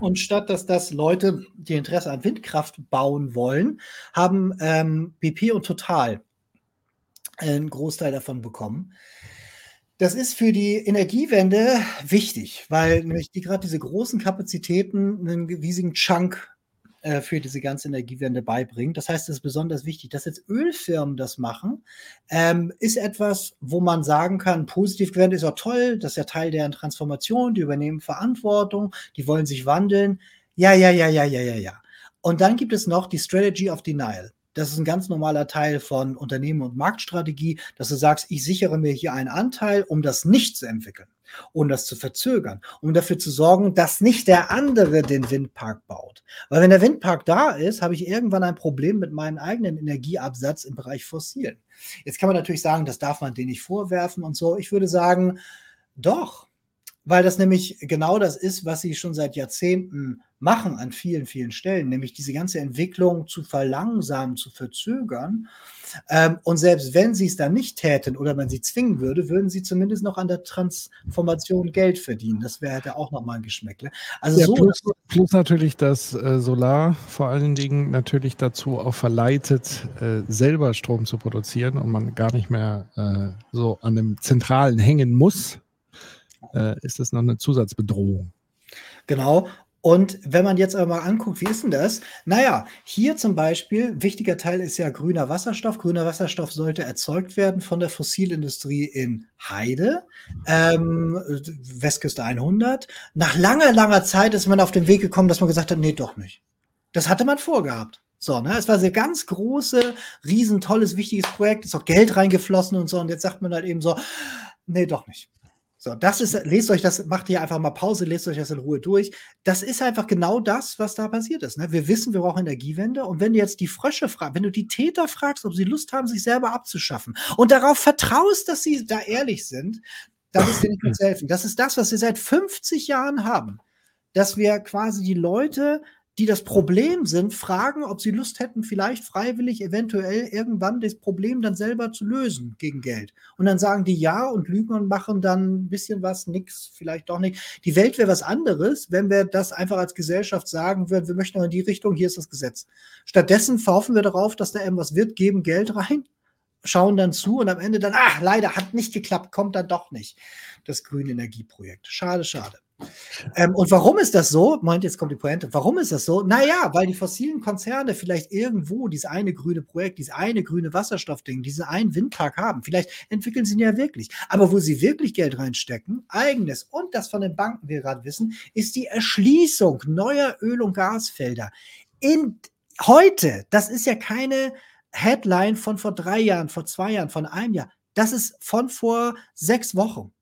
Und statt dass das Leute, die Interesse an Windkraft bauen wollen, haben ähm, BP und Total einen Großteil davon bekommen. Das ist für die Energiewende wichtig, weil nämlich die gerade diese großen Kapazitäten einen riesigen Chunk äh, für diese ganze Energiewende beibringt. Das heißt, es ist besonders wichtig, dass jetzt Ölfirmen das machen, ähm, ist etwas, wo man sagen kann, positiv gewendet ist auch toll, das ist ja Teil deren Transformation, die übernehmen Verantwortung, die wollen sich wandeln. Ja, ja, ja, ja, ja, ja, ja. Und dann gibt es noch die Strategy of Denial. Das ist ein ganz normaler Teil von Unternehmen und Marktstrategie, dass du sagst, ich sichere mir hier einen Anteil, um das nicht zu entwickeln um das zu verzögern, um dafür zu sorgen, dass nicht der andere den Windpark baut. Weil wenn der Windpark da ist, habe ich irgendwann ein Problem mit meinem eigenen Energieabsatz im Bereich Fossilen. Jetzt kann man natürlich sagen, das darf man denen nicht vorwerfen und so. Ich würde sagen, doch, weil das nämlich genau das ist, was sie schon seit Jahrzehnten machen an vielen, vielen Stellen, nämlich diese ganze Entwicklung zu verlangsamen, zu verzögern. Ähm, und selbst wenn sie es dann nicht täten oder man sie zwingen würde, würden sie zumindest noch an der Transformation Geld verdienen. Das wäre ja auch nochmal ein Geschmäckle. Also ja, so, plus, plus, natürlich, dass äh, Solar vor allen Dingen natürlich dazu auch verleitet, äh, selber Strom zu produzieren und man gar nicht mehr äh, so an dem Zentralen hängen muss, ist das noch eine Zusatzbedrohung. Genau. Und wenn man jetzt aber mal anguckt, wie ist denn das? Naja, hier zum Beispiel, wichtiger Teil ist ja grüner Wasserstoff. Grüner Wasserstoff sollte erzeugt werden von der Fossilindustrie in Heide, ähm, Westküste 100. Nach langer, langer Zeit ist man auf den Weg gekommen, dass man gesagt hat, nee, doch nicht. Das hatte man vorgehabt. So, ne, es war ein ganz große, riesen, tolles, wichtiges Projekt, ist auch Geld reingeflossen und so. Und jetzt sagt man halt eben so, nee, doch nicht. So, das ist, lest euch das, macht hier einfach mal Pause, lest euch das in Ruhe durch. Das ist einfach genau das, was da passiert ist. Ne? Wir wissen, wir brauchen Energiewende. Und wenn du jetzt die Frösche fragst, wenn du die Täter fragst, ob sie Lust haben, sich selber abzuschaffen und darauf vertraust, dass sie da ehrlich sind, dann ist dir nicht zu helfen. Das ist das, was wir seit 50 Jahren haben. Dass wir quasi die Leute die das Problem sind, fragen, ob sie Lust hätten, vielleicht freiwillig eventuell irgendwann das Problem dann selber zu lösen gegen Geld. Und dann sagen die ja und lügen und machen dann ein bisschen was, nix, vielleicht doch nicht. Die Welt wäre was anderes, wenn wir das einfach als Gesellschaft sagen würden, wir möchten in die Richtung, hier ist das Gesetz. Stattdessen hoffen wir darauf, dass da irgendwas wird, geben Geld rein, schauen dann zu und am Ende dann, ach, leider hat nicht geklappt, kommt dann doch nicht. Das grüne Energieprojekt. Schade, schade. Ähm, und warum ist das so? Meint, jetzt kommt die Pointe. Warum ist das so? Naja, weil die fossilen Konzerne vielleicht irgendwo dieses eine grüne Projekt, dieses eine grüne Wasserstoffding, diesen einen Windpark haben. Vielleicht entwickeln sie ihn ja wirklich. Aber wo sie wirklich Geld reinstecken, eigenes und das von den Banken, wir gerade wissen, ist die Erschließung neuer Öl- und Gasfelder. In heute, das ist ja keine Headline von vor drei Jahren, vor zwei Jahren, von einem Jahr. Das ist von vor sechs Wochen.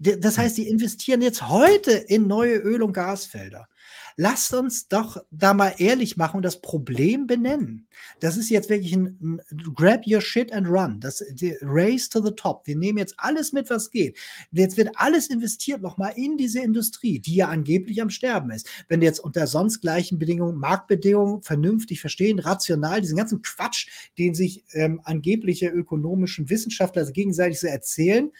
Das heißt, die investieren jetzt heute in neue Öl- und Gasfelder. Lasst uns doch da mal ehrlich machen und das Problem benennen. Das ist jetzt wirklich ein, ein Grab your shit and run. Das Race to the top. Wir nehmen jetzt alles mit, was geht. Jetzt wird alles investiert nochmal in diese Industrie, die ja angeblich am Sterben ist. Wenn du jetzt unter sonst gleichen Bedingungen, Marktbedingungen vernünftig verstehen, rational, diesen ganzen Quatsch, den sich ähm, angebliche ökonomischen Wissenschaftler gegenseitig so erzählen,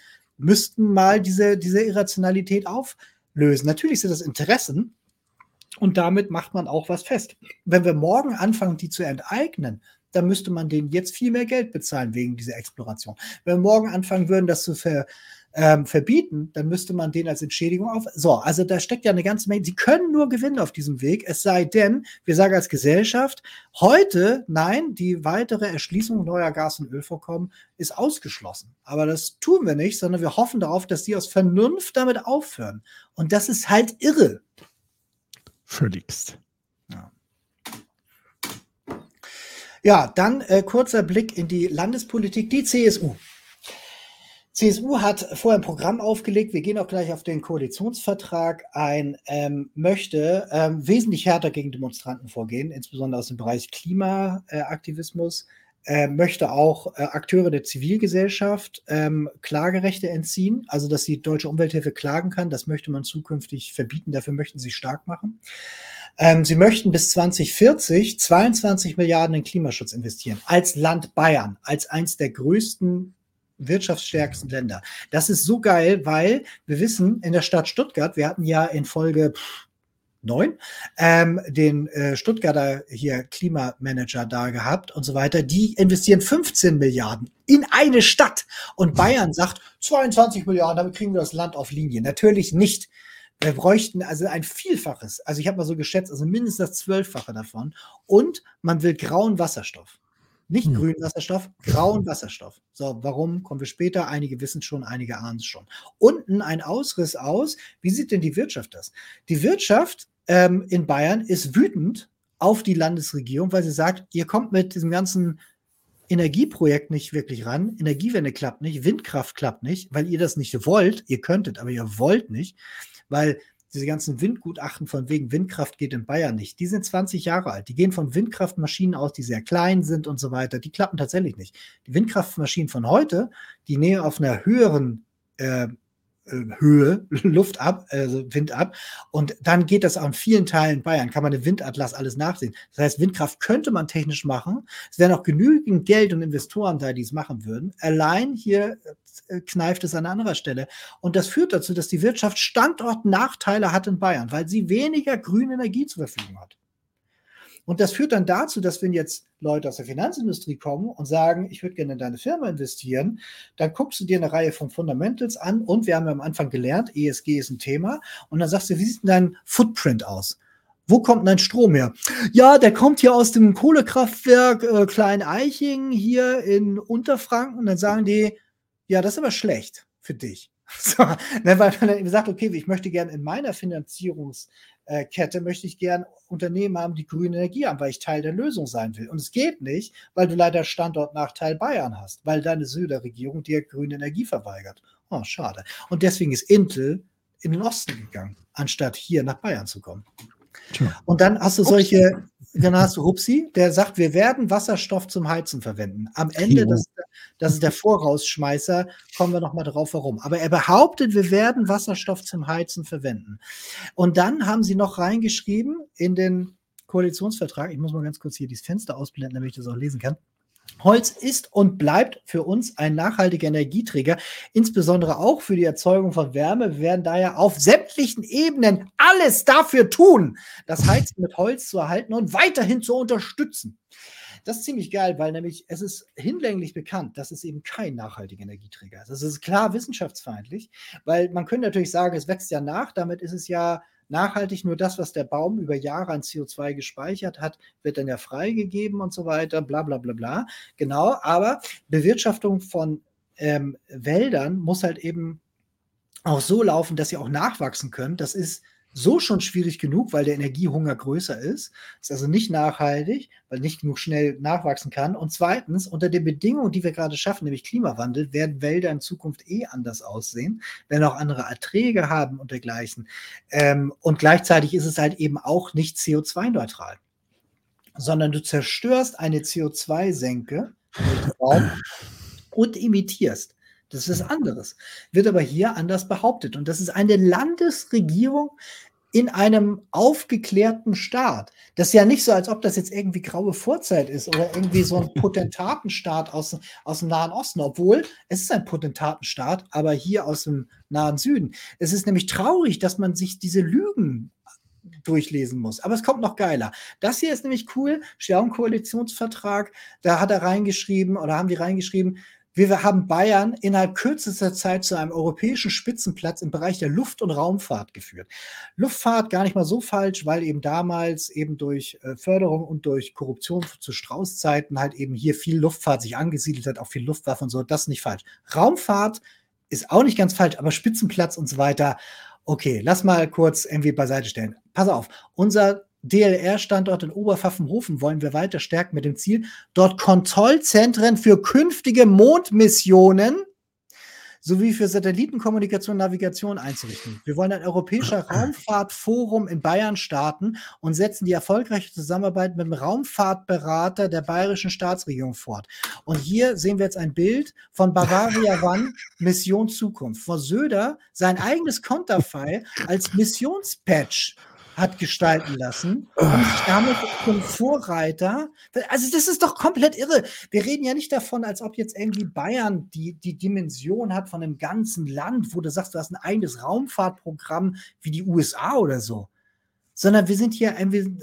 müssten mal diese, diese Irrationalität auflösen. Natürlich sind das Interessen und damit macht man auch was fest. Wenn wir morgen anfangen, die zu enteignen, dann müsste man denen jetzt viel mehr Geld bezahlen wegen dieser Exploration. Wenn wir morgen anfangen würden, das zu ver, ähm, verbieten, dann müsste man den als Entschädigung auf. So, also da steckt ja eine ganze Menge. Sie können nur gewinnen auf diesem Weg, es sei denn, wir sagen als Gesellschaft, heute, nein, die weitere Erschließung neuer Gas- und Ölvorkommen ist ausgeschlossen. Aber das tun wir nicht, sondern wir hoffen darauf, dass die aus Vernunft damit aufhören. Und das ist halt irre. Völligst. Ja. Ja, dann äh, kurzer Blick in die Landespolitik, die CSU. CSU hat vorher ein Programm aufgelegt, wir gehen auch gleich auf den Koalitionsvertrag ein, ähm, möchte ähm, wesentlich härter gegen Demonstranten vorgehen, insbesondere aus dem Bereich Klimaaktivismus, äh, möchte auch äh, Akteure der Zivilgesellschaft ähm, Klagerechte entziehen, also dass die Deutsche Umwelthilfe klagen kann, das möchte man zukünftig verbieten, dafür möchten sie stark machen. Ähm, sie möchten bis 2040 22 Milliarden in Klimaschutz investieren, als Land Bayern, als eins der größten wirtschaftsstärksten Länder. Das ist so geil, weil wir wissen, in der Stadt Stuttgart, wir hatten ja in Folge neun, ähm, den äh, Stuttgarter hier Klimamanager da gehabt und so weiter, die investieren 15 Milliarden in eine Stadt. Und Bayern sagt 22 Milliarden, damit kriegen wir das Land auf Linie. Natürlich nicht. Wir bräuchten also ein Vielfaches. Also ich habe mal so geschätzt, also mindestens das Zwölffache davon. Und man will grauen Wasserstoff. Nicht hm. grünen Wasserstoff, grauen Wasserstoff. So, warum? Kommen wir später. Einige wissen schon, einige ahnen es schon. Unten ein Ausriss aus. Wie sieht denn die Wirtschaft das? Die Wirtschaft ähm, in Bayern ist wütend auf die Landesregierung, weil sie sagt, ihr kommt mit diesem ganzen Energieprojekt nicht wirklich ran. Energiewende klappt nicht, Windkraft klappt nicht, weil ihr das nicht wollt. Ihr könntet, aber ihr wollt nicht, weil diese ganzen Windgutachten von wegen Windkraft geht in Bayern nicht. Die sind 20 Jahre alt. Die gehen von Windkraftmaschinen aus, die sehr klein sind und so weiter. Die klappen tatsächlich nicht. Die Windkraftmaschinen von heute, die näher auf einer höheren äh, Höhe, Luft ab, also Wind ab. Und dann geht das in vielen Teilen Bayern, kann man den Windatlas alles nachsehen. Das heißt, Windkraft könnte man technisch machen. Es wären auch genügend Geld und Investoren da, die es machen würden. Allein hier äh, kneift es an anderer Stelle. Und das führt dazu, dass die Wirtschaft Standortnachteile hat in Bayern, weil sie weniger grüne Energie zur Verfügung hat. Und das führt dann dazu, dass wenn jetzt Leute aus der Finanzindustrie kommen und sagen, ich würde gerne in deine Firma investieren, dann guckst du dir eine Reihe von Fundamentals an und wir haben ja am Anfang gelernt, ESG ist ein Thema und dann sagst du, wie sieht denn dein Footprint aus? Wo kommt dein Strom her? Ja, der kommt hier aus dem Kohlekraftwerk äh, Klein-Eiching hier in Unterfranken. Und dann sagen die, ja, das ist aber schlecht für dich. So, ne, weil man dann eben sagt, okay, ich möchte gerne in meiner Finanzierungs- Kette möchte ich gern Unternehmen haben, die grüne Energie haben, weil ich Teil der Lösung sein will. Und es geht nicht, weil du leider Standortnachteil Bayern hast, weil deine Söder-Regierung dir grüne Energie verweigert. Oh, schade. Und deswegen ist Intel in den Osten gegangen, anstatt hier nach Bayern zu kommen. Und dann hast du solche, dann hast du Hupsi, der sagt, wir werden Wasserstoff zum Heizen verwenden. Am Ende, das, das ist der Vorausschmeißer, kommen wir nochmal drauf, warum. Aber er behauptet, wir werden Wasserstoff zum Heizen verwenden. Und dann haben sie noch reingeschrieben in den Koalitionsvertrag, ich muss mal ganz kurz hier dieses Fenster ausblenden, damit ich das auch lesen kann. Holz ist und bleibt für uns ein nachhaltiger Energieträger, insbesondere auch für die Erzeugung von Wärme. Wir werden daher auf sämtlichen Ebenen alles dafür tun, das Heizen mit Holz zu erhalten und weiterhin zu unterstützen. Das ist ziemlich geil, weil nämlich es ist hinlänglich bekannt, dass es eben kein nachhaltiger Energieträger ist. Das ist klar wissenschaftsfeindlich, weil man könnte natürlich sagen, es wächst ja nach, damit ist es ja nachhaltig. Nur das, was der Baum über Jahre an CO2 gespeichert hat, wird dann ja freigegeben und so weiter, bla bla bla bla. Genau, aber Bewirtschaftung von ähm, Wäldern muss halt eben auch so laufen, dass sie auch nachwachsen können. Das ist so schon schwierig genug, weil der Energiehunger größer ist. Ist also nicht nachhaltig, weil nicht genug schnell nachwachsen kann. Und zweitens, unter den Bedingungen, die wir gerade schaffen, nämlich Klimawandel, werden Wälder in Zukunft eh anders aussehen, werden auch andere Erträge haben und dergleichen. Ähm, und gleichzeitig ist es halt eben auch nicht CO2-neutral, sondern du zerstörst eine CO2-Senke und imitierst. Das ist anderes. Wird aber hier anders behauptet. Und das ist eine Landesregierung in einem aufgeklärten Staat. Das ist ja nicht so, als ob das jetzt irgendwie graue Vorzeit ist oder irgendwie so ein Potentatenstaat aus, aus dem Nahen Osten, obwohl es ist ein Potentatenstaat, aber hier aus dem Nahen Süden. Es ist nämlich traurig, dass man sich diese Lügen durchlesen muss. Aber es kommt noch geiler. Das hier ist nämlich cool. Stern-Koalitionsvertrag, da hat er reingeschrieben oder haben die reingeschrieben, wir haben Bayern innerhalb kürzester Zeit zu einem europäischen Spitzenplatz im Bereich der Luft- und Raumfahrt geführt. Luftfahrt gar nicht mal so falsch, weil eben damals eben durch äh, Förderung und durch Korruption zu Straußzeiten halt eben hier viel Luftfahrt sich angesiedelt hat, auch viel Luftwaffe und so. Das ist nicht falsch. Raumfahrt ist auch nicht ganz falsch, aber Spitzenplatz und so weiter. Okay, lass mal kurz irgendwie beiseite stellen. Pass auf, unser DLR-Standort in Oberpfaffenhofen wollen wir weiter stärken mit dem Ziel, dort Kontrollzentren für künftige Mondmissionen sowie für Satellitenkommunikation und Navigation einzurichten. Wir wollen ein europäischer Raumfahrtforum in Bayern starten und setzen die erfolgreiche Zusammenarbeit mit dem Raumfahrtberater der bayerischen Staatsregierung fort. Und hier sehen wir jetzt ein Bild von Bavaria One Mission Zukunft, wo Söder sein eigenes Konterfei als Missionspatch hat gestalten lassen und sich damit zum Vorreiter. Also das ist doch komplett irre. Wir reden ja nicht davon, als ob jetzt irgendwie Bayern die, die Dimension hat von einem ganzen Land, wo du sagst, du hast ein eigenes Raumfahrtprogramm wie die USA oder so sondern wir sind hier eine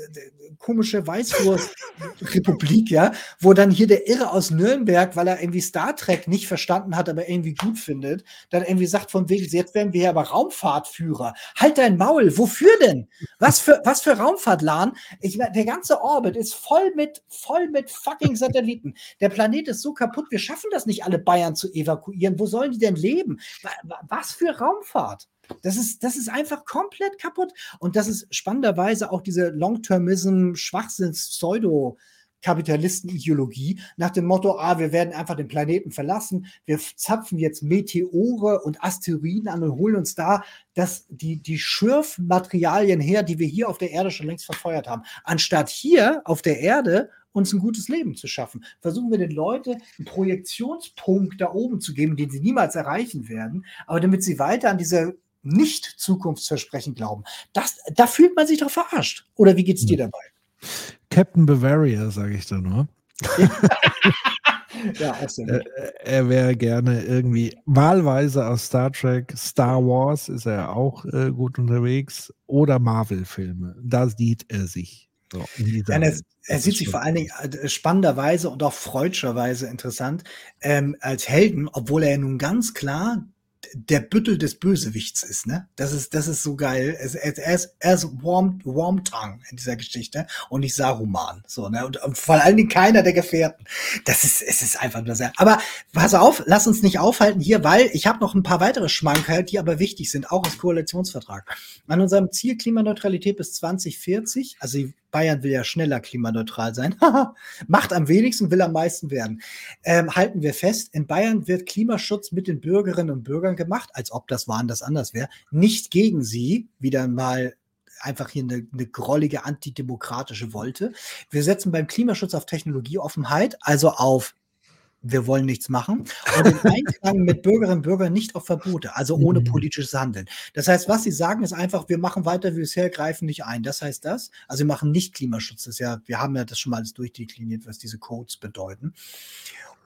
komische Weißwurst-Republik, ja, wo dann hier der Irre aus Nürnberg, weil er irgendwie Star Trek nicht verstanden hat, aber irgendwie gut findet, dann irgendwie sagt von wegen, jetzt werden wir hier aber Raumfahrtführer. Halt dein Maul, wofür denn? Was für, was für Raumfahrtlan? Ich, der ganze Orbit ist voll mit, voll mit fucking Satelliten. Der Planet ist so kaputt, wir schaffen das nicht, alle Bayern zu evakuieren. Wo sollen die denn leben? Was für Raumfahrt? Das ist, das ist einfach komplett kaputt. Und das ist spannenderweise auch diese Long-Termism, Schwachsinns, Pseudo- Kapitalisten-Ideologie nach dem Motto, ah, wir werden einfach den Planeten verlassen, wir zapfen jetzt Meteore und Asteroiden an und holen uns da das, die, die Schürfmaterialien her, die wir hier auf der Erde schon längst verfeuert haben. Anstatt hier auf der Erde uns ein gutes Leben zu schaffen. Versuchen wir den Leuten einen Projektionspunkt da oben zu geben, den sie niemals erreichen werden, aber damit sie weiter an dieser nicht Zukunftsversprechen glauben. Das, da fühlt man sich doch verarscht. Oder wie geht es dir hm. dabei? Captain Bavaria, sage ich da nur. ja, er, er wäre gerne irgendwie wahlweise aus Star Trek, Star Wars ist er auch äh, gut unterwegs oder Marvel-Filme. Da sieht er sich. So, er, er sieht sich vor allen Dingen äh, spannenderweise und auch freudscherweise interessant ähm, als Helden, obwohl er nun ganz klar der Büttel des Bösewichts ist, ne? Das ist, das ist so geil. Er, er, er ist, er ist Warm, Wormtongue in dieser Geschichte und nicht Saruman. So, ne? Und, und, vor allen Dingen keiner der Gefährten. Das ist, es ist einfach nur sehr. Aber pass auf, lass uns nicht aufhalten hier, weil ich habe noch ein paar weitere Schmankerl, die aber wichtig sind, auch als Koalitionsvertrag. An unserem Ziel Klimaneutralität bis 2040, also Bayern will ja schneller klimaneutral sein, macht am wenigsten, will am meisten werden. Ähm, halten wir fest, in Bayern wird Klimaschutz mit den Bürgerinnen und Bürgern gemacht, als ob das woanders anders wäre, nicht gegen sie, wieder mal einfach hier eine, eine grollige antidemokratische Wolte. Wir setzen beim Klimaschutz auf Technologieoffenheit, also auf wir wollen nichts machen. Und im Einklang mit Bürgerinnen und Bürgern nicht auf Verbote, also ohne mhm. politisches Handeln. Das heißt, was sie sagen, ist einfach, wir machen weiter wie bisher, greifen nicht ein. Das heißt das. Also wir machen nicht Klimaschutz. Das ist ja, wir haben ja das schon mal alles durchdekliniert, was diese Codes bedeuten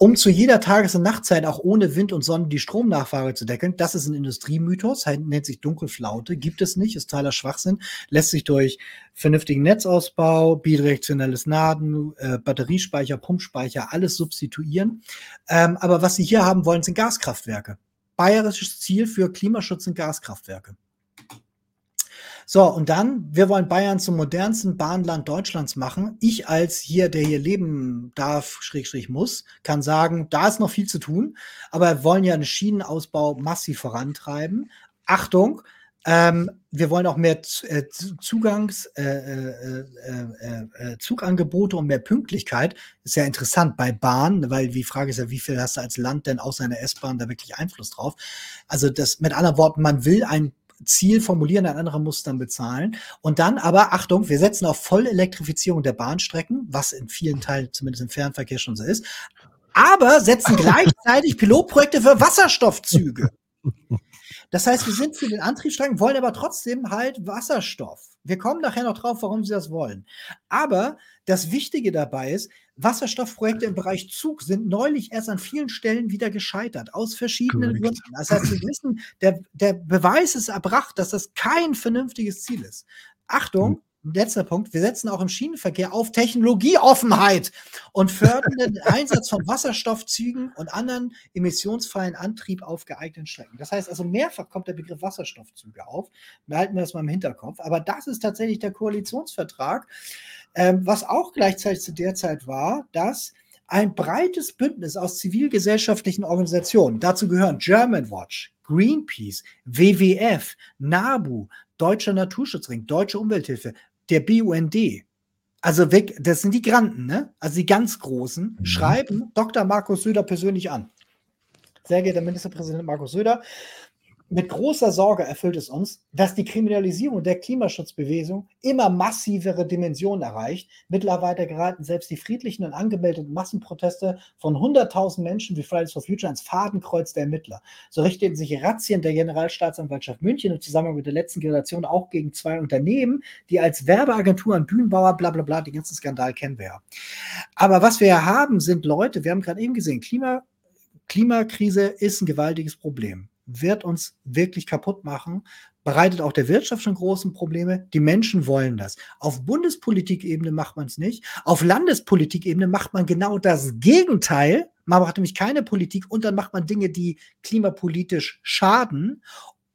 um zu jeder Tages- und Nachtzeit auch ohne Wind und Sonne die Stromnachfrage zu deckeln. Das ist ein Industriemythos, nennt sich Dunkelflaute, gibt es nicht, ist totaler Schwachsinn, lässt sich durch vernünftigen Netzausbau, bidirektionelles Naden, äh, Batteriespeicher, Pumpspeicher, alles substituieren. Ähm, aber was sie hier haben wollen, sind Gaskraftwerke. Bayerisches Ziel für Klimaschutz sind Gaskraftwerke. So, und dann, wir wollen Bayern zum modernsten Bahnland Deutschlands machen. Ich als hier, der hier leben darf, Schrägstrich muss, kann sagen, da ist noch viel zu tun, aber wir wollen ja einen Schienenausbau massiv vorantreiben. Achtung, ähm, wir wollen auch mehr äh, Zugangs, äh, äh, äh, äh, Zugangebote und mehr Pünktlichkeit. Ist ja interessant bei Bahn, weil die Frage ist ja, wie viel hast du als Land denn außer einer S-Bahn da wirklich Einfluss drauf? Also das mit anderen Worten, man will ein Ziel formulieren, ein anderer muss dann bezahlen. Und dann aber, Achtung, wir setzen auf Vollelektrifizierung der Bahnstrecken, was in vielen Teilen, zumindest im Fernverkehr schon so ist, aber setzen gleichzeitig Pilotprojekte für Wasserstoffzüge. Das heißt, wir sind für den Antriebsstrang, wollen aber trotzdem halt Wasserstoff. Wir kommen nachher noch drauf, warum sie das wollen. Aber das Wichtige dabei ist, Wasserstoffprojekte im Bereich Zug sind neulich erst an vielen Stellen wieder gescheitert, aus verschiedenen Correct. Gründen. Das heißt, wir wissen, der, der Beweis ist erbracht, dass das kein vernünftiges Ziel ist. Achtung, hm. Letzter Punkt. Wir setzen auch im Schienenverkehr auf Technologieoffenheit und fördern den Einsatz von Wasserstoffzügen und anderen emissionsfreien Antrieb auf geeigneten Strecken. Das heißt also, mehrfach kommt der Begriff Wasserstoffzüge auf. Behalten wir das mal im Hinterkopf. Aber das ist tatsächlich der Koalitionsvertrag, ähm, was auch gleichzeitig zu der Zeit war, dass ein breites Bündnis aus zivilgesellschaftlichen Organisationen, dazu gehören German Watch, Greenpeace, WWF, NABU, Deutscher Naturschutzring, Deutsche Umwelthilfe, der BUND, also weg, das sind die Granten, ne? Also die ganz Großen, mhm. schreiben Dr. Markus Söder persönlich an. Sehr geehrter Ministerpräsident Markus Söder, mit großer Sorge erfüllt es uns, dass die Kriminalisierung der Klimaschutzbewegung immer massivere Dimensionen erreicht. Mittlerweile geraten selbst die friedlichen und angemeldeten Massenproteste von 100.000 Menschen wie Fridays for Future ans Fadenkreuz der Ermittler. So richteten sich Razzien der Generalstaatsanwaltschaft München im Zusammenhang mit der letzten Generation auch gegen zwei Unternehmen, die als Werbeagenturen, Bühnenbauer, bla bla bla, den ganzen Skandal kennen wir ja. Aber was wir haben, sind Leute, wir haben gerade eben gesehen, Klima, Klimakrise ist ein gewaltiges Problem wird uns wirklich kaputt machen, bereitet auch der Wirtschaft schon große Probleme. Die Menschen wollen das. Auf Bundespolitikebene macht man es nicht. Auf Landespolitikebene macht man genau das Gegenteil. Man macht nämlich keine Politik und dann macht man Dinge, die klimapolitisch schaden.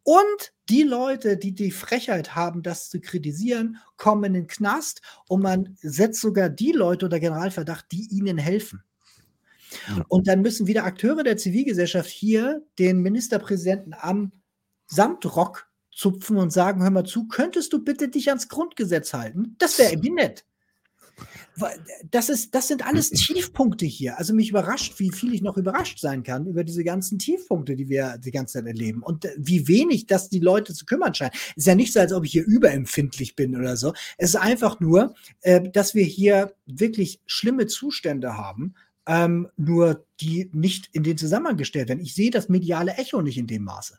Und die Leute, die die Frechheit haben, das zu kritisieren, kommen in den Knast und man setzt sogar die Leute unter Generalverdacht, die ihnen helfen. Und dann müssen wieder Akteure der Zivilgesellschaft hier den Ministerpräsidenten am Samtrock zupfen und sagen: Hör mal zu, könntest du bitte dich ans Grundgesetz halten? Das wäre irgendwie nett. Das, ist, das sind alles Tiefpunkte hier. Also mich überrascht, wie viel ich noch überrascht sein kann über diese ganzen Tiefpunkte, die wir die ganze Zeit erleben. Und äh, wie wenig das die Leute zu kümmern scheint. Ist ja nicht so, als ob ich hier überempfindlich bin oder so. Es ist einfach nur, äh, dass wir hier wirklich schlimme Zustände haben, ähm, nur die nicht in den Zusammenhang gestellt werden. Ich sehe das mediale Echo nicht in dem Maße.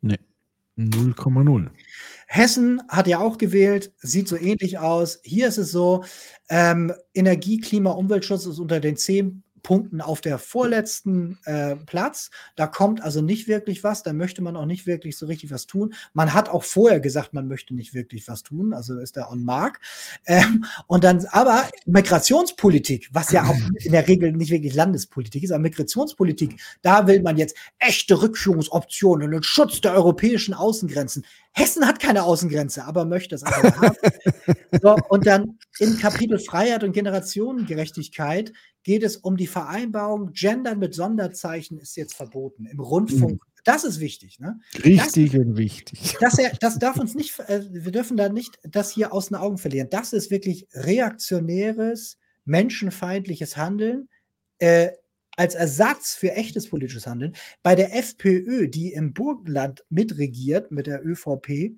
Nee, 0,0. Hessen hat ja auch gewählt, sieht so ähnlich aus. Hier ist es so, ähm, Energie, Klima, Umweltschutz ist unter den zehn Punkten auf der vorletzten äh, Platz. Da kommt also nicht wirklich was, da möchte man auch nicht wirklich so richtig was tun. Man hat auch vorher gesagt, man möchte nicht wirklich was tun, also ist da on mark. Ähm, und dann, aber Migrationspolitik, was ja auch in der Regel nicht wirklich Landespolitik ist, aber Migrationspolitik, da will man jetzt echte Rückführungsoptionen und Schutz der europäischen Außengrenzen. Hessen hat keine Außengrenze, aber möchte es einfach haben. so, und dann in Kapitel Freiheit und Generationengerechtigkeit geht es um die Vereinbarung, Gendern mit Sonderzeichen ist jetzt verboten im Rundfunk. Mhm. Das ist wichtig. Ne? Richtig das, und wichtig. Das, das darf uns nicht, äh, wir dürfen da nicht das hier aus den Augen verlieren. Das ist wirklich reaktionäres, menschenfeindliches Handeln. Äh, als Ersatz für echtes politisches Handeln. Bei der FPÖ, die im Burgenland mitregiert mit der ÖVP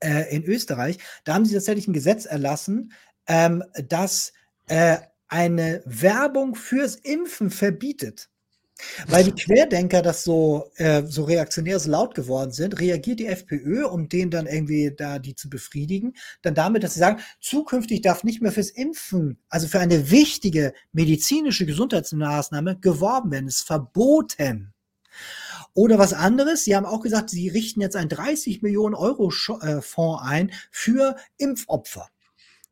äh, in Österreich, da haben sie tatsächlich ein Gesetz erlassen, ähm, das äh, eine Werbung fürs Impfen verbietet, weil die Querdenker das so, äh, so reaktionär, so laut geworden sind, reagiert die FPÖ, um denen dann irgendwie da die zu befriedigen, dann damit, dass sie sagen, zukünftig darf nicht mehr fürs Impfen, also für eine wichtige medizinische Gesundheitsmaßnahme geworben werden. Es ist verboten. Oder was anderes, Sie haben auch gesagt, Sie richten jetzt einen 30 Millionen Euro äh, Fonds ein für Impfopfer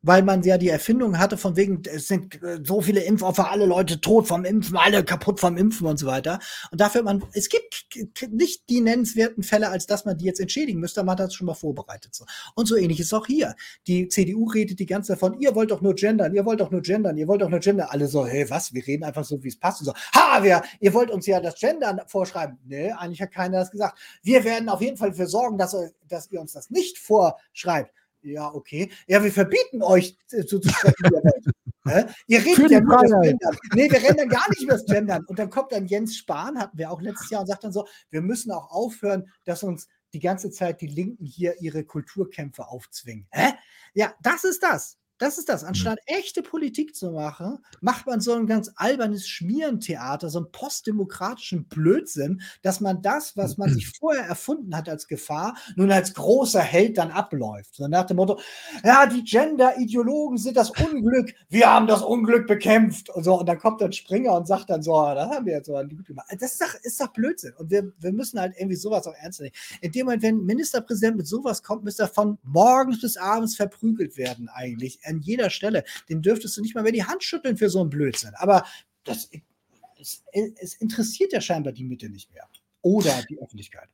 weil man ja die Erfindung hatte von wegen, es sind äh, so viele Impfopfer, alle Leute tot vom Impfen, alle kaputt vom Impfen und so weiter. Und dafür man, es gibt nicht die nennenswerten Fälle, als dass man die jetzt entschädigen müsste, man hat das schon mal vorbereitet. Und so ähnlich ist auch hier. Die CDU redet die ganze Zeit von, ihr wollt doch nur gendern, ihr wollt doch nur gendern, ihr wollt doch nur gendern. Alle so, hey, was? Wir reden einfach so, wie es passt. Und so, ha, wir, ihr wollt uns ja das Gendern vorschreiben. Nee, eigentlich hat keiner das gesagt. Wir werden auf jeden Fall dafür sorgen, dass, dass ihr uns das nicht vorschreibt ja, okay. Ja, wir verbieten euch so zu sprechen, wie ihr redet ja nur über das Gendern. Nee, wir rennen gar nicht über das Gendern. Und dann kommt dann Jens Spahn, hatten wir auch letztes Jahr, und sagt dann so, wir müssen auch aufhören, dass uns die ganze Zeit die Linken hier ihre Kulturkämpfe aufzwingen. Hä? Ja, das ist das. Das ist das. Anstatt echte Politik zu machen, macht man so ein ganz albernes Schmierentheater, so einen postdemokratischen Blödsinn, dass man das, was man sich vorher erfunden hat als Gefahr, nun als großer Held dann abläuft. So nach dem Motto, ja, die Gender-Ideologen sind das Unglück, wir haben das Unglück bekämpft. Und, so, und dann kommt dann Springer und sagt dann so, das haben wir jetzt so gut gemacht. Das ist doch, ist doch Blödsinn. Und wir, wir müssen halt irgendwie sowas auch ernst nehmen. In dem Moment, wenn ein Ministerpräsident mit sowas kommt, müsste er von morgens bis abends verprügelt werden eigentlich an jeder Stelle. Den dürftest du nicht mal mehr die Hand schütteln für so einen Blödsinn. Aber das, es, es interessiert ja scheinbar die Mitte nicht mehr. Oder die Öffentlichkeit.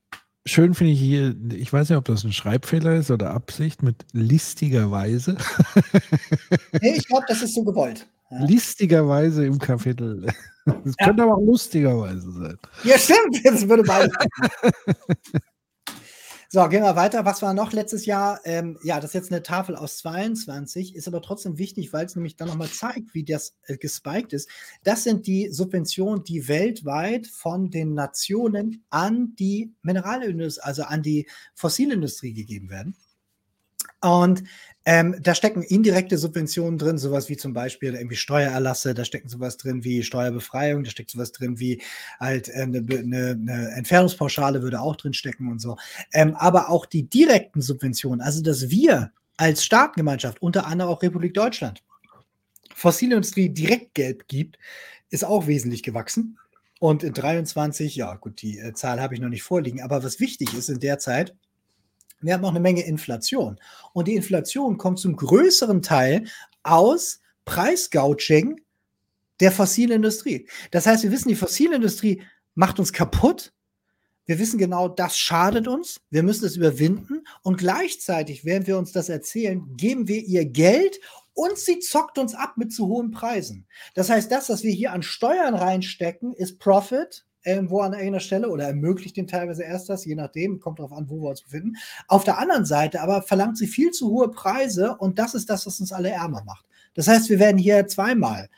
Schön finde ich hier, ich weiß nicht, ob das ein Schreibfehler ist oder Absicht mit listigerweise. nee, ich glaube, das ist so gewollt. Ja. Listigerweise im Kapitel. Es ja. könnte aber auch lustigerweise sein. Ja, stimmt. Das würde beides. So, gehen wir weiter. Was war noch letztes Jahr? Ähm, ja, das ist jetzt eine Tafel aus 22, ist aber trotzdem wichtig, weil es nämlich dann nochmal zeigt, wie das äh, gespiked ist. Das sind die Subventionen, die weltweit von den Nationen an die Mineralindustrie, also an die Fossilindustrie gegeben werden. Und ähm, da stecken indirekte Subventionen drin, sowas wie zum Beispiel irgendwie Steuererlasse, da stecken sowas drin wie Steuerbefreiung, da steckt sowas drin wie halt eine, äh, eine, eine Entfernungspauschale würde auch drin stecken und so. Ähm, aber auch die direkten Subventionen, also dass wir als Staatengemeinschaft, unter anderem auch Republik Deutschland, Fossilindustrie direkt Geld gibt, ist auch wesentlich gewachsen. Und in 23, ja gut, die äh, Zahl habe ich noch nicht vorliegen, aber was wichtig ist in der Zeit, wir haben noch eine Menge Inflation. Und die Inflation kommt zum größeren Teil aus Preisgouging der fossilen Industrie. Das heißt, wir wissen, die fossile Industrie macht uns kaputt. Wir wissen genau, das schadet uns. Wir müssen es überwinden. Und gleichzeitig, während wir uns das erzählen, geben wir ihr Geld und sie zockt uns ab mit zu hohen Preisen. Das heißt, das, was wir hier an Steuern reinstecken, ist Profit irgendwo an irgendeiner Stelle oder ermöglicht den teilweise erst das, je nachdem, kommt darauf an, wo wir uns befinden. Auf der anderen Seite aber verlangt sie viel zu hohe Preise und das ist das, was uns alle ärmer macht. Das heißt, wir werden hier zweimal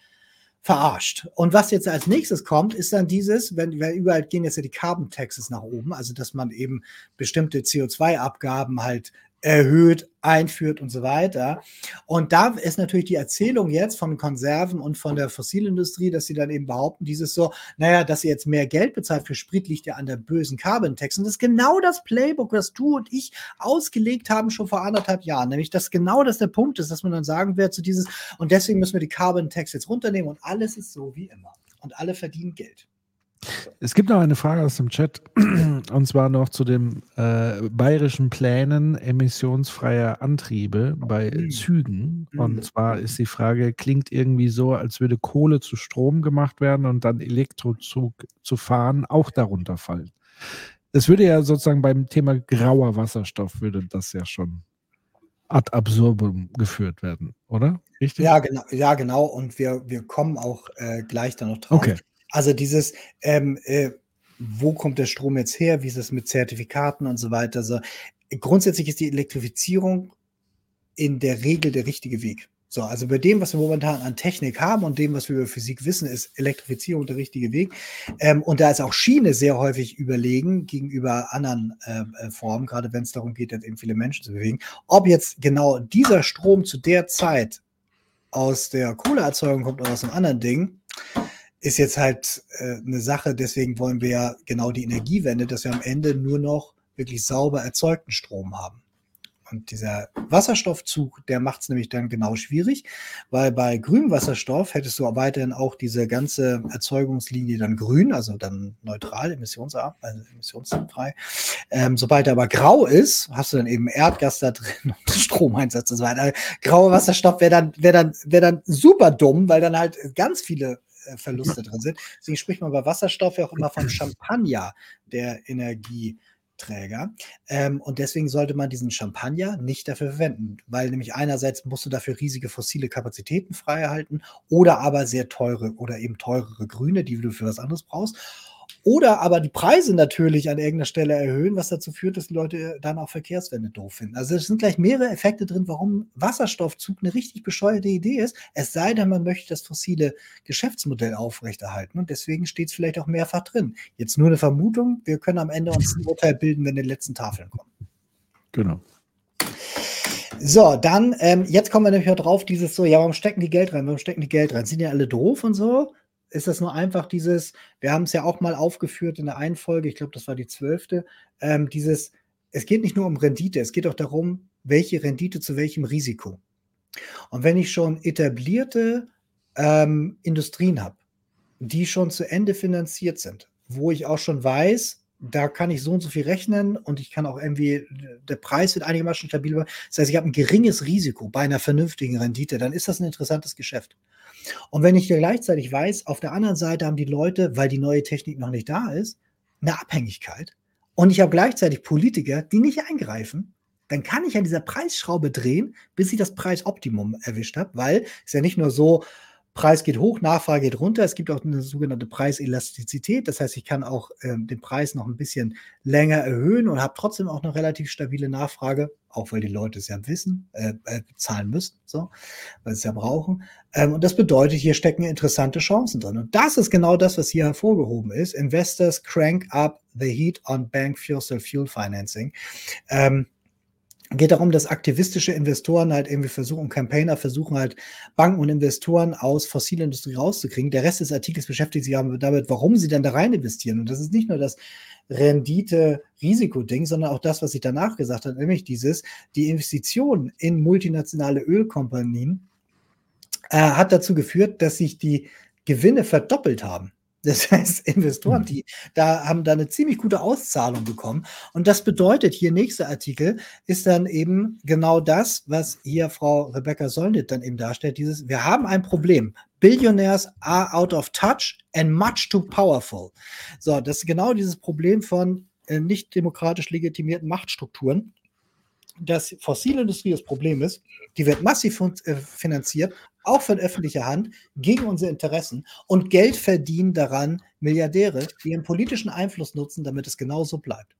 verarscht. Und was jetzt als nächstes kommt, ist dann dieses, wenn, weil überall gehen jetzt ja die Carbon Taxes nach oben, also dass man eben bestimmte CO2-Abgaben halt erhöht, einführt und so weiter. Und da ist natürlich die Erzählung jetzt von Konserven und von der Fossilindustrie, dass sie dann eben behaupten, dieses so, naja, dass sie jetzt mehr Geld bezahlt für Sprit, liegt ja an der bösen Carbon Tax. Und das ist genau das Playbook, was du und ich ausgelegt haben schon vor anderthalb Jahren. Nämlich, dass genau das der Punkt ist, dass man dann sagen wird zu dieses, und deswegen müssen wir die Carbon Tax jetzt runternehmen und alles ist so wie immer. Und alle verdienen Geld. Es gibt noch eine Frage aus dem Chat und zwar noch zu den äh, bayerischen Plänen emissionsfreier Antriebe bei mhm. Zügen. Und mhm. zwar ist die Frage, klingt irgendwie so, als würde Kohle zu Strom gemacht werden und dann Elektrozug zu fahren auch darunter fallen. Es würde ja sozusagen beim Thema grauer Wasserstoff würde das ja schon ad absurdum geführt werden, oder? Richtig? Ja, genau, ja, genau. Und wir, wir kommen auch äh, gleich da noch drauf. Okay. Also dieses, ähm, äh, wo kommt der Strom jetzt her? Wie ist es mit Zertifikaten und so weiter? Also grundsätzlich ist die Elektrifizierung in der Regel der richtige Weg. So, also bei dem, was wir momentan an Technik haben und dem, was wir über Physik wissen, ist Elektrifizierung der richtige Weg. Ähm, und da ist auch Schiene sehr häufig überlegen gegenüber anderen äh, äh Formen, gerade wenn es darum geht, jetzt eben viele Menschen zu bewegen. Ob jetzt genau dieser Strom zu der Zeit aus der Kohleerzeugung kommt oder aus einem anderen Ding, ist jetzt halt äh, eine Sache. Deswegen wollen wir ja genau die Energiewende, dass wir am Ende nur noch wirklich sauber erzeugten Strom haben. Und dieser Wasserstoffzug, der macht es nämlich dann genau schwierig, weil bei grünem Wasserstoff hättest du weiterhin auch diese ganze Erzeugungslinie dann grün, also dann neutral, emissionsarm, also emissionsfrei. Ähm, sobald er aber grau ist, hast du dann eben Erdgas da drin und Stromeinsatz und so weiter. Grauer Wasserstoff wäre dann, wäre dann, wäre dann super dumm, weil dann halt ganz viele Verluste drin sind. Deswegen spricht man bei Wasserstoff ja auch immer von Champagner der Energie. Träger. Ähm, und deswegen sollte man diesen Champagner nicht dafür verwenden, weil nämlich einerseits musst du dafür riesige fossile Kapazitäten freihalten oder aber sehr teure oder eben teurere Grüne, die du für was anderes brauchst. Oder aber die Preise natürlich an irgendeiner Stelle erhöhen, was dazu führt, dass die Leute dann auch Verkehrswende doof finden. Also es sind gleich mehrere Effekte drin, warum Wasserstoffzug eine richtig bescheuerte Idee ist. Es sei denn, man möchte das fossile Geschäftsmodell aufrechterhalten. Und deswegen steht es vielleicht auch mehrfach drin. Jetzt nur eine Vermutung. Wir können am Ende uns ein Urteil bilden, wenn die letzten Tafeln kommen. Genau. So, dann, ähm, jetzt kommen wir nämlich drauf, dieses so, ja, warum stecken die Geld rein? Warum stecken die Geld rein? Sind ja alle doof und so? Ist das nur einfach dieses, wir haben es ja auch mal aufgeführt in der einen Folge, ich glaube, das war die zwölfte, ähm, dieses, es geht nicht nur um Rendite, es geht auch darum, welche Rendite zu welchem Risiko. Und wenn ich schon etablierte ähm, Industrien habe, die schon zu Ende finanziert sind, wo ich auch schon weiß, da kann ich so und so viel rechnen und ich kann auch irgendwie, der Preis wird einigermaßen stabil. Das heißt, ich habe ein geringes Risiko bei einer vernünftigen Rendite, dann ist das ein interessantes Geschäft. Und wenn ich gleichzeitig weiß, auf der anderen Seite haben die Leute, weil die neue Technik noch nicht da ist, eine Abhängigkeit. Und ich habe gleichzeitig Politiker, die nicht eingreifen, dann kann ich an dieser Preisschraube drehen, bis ich das Preisoptimum erwischt habe, weil es ja nicht nur so, Preis geht hoch, Nachfrage geht runter. Es gibt auch eine sogenannte Preiselastizität. Das heißt, ich kann auch ähm, den Preis noch ein bisschen länger erhöhen und habe trotzdem auch eine relativ stabile Nachfrage, auch weil die Leute es ja wissen, äh, äh, zahlen müssen, so, weil sie es ja brauchen. Ähm, und das bedeutet, hier stecken interessante Chancen drin. Und das ist genau das, was hier hervorgehoben ist. Investors crank up the heat on bank fossil fuel financing. Ähm, geht darum, dass aktivistische Investoren halt irgendwie versuchen, Campaigner versuchen halt Banken und Investoren aus fossiler Industrie rauszukriegen. Der Rest des Artikels beschäftigt sich aber damit, warum sie denn da rein investieren. Und das ist nicht nur das Rendite-Risiko-Ding, sondern auch das, was ich danach gesagt habe, nämlich dieses, die Investition in multinationale Ölkompanien äh, hat dazu geführt, dass sich die Gewinne verdoppelt haben. Das heißt, Investoren, mhm. die da haben da eine ziemlich gute Auszahlung bekommen. Und das bedeutet, hier nächster Artikel ist dann eben genau das, was hier Frau Rebecca Solnit dann eben darstellt. Dieses, wir haben ein Problem. Billionaires are out of touch and much too powerful. So, das ist genau dieses Problem von äh, nicht demokratisch legitimierten Machtstrukturen dass fossile Industrie das Problem ist. Die wird massiv äh, finanziert, auch von öffentlicher Hand, gegen unsere Interessen und Geld verdienen daran Milliardäre, die ihren politischen Einfluss nutzen, damit es genauso bleibt.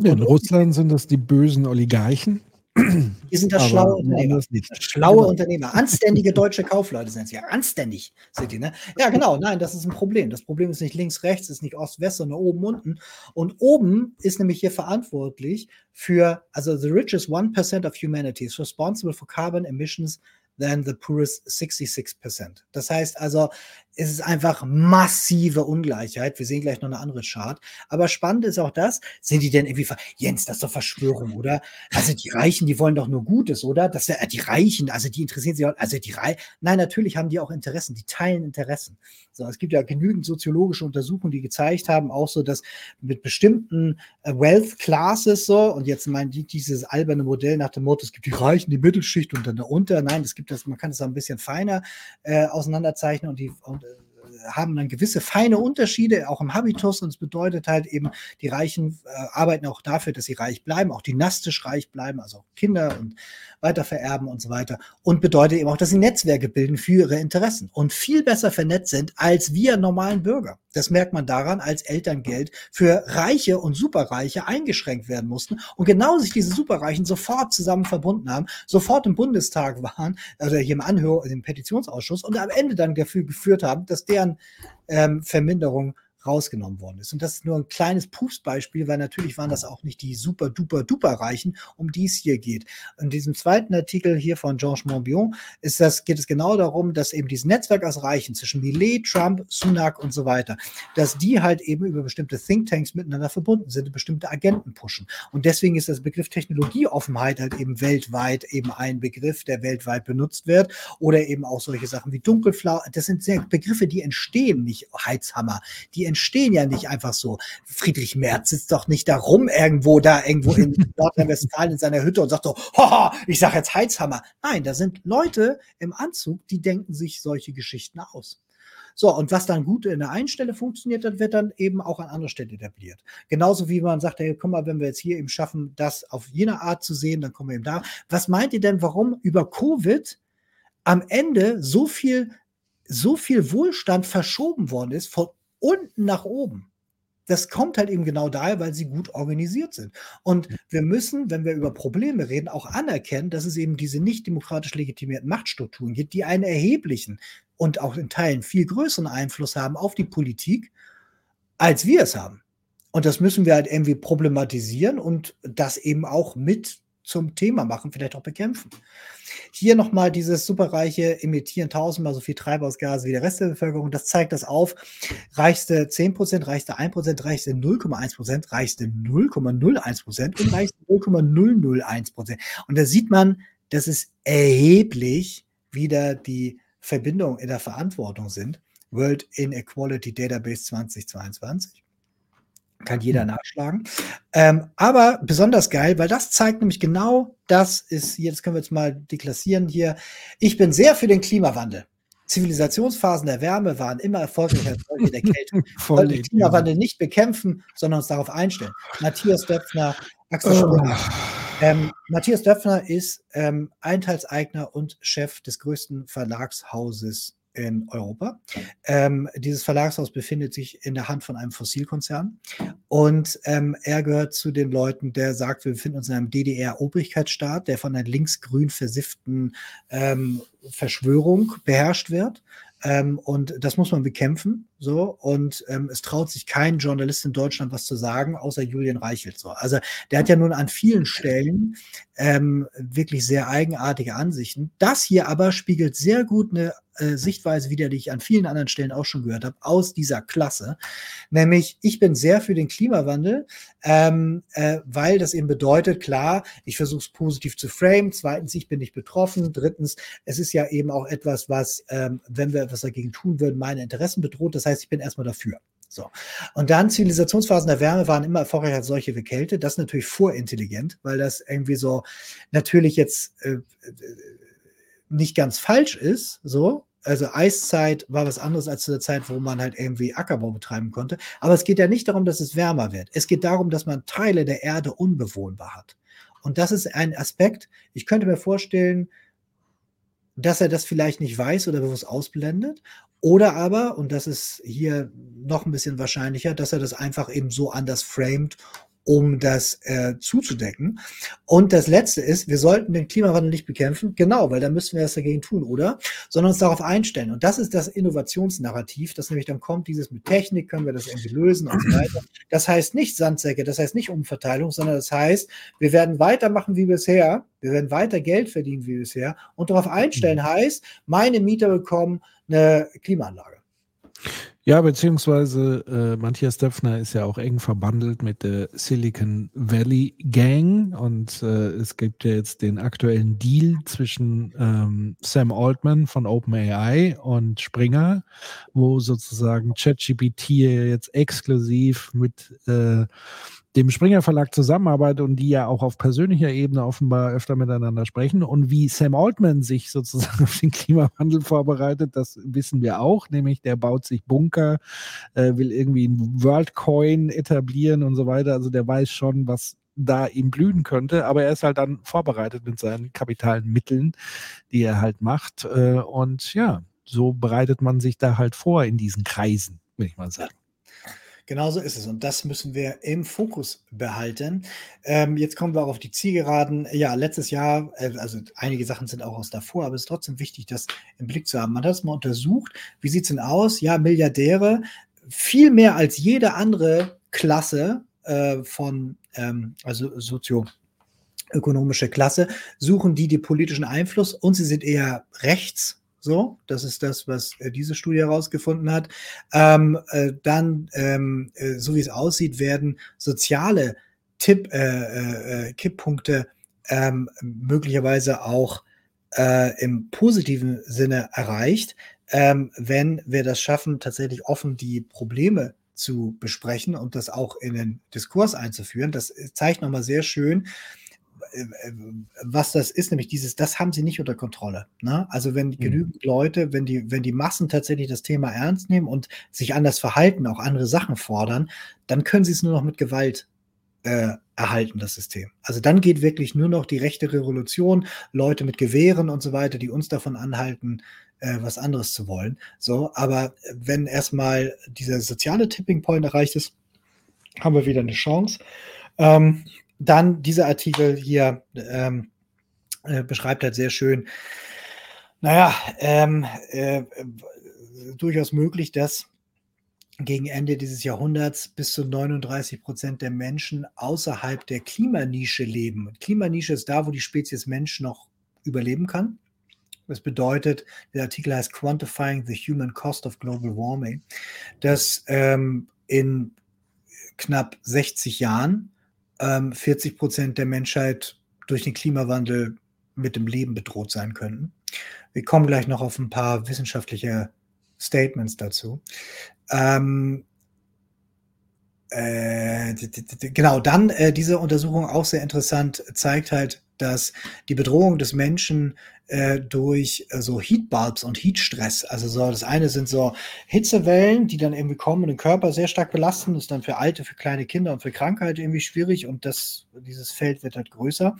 Ja, in Russland sind das die bösen Oligarchen, die sind das schlaue Unternehmer. Schlaue genau. Unternehmer. Anständige deutsche Kaufleute sind sie ja. Anständig sind die, ne? Ja, genau. Nein, das ist ein Problem. Das Problem ist nicht links, rechts, ist nicht Ost, West, sondern oben, unten. Und oben ist nämlich hier verantwortlich für, also the richest 1% of humanity is responsible for carbon emissions than the poorest 66%. Das heißt also, es ist einfach massive Ungleichheit. Wir sehen gleich noch eine andere Chart. Aber spannend ist auch das, sind die denn irgendwie, Jens, das ist doch Verschwörung, oder? Also die Reichen, die wollen doch nur Gutes, oder? Das ja, die Reichen, also die interessieren sich auch, also die Reichen, nein, natürlich haben die auch Interessen, die teilen Interessen. So, es gibt ja genügend soziologische Untersuchungen, die gezeigt haben, auch so, dass mit bestimmten äh, Wealth Classes so, und jetzt meinen die dieses alberne Modell nach dem Motto, es gibt die Reichen, die Mittelschicht und dann darunter. Nein, es gibt das, man kann es ein bisschen feiner äh, auseinanderzeichnen und die und haben dann gewisse feine Unterschiede, auch im Habitus. Und es bedeutet halt eben, die Reichen äh, arbeiten auch dafür, dass sie reich bleiben, auch dynastisch reich bleiben, also Kinder und weitervererben und so weiter. Und bedeutet eben auch, dass sie Netzwerke bilden für ihre Interessen und viel besser vernetzt sind als wir normalen Bürger. Das merkt man daran, als Elterngeld für Reiche und Superreiche eingeschränkt werden mussten und genau sich diese Superreichen sofort zusammen verbunden haben, sofort im Bundestag waren, also hier im Anhör, im Petitionsausschuss und am Ende dann dafür geführt haben, dass deren ähm, Verminderung rausgenommen worden ist. Und das ist nur ein kleines Pupsbeispiel, weil natürlich waren das auch nicht die super duper duper Reichen, um die es hier geht. In diesem zweiten Artikel hier von Georges Monbiot ist das, geht es genau darum, dass eben dieses Netzwerk aus Reichen zwischen Millet, Trump, Sunak und so weiter, dass die halt eben über bestimmte Thinktanks miteinander verbunden sind, bestimmte Agenten pushen. Und deswegen ist das Begriff Technologieoffenheit halt eben weltweit eben ein Begriff, der weltweit benutzt wird. Oder eben auch solche Sachen wie Dunkelflau. Das sind Begriffe, die entstehen nicht, Heizhammer, die entstehen ja nicht einfach so. Friedrich Merz sitzt doch nicht da rum irgendwo da, irgendwo in Nordrhein-Westfalen in seiner Hütte und sagt so, Haha, ich sage jetzt Heizhammer. Nein, da sind Leute im Anzug, die denken sich solche Geschichten aus. So, und was dann gut in der einen Stelle funktioniert, das wird dann eben auch an anderer Stelle etabliert. Genauso wie man sagt, hey, guck mal, wenn wir jetzt hier eben schaffen, das auf jene Art zu sehen, dann kommen wir eben da. Was meint ihr denn, warum über Covid am Ende so viel, so viel Wohlstand verschoben worden ist, von unten nach oben? das kommt halt eben genau daher, weil sie gut organisiert sind. Und wir müssen, wenn wir über Probleme reden, auch anerkennen, dass es eben diese nicht demokratisch legitimierten Machtstrukturen gibt, die einen erheblichen und auch in Teilen viel größeren Einfluss haben auf die Politik, als wir es haben. Und das müssen wir halt irgendwie problematisieren und das eben auch mit zum Thema machen, vielleicht auch bekämpfen. Hier nochmal dieses superreiche emittieren tausendmal so viel Treibhausgase wie der Rest der Bevölkerung. Das zeigt das auf. Reichste 10%, reichste 1%, reichste 0,1%, reichste 0,01% und reichste 0,001%. Und da sieht man, dass es erheblich wieder die Verbindungen in der Verantwortung sind. World Inequality Database 2022. Kann jeder hm. nachschlagen. Ähm, aber besonders geil, weil das zeigt nämlich genau, das ist, jetzt können wir jetzt mal deklassieren hier. Ich bin sehr für den Klimawandel. Zivilisationsphasen der Wärme waren immer erfolgreicher als solche der Kälte. Wir sollten den Klimawandel nicht bekämpfen, sondern uns darauf einstellen. Matthias Döpfner, Axel oh. ähm, Matthias Döpfner ist ähm, Einteilseigner und Chef des größten Verlagshauses in Europa. Ähm, dieses Verlagshaus befindet sich in der Hand von einem Fossilkonzern und ähm, er gehört zu den Leuten, der sagt, wir befinden uns in einem DDR-Obrigkeitsstaat, der von einer linksgrün versifften ähm, Verschwörung beherrscht wird. Ähm, und das muss man bekämpfen. So, und ähm, es traut sich kein Journalist in Deutschland was zu sagen, außer Julian Reichelt. So. Also der hat ja nun an vielen Stellen ähm, wirklich sehr eigenartige Ansichten. Das hier aber spiegelt sehr gut eine äh, Sichtweise wieder, die ich an vielen anderen Stellen auch schon gehört habe, aus dieser Klasse. Nämlich, ich bin sehr für den Klimawandel, ähm, äh, weil das eben bedeutet, klar, ich versuche es positiv zu frame. Zweitens, ich bin nicht betroffen. Drittens, es ist ja eben auch etwas, was, ähm, wenn wir etwas dagegen tun würden, meine Interessen bedroht. Das heißt, ich bin erstmal dafür. So. Und dann Zivilisationsphasen der Wärme waren immer erfolgreicher als solche wie Kälte. Das ist natürlich vorintelligent, weil das irgendwie so natürlich jetzt äh, äh nicht ganz falsch ist, so. Also Eiszeit war was anderes als zu der Zeit, wo man halt irgendwie Ackerbau betreiben konnte. Aber es geht ja nicht darum, dass es wärmer wird. Es geht darum, dass man Teile der Erde unbewohnbar hat. Und das ist ein Aspekt, ich könnte mir vorstellen, dass er das vielleicht nicht weiß oder bewusst ausblendet. Oder aber, und das ist hier noch ein bisschen wahrscheinlicher, dass er das einfach eben so anders framed um das äh, zuzudecken. Und das Letzte ist, wir sollten den Klimawandel nicht bekämpfen, genau, weil da müssen wir was dagegen tun, oder? Sondern uns darauf einstellen. Und das ist das Innovationsnarrativ, das nämlich dann kommt, dieses mit Technik können wir das irgendwie lösen und so weiter. Das heißt nicht Sandsäcke, das heißt nicht Umverteilung, sondern das heißt, wir werden weitermachen wie bisher, wir werden weiter Geld verdienen wie bisher und darauf einstellen mhm. heißt, meine Mieter bekommen eine Klimaanlage. Ja, beziehungsweise äh, Matthias Döpfner ist ja auch eng verbandelt mit der Silicon Valley Gang und äh, es gibt ja jetzt den aktuellen Deal zwischen ähm, Sam Altman von OpenAI und Springer, wo sozusagen ChatGPT jetzt exklusiv mit äh, dem Springer Verlag zusammenarbeitet und die ja auch auf persönlicher Ebene offenbar öfter miteinander sprechen. Und wie Sam Altman sich sozusagen auf den Klimawandel vorbereitet, das wissen wir auch, nämlich der baut sich Bunker, äh, will irgendwie ein Worldcoin etablieren und so weiter. Also der weiß schon, was da ihm blühen könnte, aber er ist halt dann vorbereitet mit seinen kapitalen Mitteln, die er halt macht. Äh, und ja, so bereitet man sich da halt vor in diesen Kreisen, will ich mal sagen. Genauso ist es. Und das müssen wir im Fokus behalten. Ähm, jetzt kommen wir auch auf die Zielgeraden. Ja, letztes Jahr, äh, also einige Sachen sind auch aus davor, aber es ist trotzdem wichtig, das im Blick zu haben. Man hat es mal untersucht. Wie sieht es denn aus? Ja, Milliardäre viel mehr als jede andere Klasse äh, von, ähm, also sozioökonomische Klasse, suchen die den politischen Einfluss und sie sind eher rechts. So, das ist das, was äh, diese Studie herausgefunden hat. Ähm, äh, dann, ähm, äh, so wie es aussieht, werden soziale Tipp, äh, äh, Kipppunkte ähm, möglicherweise auch äh, im positiven Sinne erreicht, ähm, wenn wir das schaffen, tatsächlich offen die Probleme zu besprechen und das auch in den Diskurs einzuführen. Das zeigt nochmal sehr schön, äh, was das ist, nämlich dieses, das haben sie nicht unter Kontrolle. Ne? Also wenn mhm. genügend Leute, wenn die, wenn die Massen tatsächlich das Thema ernst nehmen und sich anders verhalten, auch andere Sachen fordern, dann können sie es nur noch mit Gewalt äh, erhalten, das System. Also dann geht wirklich nur noch die rechte Revolution, Leute mit Gewehren und so weiter, die uns davon anhalten, äh, was anderes zu wollen. So, aber wenn erstmal dieser soziale Tipping Point erreicht ist, haben wir wieder eine Chance. Ähm, dann dieser Artikel hier ähm, äh, beschreibt halt sehr schön, naja, ähm, äh, durchaus möglich, dass gegen Ende dieses Jahrhunderts bis zu 39 Prozent der Menschen außerhalb der Klimanische leben. Klimanische ist da, wo die Spezies Mensch noch überleben kann. Das bedeutet, der Artikel heißt Quantifying the Human Cost of Global Warming, dass ähm, in knapp 60 Jahren ähm, 40 Prozent der Menschheit durch den Klimawandel mit dem Leben bedroht sein könnten. Wir kommen gleich noch auf ein paar wissenschaftliche Statements dazu. Ähm, äh, genau, dann äh, diese Untersuchung auch sehr interessant, zeigt halt, dass die Bedrohung des Menschen äh, durch äh, so Heatbulbs und Heatstress. Also so, das eine sind so Hitzewellen, die dann irgendwie kommen und den Körper sehr stark belasten. Ist dann für Alte, für kleine Kinder und für Krankheiten irgendwie schwierig und das, dieses Feld wird halt größer,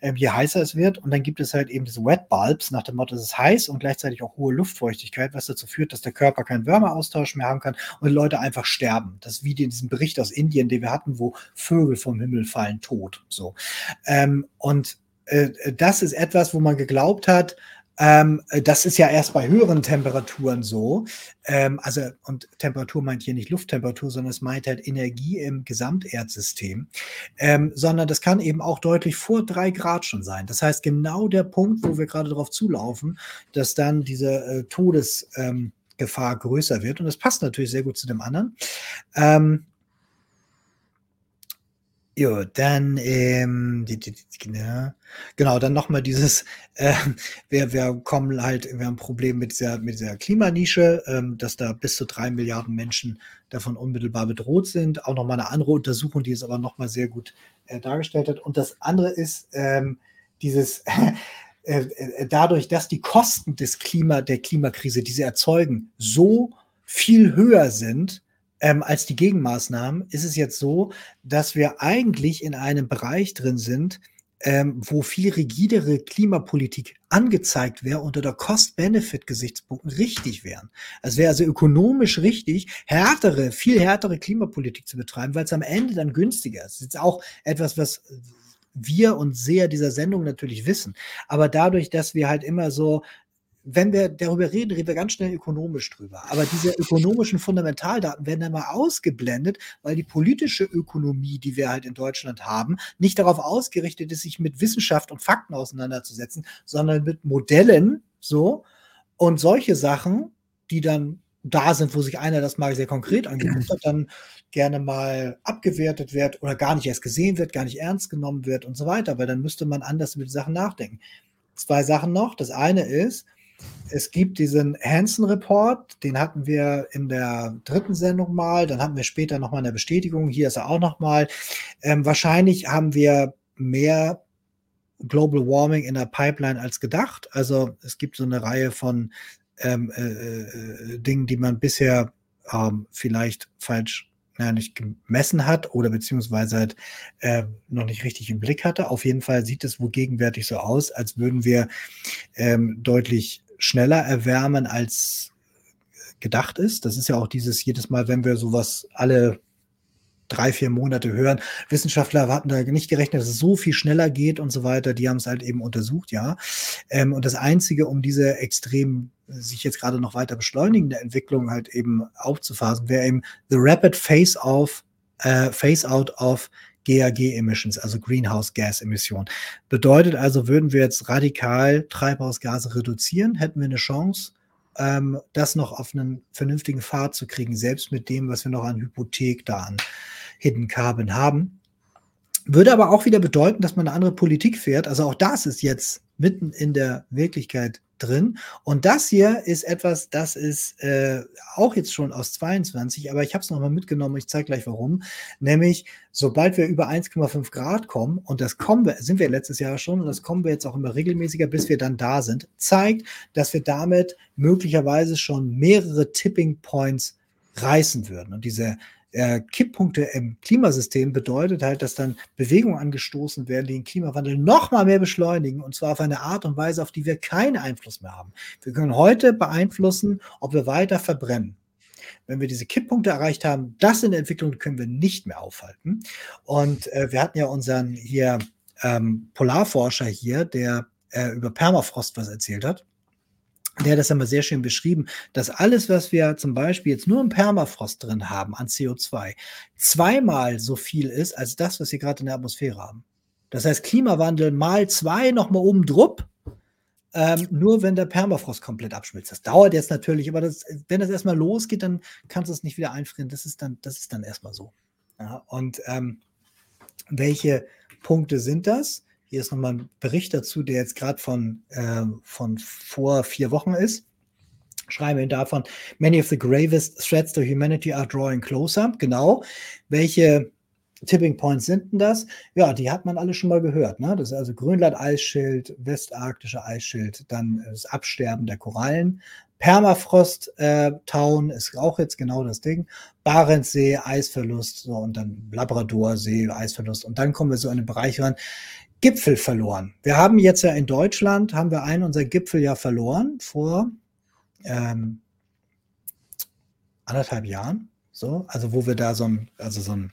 äh, je heißer es wird. Und dann gibt es halt eben diese Wet Bulbs nach dem Motto, es ist heiß und gleichzeitig auch hohe Luftfeuchtigkeit, was dazu führt, dass der Körper keinen Wärmeaustausch mehr haben kann und Leute einfach sterben. Das ist wie in diesem Bericht aus Indien, den wir hatten, wo Vögel vom Himmel fallen tot. So. Ähm, und das ist etwas, wo man geglaubt hat, ähm, das ist ja erst bei höheren Temperaturen so. Ähm, also, und Temperatur meint hier nicht Lufttemperatur, sondern es meint halt Energie im Gesamterdsystem. Ähm, sondern das kann eben auch deutlich vor drei Grad schon sein. Das heißt, genau der Punkt, wo wir gerade darauf zulaufen, dass dann diese äh, Todesgefahr größer wird. Und das passt natürlich sehr gut zu dem anderen. Ja, dann, ähm, die, die, die, ja. genau, dann nochmal dieses, äh, wir, wir kommen halt, wir haben ein Problem mit dieser, mit dieser Klimanische, ähm, dass da bis zu drei Milliarden Menschen davon unmittelbar bedroht sind. Auch nochmal eine andere Untersuchung, die es aber nochmal sehr gut äh, dargestellt hat. Und das andere ist ähm, dieses, äh, äh, dadurch, dass die Kosten des Klima, der Klimakrise, die sie erzeugen, so viel höher sind, ähm, als die Gegenmaßnahmen ist es jetzt so, dass wir eigentlich in einem Bereich drin sind, ähm, wo viel rigidere Klimapolitik angezeigt wäre unter der Cost-Benefit-Gesichtspunkten richtig wären. Es wäre also ökonomisch richtig, härtere, viel härtere Klimapolitik zu betreiben, weil es am Ende dann günstiger ist. Das ist jetzt auch etwas, was wir und Seher dieser Sendung natürlich wissen. Aber dadurch, dass wir halt immer so wenn wir darüber reden, reden wir ganz schnell ökonomisch drüber. Aber diese ökonomischen Fundamentaldaten werden dann mal ausgeblendet, weil die politische Ökonomie, die wir halt in Deutschland haben, nicht darauf ausgerichtet ist, sich mit Wissenschaft und Fakten auseinanderzusetzen, sondern mit Modellen, so. Und solche Sachen, die dann da sind, wo sich einer das mal sehr konkret angeguckt hat, dann gerne mal abgewertet wird oder gar nicht erst gesehen wird, gar nicht ernst genommen wird und so weiter, weil dann müsste man anders über die Sachen nachdenken. Zwei Sachen noch. Das eine ist, es gibt diesen Hansen-Report, den hatten wir in der dritten Sendung mal, dann hatten wir später nochmal eine Bestätigung, hier ist er auch nochmal. Ähm, wahrscheinlich haben wir mehr Global Warming in der Pipeline als gedacht. Also es gibt so eine Reihe von ähm, äh, äh, Dingen, die man bisher ähm, vielleicht falsch ja, nicht gemessen hat oder beziehungsweise halt, äh, noch nicht richtig im Blick hatte. Auf jeden Fall sieht es wohl gegenwärtig so aus, als würden wir ähm, deutlich schneller erwärmen, als gedacht ist. Das ist ja auch dieses jedes Mal, wenn wir sowas alle drei, vier Monate hören. Wissenschaftler hatten da nicht gerechnet, dass es so viel schneller geht und so weiter. Die haben es halt eben untersucht, ja. Ähm, und das Einzige, um diese extrem sich jetzt gerade noch weiter beschleunigende Entwicklung halt eben aufzufasen, wäre eben the rapid face-off, äh, face-out of GAG-Emissions, also Greenhouse Gas Emissionen. Bedeutet also, würden wir jetzt radikal Treibhausgase reduzieren, hätten wir eine Chance, ähm, das noch auf einen vernünftigen Pfad zu kriegen, selbst mit dem, was wir noch an Hypothek da an Hidden Carbon haben. Würde aber auch wieder bedeuten, dass man eine andere Politik fährt. Also auch das ist jetzt mitten in der Wirklichkeit drin. Und das hier ist etwas, das ist äh, auch jetzt schon aus 22, aber ich habe es nochmal mitgenommen, ich zeige gleich warum. Nämlich, sobald wir über 1,5 Grad kommen, und das kommen wir, sind wir letztes Jahr schon, und das kommen wir jetzt auch immer regelmäßiger, bis wir dann da sind, zeigt, dass wir damit möglicherweise schon mehrere Tipping Points reißen würden. Und diese äh, Kipppunkte im Klimasystem bedeutet halt, dass dann Bewegungen angestoßen werden, die den Klimawandel noch mal mehr beschleunigen und zwar auf eine Art und Weise, auf die wir keinen Einfluss mehr haben. Wir können heute beeinflussen, ob wir weiter verbrennen. Wenn wir diese Kipppunkte erreicht haben, das sind Entwicklungen, können wir nicht mehr aufhalten. Und äh, wir hatten ja unseren hier ähm, Polarforscher hier, der äh, über Permafrost was erzählt hat der hat das einmal sehr schön beschrieben, dass alles, was wir zum Beispiel jetzt nur im Permafrost drin haben an CO2, zweimal so viel ist als das, was wir gerade in der Atmosphäre haben. Das heißt, Klimawandel mal zwei nochmal oben drupp, ähm, nur wenn der Permafrost komplett abschmilzt. Das dauert jetzt natürlich, aber das, wenn das erstmal losgeht, dann kannst du es nicht wieder einfrieren. Das ist dann, das ist dann erstmal so. Ja, und ähm, welche Punkte sind das? Hier ist nochmal ein Bericht dazu, der jetzt gerade von, äh, von vor vier Wochen ist. Schreiben wir davon, many of the gravest threats to humanity are drawing closer. Genau. Welche Tipping Points sind denn das? Ja, die hat man alle schon mal gehört. Ne? Das ist also Grönland-Eisschild, westarktische Eisschild, dann das Absterben der Korallen. Permafrost-Town äh, ist auch jetzt genau das Ding. Barentssee, Eisverlust, so, und dann Labradorsee, Eisverlust. Und dann kommen wir so in den Bereich ran. Gipfel verloren. Wir haben jetzt ja in Deutschland, haben wir einen unserer Gipfel ja verloren vor ähm, anderthalb Jahren. So, also wo wir da so ein, also so ein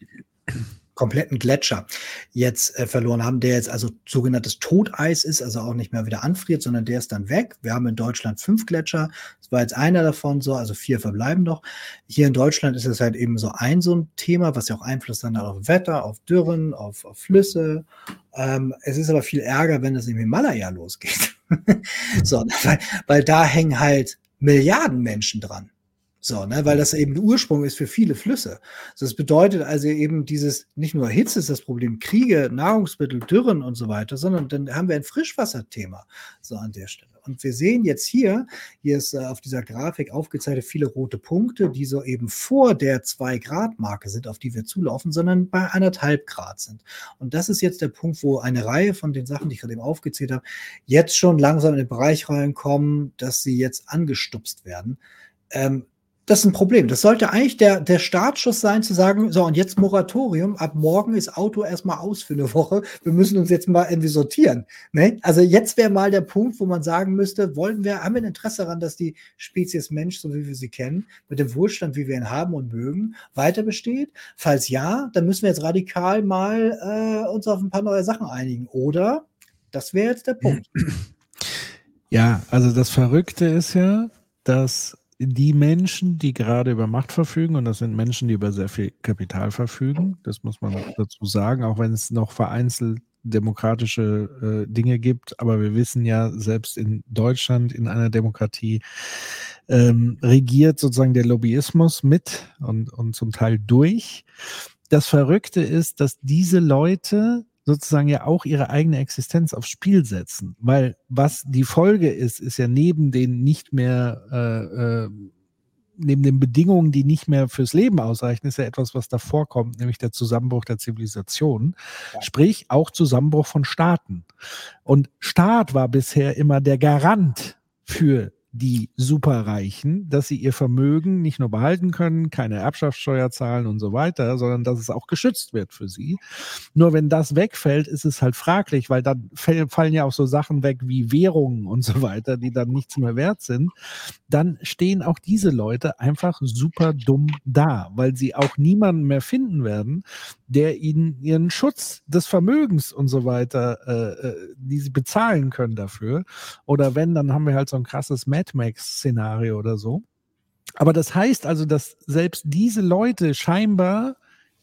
kompletten Gletscher jetzt äh, verloren haben, der jetzt also sogenanntes Toteis ist, also auch nicht mehr wieder anfriert, sondern der ist dann weg. Wir haben in Deutschland fünf Gletscher. Das war jetzt einer davon, so, also vier verbleiben noch. Hier in Deutschland ist es halt eben so ein so ein Thema, was ja auch Einfluss dann hat auf Wetter, auf Dürren, auf, auf Flüsse. Ähm, es ist aber viel Ärger, wenn es im Himalaya losgeht. so, weil, weil da hängen halt Milliarden Menschen dran. So, ne, weil das eben der Ursprung ist für viele Flüsse. Das bedeutet also eben dieses, nicht nur Hitze ist das Problem, Kriege, Nahrungsmittel, Dürren und so weiter, sondern dann haben wir ein Frischwasserthema so an der Stelle. Und wir sehen jetzt hier, hier ist äh, auf dieser Grafik aufgezeichnet viele rote Punkte, die so eben vor der 2-Grad-Marke sind, auf die wir zulaufen, sondern bei anderthalb Grad sind. Und das ist jetzt der Punkt, wo eine Reihe von den Sachen, die ich gerade eben aufgezählt habe, jetzt schon langsam in den Bereich reinkommen, dass sie jetzt angestupst werden. Ähm, das ist ein Problem. Das sollte eigentlich der, der Startschuss sein, zu sagen, so, und jetzt Moratorium, ab morgen ist Auto erstmal aus für eine Woche. Wir müssen uns jetzt mal irgendwie sortieren. Ne? Also jetzt wäre mal der Punkt, wo man sagen müsste, wollen wir, haben wir ein Interesse daran, dass die Spezies Mensch, so wie wir sie kennen, mit dem Wohlstand, wie wir ihn haben und mögen, weiter besteht? Falls ja, dann müssen wir jetzt radikal mal äh, uns auf ein paar neue Sachen einigen. Oder, das wäre jetzt der Punkt. Ja, also das Verrückte ist ja, dass die Menschen, die gerade über Macht verfügen, und das sind Menschen, die über sehr viel Kapital verfügen, das muss man dazu sagen, auch wenn es noch vereinzelt demokratische äh, Dinge gibt, aber wir wissen ja, selbst in Deutschland, in einer Demokratie, ähm, regiert sozusagen der Lobbyismus mit und, und zum Teil durch. Das Verrückte ist, dass diese Leute sozusagen ja auch ihre eigene Existenz aufs Spiel setzen. Weil was die Folge ist, ist ja neben den nicht mehr, äh, äh, neben den Bedingungen, die nicht mehr fürs Leben ausreichen, ist ja etwas, was davor kommt, nämlich der Zusammenbruch der Zivilisation. Ja. Sprich, auch Zusammenbruch von Staaten. Und Staat war bisher immer der Garant für die Superreichen, dass sie ihr Vermögen nicht nur behalten können, keine Erbschaftssteuer zahlen und so weiter, sondern dass es auch geschützt wird für sie. Nur wenn das wegfällt, ist es halt fraglich, weil dann fallen ja auch so Sachen weg wie Währungen und so weiter, die dann nichts mehr wert sind. Dann stehen auch diese Leute einfach super dumm da, weil sie auch niemanden mehr finden werden, der ihnen ihren Schutz des Vermögens und so weiter, äh, äh die sie bezahlen können dafür. Oder wenn, dann haben wir halt so ein krasses Mad Max-Szenario oder so. Aber das heißt also, dass selbst diese Leute scheinbar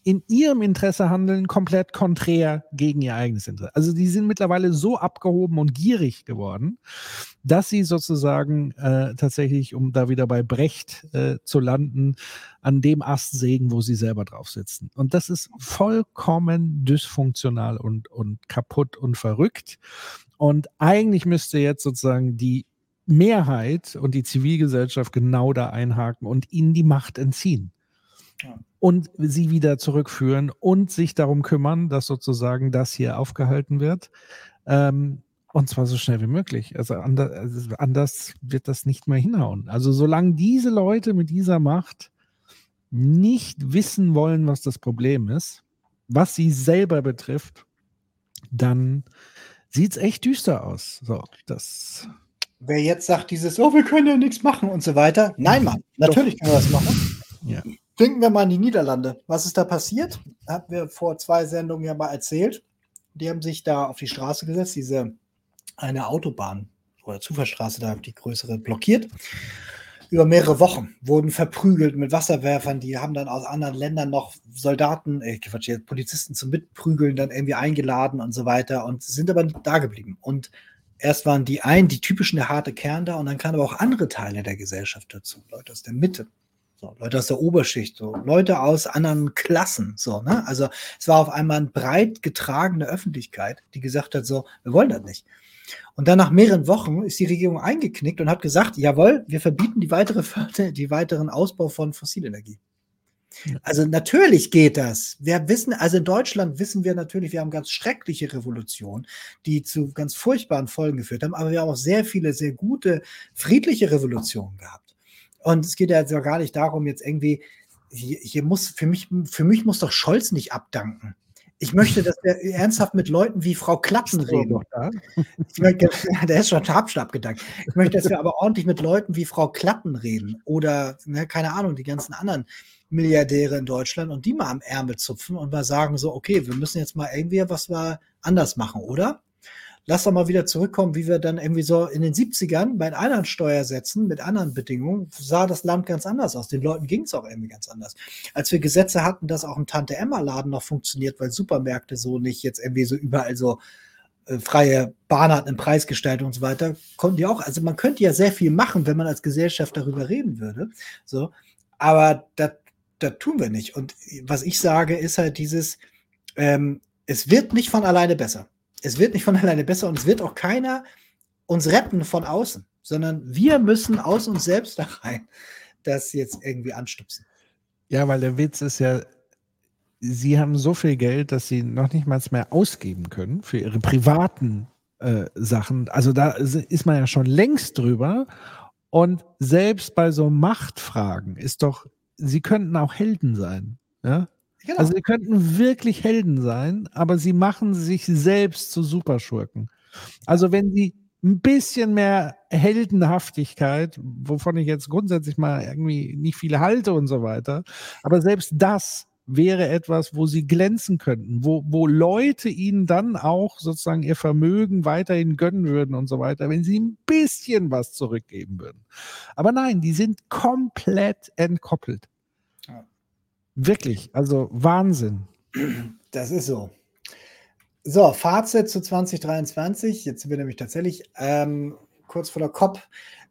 in ihrem Interesse handeln, komplett konträr gegen ihr eigenes Interesse. Also die sind mittlerweile so abgehoben und gierig geworden, dass sie sozusagen äh, tatsächlich, um da wieder bei Brecht äh, zu landen, an dem Ast sägen, wo sie selber drauf sitzen. Und das ist vollkommen dysfunktional und, und kaputt und verrückt. Und eigentlich müsste jetzt sozusagen die Mehrheit und die Zivilgesellschaft genau da einhaken und ihnen die Macht entziehen. Ja. Und sie wieder zurückführen und sich darum kümmern, dass sozusagen das hier aufgehalten wird. Ähm, und zwar so schnell wie möglich. Also anders, also anders, wird das nicht mehr hinhauen. Also solange diese Leute mit dieser Macht nicht wissen wollen, was das Problem ist, was sie selber betrifft, dann sieht es echt düster aus. So, das wer jetzt sagt, dieses, oh, wir können ja nichts machen und so weiter. Nein, Mann, natürlich können wir das machen. Ja. Denken wir mal an die Niederlande. Was ist da passiert? Haben wir vor zwei Sendungen ja mal erzählt. Die haben sich da auf die Straße gesetzt, diese eine Autobahn oder Zufahrtsstraße da, die größere, blockiert. Über mehrere Wochen wurden verprügelt mit Wasserwerfern. Die haben dann aus anderen Ländern noch Soldaten, äh, Polizisten zum Mitprügeln dann irgendwie eingeladen und so weiter und sind aber nicht da geblieben. Und erst waren die einen, die typischen der harte Kern da und dann kamen aber auch andere Teile der Gesellschaft dazu, Leute aus der Mitte, so, Leute aus der Oberschicht, so Leute aus anderen Klassen, so, ne? Also es war auf einmal eine breit getragene Öffentlichkeit, die gesagt hat, so, wir wollen das nicht. Und dann nach mehreren Wochen ist die Regierung eingeknickt und hat gesagt, jawohl, wir verbieten die weitere die weiteren Ausbau von Fossilenergie. Also natürlich geht das. Wir wissen, also in Deutschland wissen wir natürlich, wir haben ganz schreckliche Revolutionen, die zu ganz furchtbaren Folgen geführt haben, aber wir haben auch sehr viele, sehr gute, friedliche Revolutionen gehabt. Und es geht ja jetzt gar nicht darum, jetzt irgendwie, hier, hier muss, für mich, für mich muss doch Scholz nicht abdanken. Ich möchte, dass wir ernsthaft mit Leuten wie Frau Klappen reden. Möchte, der ist schon Stabstab gedankt. Ich möchte, dass wir aber ordentlich mit Leuten wie Frau Klappen reden oder, ne, keine Ahnung, die ganzen anderen Milliardäre in Deutschland und die mal am Ärmel zupfen und mal sagen so, okay, wir müssen jetzt mal irgendwie was wir anders machen, oder? Lass doch mal wieder zurückkommen, wie wir dann irgendwie so in den 70ern bei anderen Steuersätzen mit anderen Bedingungen sah das Land ganz anders aus. Den Leuten ging es auch irgendwie ganz anders. Als wir Gesetze hatten, dass auch ein Tante-Emma-Laden noch funktioniert, weil Supermärkte so nicht jetzt irgendwie so überall so äh, freie Bahn hatten in Preisgestaltung und so weiter, konnten die auch, also man könnte ja sehr viel machen, wenn man als Gesellschaft darüber reden würde. So, aber das das tun wir nicht. Und was ich sage, ist halt dieses, ähm, es wird nicht von alleine besser. Es wird nicht von alleine besser und es wird auch keiner uns retten von außen, sondern wir müssen aus uns selbst da rein das jetzt irgendwie anstupsen. Ja, weil der Witz ist ja, sie haben so viel Geld, dass sie noch nicht mal mehr ausgeben können für ihre privaten äh, Sachen. Also da ist man ja schon längst drüber. Und selbst bei so Machtfragen ist doch sie könnten auch Helden sein. Ja? Genau. Also sie könnten wirklich Helden sein, aber sie machen sich selbst zu Superschurken. Also wenn sie ein bisschen mehr Heldenhaftigkeit, wovon ich jetzt grundsätzlich mal irgendwie nicht viele halte und so weiter, aber selbst das wäre etwas, wo sie glänzen könnten, wo, wo Leute ihnen dann auch sozusagen ihr Vermögen weiterhin gönnen würden und so weiter, wenn sie ein bisschen was zurückgeben würden. Aber nein, die sind komplett entkoppelt. Wirklich, also Wahnsinn. Das ist so. So, Fazit zu 2023. Jetzt sind wir nämlich tatsächlich ähm, kurz vor der COP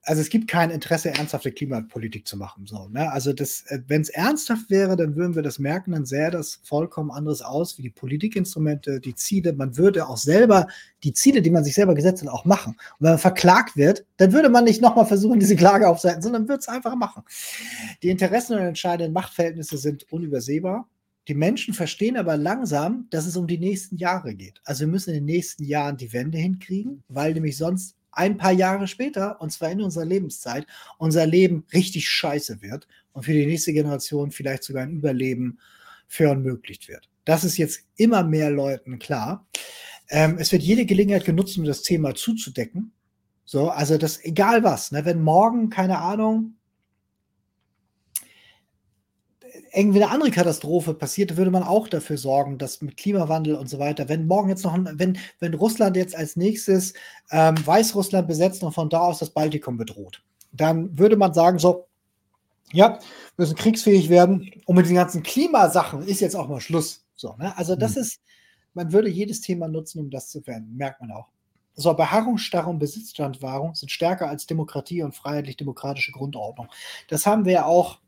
also es gibt kein Interesse, ernsthafte Klimapolitik zu machen. So, ne? Also äh, wenn es ernsthaft wäre, dann würden wir das merken, dann sähe das vollkommen anderes aus, wie die Politikinstrumente, die Ziele. Man würde auch selber die Ziele, die man sich selber gesetzt hat, auch machen. Und wenn man verklagt wird, dann würde man nicht nochmal versuchen, diese Klage aufzuhalten, sondern würde es einfach machen. Die Interessen und entscheidenden Machtverhältnisse sind unübersehbar. Die Menschen verstehen aber langsam, dass es um die nächsten Jahre geht. Also wir müssen in den nächsten Jahren die Wende hinkriegen, weil nämlich sonst ein paar Jahre später, und zwar in unserer Lebenszeit, unser Leben richtig scheiße wird und für die nächste Generation vielleicht sogar ein Überleben verunmöglicht wird. Das ist jetzt immer mehr Leuten klar. Ähm, es wird jede Gelegenheit genutzt, um das Thema zuzudecken. So, also das, egal was, ne, wenn morgen, keine Ahnung, irgendwie eine andere Katastrophe passiert, würde man auch dafür sorgen, dass mit Klimawandel und so weiter, wenn morgen jetzt noch, ein, wenn, wenn Russland jetzt als nächstes ähm, Weißrussland besetzt und von da aus das Baltikum bedroht, dann würde man sagen, so, ja, wir müssen kriegsfähig werden und mit den ganzen Klimasachen ist jetzt auch mal Schluss. So, ne? Also das mhm. ist, man würde jedes Thema nutzen, um das zu werden, merkt man auch. So, Beharrungsstarre und Besitzstandwahrung sind stärker als Demokratie und freiheitlich-demokratische Grundordnung. Das haben wir ja auch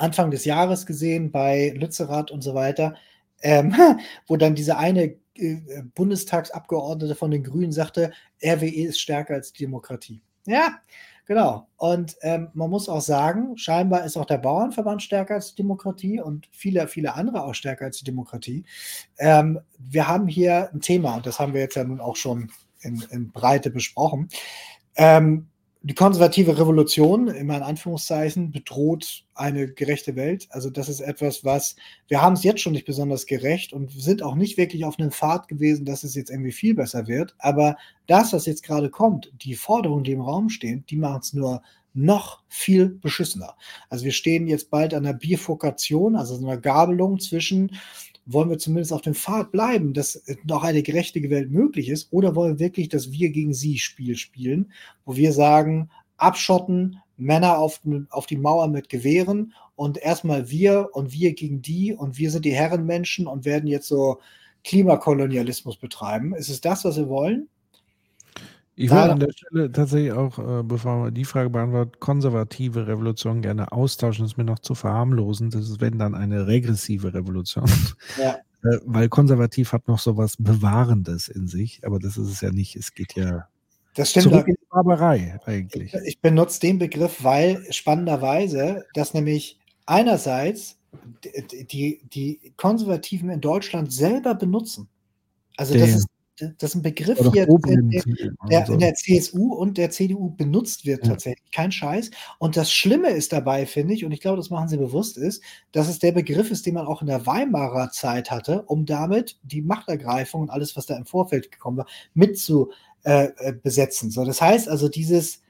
Anfang des Jahres gesehen bei Lützerath und so weiter, ähm, wo dann diese eine äh, Bundestagsabgeordnete von den Grünen sagte, RWE ist stärker als Demokratie. Ja, genau. Und ähm, man muss auch sagen, scheinbar ist auch der Bauernverband stärker als Demokratie und viele, viele andere auch stärker als Demokratie. Ähm, wir haben hier ein Thema und das haben wir jetzt ja nun auch schon in, in Breite besprochen. Ähm, die konservative Revolution, immer in Anführungszeichen, bedroht eine gerechte Welt. Also das ist etwas, was wir haben es jetzt schon nicht besonders gerecht und sind auch nicht wirklich auf einem Pfad gewesen, dass es jetzt irgendwie viel besser wird. Aber das, was jetzt gerade kommt, die Forderungen, die im Raum stehen, die machen es nur noch viel beschissener. Also wir stehen jetzt bald an der Bifurkation, also einer Gabelung zwischen wollen wir zumindest auf dem Pfad bleiben, dass noch eine gerechte Welt möglich ist, oder wollen wir wirklich das Wir gegen Sie Spiel spielen, wo wir sagen, abschotten, Männer auf, auf die Mauer mit Gewehren und erstmal wir und wir gegen die und wir sind die Herrenmenschen und werden jetzt so Klimakolonialismus betreiben. Ist es das, was wir wollen? Ich würde an der Stelle tatsächlich auch, äh, bevor man die Frage beantwortet, konservative Revolution gerne austauschen. Das ist mir noch zu verharmlosen. Das ist, wenn dann eine regressive Revolution. Ja. Äh, weil konservativ hat noch so was Bewahrendes in sich, aber das ist es ja nicht. Es geht ja das stimmt. Zurück in die Barbarei eigentlich. Ich, ich benutze den Begriff, weil spannenderweise, dass nämlich einerseits die, die Konservativen in Deutschland selber benutzen. Also das ist das ist ein Begriff hier, der, in der CSU und der CDU benutzt wird tatsächlich. Kein Scheiß. Und das Schlimme ist dabei, finde ich, und ich glaube, das machen sie bewusst, ist, dass es der Begriff ist, den man auch in der Weimarer Zeit hatte, um damit die Machtergreifung und alles, was da im Vorfeld gekommen war, mit zu äh, äh besetzen. So, das heißt also, dieses,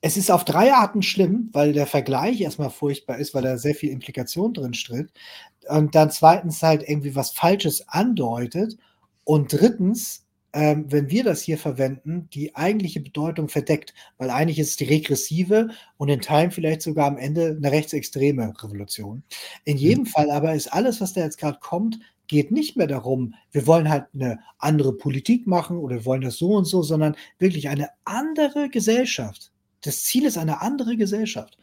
es ist auf drei Arten schlimm, weil der Vergleich erstmal furchtbar ist, weil da sehr viel Implikation drin stritt. Und dann zweitens halt irgendwie was Falsches andeutet. Und drittens ähm, wenn wir das hier verwenden, die eigentliche Bedeutung verdeckt, weil eigentlich ist es die regressive und in Teilen vielleicht sogar am Ende eine rechtsextreme Revolution. In jedem mhm. Fall aber ist alles, was da jetzt gerade kommt, geht nicht mehr darum, wir wollen halt eine andere Politik machen oder wir wollen das so und so, sondern wirklich eine andere Gesellschaft. Das Ziel ist eine andere Gesellschaft.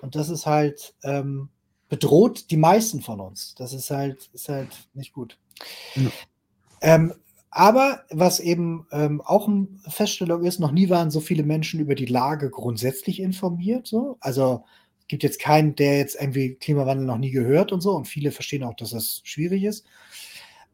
Und das ist halt ähm, bedroht die meisten von uns. Das ist halt, ist halt nicht gut. Ja. Ähm, aber was eben ähm, auch eine Feststellung ist, noch nie waren so viele Menschen über die Lage grundsätzlich informiert. So. Also es gibt jetzt keinen, der jetzt irgendwie Klimawandel noch nie gehört und so. Und viele verstehen auch, dass das schwierig ist.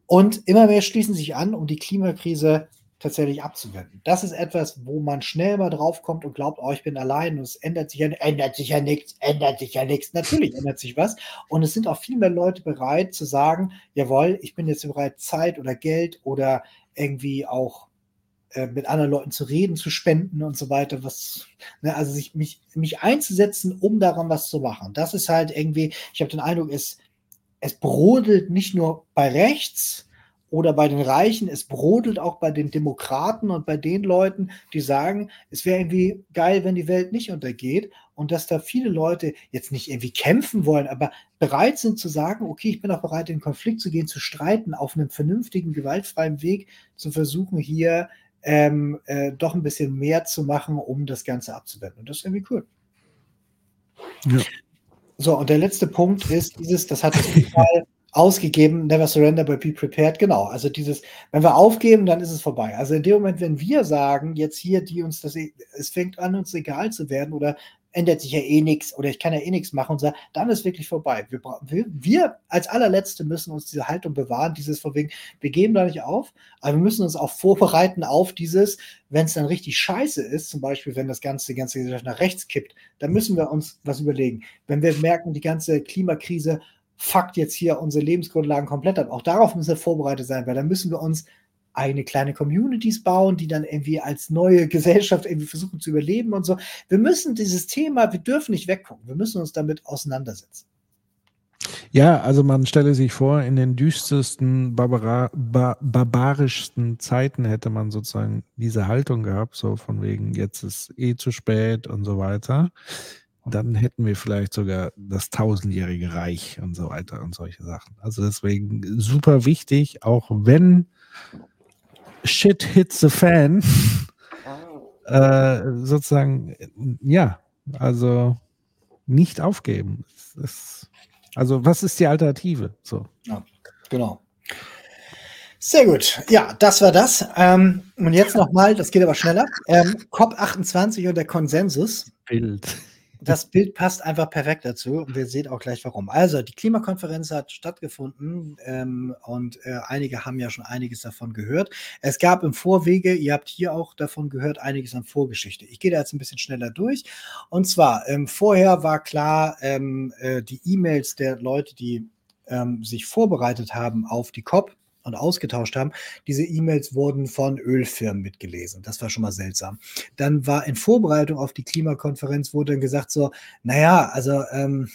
Und immer mehr schließen sich an, um die Klimakrise tatsächlich abzuwenden. Das ist etwas, wo man schnell mal draufkommt und glaubt, oh, ich bin allein und es ändert sich ja, ändert sich ja nichts, ändert sich ja nichts. Natürlich ändert sich was. Und es sind auch viel mehr Leute bereit zu sagen, jawohl, ich bin jetzt bereit, Zeit oder Geld oder irgendwie auch äh, mit anderen Leuten zu reden, zu spenden und so weiter, was, ne, also sich, mich, mich einzusetzen, um daran was zu machen. Das ist halt irgendwie, ich habe den Eindruck, es, es brodelt nicht nur bei rechts, oder bei den Reichen, es brodelt auch bei den Demokraten und bei den Leuten, die sagen, es wäre irgendwie geil, wenn die Welt nicht untergeht und dass da viele Leute jetzt nicht irgendwie kämpfen wollen, aber bereit sind zu sagen, okay, ich bin auch bereit, in den Konflikt zu gehen, zu streiten, auf einem vernünftigen, gewaltfreien Weg zu versuchen, hier ähm, äh, doch ein bisschen mehr zu machen, um das Ganze abzuwenden. Und das ist irgendwie cool. Ja. So, und der letzte Punkt ist dieses, das hat es ausgegeben, never surrender, but be prepared. Genau, also dieses, wenn wir aufgeben, dann ist es vorbei. Also in dem Moment, wenn wir sagen, jetzt hier, die uns das, es fängt an, uns egal zu werden oder ändert sich ja eh nichts oder ich kann ja eh nichts machen und so, dann ist wirklich vorbei. Wir, wir, wir, als allerletzte müssen uns diese Haltung bewahren, dieses von wegen, wir geben da nicht auf, aber wir müssen uns auch vorbereiten auf dieses, wenn es dann richtig scheiße ist, zum Beispiel, wenn das ganze, die ganze Gesellschaft nach rechts kippt, dann müssen wir uns was überlegen. Wenn wir merken, die ganze Klimakrise fuckt jetzt hier unsere Lebensgrundlagen komplett ab, auch darauf müssen wir vorbereitet sein, weil dann müssen wir uns eigene kleine Communities bauen, die dann irgendwie als neue Gesellschaft irgendwie versuchen zu überleben und so. Wir müssen dieses Thema, wir dürfen nicht weggucken, wir müssen uns damit auseinandersetzen. Ja, also man stelle sich vor, in den düstersten, barbara, bar, barbarischsten Zeiten hätte man sozusagen diese Haltung gehabt, so von wegen, jetzt ist eh zu spät und so weiter. Dann hätten wir vielleicht sogar das tausendjährige Reich und so weiter und solche Sachen. Also deswegen super wichtig, auch wenn Shit hits the fan. äh, sozusagen, ja, also nicht aufgeben. Es, also, was ist die Alternative? So. Ja, genau. Sehr gut. Ja, das war das. Ähm, und jetzt nochmal, das geht aber schneller. Ähm, COP28 und der Konsensus. Bild das Bild passt einfach perfekt dazu und wir sehen auch gleich warum. Also, die Klimakonferenz hat stattgefunden ähm, und äh, einige haben ja schon einiges davon gehört. Es gab im Vorwege, ihr habt hier auch davon gehört, einiges an Vorgeschichte. Ich gehe da jetzt ein bisschen schneller durch. Und zwar, ähm, vorher war klar, ähm, äh, die E-Mails der Leute, die ähm, sich vorbereitet haben auf die COP, und ausgetauscht haben. Diese E-Mails wurden von Ölfirmen mitgelesen. Das war schon mal seltsam. Dann war in Vorbereitung auf die Klimakonferenz wurde dann gesagt so, naja, also ähm,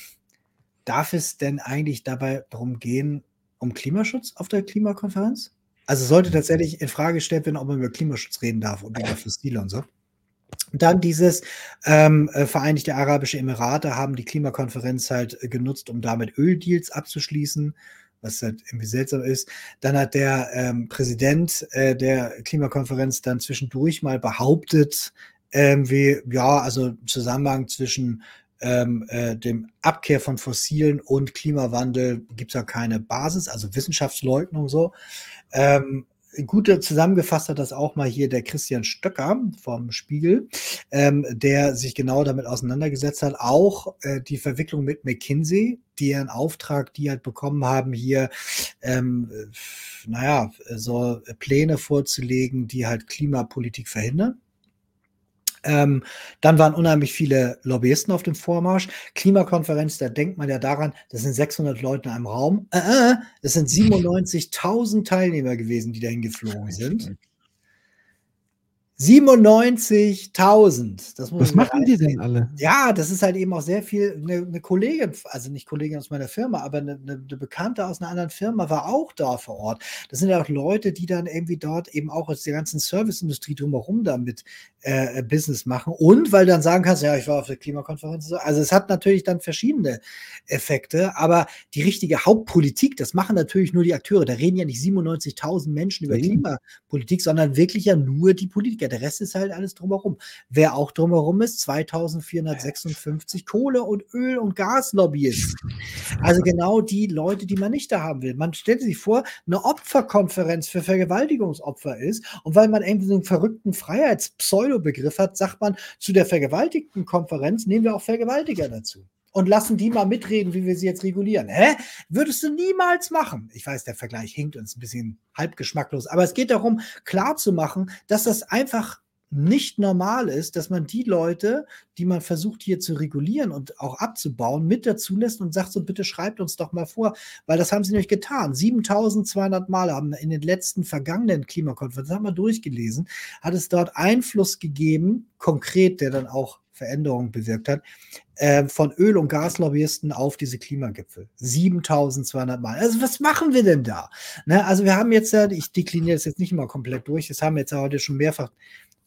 darf es denn eigentlich dabei darum gehen, um Klimaschutz auf der Klimakonferenz? Also sollte tatsächlich in Frage gestellt werden, ob man über Klimaschutz reden darf und über Fossile und so. Dann dieses ähm, äh, Vereinigte Arabische Emirate haben die Klimakonferenz halt genutzt, um damit Öldeals abzuschließen was halt irgendwie seltsam ist. Dann hat der ähm, Präsident äh, der Klimakonferenz dann zwischendurch mal behauptet, ähm, wie, ja, also Zusammenhang zwischen ähm, äh, dem Abkehr von Fossilen und Klimawandel gibt es ja keine Basis, also Wissenschaftsleugnung so. Ähm, gut zusammengefasst hat das auch mal hier der Christian Stöcker vom Spiegel, ähm, der sich genau damit auseinandergesetzt hat. Auch äh, die Verwicklung mit McKinsey, deren Auftrag die halt bekommen haben, hier, ähm, naja, so Pläne vorzulegen, die halt Klimapolitik verhindern. Ähm, dann waren unheimlich viele Lobbyisten auf dem Vormarsch. Klimakonferenz, da denkt man ja daran, das sind 600 Leute in einem Raum. Äh, äh, das sind 97.000 Teilnehmer gewesen, die dahin geflogen sind. 97.000. Was machen die denn alle? Ja, das ist halt eben auch sehr viel. Eine, eine Kollegin, also nicht Kollegin aus meiner Firma, aber eine, eine, Bekannte aus einer anderen Firma war auch da vor Ort. Das sind ja auch Leute, die dann irgendwie dort eben auch aus der ganzen Serviceindustrie drumherum damit äh, Business machen. Und weil dann sagen kannst, ja, ich war auf der Klimakonferenz. Also es hat natürlich dann verschiedene Effekte, aber die richtige Hauptpolitik, das machen natürlich nur die Akteure. Da reden ja nicht 97.000 Menschen über mhm. Klimapolitik, sondern wirklich ja nur die Politiker. Der Rest ist halt alles drumherum. Wer auch drumherum ist, 2456 Kohle- und Öl- und Gaslobbyisten. Also genau die Leute, die man nicht da haben will. Man stellt sich vor, eine Opferkonferenz für Vergewaltigungsopfer ist und weil man irgendwie so einen verrückten Freiheitspseudo-Begriff hat, sagt man, zu der vergewaltigten Konferenz nehmen wir auch Vergewaltiger dazu und lassen die mal mitreden, wie wir sie jetzt regulieren. Hä? Würdest du niemals machen? Ich weiß, der Vergleich hinkt uns ein bisschen halbgeschmacklos, aber es geht darum, klarzumachen, dass das einfach nicht normal ist, dass man die Leute, die man versucht hier zu regulieren und auch abzubauen, mit dazu lässt und sagt so, bitte schreibt uns doch mal vor, weil das haben sie nämlich getan. 7200 Mal haben in den letzten vergangenen Klimakonferenzen, haben wir durchgelesen, hat es dort Einfluss gegeben, konkret, der dann auch Veränderungen bewirkt hat, äh, von Öl- und Gaslobbyisten auf diese Klimagipfel. 7200 Mal. Also was machen wir denn da? Ne, also wir haben jetzt ja, ich dekliniere das jetzt nicht mal komplett durch, das haben wir jetzt ja heute schon mehrfach,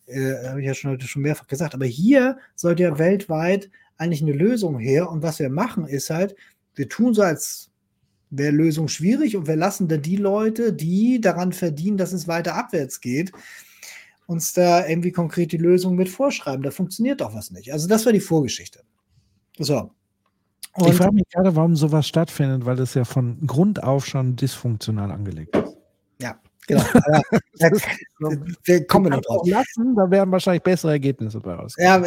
äh, habe ich ja schon heute schon mehrfach gesagt, aber hier sollte ja weltweit eigentlich eine Lösung her und was wir machen ist halt, wir tun so als wäre Lösung schwierig und wir lassen dann die Leute, die daran verdienen, dass es weiter abwärts geht, uns da irgendwie konkret die Lösung mit vorschreiben. Da funktioniert doch was nicht. Also das war die Vorgeschichte. So. Und ich frage mich gerade, warum sowas stattfindet, weil das ja von Grund auf schon dysfunktional angelegt ist. Ja, Genau. Wir kommen noch drauf. Lassen, da werden wahrscheinlich bessere Ergebnisse bei raus. Ja,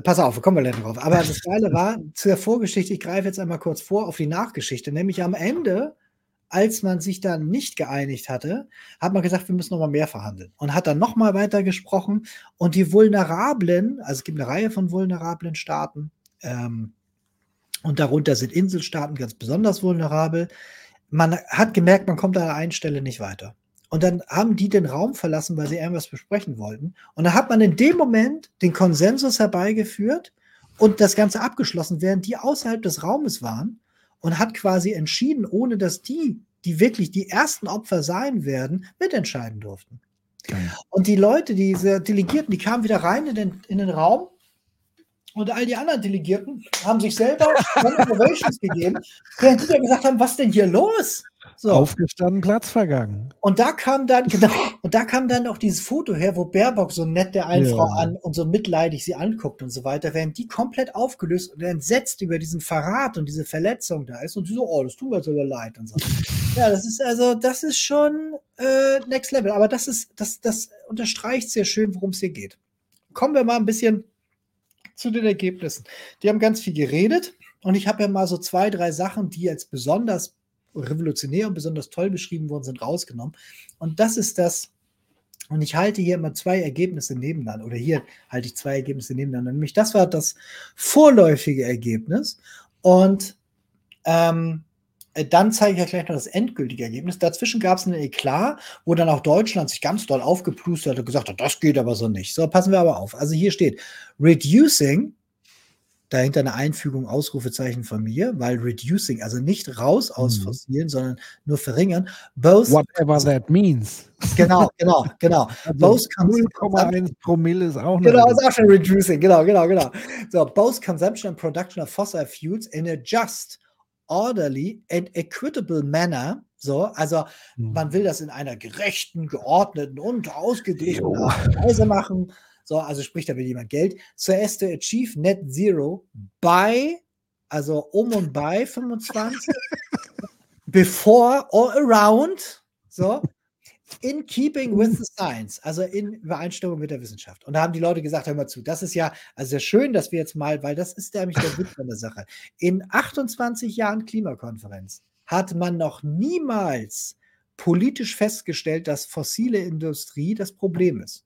pass auf, wir kommen gleich drauf. Aber das Geile war, zur Vorgeschichte, ich greife jetzt einmal kurz vor auf die Nachgeschichte, nämlich am Ende, als man sich dann nicht geeinigt hatte, hat man gesagt, wir müssen noch mal mehr verhandeln und hat dann noch mal weiter gesprochen und die vulnerablen, also es gibt eine Reihe von vulnerablen Staaten ähm, und darunter sind Inselstaaten ganz besonders vulnerabel. Man hat gemerkt, man kommt an der einen Stelle nicht weiter. Und dann haben die den Raum verlassen, weil sie irgendwas besprechen wollten. Und dann hat man in dem Moment den Konsensus herbeigeführt und das Ganze abgeschlossen, während die außerhalb des Raumes waren und hat quasi entschieden, ohne dass die, die wirklich die ersten Opfer sein werden, mitentscheiden durften. Geil. Und die Leute, diese Delegierten, die kamen wieder rein in den, in den Raum und all die anderen Delegierten haben sich selber Innovations gegeben, während die gesagt haben, was denn hier los? So. Aufgestanden, Platz vergangen. Und da kam dann, genau, und da kam dann auch dieses Foto her, wo Baerbock so nett der einen ja. Frau an und so mitleidig sie anguckt und so weiter, während die komplett aufgelöst und entsetzt über diesen Verrat und diese Verletzung da ist und sie so, oh, das tut mir sogar leid und so. ja, das ist also, das ist schon äh, Next Level. Aber das ist, das, das unterstreicht sehr schön, worum es hier geht. Kommen wir mal ein bisschen zu den Ergebnissen. Die haben ganz viel geredet und ich habe ja mal so zwei, drei Sachen, die als besonders revolutionär und besonders toll beschrieben worden sind, rausgenommen. Und das ist das, und ich halte hier immer zwei Ergebnisse nebeneinander, oder hier halte ich zwei Ergebnisse nebeneinander. Nämlich das war das vorläufige Ergebnis. Und ähm, dann zeige ich euch gleich noch das endgültige Ergebnis. Dazwischen gab es einen Eklat, wo dann auch Deutschland sich ganz doll aufgeplustert hat und gesagt hat, das geht aber so nicht. So, passen wir aber auf. Also hier steht, reducing dahinter eine Einfügung, Ausrufezeichen von mir, weil reducing, also nicht raus aus mhm. Fossilen, sondern nur verringern. Both Whatever that means. Genau, genau, genau. Also both 0,1 Promille ist auch Genau, ist auch schon reducing, genau, genau, genau. So, both consumption and production of fossil fuels in a just, orderly and equitable manner so, also mhm. man will das in einer gerechten, geordneten und ausgeglichenen Weise machen. So, also sprich, da will jemand Geld. Zuerst to achieve net zero by, also um und bei 25, before or around, so, in keeping with the science, also in Übereinstimmung mit der Wissenschaft. Und da haben die Leute gesagt, hör mal zu, das ist ja, also sehr schön, dass wir jetzt mal, weil das ist nämlich der Witz von der Sache. In 28 Jahren Klimakonferenz hat man noch niemals politisch festgestellt, dass fossile Industrie das Problem ist.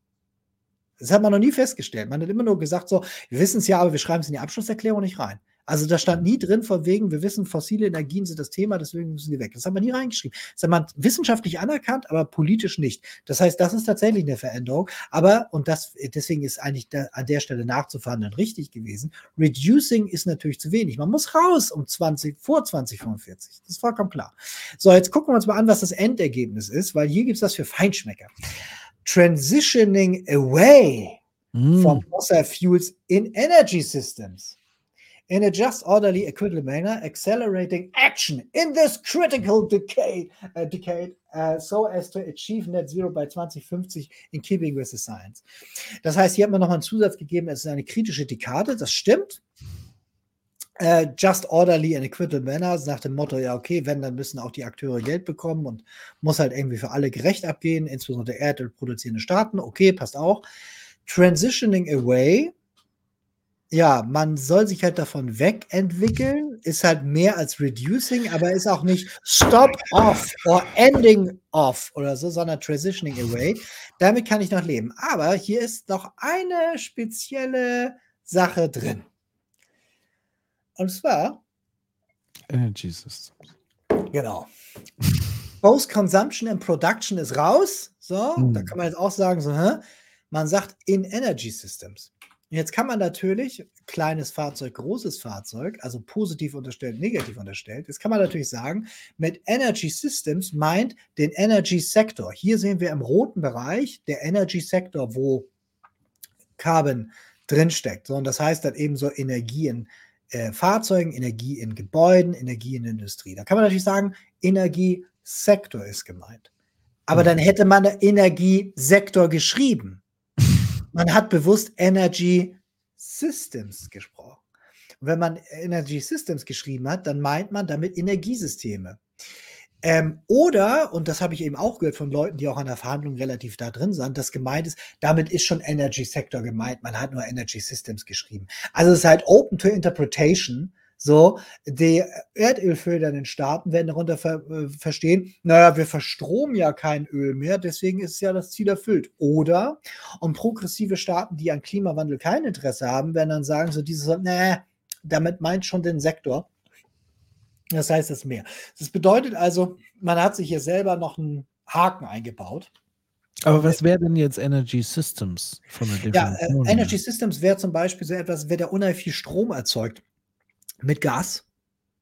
Das hat man noch nie festgestellt. Man hat immer nur gesagt, so, wir wissen es ja, aber wir schreiben es in die Abschlusserklärung nicht rein. Also da stand nie drin, von wegen, wir wissen, fossile Energien sind das Thema, deswegen müssen die weg. Das hat man nie reingeschrieben. Das hat man wissenschaftlich anerkannt, aber politisch nicht. Das heißt, das ist tatsächlich eine Veränderung. Aber, und das, deswegen ist eigentlich da, an der Stelle nachzuverhandeln richtig gewesen. Reducing ist natürlich zu wenig. Man muss raus um 20, vor 2045. Das ist vollkommen klar. So, jetzt gucken wir uns mal an, was das Endergebnis ist, weil hier gibt es das für Feinschmecker transitioning away mm. from fossil fuels in energy systems in a just orderly equivalent manner, accelerating action in this critical decade, uh, decade uh, so as to achieve net zero by 2050 in keeping with the science. Das heißt, hier hat man noch einen Zusatz gegeben, es ist eine kritische Dekade, das stimmt. Uh, just orderly and equitable manner, nach dem Motto, ja, okay, wenn, dann müssen auch die Akteure Geld bekommen und muss halt irgendwie für alle gerecht abgehen, insbesondere Erdöl produzierende Staaten, okay, passt auch. Transitioning away, ja, man soll sich halt davon wegentwickeln, ist halt mehr als reducing, aber ist auch nicht stop off or ending off oder so, sondern transitioning away. Damit kann ich noch leben. Aber hier ist noch eine spezielle Sache drin. Und zwar Energy Systems. Genau. Both Consumption and Production ist raus. So, hm. da kann man jetzt auch sagen, so, hä? man sagt in Energy Systems. Jetzt kann man natürlich kleines Fahrzeug, großes Fahrzeug, also positiv unterstellt, negativ unterstellt. Jetzt kann man natürlich sagen, mit Energy Systems meint den Energy Sektor. Hier sehen wir im roten Bereich der Energy Sektor, wo Carbon drinsteckt. Und das heißt dann eben so Energien äh, Fahrzeugen, Energie in Gebäuden, Energie in Industrie. Da kann man natürlich sagen, Energiesektor ist gemeint. Aber mhm. dann hätte man Energiesektor geschrieben. Man hat bewusst Energy Systems gesprochen. Und wenn man Energy Systems geschrieben hat, dann meint man damit Energiesysteme. Ähm, oder, und das habe ich eben auch gehört von Leuten, die auch an der Verhandlung relativ da drin sind, dass gemeint ist, damit ist schon Energy Sector gemeint. Man hat nur Energy Systems geschrieben. Also es ist halt open to interpretation. So, die erdölfördernden Staaten werden darunter ver äh, verstehen, naja, wir verstromen ja kein Öl mehr, deswegen ist ja das Ziel erfüllt. Oder, und progressive Staaten, die an Klimawandel kein Interesse haben, werden dann sagen, so dieses, nee, damit meint schon den Sektor. Das heißt es mehr. Das bedeutet also, man hat sich hier selber noch einen Haken eingebaut. Aber was wäre denn jetzt Energy Systems von der Definition? Ja, äh, Energy Systems wäre zum Beispiel so etwas, wer der unheimlich viel Strom erzeugt mit Gas.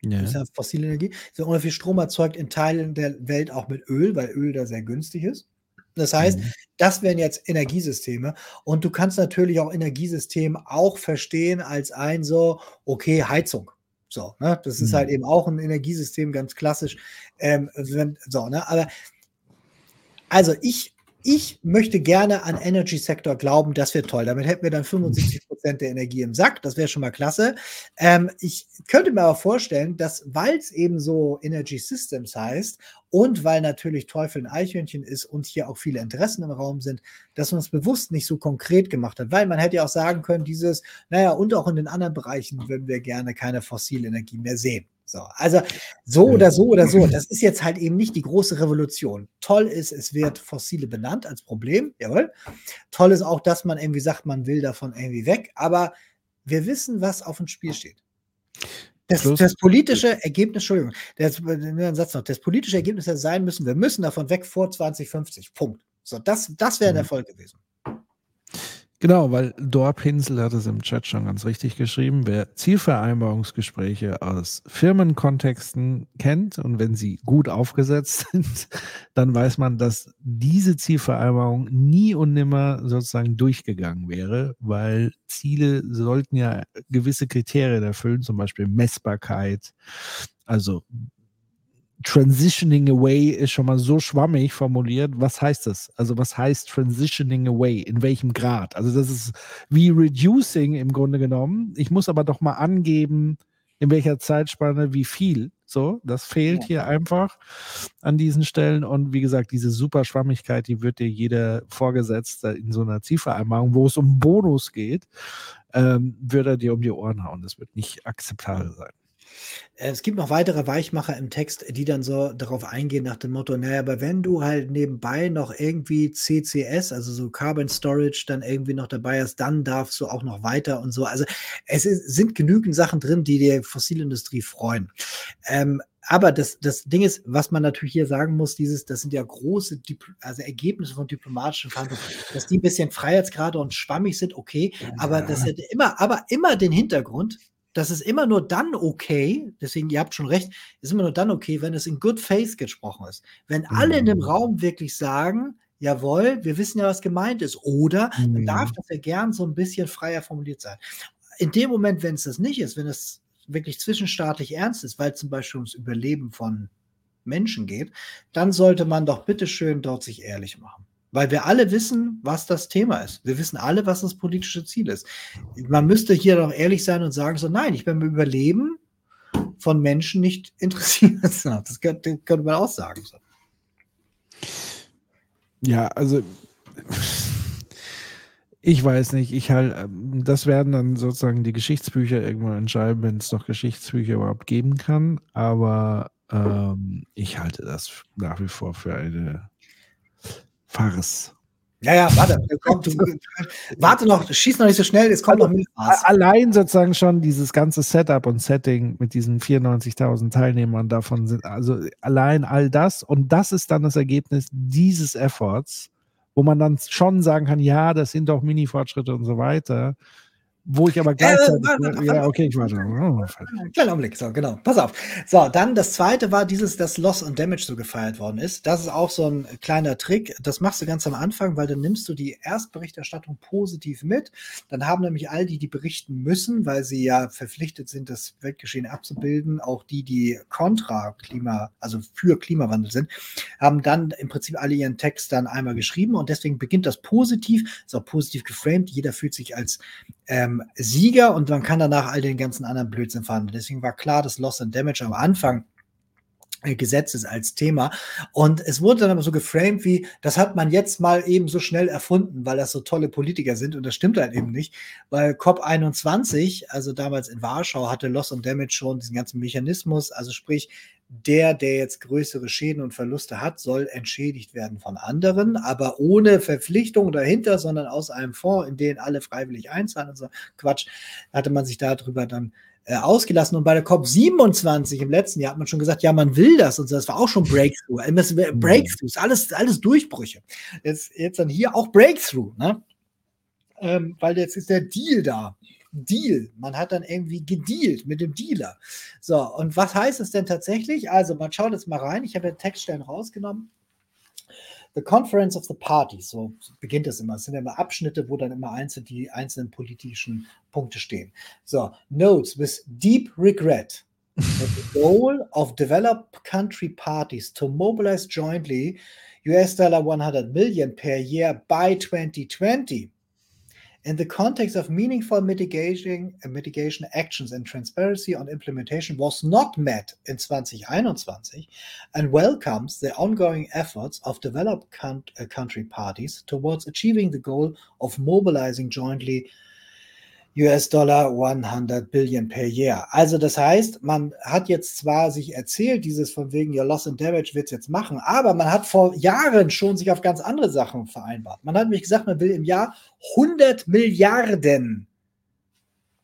Ja. Das ist ja fossile Energie. Unheimlich viel Strom erzeugt in Teilen der Welt auch mit Öl, weil Öl da sehr günstig ist. Das heißt, mhm. das wären jetzt Energiesysteme. Und du kannst natürlich auch Energiesysteme auch verstehen als ein so, okay, Heizung. So, ne? Das ist halt mhm. eben auch ein Energiesystem, ganz klassisch. Ähm, so, ne? Aber also ich ich möchte gerne an Energy Sector glauben, das wäre toll. Damit hätten wir dann 75 Prozent der Energie im Sack. Das wäre schon mal klasse. Ähm, ich könnte mir aber vorstellen, dass, weil es eben so Energy Systems heißt und weil natürlich Teufel ein Eichhörnchen ist und hier auch viele Interessen im Raum sind, dass man es bewusst nicht so konkret gemacht hat. Weil man hätte ja auch sagen können, dieses, naja, und auch in den anderen Bereichen würden wir gerne keine fossile Energie mehr sehen. So, also so oder so oder so. Das ist jetzt halt eben nicht die große Revolution. Toll ist, es wird Fossile benannt als Problem, jawohl. Toll ist auch, dass man irgendwie sagt, man will davon irgendwie weg, aber wir wissen, was auf dem Spiel steht. Das, das politische Ergebnis, Entschuldigung, das, Satz noch, das politische Ergebnis hätte sein müssen, wir müssen davon weg vor 2050. Punkt. So, das, das wäre der mhm. Erfolg gewesen. Genau, weil Dorpinsel hat es im Chat schon ganz richtig geschrieben. Wer Zielvereinbarungsgespräche aus Firmenkontexten kennt und wenn sie gut aufgesetzt sind, dann weiß man, dass diese Zielvereinbarung nie und nimmer sozusagen durchgegangen wäre, weil Ziele sollten ja gewisse Kriterien erfüllen, zum Beispiel Messbarkeit, also Transitioning away ist schon mal so schwammig formuliert. Was heißt das? Also was heißt Transitioning away? In welchem Grad? Also das ist wie Reducing im Grunde genommen. Ich muss aber doch mal angeben, in welcher Zeitspanne wie viel. So, das fehlt ja. hier einfach an diesen Stellen. Und wie gesagt, diese super Schwammigkeit, die wird dir jeder Vorgesetzte in so einer Zielvereinbarung, wo es um Bonus geht, ähm, wird er dir um die Ohren hauen. Das wird nicht akzeptabel sein. Es gibt noch weitere Weichmacher im Text, die dann so darauf eingehen nach dem Motto, naja, aber wenn du halt nebenbei noch irgendwie CCS, also so Carbon Storage, dann irgendwie noch dabei hast, dann darfst du auch noch weiter und so. Also es ist, sind genügend Sachen drin, die die Fossilindustrie freuen. Ähm, aber das, das Ding ist, was man natürlich hier sagen muss, dieses, das sind ja große Dipl also Ergebnisse von diplomatischen Verhandlungen, dass die ein bisschen Freiheitsgrade und schwammig sind, okay, aber das hätte immer, aber immer den Hintergrund, das ist immer nur dann okay, deswegen, ihr habt schon recht, ist immer nur dann okay, wenn es in good faith gesprochen ist. Wenn alle in dem mhm. Raum wirklich sagen, jawohl, wir wissen ja, was gemeint ist, oder mhm. dann darf das ja gern so ein bisschen freier formuliert sein. In dem Moment, wenn es das nicht ist, wenn es wirklich zwischenstaatlich ernst ist, weil zum Beispiel ums Überleben von Menschen geht, dann sollte man doch bitteschön dort sich ehrlich machen. Weil wir alle wissen, was das Thema ist. Wir wissen alle, was das politische Ziel ist. Man müsste hier doch ehrlich sein und sagen, so nein, ich bin beim Überleben von Menschen nicht interessiert. Das könnte, könnte man auch sagen. So. Ja, also ich weiß nicht, ich halt, das werden dann sozusagen die Geschichtsbücher irgendwann entscheiden, wenn es noch Geschichtsbücher überhaupt geben kann. Aber ähm, ich halte das nach wie vor für eine Farce. Ja, ja, warte, kommt, warte noch, schieß noch nicht so schnell, es kommt also, noch Milchmaß. Allein sozusagen schon dieses ganze Setup und Setting mit diesen 94.000 Teilnehmern davon sind, also allein all das und das ist dann das Ergebnis dieses Efforts, wo man dann schon sagen kann, ja, das sind doch Mini-Fortschritte und so weiter. Wo ich aber äh, gleichzeitig. Äh, ja, okay, ich warte. Oh, Kleiner Augenblick, so, genau. Pass auf. So, dann das zweite war dieses, dass Loss und Damage so gefeiert worden ist. Das ist auch so ein kleiner Trick. Das machst du ganz am Anfang, weil dann nimmst du die Erstberichterstattung positiv mit. Dann haben nämlich all die, die berichten müssen, weil sie ja verpflichtet sind, das Weltgeschehen abzubilden, auch die, die kontra Klima, also für Klimawandel sind, haben dann im Prinzip alle ihren Text dann einmal geschrieben und deswegen beginnt das positiv, ist auch positiv geframed. Jeder fühlt sich als ähm, Sieger und man kann danach all den ganzen anderen Blödsinn fahren. Deswegen war klar, dass Loss and Damage am Anfang äh, Gesetzes als Thema. Und es wurde dann aber so geframed wie, das hat man jetzt mal eben so schnell erfunden, weil das so tolle Politiker sind. Und das stimmt halt eben nicht, weil COP21, also damals in Warschau, hatte Loss und Damage schon diesen ganzen Mechanismus. Also sprich, der, der jetzt größere Schäden und Verluste hat, soll entschädigt werden von anderen, aber ohne Verpflichtung dahinter, sondern aus einem Fonds, in den alle freiwillig einzahlen und so Quatsch, hatte man sich darüber dann äh, ausgelassen. Und bei der COP27 im letzten Jahr hat man schon gesagt, ja, man will das und so. Das war auch schon Breakthrough. Mhm. Breakthroughs, alles, alles Durchbrüche. Jetzt, jetzt dann hier auch Breakthrough, ne? Ähm, weil jetzt ist der Deal da. Deal. Man hat dann irgendwie gedealt mit dem Dealer. So, und was heißt es denn tatsächlich? Also, man schaut jetzt mal rein. Ich habe ja Textstellen rausgenommen. The Conference of the Parties, so beginnt es immer. Es sind immer Abschnitte, wo dann immer einzeln die einzelnen politischen Punkte stehen. So, notes with deep regret the goal of developed country parties to mobilize jointly US dollar 100 million per year by 2020 in the context of meaningful mitigation, uh, mitigation actions and transparency on implementation was not met in 2021 and welcomes the ongoing efforts of developed uh, country parties towards achieving the goal of mobilizing jointly US-Dollar 100 Billion per year. Also das heißt, man hat jetzt zwar sich erzählt, dieses von wegen ja Loss and Damage wird es jetzt machen, aber man hat vor Jahren schon sich auf ganz andere Sachen vereinbart. Man hat nämlich gesagt, man will im Jahr 100 Milliarden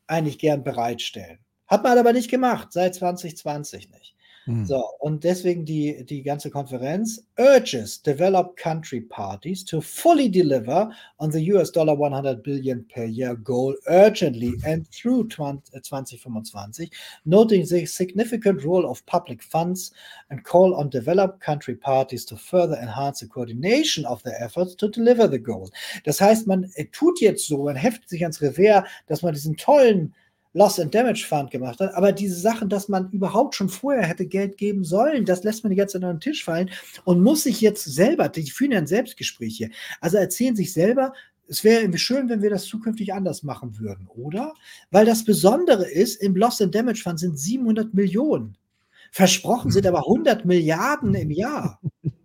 eigentlich gern bereitstellen. Hat man aber nicht gemacht, seit 2020 nicht. Mhm. So, und deswegen die, die ganze Konferenz urges developed country parties to fully deliver on the US dollar 100 billion per year goal urgently and through 2025, noting the significant role of public funds and call on developed country parties to further enhance the coordination of their efforts to deliver the goal. Das heißt, man tut jetzt so, man heftet sich ans Revers, dass man diesen tollen Loss and Damage Fund gemacht hat. Aber diese Sachen, dass man überhaupt schon vorher hätte Geld geben sollen, das lässt man jetzt an den Tisch fallen und muss sich jetzt selber, die führen ja ein Selbstgespräch hier, also erzählen sich selber, es wäre schön, wenn wir das zukünftig anders machen würden, oder? Weil das Besondere ist, im Loss and Damage Fund sind 700 Millionen. Versprochen sind aber 100 Milliarden im Jahr.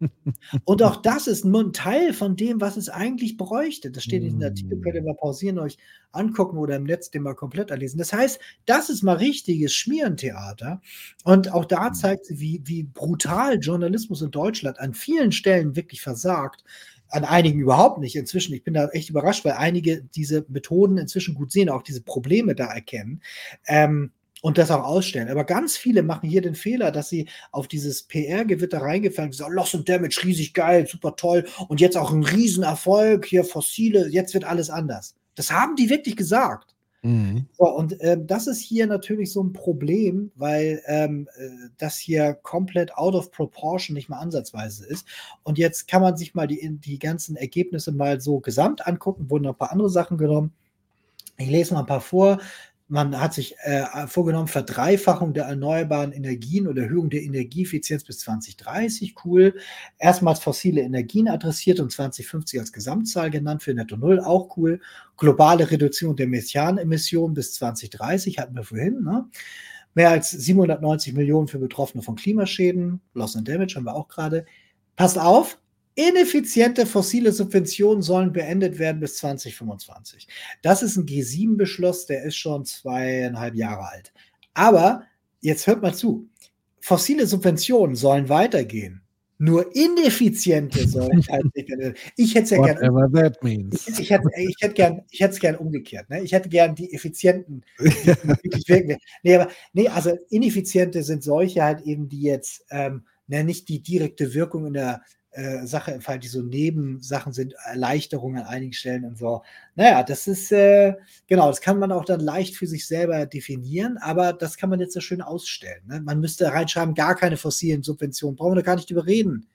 Und auch das ist nur ein Teil von dem, was es eigentlich bräuchte. Das steht in diesem Artikel, könnt ihr mal pausieren, euch angucken oder im Netz den mal komplett erlesen. Das heißt, das ist mal richtiges Schmierentheater. Und auch da mhm. zeigt sie, wie, wie brutal Journalismus in Deutschland an vielen Stellen wirklich versagt an einigen überhaupt nicht inzwischen. Ich bin da echt überrascht, weil einige diese Methoden inzwischen gut sehen, auch diese Probleme da erkennen. Ähm, und das auch ausstellen. Aber ganz viele machen hier den Fehler, dass sie auf dieses PR-Gewitter reingefallen sind. So, Loss und Damage, riesig geil, super toll. Und jetzt auch ein Riesenerfolg, hier fossile, jetzt wird alles anders. Das haben die wirklich gesagt. Mhm. So, und ähm, das ist hier natürlich so ein Problem, weil ähm, äh, das hier komplett out of proportion nicht mal ansatzweise ist. Und jetzt kann man sich mal die, die ganzen Ergebnisse mal so gesamt angucken, wurden noch ein paar andere Sachen genommen. Ich lese mal ein paar vor. Man hat sich äh, vorgenommen, Verdreifachung der erneuerbaren Energien oder Erhöhung der Energieeffizienz bis 2030, cool. Erstmals fossile Energien adressiert und 2050 als Gesamtzahl genannt für Netto Null, auch cool. Globale Reduzierung der Methanemissionen bis 2030 hatten wir vorhin. Ne? Mehr als 790 Millionen für Betroffene von Klimaschäden, Loss and Damage haben wir auch gerade. Passt auf, Ineffiziente fossile Subventionen sollen beendet werden bis 2025. Das ist ein G7-Beschluss, der ist schon zweieinhalb Jahre alt. Aber jetzt hört mal zu. Fossile Subventionen sollen weitergehen. Nur ineffiziente sollen halt nicht. Ich hätte es ja gerne. Ich, ich, hätte, ich hätte gern, ich hätte es gern umgekehrt. Ne? Ich hätte gern die effizienten. Die nee, aber nee, also ineffiziente sind solche halt eben, die jetzt ähm, ne, nicht die direkte Wirkung in der äh, Sache, weil die so Nebensachen sind, Erleichterungen an einigen Stellen und so. Naja, das ist, äh, genau, das kann man auch dann leicht für sich selber definieren, aber das kann man jetzt so schön ausstellen. Ne? Man müsste reinschreiben, gar keine fossilen Subventionen, brauchen wir da gar nicht überreden.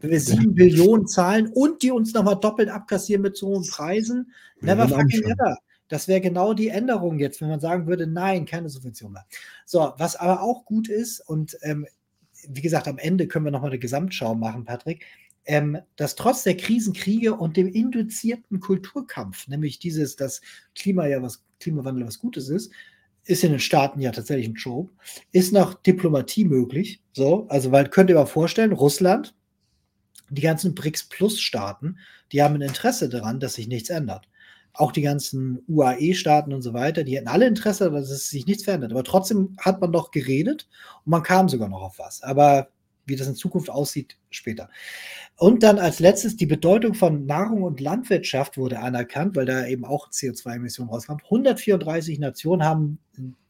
Wenn wir sieben Billionen zahlen und die uns nochmal doppelt abkassieren mit so hohen Preisen, never fucking never. Das wäre genau die Änderung jetzt, wenn man sagen würde, nein, keine Subvention mehr. So, was aber auch gut ist, und ähm, wie gesagt, am Ende können wir nochmal eine Gesamtschau machen, Patrick, ähm, dass trotz der Krisenkriege und dem induzierten Kulturkampf, nämlich dieses, dass Klima ja was, Klimawandel was Gutes ist, ist in den Staaten ja tatsächlich ein Trope. Ist noch Diplomatie möglich? So, also, weil könnt ihr mal vorstellen, Russland, die ganzen BRICS-Plus-Staaten, die haben ein Interesse daran, dass sich nichts ändert. Auch die ganzen UAE-Staaten und so weiter, die hätten alle Interesse, dass es sich nichts verändert. Aber trotzdem hat man doch geredet und man kam sogar noch auf was. Aber wie das in Zukunft aussieht, später. Und dann als letztes die Bedeutung von Nahrung und Landwirtschaft wurde anerkannt, weil da eben auch CO2-Emissionen rauskommen. 134 Nationen haben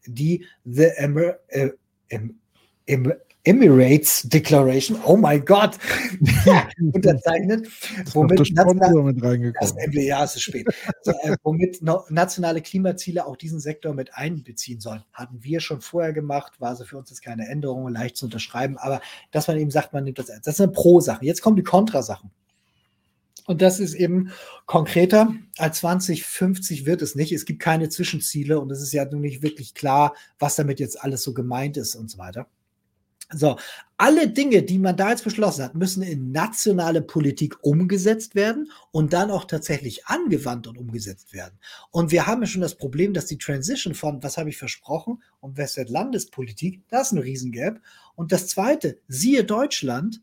die The Emer äh, Emirates Declaration, oh mein Gott, unterzeichnet, womit, national, mit reingekommen. das, ja, es ist spät, äh, womit no, nationale Klimaziele auch diesen Sektor mit einbeziehen sollen. Hatten wir schon vorher gemacht, war so für uns jetzt keine Änderung, leicht zu unterschreiben, aber dass man eben sagt, man nimmt das ernst. Das ist eine Pro-Sache. Jetzt kommen die Kontrasachen. Und das ist eben konkreter. Als 2050 wird es nicht. Es gibt keine Zwischenziele und es ist ja nun nicht wirklich klar, was damit jetzt alles so gemeint ist und so weiter. So, alle Dinge, die man da jetzt beschlossen hat, müssen in nationale Politik umgesetzt werden und dann auch tatsächlich angewandt und umgesetzt werden. Und wir haben ja schon das Problem, dass die Transition von, was habe ich versprochen, und Westwärts Landespolitik, das ist ein Riesengap. Und das zweite, siehe Deutschland,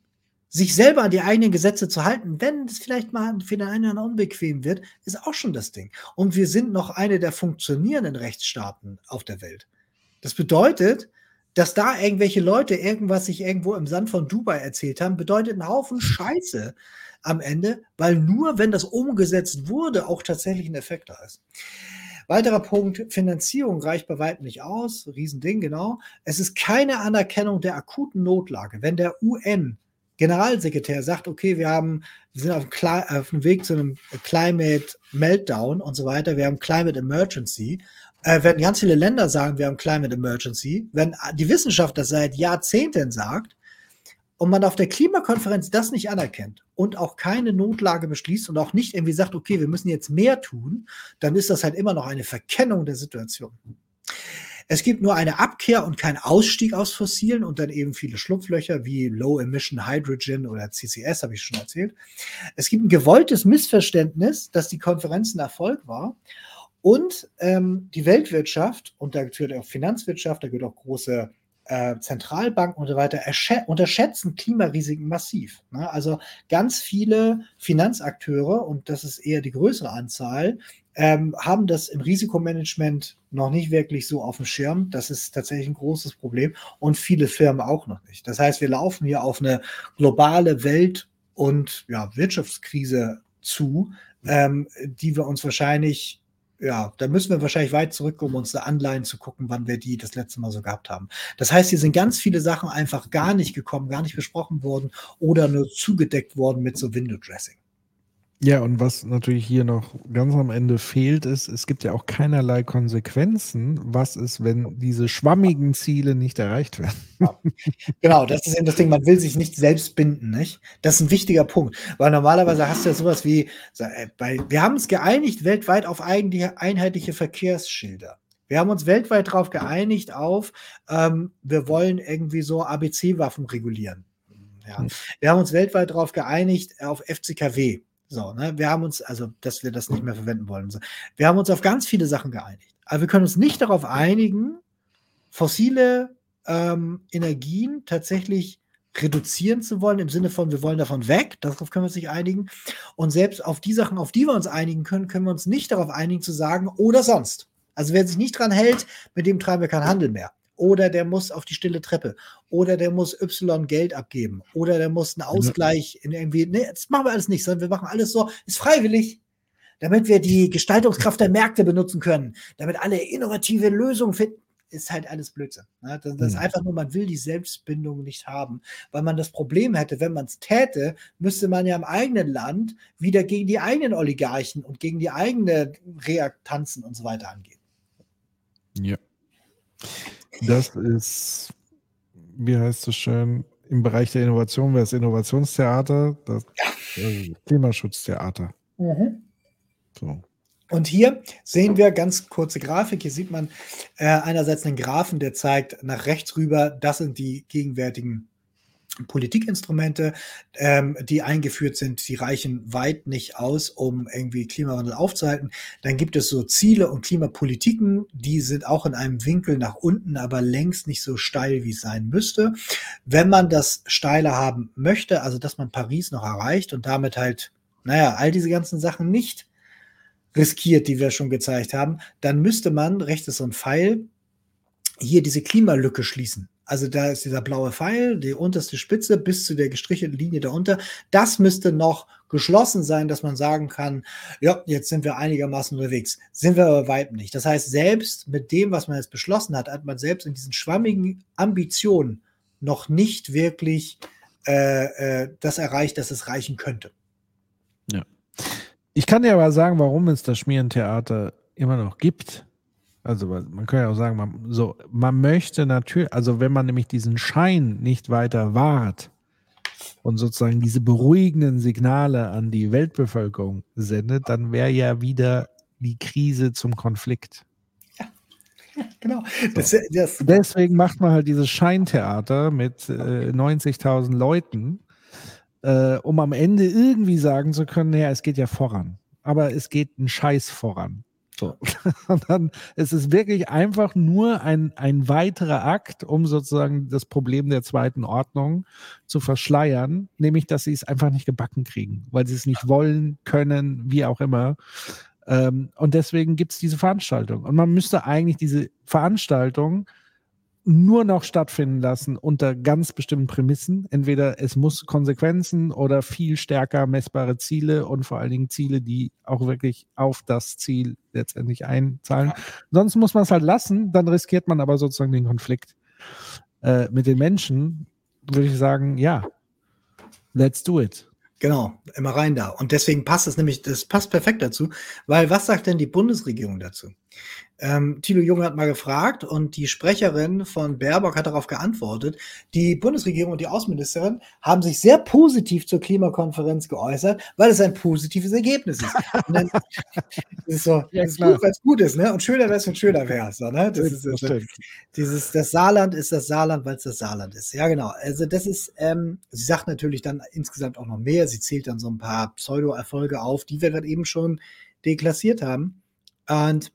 sich selber an die eigenen Gesetze zu halten, wenn es vielleicht mal für den einen unbequem wird, ist auch schon das Ding. Und wir sind noch eine der funktionierenden Rechtsstaaten auf der Welt. Das bedeutet, dass da irgendwelche Leute irgendwas sich irgendwo im Sand von Dubai erzählt haben, bedeutet einen Haufen Scheiße am Ende, weil nur wenn das umgesetzt wurde, auch tatsächlich ein Effekt da ist. Weiterer Punkt, Finanzierung reicht bei weitem nicht aus. Riesending, genau. Es ist keine Anerkennung der akuten Notlage. Wenn der UN Generalsekretär sagt, okay, wir haben, wir sind auf, auf dem Weg zu einem Climate Meltdown und so weiter, wir haben Climate Emergency, äh, wenn ganz viele Länder sagen, wir haben Climate Emergency, wenn die Wissenschaft das seit Jahrzehnten sagt und man auf der Klimakonferenz das nicht anerkennt und auch keine Notlage beschließt und auch nicht irgendwie sagt, okay, wir müssen jetzt mehr tun, dann ist das halt immer noch eine Verkennung der Situation. Es gibt nur eine Abkehr und kein Ausstieg aus Fossilen und dann eben viele Schlupflöcher wie Low Emission Hydrogen oder CCS, habe ich schon erzählt. Es gibt ein gewolltes Missverständnis, dass die Konferenz ein Erfolg war und ähm, die Weltwirtschaft, und da gehört auch Finanzwirtschaft, da gehört auch große äh, Zentralbanken und so weiter, unterschätzen Klimarisiken massiv. Ne? Also ganz viele Finanzakteure, und das ist eher die größere Anzahl, ähm, haben das im Risikomanagement noch nicht wirklich so auf dem Schirm. Das ist tatsächlich ein großes Problem und viele Firmen auch noch nicht. Das heißt, wir laufen hier auf eine globale Welt- und ja, Wirtschaftskrise zu, ähm, die wir uns wahrscheinlich ja, da müssen wir wahrscheinlich weit zurück, um uns da Anleihen zu gucken, wann wir die das letzte Mal so gehabt haben. Das heißt, hier sind ganz viele Sachen einfach gar nicht gekommen, gar nicht besprochen worden oder nur zugedeckt worden mit so Window Dressing. Ja, und was natürlich hier noch ganz am Ende fehlt, ist, es gibt ja auch keinerlei Konsequenzen. Was ist, wenn diese schwammigen Ziele nicht erreicht werden? Ja. Genau, das ist eben das Ding, man will sich nicht selbst binden, nicht? Das ist ein wichtiger Punkt, weil normalerweise hast du ja sowas wie, äh, bei, wir haben uns geeinigt weltweit auf einheitliche Verkehrsschilder. Wir haben uns weltweit darauf geeinigt auf, ähm, wir wollen irgendwie so ABC-Waffen regulieren. Ja. Hm. Wir haben uns weltweit darauf geeinigt auf FCKW. So, ne? Wir haben uns, also, dass wir das nicht mehr verwenden wollen. So. Wir haben uns auf ganz viele Sachen geeinigt. Aber wir können uns nicht darauf einigen, fossile ähm, Energien tatsächlich reduzieren zu wollen, im Sinne von, wir wollen davon weg, darauf können wir uns nicht einigen. Und selbst auf die Sachen, auf die wir uns einigen können, können wir uns nicht darauf einigen zu sagen, oder sonst. Also wer sich nicht dran hält, mit dem treiben wir keinen Handel mehr oder der muss auf die stille Treppe oder der muss Y Geld abgeben oder der muss einen Ausgleich in irgendwie, nee, das machen wir alles nicht, sondern wir machen alles so, ist freiwillig, damit wir die Gestaltungskraft der Märkte benutzen können, damit alle innovative Lösungen finden, ist halt alles Blödsinn. Ne? Das, das ist mhm. einfach nur, man will die Selbstbindung nicht haben, weil man das Problem hätte, wenn man es täte, müsste man ja im eigenen Land wieder gegen die eigenen Oligarchen und gegen die eigenen Reaktanzen und so weiter angehen. Ja. Das ist, wie heißt es schön, im Bereich der Innovation wäre es Innovationstheater, das äh, Klimaschutztheater. Mhm. So. Und hier sehen wir ganz kurze Grafik. Hier sieht man äh, einerseits einen Graphen, der zeigt nach rechts rüber, das sind die gegenwärtigen Politikinstrumente, ähm, die eingeführt sind, die reichen weit nicht aus, um irgendwie Klimawandel aufzuhalten. Dann gibt es so Ziele und Klimapolitiken, die sind auch in einem Winkel nach unten, aber längst nicht so steil, wie es sein müsste. Wenn man das steiler haben möchte, also dass man Paris noch erreicht und damit halt, naja, all diese ganzen Sachen nicht riskiert, die wir schon gezeigt haben, dann müsste man, rechts ist so ein Pfeil, hier diese Klimalücke schließen. Also da ist dieser blaue Pfeil, die unterste Spitze bis zu der gestrichelten Linie darunter. Das müsste noch geschlossen sein, dass man sagen kann, ja, jetzt sind wir einigermaßen unterwegs. Sind wir aber weit nicht. Das heißt, selbst mit dem, was man jetzt beschlossen hat, hat man selbst in diesen schwammigen Ambitionen noch nicht wirklich äh, äh, das erreicht, dass es reichen könnte. Ja. Ich kann dir aber sagen, warum es das Schmierentheater immer noch gibt. Also man kann ja auch sagen, man, so, man möchte natürlich, also wenn man nämlich diesen Schein nicht weiter wahrt und sozusagen diese beruhigenden Signale an die Weltbevölkerung sendet, dann wäre ja wieder die Krise zum Konflikt. Ja, genau. Das, das Deswegen macht man halt dieses Scheintheater mit äh, 90.000 Leuten, äh, um am Ende irgendwie sagen zu können, ja, es geht ja voran. Aber es geht ein Scheiß voran. So. Und dann ist es wirklich einfach nur ein, ein weiterer Akt, um sozusagen das Problem der zweiten Ordnung zu verschleiern, nämlich, dass sie es einfach nicht gebacken kriegen, weil sie es nicht wollen, können, wie auch immer. Ähm, und deswegen gibt es diese Veranstaltung. Und man müsste eigentlich diese Veranstaltung nur noch stattfinden lassen unter ganz bestimmten Prämissen. Entweder es muss Konsequenzen oder viel stärker messbare Ziele und vor allen Dingen Ziele, die auch wirklich auf das Ziel letztendlich einzahlen. Ja. Sonst muss man es halt lassen, dann riskiert man aber sozusagen den Konflikt äh, mit den Menschen. Würde ich sagen, ja, let's do it. Genau, immer rein da. Und deswegen passt es nämlich, das passt perfekt dazu, weil was sagt denn die Bundesregierung dazu? Ähm, Thilo Jung hat mal gefragt und die Sprecherin von Baerbock hat darauf geantwortet. Die Bundesregierung und die Außenministerin haben sich sehr positiv zur Klimakonferenz geäußert, weil es ein positives Ergebnis ist. Und dann ist so, ja, ist gut, weil es gut ist, ne? Und schöner wäre es, wenn schöner wäre so, ne? Das, ist, das, ist, dieses, das Saarland ist das Saarland, weil es das Saarland ist. Ja, genau. Also das ist, ähm, sie sagt natürlich dann insgesamt auch noch mehr. Sie zählt dann so ein paar Pseudo-Erfolge auf, die wir gerade eben schon deklassiert haben. Und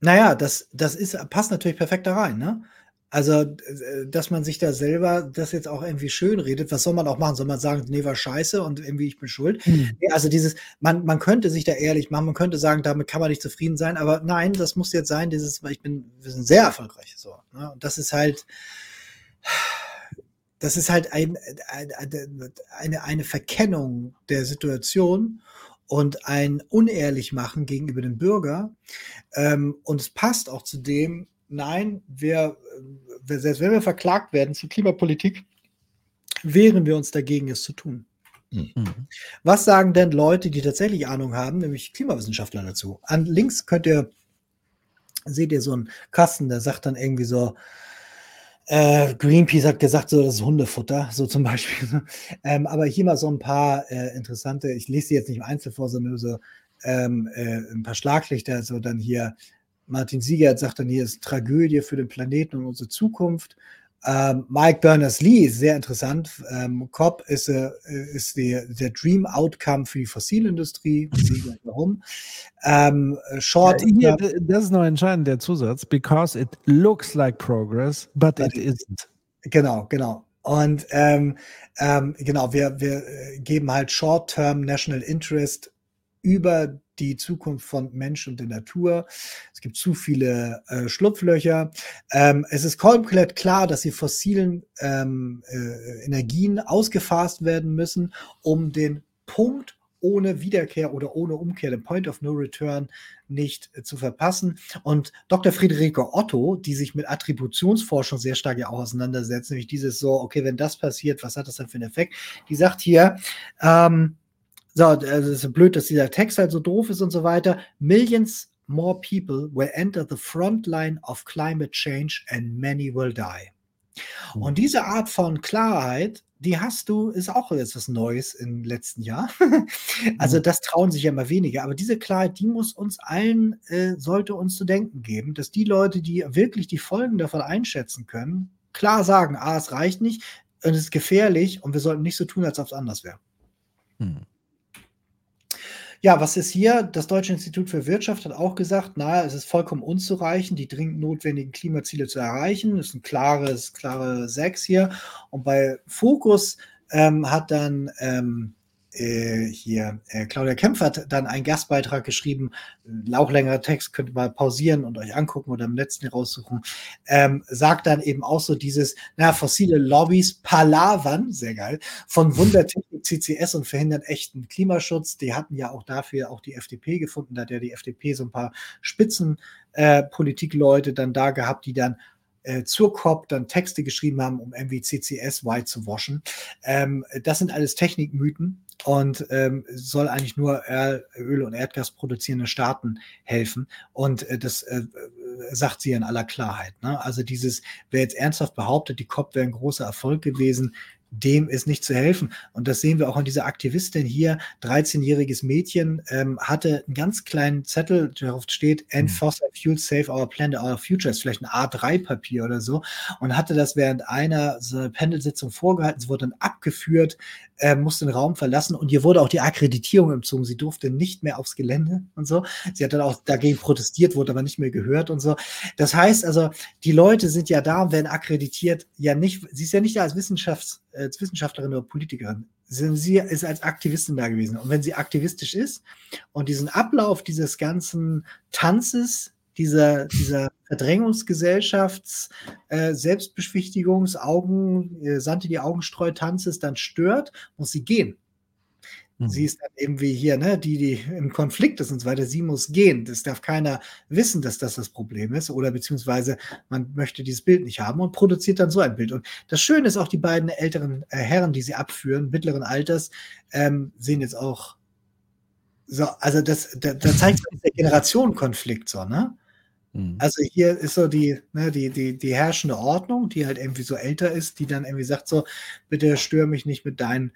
naja, das, das ist, passt natürlich perfekt da rein, ne? Also, äh, dass man sich da selber das jetzt auch irgendwie schön redet, was soll man auch machen? Soll man sagen, nee, war scheiße und irgendwie ich bin schuld? Nee, also dieses, man, man könnte sich da ehrlich machen, man könnte sagen, damit kann man nicht zufrieden sein, aber nein, das muss jetzt sein, dieses, ich bin, wir sind sehr erfolgreich, so. Ne? Und das ist halt, das ist halt ein, eine, eine Verkennung der Situation und ein unehrlich machen gegenüber dem Bürger. Ähm, und es passt auch zu dem, nein, wir, äh, selbst wenn wir verklagt werden zur Klimapolitik, wehren wir uns dagegen, es zu tun. Mhm. Was sagen denn Leute, die tatsächlich Ahnung haben, nämlich Klimawissenschaftler dazu? An links könnt ihr, seht ihr so einen Kasten, der sagt dann irgendwie so, äh, Greenpeace hat gesagt, so das ist Hundefutter, so zum Beispiel. ähm, aber hier mal so ein paar äh, interessante, ich lese sie jetzt nicht im Einzel vor, sondern nur so ähm, äh, ein paar Schlaglichter, so dann hier, Martin Siegert sagt dann hier, ist Tragödie für den Planeten und unsere Zukunft. Ähm, Mike Berners-Lee ist sehr interessant. Ähm, COP ist, äh, ist die, der Dream Outcome für die Fossilindustrie. Warum? Ähm, Short. Ja, hier, das ist noch entscheidend, der Zusatz. Because it looks like progress, but, but it isn't. Genau, genau. Und ähm, ähm, genau, wir, wir äh, geben halt Short-Term National Interest über die Zukunft von Mensch und der Natur. Es gibt zu viele äh, Schlupflöcher. Ähm, es ist komplett klar, dass die fossilen ähm, äh, Energien ausgefasst werden müssen, um den Punkt ohne Wiederkehr oder ohne Umkehr, den Point of No Return, nicht äh, zu verpassen. Und Dr. Friederike Otto, die sich mit Attributionsforschung sehr stark ja auch auseinandersetzt, nämlich dieses so, okay, wenn das passiert, was hat das dann für einen Effekt? Die sagt hier, ähm, so, also es ist blöd, dass dieser Text halt so doof ist und so weiter. Millions more people will enter the front line of climate change and many will die. Hm. Und diese Art von Klarheit, die hast du, ist auch etwas Neues im letzten Jahr. also hm. das trauen sich ja immer weniger. Aber diese Klarheit, die muss uns allen, äh, sollte uns zu denken geben, dass die Leute, die wirklich die Folgen davon einschätzen können, klar sagen, ah, es reicht nicht, und es ist gefährlich und wir sollten nicht so tun, als ob es anders wäre. Hm. Ja, was ist hier? Das Deutsche Institut für Wirtschaft hat auch gesagt, naja, es ist vollkommen unzureichend, die dringend notwendigen Klimaziele zu erreichen. Das ist ein klares, klare Sechs hier. Und bei Fokus ähm, hat dann ähm, äh, hier, äh, Claudia Kempf hat dann einen Gastbeitrag geschrieben, auch längerer Text, könnt ihr mal pausieren und euch angucken oder im letzten raussuchen, ähm, sagt dann eben auch so dieses, na, fossile Lobbys palavern, sehr geil, von Wundertechnik CCS und verhindern echten Klimaschutz. Die hatten ja auch dafür auch die FDP gefunden, da hat ja die FDP so ein paar Spitzenpolitikleute äh, dann da gehabt, die dann äh, zur COP dann Texte geschrieben haben, um MWCCS white zu waschen. Ähm, das sind alles Technikmythen und ähm, soll eigentlich nur Öl- und Erdgas produzierende Staaten helfen. Und äh, das äh, sagt sie in aller Klarheit. Ne? Also dieses, wer jetzt ernsthaft behauptet, die COP wäre ein großer Erfolg gewesen, dem ist nicht zu helfen. Und das sehen wir auch an dieser Aktivistin hier. 13-jähriges Mädchen ähm, hatte einen ganz kleinen Zettel, darauf steht, End hm. Fossil Fuel, Save Our Planet, Our Future, ist vielleicht ein A3-Papier oder so, und hatte das während einer so Pendelsitzung vorgehalten. Sie wurde dann abgeführt, äh, musste den Raum verlassen und ihr wurde auch die Akkreditierung entzogen. Sie durfte nicht mehr aufs Gelände und so. Sie hat dann auch dagegen protestiert, wurde aber nicht mehr gehört und so. Das heißt also, die Leute sind ja da und werden akkreditiert, ja nicht, sie ist ja nicht da als Wissenschafts- als Wissenschaftlerin oder Politikerin. Sie ist als Aktivistin da gewesen. Und wenn sie aktivistisch ist und diesen Ablauf dieses ganzen Tanzes, dieser, dieser Verdrängungsgesellschafts, äh, Selbstbeschwichtigungs, Augen, äh, Sante die Augenstreu Tanzes dann stört, muss sie gehen. Mhm. Sie ist dann eben wie hier, ne, die, die im Konflikt ist und so weiter, sie muss gehen. Das darf keiner wissen, dass das das Problem ist oder beziehungsweise man möchte dieses Bild nicht haben und produziert dann so ein Bild. Und das Schöne ist auch, die beiden älteren äh, Herren, die sie abführen, mittleren Alters, ähm, sehen jetzt auch so, also das, da, da zeigt sich der Generationenkonflikt so, ne? Mhm. Also hier ist so die, ne, die, die, die herrschende Ordnung, die halt irgendwie so älter ist, die dann irgendwie sagt so, bitte stör mich nicht mit deinen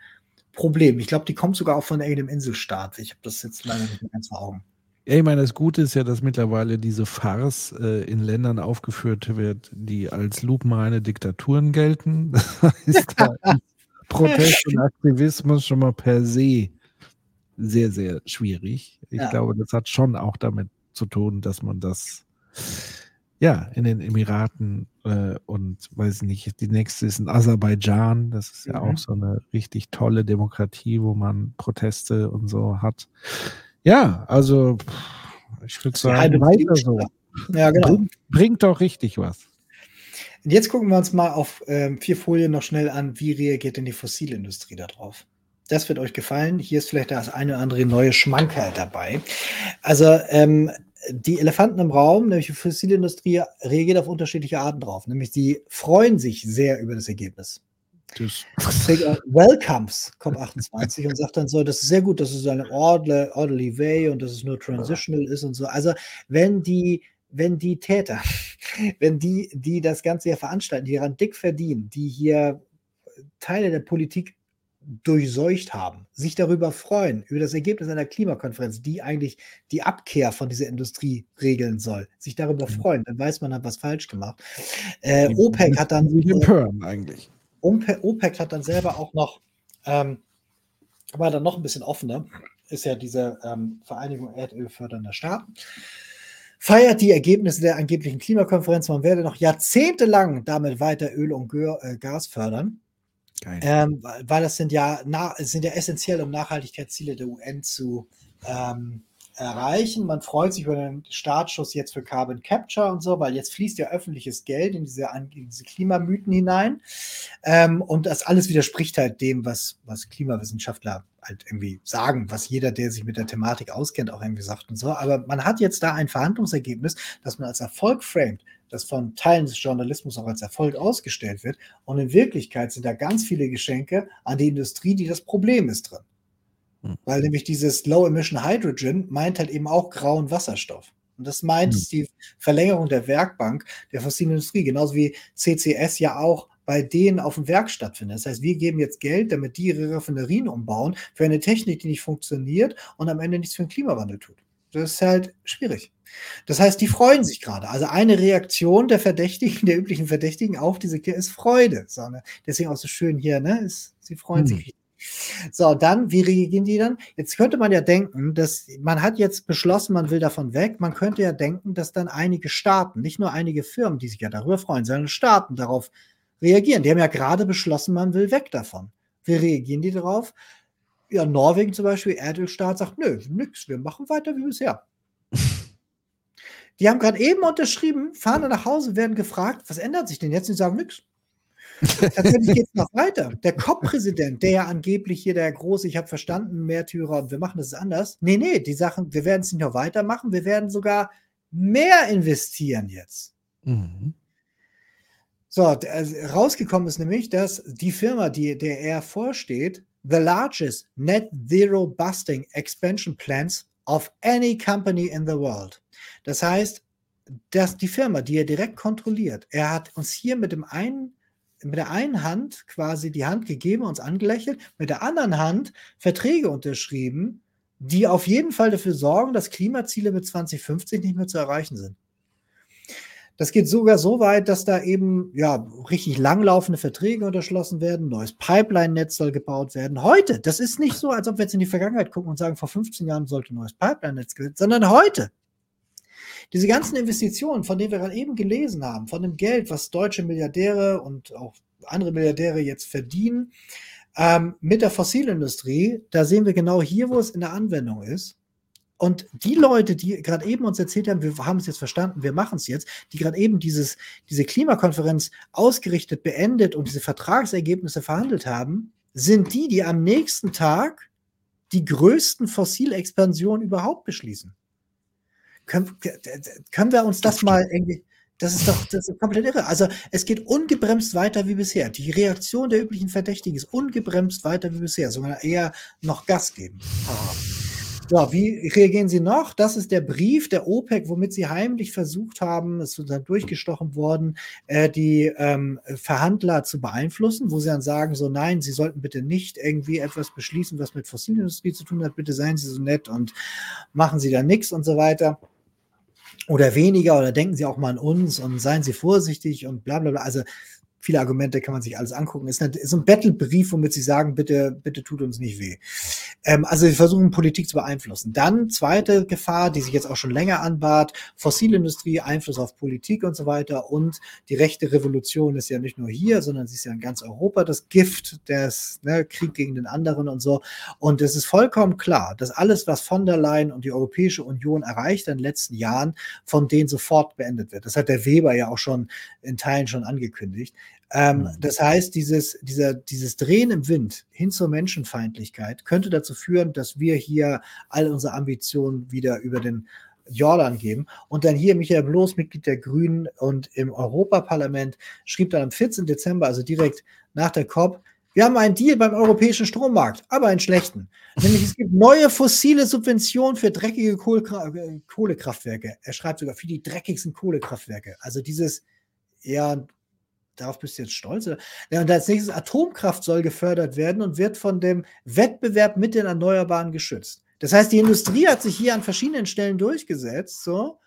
Problem. Ich glaube, die kommt sogar auch von irgendeinem Inselstaat. Ich habe das jetzt leider nicht mehr ganz vor Augen. Ja, ich meine, das Gute ist ja, dass mittlerweile diese Farce äh, in Ländern aufgeführt wird, die als lupenreine Diktaturen gelten. Das heißt, da Protest und Aktivismus schon mal per se sehr, sehr schwierig. Ich ja. glaube, das hat schon auch damit zu tun, dass man das ja, in den Emiraten äh, und weiß nicht, die nächste ist in Aserbaidschan. Das ist ja mhm. auch so eine richtig tolle Demokratie, wo man Proteste und so hat. Ja, also ich würde sagen, weiter so. Ja, genau. Bringt, bringt doch richtig was. Und jetzt gucken wir uns mal auf ähm, vier Folien noch schnell an, wie reagiert denn die Fossilindustrie darauf? Das wird euch gefallen. Hier ist vielleicht das eine oder andere neue Schmankerl dabei. Also ähm, die Elefanten im Raum, nämlich die Fossilindustrie, reagiert auf unterschiedliche Arten drauf. Nämlich die freuen sich sehr über das Ergebnis. Welcomes COP28 und sagt dann so, das ist sehr gut, dass es eine orderly, orderly way und dass es nur transitional ist und so. Also wenn die, wenn die Täter, wenn die, die das Ganze hier veranstalten, die daran dick verdienen, die hier Teile der Politik durchseucht haben, sich darüber freuen, über das Ergebnis einer Klimakonferenz, die eigentlich die Abkehr von dieser Industrie regeln soll, sich darüber mhm. freuen, dann weiß man, hat was falsch gemacht. Äh, OPEC hat dann. Empören eigentlich. OPEC hat dann selber auch noch, ähm, war dann noch ein bisschen offener, ist ja diese ähm, Vereinigung Erdölfördernder Staaten feiert die Ergebnisse der angeblichen Klimakonferenz. Man werde noch jahrzehntelang damit weiter Öl und äh, Gas fördern. Ähm, weil das sind ja, na, sind ja essentiell, um Nachhaltigkeitsziele der UN zu ähm, erreichen. Man freut sich über den Startschuss jetzt für Carbon Capture und so, weil jetzt fließt ja öffentliches Geld in diese, in diese Klimamythen hinein. Ähm, und das alles widerspricht halt dem, was, was Klimawissenschaftler halt irgendwie sagen, was jeder, der sich mit der Thematik auskennt, auch irgendwie sagt und so. Aber man hat jetzt da ein Verhandlungsergebnis, das man als Erfolg framet das von Teilen des Journalismus auch als Erfolg ausgestellt wird. Und in Wirklichkeit sind da ganz viele Geschenke an die Industrie, die das Problem ist drin. Hm. Weil nämlich dieses Low Emission Hydrogen meint halt eben auch grauen Wasserstoff. Und das meint hm. die Verlängerung der Werkbank der fossilen Industrie, genauso wie CCS ja auch bei denen auf dem Werk stattfindet. Das heißt, wir geben jetzt Geld, damit die ihre Raffinerien umbauen für eine Technik, die nicht funktioniert und am Ende nichts für den Klimawandel tut. Das ist halt schwierig. Das heißt, die freuen sich gerade. Also eine Reaktion der Verdächtigen, der üblichen Verdächtigen auf diese Kirche ist Freude. So, ne? Deswegen auch so schön hier, ne? Ist, sie freuen hm. sich. So, dann, wie reagieren die dann? Jetzt könnte man ja denken, dass man hat jetzt beschlossen, man will davon weg. Man könnte ja denken, dass dann einige Staaten, nicht nur einige Firmen, die sich ja darüber freuen, sondern Staaten darauf reagieren. Die haben ja gerade beschlossen, man will weg davon. Wie reagieren die darauf? Ja, Norwegen zum Beispiel, Erdölstaat, sagt, nö, nix, wir machen weiter wie bisher. Die haben gerade eben unterschrieben, fahren nach Hause, werden gefragt, was ändert sich denn jetzt? Und die sagen nichts. Tatsächlich geht es noch weiter. Der COP-Präsident, der ja angeblich hier der große, ich habe verstanden, Märtyrer und wir machen das anders. Nee, nee, die Sachen, wir werden es nicht nur weitermachen, wir werden sogar mehr investieren jetzt. Mhm. So, also rausgekommen ist nämlich, dass die Firma, die, der er vorsteht, the largest net zero busting expansion plans of any company in the world. Das heißt, dass die Firma, die er direkt kontrolliert, er hat uns hier mit dem einen mit der einen Hand quasi die Hand gegeben, uns angelächelt, mit der anderen Hand Verträge unterschrieben, die auf jeden Fall dafür sorgen, dass Klimaziele mit 2050 nicht mehr zu erreichen sind. Das geht sogar so weit, dass da eben ja richtig langlaufende Verträge unterschlossen werden, neues Pipeline-Netz soll gebaut werden. Heute, das ist nicht so, als ob wir jetzt in die Vergangenheit gucken und sagen, vor 15 Jahren sollte ein neues Pipeline-Netz gebaut sondern heute. Diese ganzen Investitionen, von denen wir gerade eben gelesen haben, von dem Geld, was deutsche Milliardäre und auch andere Milliardäre jetzt verdienen, ähm, mit der Fossilindustrie, da sehen wir genau hier, wo es in der Anwendung ist. Und die Leute, die gerade eben uns erzählt haben, wir haben es jetzt verstanden, wir machen es jetzt, die gerade eben dieses, diese Klimakonferenz ausgerichtet, beendet und diese Vertragsergebnisse verhandelt haben, sind die, die am nächsten Tag die größten Fossilexpansionen überhaupt beschließen. Können, können wir uns das mal irgendwie. Das ist doch das ist komplett irre. Also es geht ungebremst weiter wie bisher. Die Reaktion der üblichen Verdächtigen ist ungebremst weiter wie bisher, sondern eher noch Gas geben. So, wie reagieren Sie noch? Das ist der Brief der OPEC, womit Sie heimlich versucht haben, es ist dann durchgestochen worden, äh, die ähm, Verhandler zu beeinflussen, wo sie dann sagen, so nein, Sie sollten bitte nicht irgendwie etwas beschließen, was mit Fossilindustrie zu tun hat, bitte seien Sie so nett und machen Sie da nichts und so weiter oder weniger oder denken Sie auch mal an uns und seien Sie vorsichtig und bla bla bla. Also viele Argumente kann man sich alles angucken. Ist, ist ein Battlebrief, womit sie sagen, bitte, bitte tut uns nicht weh. Ähm, also sie versuchen Politik zu beeinflussen. Dann zweite Gefahr, die sich jetzt auch schon länger anbahnt, Fossilindustrie, Einfluss auf Politik und so weiter. Und die rechte Revolution ist ja nicht nur hier, sondern sie ist ja in ganz Europa das Gift, des ne, Krieg gegen den anderen und so. Und es ist vollkommen klar, dass alles, was von der Leyen und die Europäische Union erreicht in den letzten Jahren, von denen sofort beendet wird. Das hat der Weber ja auch schon in Teilen schon angekündigt. Ähm, mhm. das heißt, dieses, dieser, dieses Drehen im Wind hin zur Menschenfeindlichkeit könnte dazu führen, dass wir hier all unsere Ambitionen wieder über den Jordan geben. Und dann hier Michael Bloß, Mitglied der Grünen und im Europaparlament, schrieb dann am 14. Dezember, also direkt nach der COP, wir haben einen Deal beim europäischen Strommarkt, aber einen schlechten. Nämlich es gibt neue fossile Subventionen für dreckige Kohlekraftwerke. Er schreibt sogar für die dreckigsten Kohlekraftwerke. Also dieses eher darauf bist du jetzt stolz? Ja, und als nächstes Atomkraft soll gefördert werden und wird von dem Wettbewerb mit den Erneuerbaren geschützt. Das heißt, die Industrie hat sich hier an verschiedenen Stellen durchgesetzt so,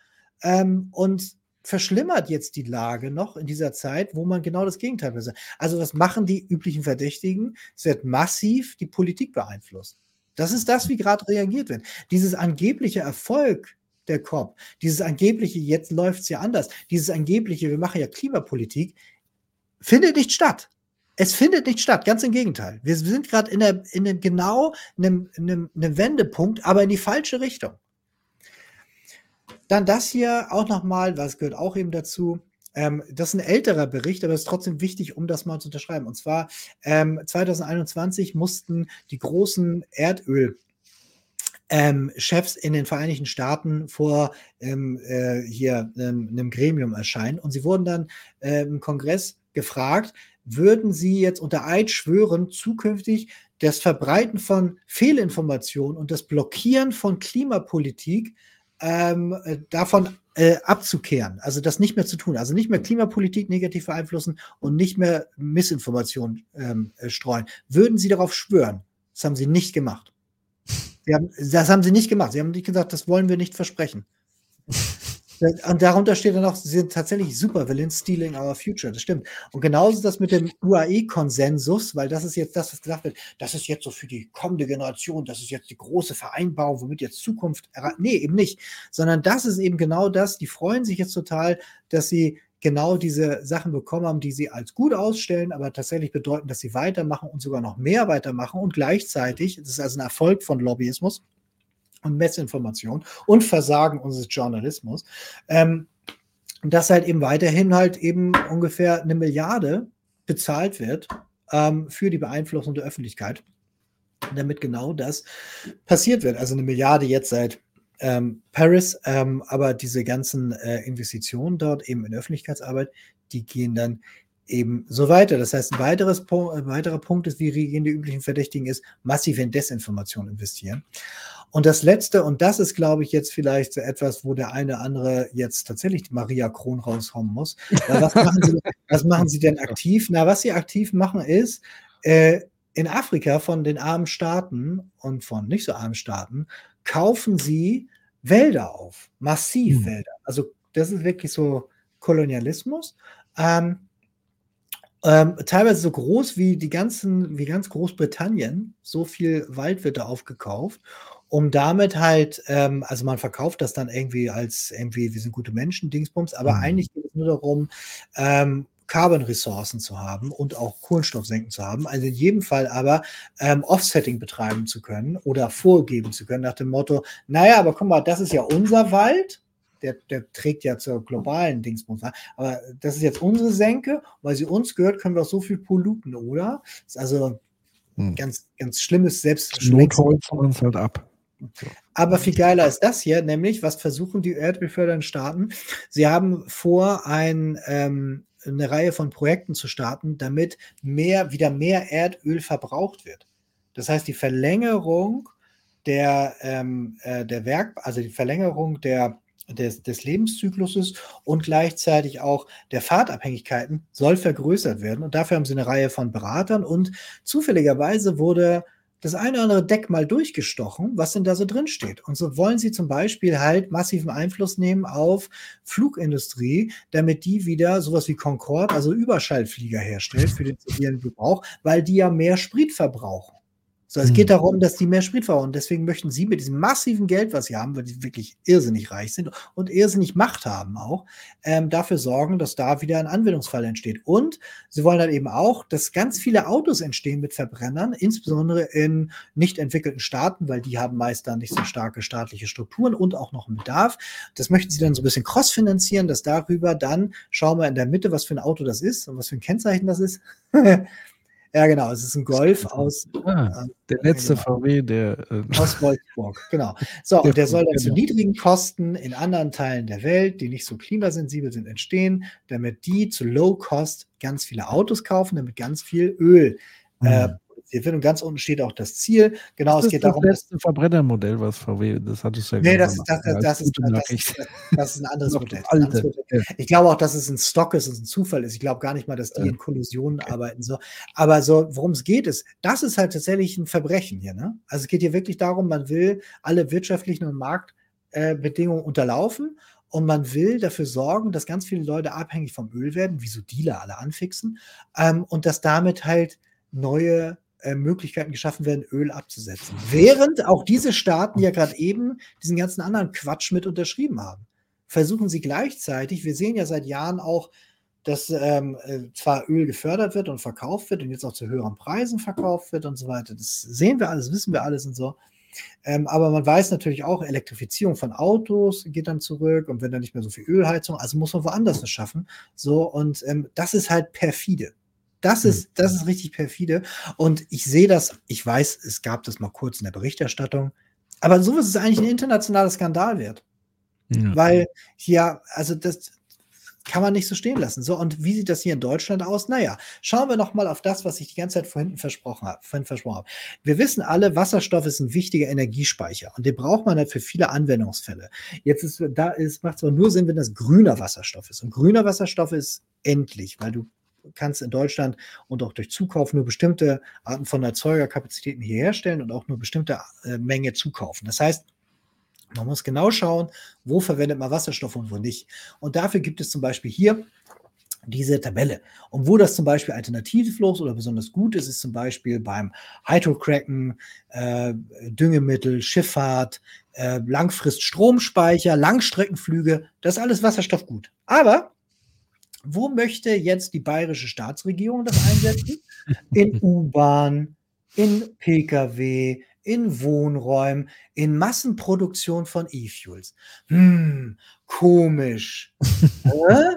ähm, und verschlimmert jetzt die Lage noch in dieser Zeit, wo man genau das Gegenteil will. Also was machen die üblichen Verdächtigen? Es wird massiv die Politik beeinflusst. Das ist das, wie gerade reagiert wird. Dieses angebliche Erfolg der COP, dieses angebliche, jetzt läuft es ja anders, dieses angebliche, wir machen ja Klimapolitik, findet nicht statt. Es findet nicht statt, ganz im Gegenteil. Wir sind gerade in, in einem genau einem, einem, einem Wendepunkt, aber in die falsche Richtung. Dann das hier auch nochmal, was gehört auch eben dazu. Ähm, das ist ein älterer Bericht, aber es ist trotzdem wichtig, um das mal zu unterschreiben. Und zwar ähm, 2021 mussten die großen Erdöl- ähm, Chefs in den Vereinigten Staaten vor ähm, äh, hier ähm, einem Gremium erscheinen und sie wurden dann äh, im Kongress gefragt, würden Sie jetzt unter Eid schwören, zukünftig das Verbreiten von Fehlinformationen und das Blockieren von Klimapolitik ähm, äh, davon äh, abzukehren, also das nicht mehr zu tun, also nicht mehr Klimapolitik negativ beeinflussen und nicht mehr Missinformationen ähm, äh, streuen. Würden Sie darauf schwören? Das haben Sie nicht gemacht. Haben, das haben sie nicht gemacht. Sie haben nicht gesagt, das wollen wir nicht versprechen. Und darunter steht dann auch, sie sind tatsächlich super Villains stealing our future. Das stimmt. Und genauso das mit dem UAE-Konsensus, weil das ist jetzt das, was gesagt wird, das ist jetzt so für die kommende Generation, das ist jetzt die große Vereinbarung, womit jetzt Zukunft erreicht. Nee, eben nicht. Sondern das ist eben genau das. Die freuen sich jetzt total, dass sie genau diese Sachen bekommen haben, die sie als gut ausstellen, aber tatsächlich bedeuten, dass sie weitermachen und sogar noch mehr weitermachen und gleichzeitig, das ist also ein Erfolg von Lobbyismus und Messinformation und Versagen unseres Journalismus, ähm, dass halt eben weiterhin halt eben ungefähr eine Milliarde bezahlt wird ähm, für die Beeinflussung der Öffentlichkeit, damit genau das passiert wird. Also eine Milliarde jetzt seit ähm, Paris, ähm, aber diese ganzen äh, Investitionen dort eben in Öffentlichkeitsarbeit, die gehen dann eben so weiter. Das heißt, ein, weiteres, ein weiterer Punkt ist, wie gehen die üblichen Verdächtigen ist, massiv in Desinformation investieren. Und das Letzte, und das ist, glaube ich, jetzt vielleicht so etwas, wo der eine andere jetzt tatsächlich die Maria Kron raushauen muss. was, machen Sie, was machen Sie denn aktiv? Na, was Sie aktiv machen ist, äh, in Afrika von den armen Staaten und von nicht so armen Staaten kaufen sie Wälder auf, massiv mhm. Wälder. Also das ist wirklich so Kolonialismus. Ähm, ähm, teilweise so groß wie die ganzen, wie ganz Großbritannien. So viel Wald wird da aufgekauft, um damit halt, ähm, also man verkauft das dann irgendwie als irgendwie, wir sind gute Menschen, Dingsbums, aber mhm. eigentlich geht es nur darum, ähm, Carbon-Ressourcen zu haben und auch Kohlenstoffsenken zu haben. Also in jedem Fall aber ähm, Offsetting betreiben zu können oder vorgeben zu können nach dem Motto, naja, aber guck mal, das ist ja unser Wald, der, der trägt ja zur globalen Dingsbums. Aber das ist jetzt unsere Senke, weil sie uns gehört, können wir auch so viel polluten, oder? Das ist also hm. ganz, ganz schlimmes Selbst. Notholz uns halt ab. Aber viel geiler ist das hier, nämlich, was versuchen die erdölfördernden Staaten? Sie haben vor, ein ähm, eine Reihe von Projekten zu starten, damit mehr, wieder mehr Erdöl verbraucht wird. Das heißt, die Verlängerung der, ähm, äh, der Werk, also die Verlängerung der, des, des Lebenszykluses und gleichzeitig auch der Fahrtabhängigkeiten soll vergrößert werden. Und dafür haben sie eine Reihe von Beratern und zufälligerweise wurde das eine oder andere Deck mal durchgestochen, was denn da so drin steht. Und so wollen sie zum Beispiel halt massiven Einfluss nehmen auf Flugindustrie, damit die wieder sowas wie Concorde, also Überschallflieger herstellt für den zivilen Gebrauch, weil die ja mehr Sprit verbrauchen. So, es geht hm. darum, dass die mehr Sprit verbrauchen. Deswegen möchten sie mit diesem massiven Geld, was sie haben, weil die wirklich irrsinnig reich sind und irrsinnig Macht haben auch, ähm, dafür sorgen, dass da wieder ein Anwendungsfall entsteht. Und sie wollen dann eben auch, dass ganz viele Autos entstehen mit Verbrennern, insbesondere in nicht entwickelten Staaten, weil die haben meist dann nicht so starke staatliche Strukturen und auch noch einen Bedarf. Das möchten sie dann so ein bisschen crossfinanzieren, dass darüber dann, schauen wir in der Mitte, was für ein Auto das ist und was für ein Kennzeichen das ist. Ja, genau. Es ist ein Golf aus. Ah, äh, der letzte genau. VW, der. Äh, aus Wolfsburg, genau. So, der, und der soll dann genau. zu niedrigen Kosten in anderen Teilen der Welt, die nicht so klimasensibel sind, entstehen, damit die zu Low Cost ganz viele Autos kaufen, damit ganz viel Öl äh, mhm produziert wird. Und ganz unten steht auch das Ziel. Genau, das es geht darum. Das beste Verbrennermodell, was VW, das hat es ja Nee, das, das, das, das, ist, das, ist ein anderes Modell. Ich glaube auch, dass es ein Stock ist, dass es ein Zufall ist. Ich glaube gar nicht mal, dass die in Kollisionen arbeiten. So. Aber so, worum es geht, ist, das ist halt tatsächlich ein Verbrechen hier. Ne? Also es geht hier wirklich darum, man will alle wirtschaftlichen und Marktbedingungen äh, unterlaufen und man will dafür sorgen, dass ganz viele Leute abhängig vom Öl werden, wie so Dealer alle anfixen, ähm, und dass damit halt neue äh, Möglichkeiten geschaffen werden, Öl abzusetzen. Während auch diese Staaten ja gerade eben diesen ganzen anderen Quatsch mit unterschrieben haben. Versuchen sie gleichzeitig, wir sehen ja seit Jahren auch, dass ähm, äh, zwar Öl gefördert wird und verkauft wird und jetzt auch zu höheren Preisen verkauft wird und so weiter. Das sehen wir alles, wissen wir alles und so. Ähm, aber man weiß natürlich auch, Elektrifizierung von Autos geht dann zurück und wenn dann nicht mehr so viel Ölheizung, also muss man woanders was schaffen. So, und ähm, das ist halt perfide. Das hm. ist, das ist richtig perfide. Und ich sehe das, ich weiß, es gab das mal kurz in der Berichterstattung, aber sowas ist eigentlich ein internationaler Skandal wert. Ja. Weil ja, also das kann man nicht so stehen lassen. So, und wie sieht das hier in Deutschland aus? Naja, schauen wir noch mal auf das, was ich die ganze Zeit vorhin versprochen habe. Vorhin versprochen habe. Wir wissen alle, Wasserstoff ist ein wichtiger Energiespeicher und den braucht man halt für viele Anwendungsfälle. Jetzt ist, da ist, macht es aber nur Sinn, wenn das grüner Wasserstoff ist. Und grüner Wasserstoff ist endlich, weil du kannst in Deutschland und auch durch Zukauf nur bestimmte Arten von Erzeugerkapazitäten hier herstellen und auch nur bestimmte äh, Menge zukaufen. Das heißt, man muss genau schauen, wo verwendet man Wasserstoff und wo nicht. Und dafür gibt es zum Beispiel hier diese Tabelle. Und wo das zum Beispiel alternativlos oder besonders gut ist, ist zum Beispiel beim Hydrocracken, äh, Düngemittel, Schifffahrt, äh, Langfrist Stromspeicher, Langstreckenflüge, das ist alles Wasserstoff gut. Aber wo möchte jetzt die bayerische Staatsregierung das einsetzen? In U-Bahn, in Pkw, in Wohnräumen, in Massenproduktion von E-Fuels. Hm, komisch. äh?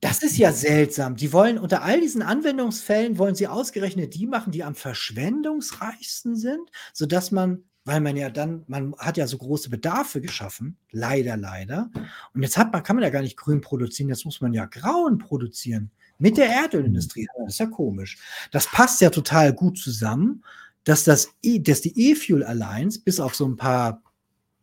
Das ist ja seltsam. Die wollen unter all diesen Anwendungsfällen wollen sie ausgerechnet die machen, die am verschwendungsreichsten sind, sodass man, weil man ja dann, man hat ja so große Bedarfe geschaffen, leider, leider. Und jetzt hat man, kann man ja gar nicht grün produzieren, jetzt muss man ja grauen produzieren. Mit der Erdölindustrie. Das ist ja komisch. Das passt ja total gut zusammen, dass, das, e, dass die E-Fuel Alliance bis auf so ein paar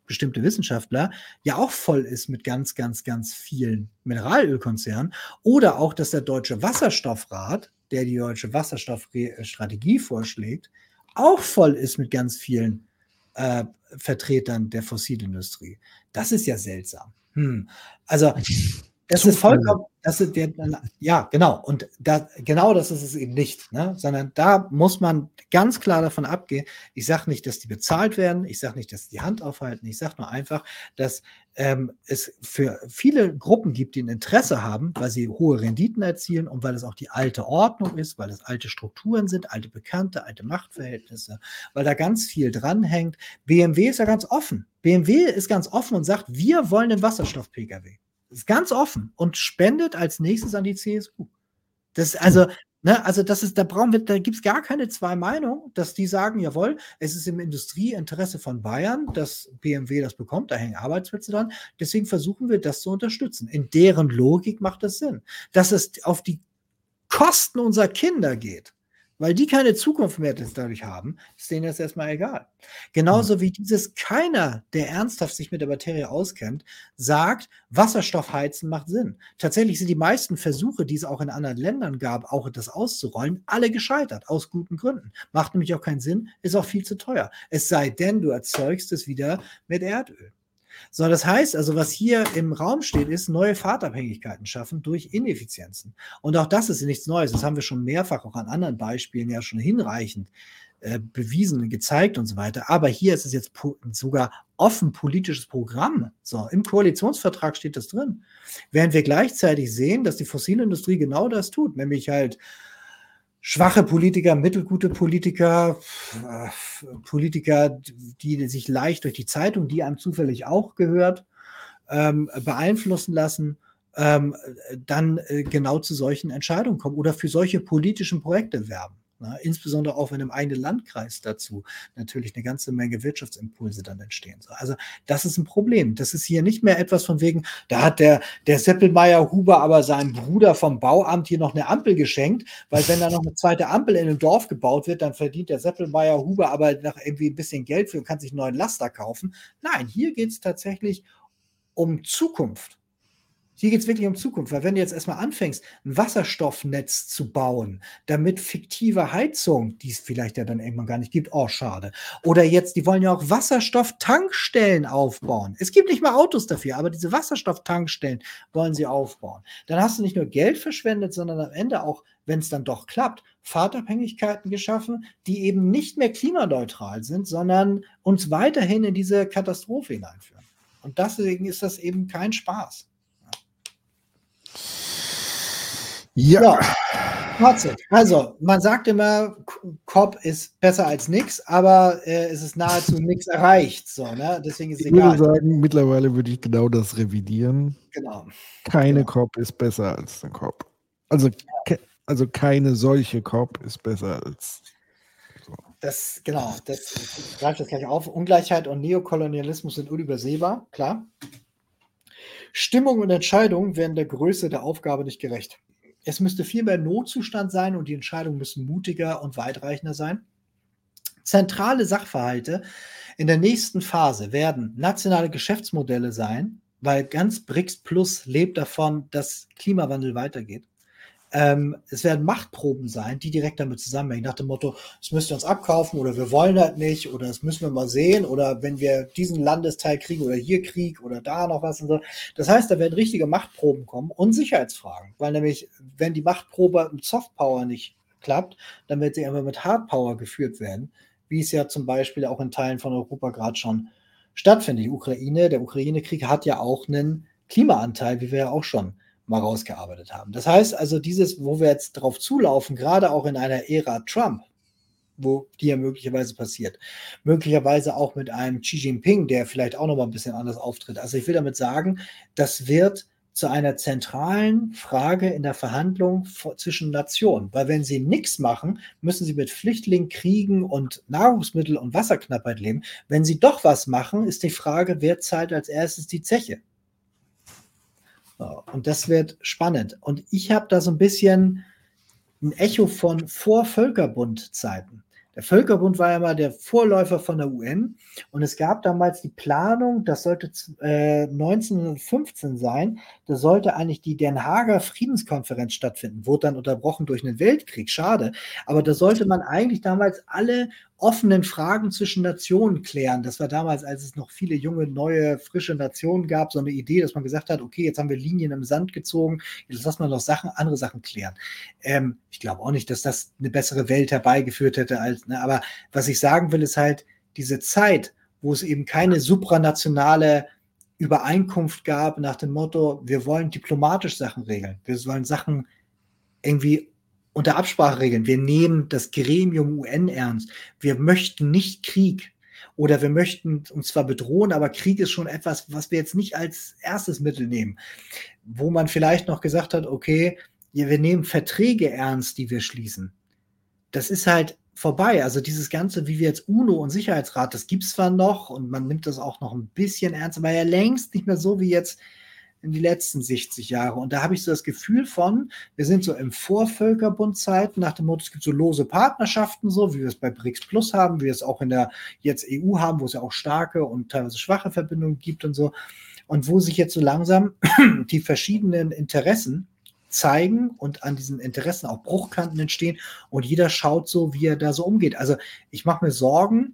bestimmte Wissenschaftler ja auch voll ist mit ganz, ganz, ganz vielen Mineralölkonzernen oder auch, dass der Deutsche Wasserstoffrat, der die deutsche Wasserstoffstrategie vorschlägt, auch voll ist mit ganz vielen äh, Vertretern der Fossilindustrie. Das ist ja seltsam. Hm. Also, das ist vollkommen, das ist der, ja, genau. Und da, genau das ist es eben nicht, ne? sondern da muss man ganz klar davon abgehen. Ich sage nicht, dass die bezahlt werden. Ich sage nicht, dass die Hand aufhalten. Ich sage nur einfach, dass ähm, es für viele Gruppen gibt, die ein Interesse haben, weil sie hohe Renditen erzielen und weil es auch die alte Ordnung ist, weil es alte Strukturen sind, alte Bekannte, alte Machtverhältnisse, weil da ganz viel dranhängt. BMW ist ja ganz offen. BMW ist ganz offen und sagt, wir wollen den Wasserstoff-Pkw. Ist ganz offen und spendet als nächstes an die CSU. Das also, ne, also das ist, da brauchen wir, da gibt es gar keine zwei Meinungen, dass die sagen, jawohl, es ist im Industrieinteresse von Bayern, dass BMW das bekommt, da hängen Arbeitsplätze dran. Deswegen versuchen wir das zu unterstützen. In deren Logik macht das Sinn. Dass es auf die Kosten unserer Kinder geht, weil die keine Zukunft mehr dadurch haben, ist denen jetzt erstmal egal. Genauso wie dieses keiner, der ernsthaft sich mit der Materie auskennt, sagt, Wasserstoffheizen macht Sinn. Tatsächlich sind die meisten Versuche, die es auch in anderen Ländern gab, auch das auszurollen, alle gescheitert, aus guten Gründen. Macht nämlich auch keinen Sinn, ist auch viel zu teuer. Es sei denn, du erzeugst es wieder mit Erdöl. So, das heißt also, was hier im Raum steht, ist neue Fahrtabhängigkeiten schaffen durch Ineffizienzen. Und auch das ist nichts Neues. Das haben wir schon mehrfach auch an anderen Beispielen ja schon hinreichend äh, bewiesen und gezeigt und so weiter. Aber hier ist es jetzt sogar offen politisches Programm. So, im Koalitionsvertrag steht das drin. Während wir gleichzeitig sehen, dass die Fossilindustrie genau das tut, nämlich halt schwache Politiker, mittelgute Politiker, äh, Politiker, die sich leicht durch die Zeitung, die einem zufällig auch gehört, ähm, beeinflussen lassen, ähm, dann äh, genau zu solchen Entscheidungen kommen oder für solche politischen Projekte werben. Ne? Insbesondere auch wenn im eigenen Landkreis dazu natürlich eine ganze Menge Wirtschaftsimpulse dann entstehen. Also das ist ein Problem. Das ist hier nicht mehr etwas von wegen, da hat der, der Seppelmeier Huber aber seinem Bruder vom Bauamt hier noch eine Ampel geschenkt, weil wenn da noch eine zweite Ampel in einem Dorf gebaut wird, dann verdient der Seppelmeier Huber aber noch irgendwie ein bisschen Geld für und kann sich einen neuen Laster kaufen. Nein, hier geht es tatsächlich um Zukunft. Hier geht es wirklich um Zukunft, weil wenn du jetzt erstmal anfängst, ein Wasserstoffnetz zu bauen, damit fiktive Heizung, die es vielleicht ja dann irgendwann gar nicht gibt, oh schade. Oder jetzt, die wollen ja auch Wasserstofftankstellen aufbauen. Es gibt nicht mal Autos dafür, aber diese Wasserstofftankstellen wollen sie aufbauen. Dann hast du nicht nur Geld verschwendet, sondern am Ende auch, wenn es dann doch klappt, Fahrtabhängigkeiten geschaffen, die eben nicht mehr klimaneutral sind, sondern uns weiterhin in diese Katastrophe hineinführen. Und deswegen ist das eben kein Spaß. Ja. ja. Fazit. Also, man sagt immer, COP ist besser als nichts, aber äh, es ist nahezu nichts erreicht. So, ne? Deswegen ist es ich egal. würde sagen, mittlerweile würde ich genau das revidieren. Genau. Keine genau. Ist besser als eine COP. Also, ke also keine solche COP ist besser als. So. Das, genau, das greift das gleich auf. Ungleichheit und Neokolonialismus sind unübersehbar, klar. Stimmung und Entscheidungen werden der Größe der Aufgabe nicht gerecht. Es müsste viel mehr Notzustand sein und die Entscheidungen müssen mutiger und weitreichender sein. Zentrale Sachverhalte in der nächsten Phase werden nationale Geschäftsmodelle sein, weil ganz BRICS Plus lebt davon, dass Klimawandel weitergeht. Ähm, es werden Machtproben sein, die direkt damit zusammenhängen, nach dem Motto, es müsst ihr uns abkaufen oder wir wollen das nicht oder das müssen wir mal sehen oder wenn wir diesen Landesteil kriegen oder hier Krieg oder da noch was und so. Das heißt, da werden richtige Machtproben kommen und Sicherheitsfragen, weil nämlich, wenn die Machtprobe mit Softpower nicht klappt, dann wird sie einfach mit Hardpower geführt werden, wie es ja zum Beispiel auch in Teilen von Europa gerade schon stattfindet. Die Ukraine, der Ukraine-Krieg hat ja auch einen Klimaanteil, wie wir ja auch schon mal rausgearbeitet haben. Das heißt also, dieses, wo wir jetzt drauf zulaufen, gerade auch in einer Ära Trump, wo die ja möglicherweise passiert, möglicherweise auch mit einem Xi Jinping, der vielleicht auch noch mal ein bisschen anders auftritt. Also ich will damit sagen, das wird zu einer zentralen Frage in der Verhandlung zwischen Nationen. Weil wenn sie nichts machen, müssen sie mit Flüchtlingen, Kriegen und Nahrungsmittel- und Wasserknappheit leben. Wenn sie doch was machen, ist die Frage, wer zahlt als erstes die Zeche? Und das wird spannend. Und ich habe da so ein bisschen ein Echo von Vorvölkerbund-Zeiten. Der Völkerbund war ja mal der Vorläufer von der UN und es gab damals die Planung, das sollte äh, 1915 sein, da sollte eigentlich die Den Haager Friedenskonferenz stattfinden, wurde dann unterbrochen durch einen Weltkrieg, schade, aber da sollte man eigentlich damals alle offenen Fragen zwischen Nationen klären. Das war damals, als es noch viele junge, neue, frische Nationen gab, so eine Idee, dass man gesagt hat, okay, jetzt haben wir Linien im Sand gezogen, jetzt lassen wir noch Sachen, andere Sachen klären. Ähm, ich glaube auch nicht, dass das eine bessere Welt herbeigeführt hätte als, ne, aber was ich sagen will, ist halt diese Zeit, wo es eben keine supranationale Übereinkunft gab nach dem Motto, wir wollen diplomatisch Sachen regeln, wir wollen Sachen irgendwie unter Absprache regeln. Wir nehmen das Gremium UN ernst. Wir möchten nicht Krieg oder wir möchten uns zwar bedrohen, aber Krieg ist schon etwas, was wir jetzt nicht als erstes Mittel nehmen. Wo man vielleicht noch gesagt hat, okay, wir nehmen Verträge ernst, die wir schließen. Das ist halt vorbei. Also dieses Ganze, wie wir jetzt UNO und Sicherheitsrat, das gibt es zwar noch und man nimmt das auch noch ein bisschen ernst, aber ja längst nicht mehr so wie jetzt in die letzten 60 Jahre. Und da habe ich so das Gefühl von, wir sind so im Vorvölkerbundzeiten nach dem Motto, es gibt so lose Partnerschaften, so wie wir es bei BRICS Plus haben, wie wir es auch in der jetzt EU haben, wo es ja auch starke und teilweise schwache Verbindungen gibt und so. Und wo sich jetzt so langsam die verschiedenen Interessen zeigen und an diesen Interessen auch Bruchkanten entstehen und jeder schaut so, wie er da so umgeht. Also ich mache mir Sorgen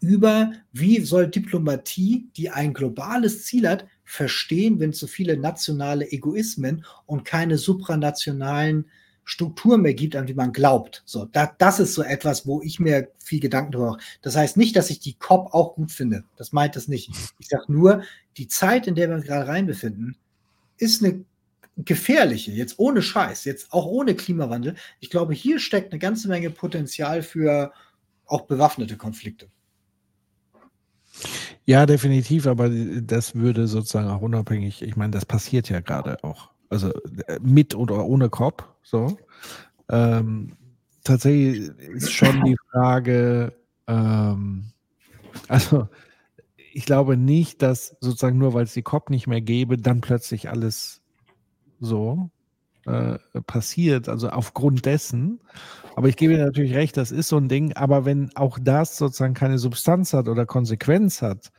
über, wie soll Diplomatie, die ein globales Ziel hat, verstehen, wenn es so viele nationale Egoismen und keine supranationalen Strukturen mehr gibt, an die man glaubt. So, da, das ist so etwas, wo ich mir viel Gedanken drüber mache. Das heißt nicht, dass ich die COP auch gut finde. Das meint das nicht. Ich sage nur, die Zeit, in der wir uns gerade reinbefinden, ist eine gefährliche, jetzt ohne Scheiß, jetzt auch ohne Klimawandel. Ich glaube, hier steckt eine ganze Menge Potenzial für auch bewaffnete Konflikte. Ja, definitiv, aber das würde sozusagen auch unabhängig, ich meine, das passiert ja gerade auch. Also äh, mit oder ohne Kopf, so. Ähm, tatsächlich ist schon die Frage, ähm, also ich glaube nicht, dass sozusagen nur weil es die COP nicht mehr gäbe, dann plötzlich alles so äh, passiert, also aufgrund dessen. Aber ich gebe dir natürlich recht, das ist so ein Ding, aber wenn auch das sozusagen keine Substanz hat oder Konsequenz hat,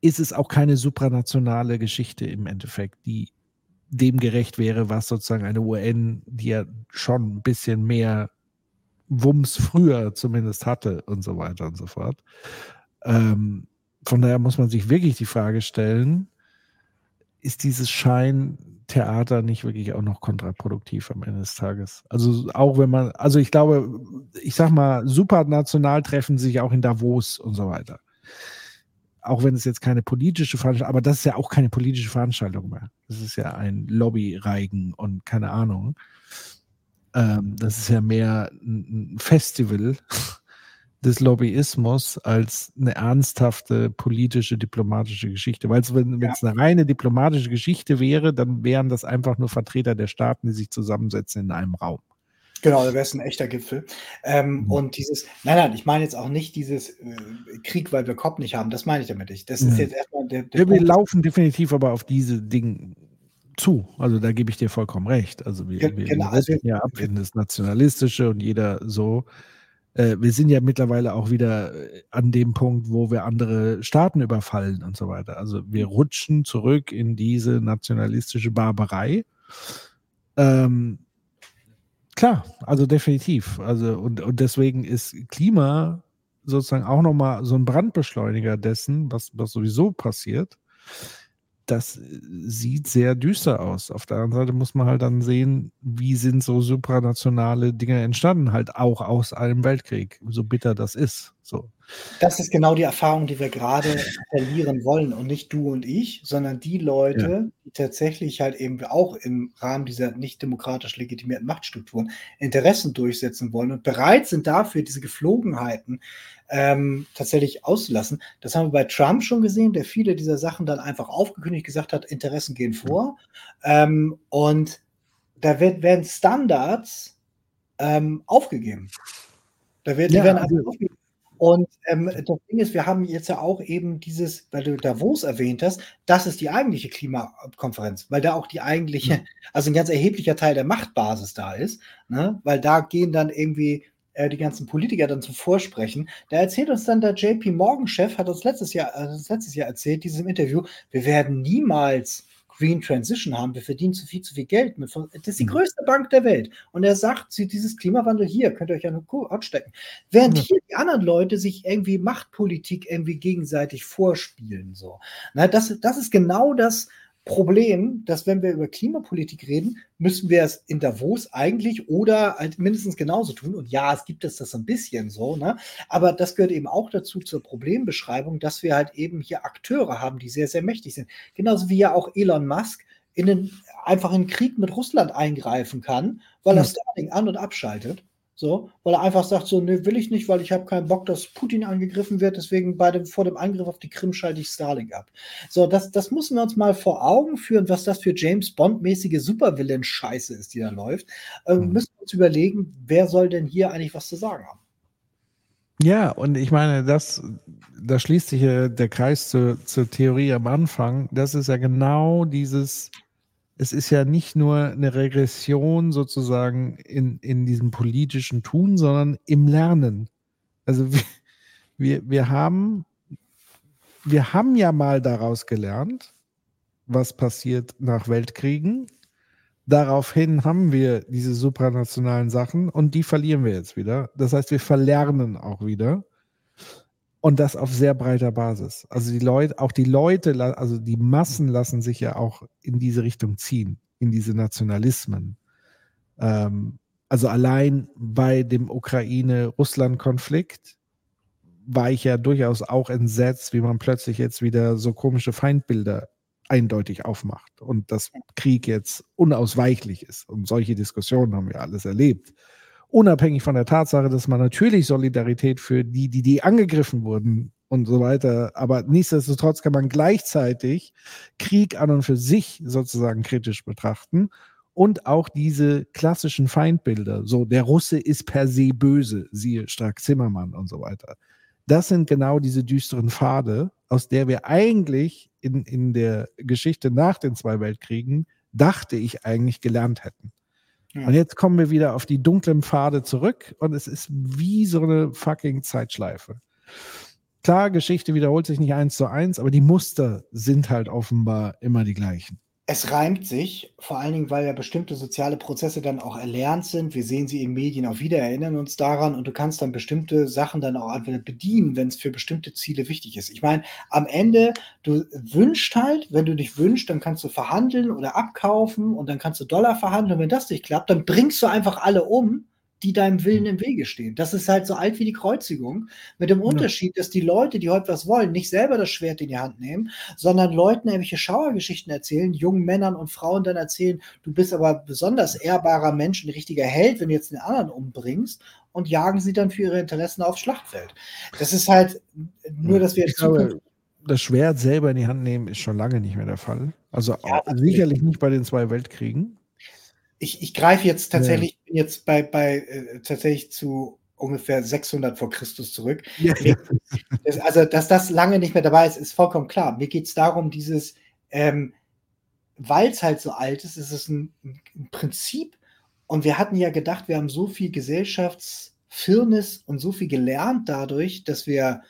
ist es auch keine supranationale Geschichte im Endeffekt, die dem gerecht wäre, was sozusagen eine UN, die ja schon ein bisschen mehr Wumms früher zumindest hatte und so weiter und so fort. Ähm, von daher muss man sich wirklich die Frage stellen, ist dieses Scheintheater nicht wirklich auch noch kontraproduktiv am Ende des Tages? Also auch wenn man, also ich glaube, ich sag mal, supranational treffen sich auch in Davos und so weiter auch wenn es jetzt keine politische Veranstaltung, aber das ist ja auch keine politische Veranstaltung mehr. Das ist ja ein Lobbyreigen und keine Ahnung. Ähm, das ist ja mehr ein Festival des Lobbyismus als eine ernsthafte politische, diplomatische Geschichte. Weil es, wenn ja. es eine reine diplomatische Geschichte wäre, dann wären das einfach nur Vertreter der Staaten, die sich zusammensetzen in einem Raum. Genau, da wäre es ein echter Gipfel. Ähm, mhm. Und dieses, nein, nein, ich meine jetzt auch nicht dieses äh, Krieg, weil wir Kopf nicht haben, das meine ich damit nicht. Das mhm. ist jetzt erstmal der, der Wir Punkt. laufen definitiv aber auf diese Dinge zu. Also da gebe ich dir vollkommen recht. Also wir, Ge wir, genau, wir also, ja ab in das Nationalistische und jeder so. Äh, wir sind ja mittlerweile auch wieder äh, an dem Punkt, wo wir andere Staaten überfallen und so weiter. Also wir rutschen zurück in diese nationalistische Barbarei Ähm, klar, also definitiv. Also und, und deswegen ist Klima sozusagen auch nochmal so ein Brandbeschleuniger dessen, was, was sowieso passiert das sieht sehr düster aus. Auf der anderen Seite muss man halt dann sehen, wie sind so supranationale Dinge entstanden, halt auch aus einem Weltkrieg, so bitter das ist. So. Das ist genau die Erfahrung, die wir gerade verlieren wollen und nicht du und ich, sondern die Leute, ja. die tatsächlich halt eben auch im Rahmen dieser nicht demokratisch legitimierten Machtstrukturen Interessen durchsetzen wollen und bereit sind dafür, diese Geflogenheiten ähm, tatsächlich auszulassen. Das haben wir bei Trump schon gesehen, der viele dieser Sachen dann einfach aufgekündigt gesagt hat, Interessen gehen vor. Ähm, und da wird, werden Standards ähm, aufgegeben. Da wird, ja, die werden also, aufgegeben. Und ähm, das Ding ist, wir haben jetzt ja auch eben dieses, weil du Davos erwähnt hast, das ist die eigentliche Klimakonferenz, weil da auch die eigentliche, hm. also ein ganz erheblicher Teil der Machtbasis da ist, ne? weil da gehen dann irgendwie äh, die ganzen Politiker dann zum Vorsprechen. Da erzählt uns dann der JP Morgan-Chef, hat uns letztes Jahr, äh, letztes Jahr erzählt, dieses Interview, wir werden niemals Green Transition haben, wir verdienen zu viel, zu viel Geld mit. Das ist die mhm. größte Bank der Welt. Und er sagt, sie, dieses Klimawandel hier, könnt ihr euch ja nur Haut stecken. Während ja. hier die anderen Leute sich irgendwie Machtpolitik irgendwie gegenseitig vorspielen. So. Na, das, das ist genau das, Problem, dass wenn wir über Klimapolitik reden, müssen wir es in Davos eigentlich oder halt mindestens genauso tun. Und ja, es gibt es das ein bisschen so, ne? Aber das gehört eben auch dazu zur Problembeschreibung, dass wir halt eben hier Akteure haben, die sehr, sehr mächtig sind. Genauso wie ja auch Elon Musk in den, einfach in den Krieg mit Russland eingreifen kann, weil er Starlink an- und abschaltet. So, weil er einfach sagt, so, ne, will ich nicht, weil ich habe keinen Bock, dass Putin angegriffen wird, deswegen bei dem, vor dem Angriff auf die Krim schalte ich Starlink ab. So, das, das müssen wir uns mal vor Augen führen, was das für James Bond-mäßige Supervillain-Scheiße ist, die da läuft. Ähm, mhm. Müssen wir uns überlegen, wer soll denn hier eigentlich was zu sagen haben? Ja, und ich meine, das, da schließt sich der Kreis zur, zur Theorie am Anfang. Das ist ja genau dieses, es ist ja nicht nur eine Regression sozusagen in, in diesem politischen Tun, sondern im Lernen. Also wir, wir, haben, wir haben ja mal daraus gelernt, was passiert nach Weltkriegen. Daraufhin haben wir diese supranationalen Sachen und die verlieren wir jetzt wieder. Das heißt, wir verlernen auch wieder. Und das auf sehr breiter Basis. Also die Leute, auch die Leute, also die Massen lassen sich ja auch in diese Richtung ziehen, in diese Nationalismen. Ähm, also allein bei dem Ukraine-Russland-Konflikt war ich ja durchaus auch entsetzt, wie man plötzlich jetzt wieder so komische Feindbilder eindeutig aufmacht und dass Krieg jetzt unausweichlich ist. Und solche Diskussionen haben wir alles erlebt unabhängig von der Tatsache, dass man natürlich Solidarität für die, die, die angegriffen wurden und so weiter, aber nichtsdestotrotz kann man gleichzeitig Krieg an und für sich sozusagen kritisch betrachten und auch diese klassischen Feindbilder, so der Russe ist per se böse, siehe Strack Zimmermann und so weiter. Das sind genau diese düsteren Pfade, aus der wir eigentlich in, in der Geschichte nach den zwei Weltkriegen, dachte ich, eigentlich gelernt hätten. Ja. Und jetzt kommen wir wieder auf die dunklen Pfade zurück und es ist wie so eine fucking Zeitschleife. Klar, Geschichte wiederholt sich nicht eins zu eins, aber die Muster sind halt offenbar immer die gleichen. Es reimt sich, vor allen Dingen, weil ja bestimmte soziale Prozesse dann auch erlernt sind. Wir sehen sie in Medien auch wieder, erinnern uns daran und du kannst dann bestimmte Sachen dann auch bedienen, wenn es für bestimmte Ziele wichtig ist. Ich meine, am Ende, du wünschst halt, wenn du dich wünschst, dann kannst du verhandeln oder abkaufen und dann kannst du Dollar verhandeln. Und wenn das nicht klappt, dann bringst du einfach alle um die deinem Willen im Wege stehen. Das ist halt so alt wie die Kreuzigung, mit dem Unterschied, dass die Leute, die heute was wollen, nicht selber das Schwert in die Hand nehmen, sondern Leuten irgendwelche Schauergeschichten erzählen, jungen Männern und Frauen dann erzählen, du bist aber besonders ehrbarer Mensch, ein richtiger Held, wenn du jetzt den anderen umbringst und jagen sie dann für ihre Interessen aufs Schlachtfeld. Das ist halt nur, dass wir jetzt glaube, das Schwert selber in die Hand nehmen, ist schon lange nicht mehr der Fall. Also ja, sicherlich nicht bei den zwei Weltkriegen ich, ich greife jetzt tatsächlich, ja. bin jetzt bei, bei äh, tatsächlich zu ungefähr 600 vor Christus zurück. Ja. Also, dass das lange nicht mehr dabei ist, ist vollkommen klar. Mir geht es darum, dieses, ähm, weil es halt so alt ist, ist es ein, ein, Prinzip. Und wir hatten ja gedacht, wir haben so viel Gesellschaftsfirnis und so viel gelernt dadurch, dass wir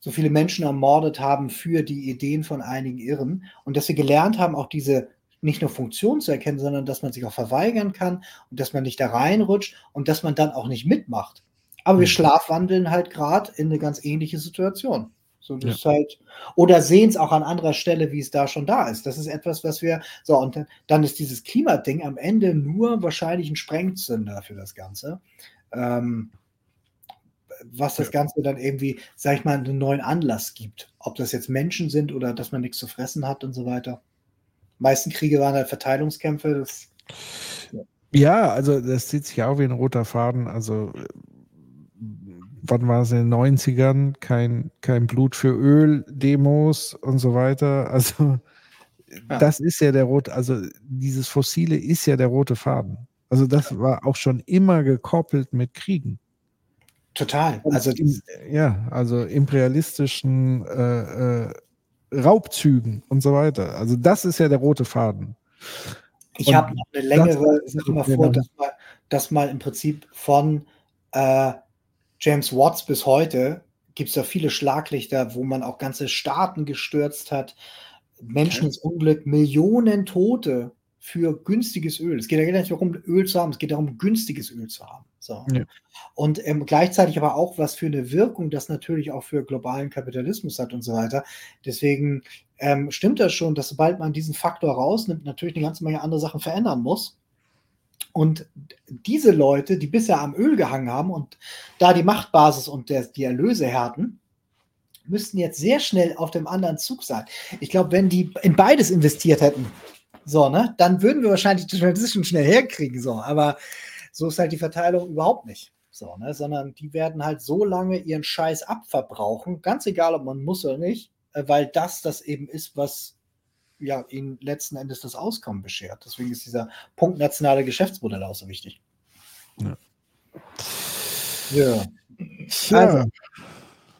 so viele Menschen ermordet haben für die Ideen von einigen Irren und dass wir gelernt haben, auch diese nicht nur Funktion zu erkennen, sondern dass man sich auch verweigern kann und dass man nicht da reinrutscht und dass man dann auch nicht mitmacht. Aber wir mhm. schlafwandeln halt gerade in eine ganz ähnliche Situation. So, das ja. halt, oder sehen es auch an anderer Stelle, wie es da schon da ist. Das ist etwas, was wir, so, und dann ist dieses Klimading am Ende nur wahrscheinlich ein Sprengzünder für das Ganze. Ähm, was das Ganze dann irgendwie, sag ich mal, einen neuen Anlass gibt. Ob das jetzt Menschen sind oder dass man nichts zu fressen hat und so weiter. Meisten Kriege waren halt Verteilungskämpfe. Das, ja. ja, also das zieht sich auch wie ein roter Faden. Also wann war es in den 90ern? Kein, kein Blut für Öl, Demos und so weiter. Also ja. das ist ja der rote, also dieses Fossile ist ja der rote Faden. Also das war auch schon immer gekoppelt mit Kriegen. Total. Also ja, also imperialistischen äh, äh, Raubzügen und so weiter. Also das ist ja der rote Faden. Ich habe noch eine längere, sag mal vor, dass mal, dass mal im Prinzip von äh, James Watts bis heute gibt es da viele Schlaglichter, wo man auch ganze Staaten gestürzt hat, Menschen ins Unglück, Millionen Tote für günstiges Öl. Es geht ja nicht darum, Öl zu haben, es geht darum, günstiges Öl zu haben. So. Ja. Und ähm, gleichzeitig aber auch, was für eine Wirkung das natürlich auch für globalen Kapitalismus hat und so weiter. Deswegen ähm, stimmt das schon, dass sobald man diesen Faktor rausnimmt, natürlich eine ganze Menge andere Sachen verändern muss. Und diese Leute, die bisher am Öl gehangen haben und da die Machtbasis und der, die Erlöse härten, müssten jetzt sehr schnell auf dem anderen Zug sein. Ich glaube, wenn die in beides investiert hätten, so, ne? Dann würden wir wahrscheinlich die Transition schnell herkriegen, so. Aber so ist halt die Verteilung überhaupt nicht. So, ne? Sondern die werden halt so lange ihren Scheiß abverbrauchen, ganz egal, ob man muss oder nicht, äh, weil das das eben ist, was ja ihnen letzten Endes das Auskommen beschert. Deswegen ist dieser Punkt nationale Geschäftsmodell auch so wichtig. Ja. ja. Also,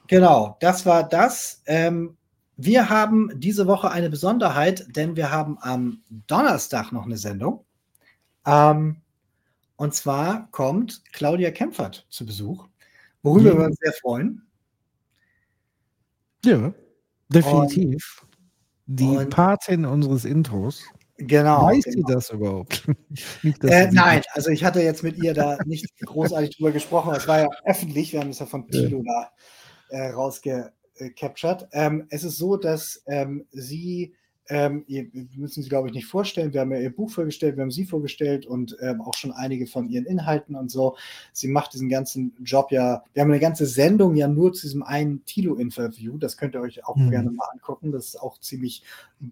genau, das war das. Ähm, wir haben diese Woche eine Besonderheit, denn wir haben am Donnerstag noch eine Sendung. Ähm, und zwar kommt Claudia Kempfert zu Besuch, worüber ja. wir uns sehr freuen. Ja, definitiv. Und, Die und, Patin unseres Intros. Genau. Weiß genau. sie das überhaupt? nicht, äh, nein, also ich hatte jetzt mit ihr da nicht großartig drüber gesprochen. Es war ja öffentlich, wir haben es ja von Tilo ja. da äh, rausge äh. Ähm, es ist so, dass ähm, sie ähm, müssen Sie, glaube ich, nicht vorstellen. Wir haben ja Ihr Buch vorgestellt, wir haben Sie vorgestellt und ähm, auch schon einige von Ihren Inhalten und so. Sie macht diesen ganzen Job ja, wir haben eine ganze Sendung ja nur zu diesem einen Tilo-Interview. Das könnt ihr euch auch mhm. gerne mal angucken. Das ist auch ziemlich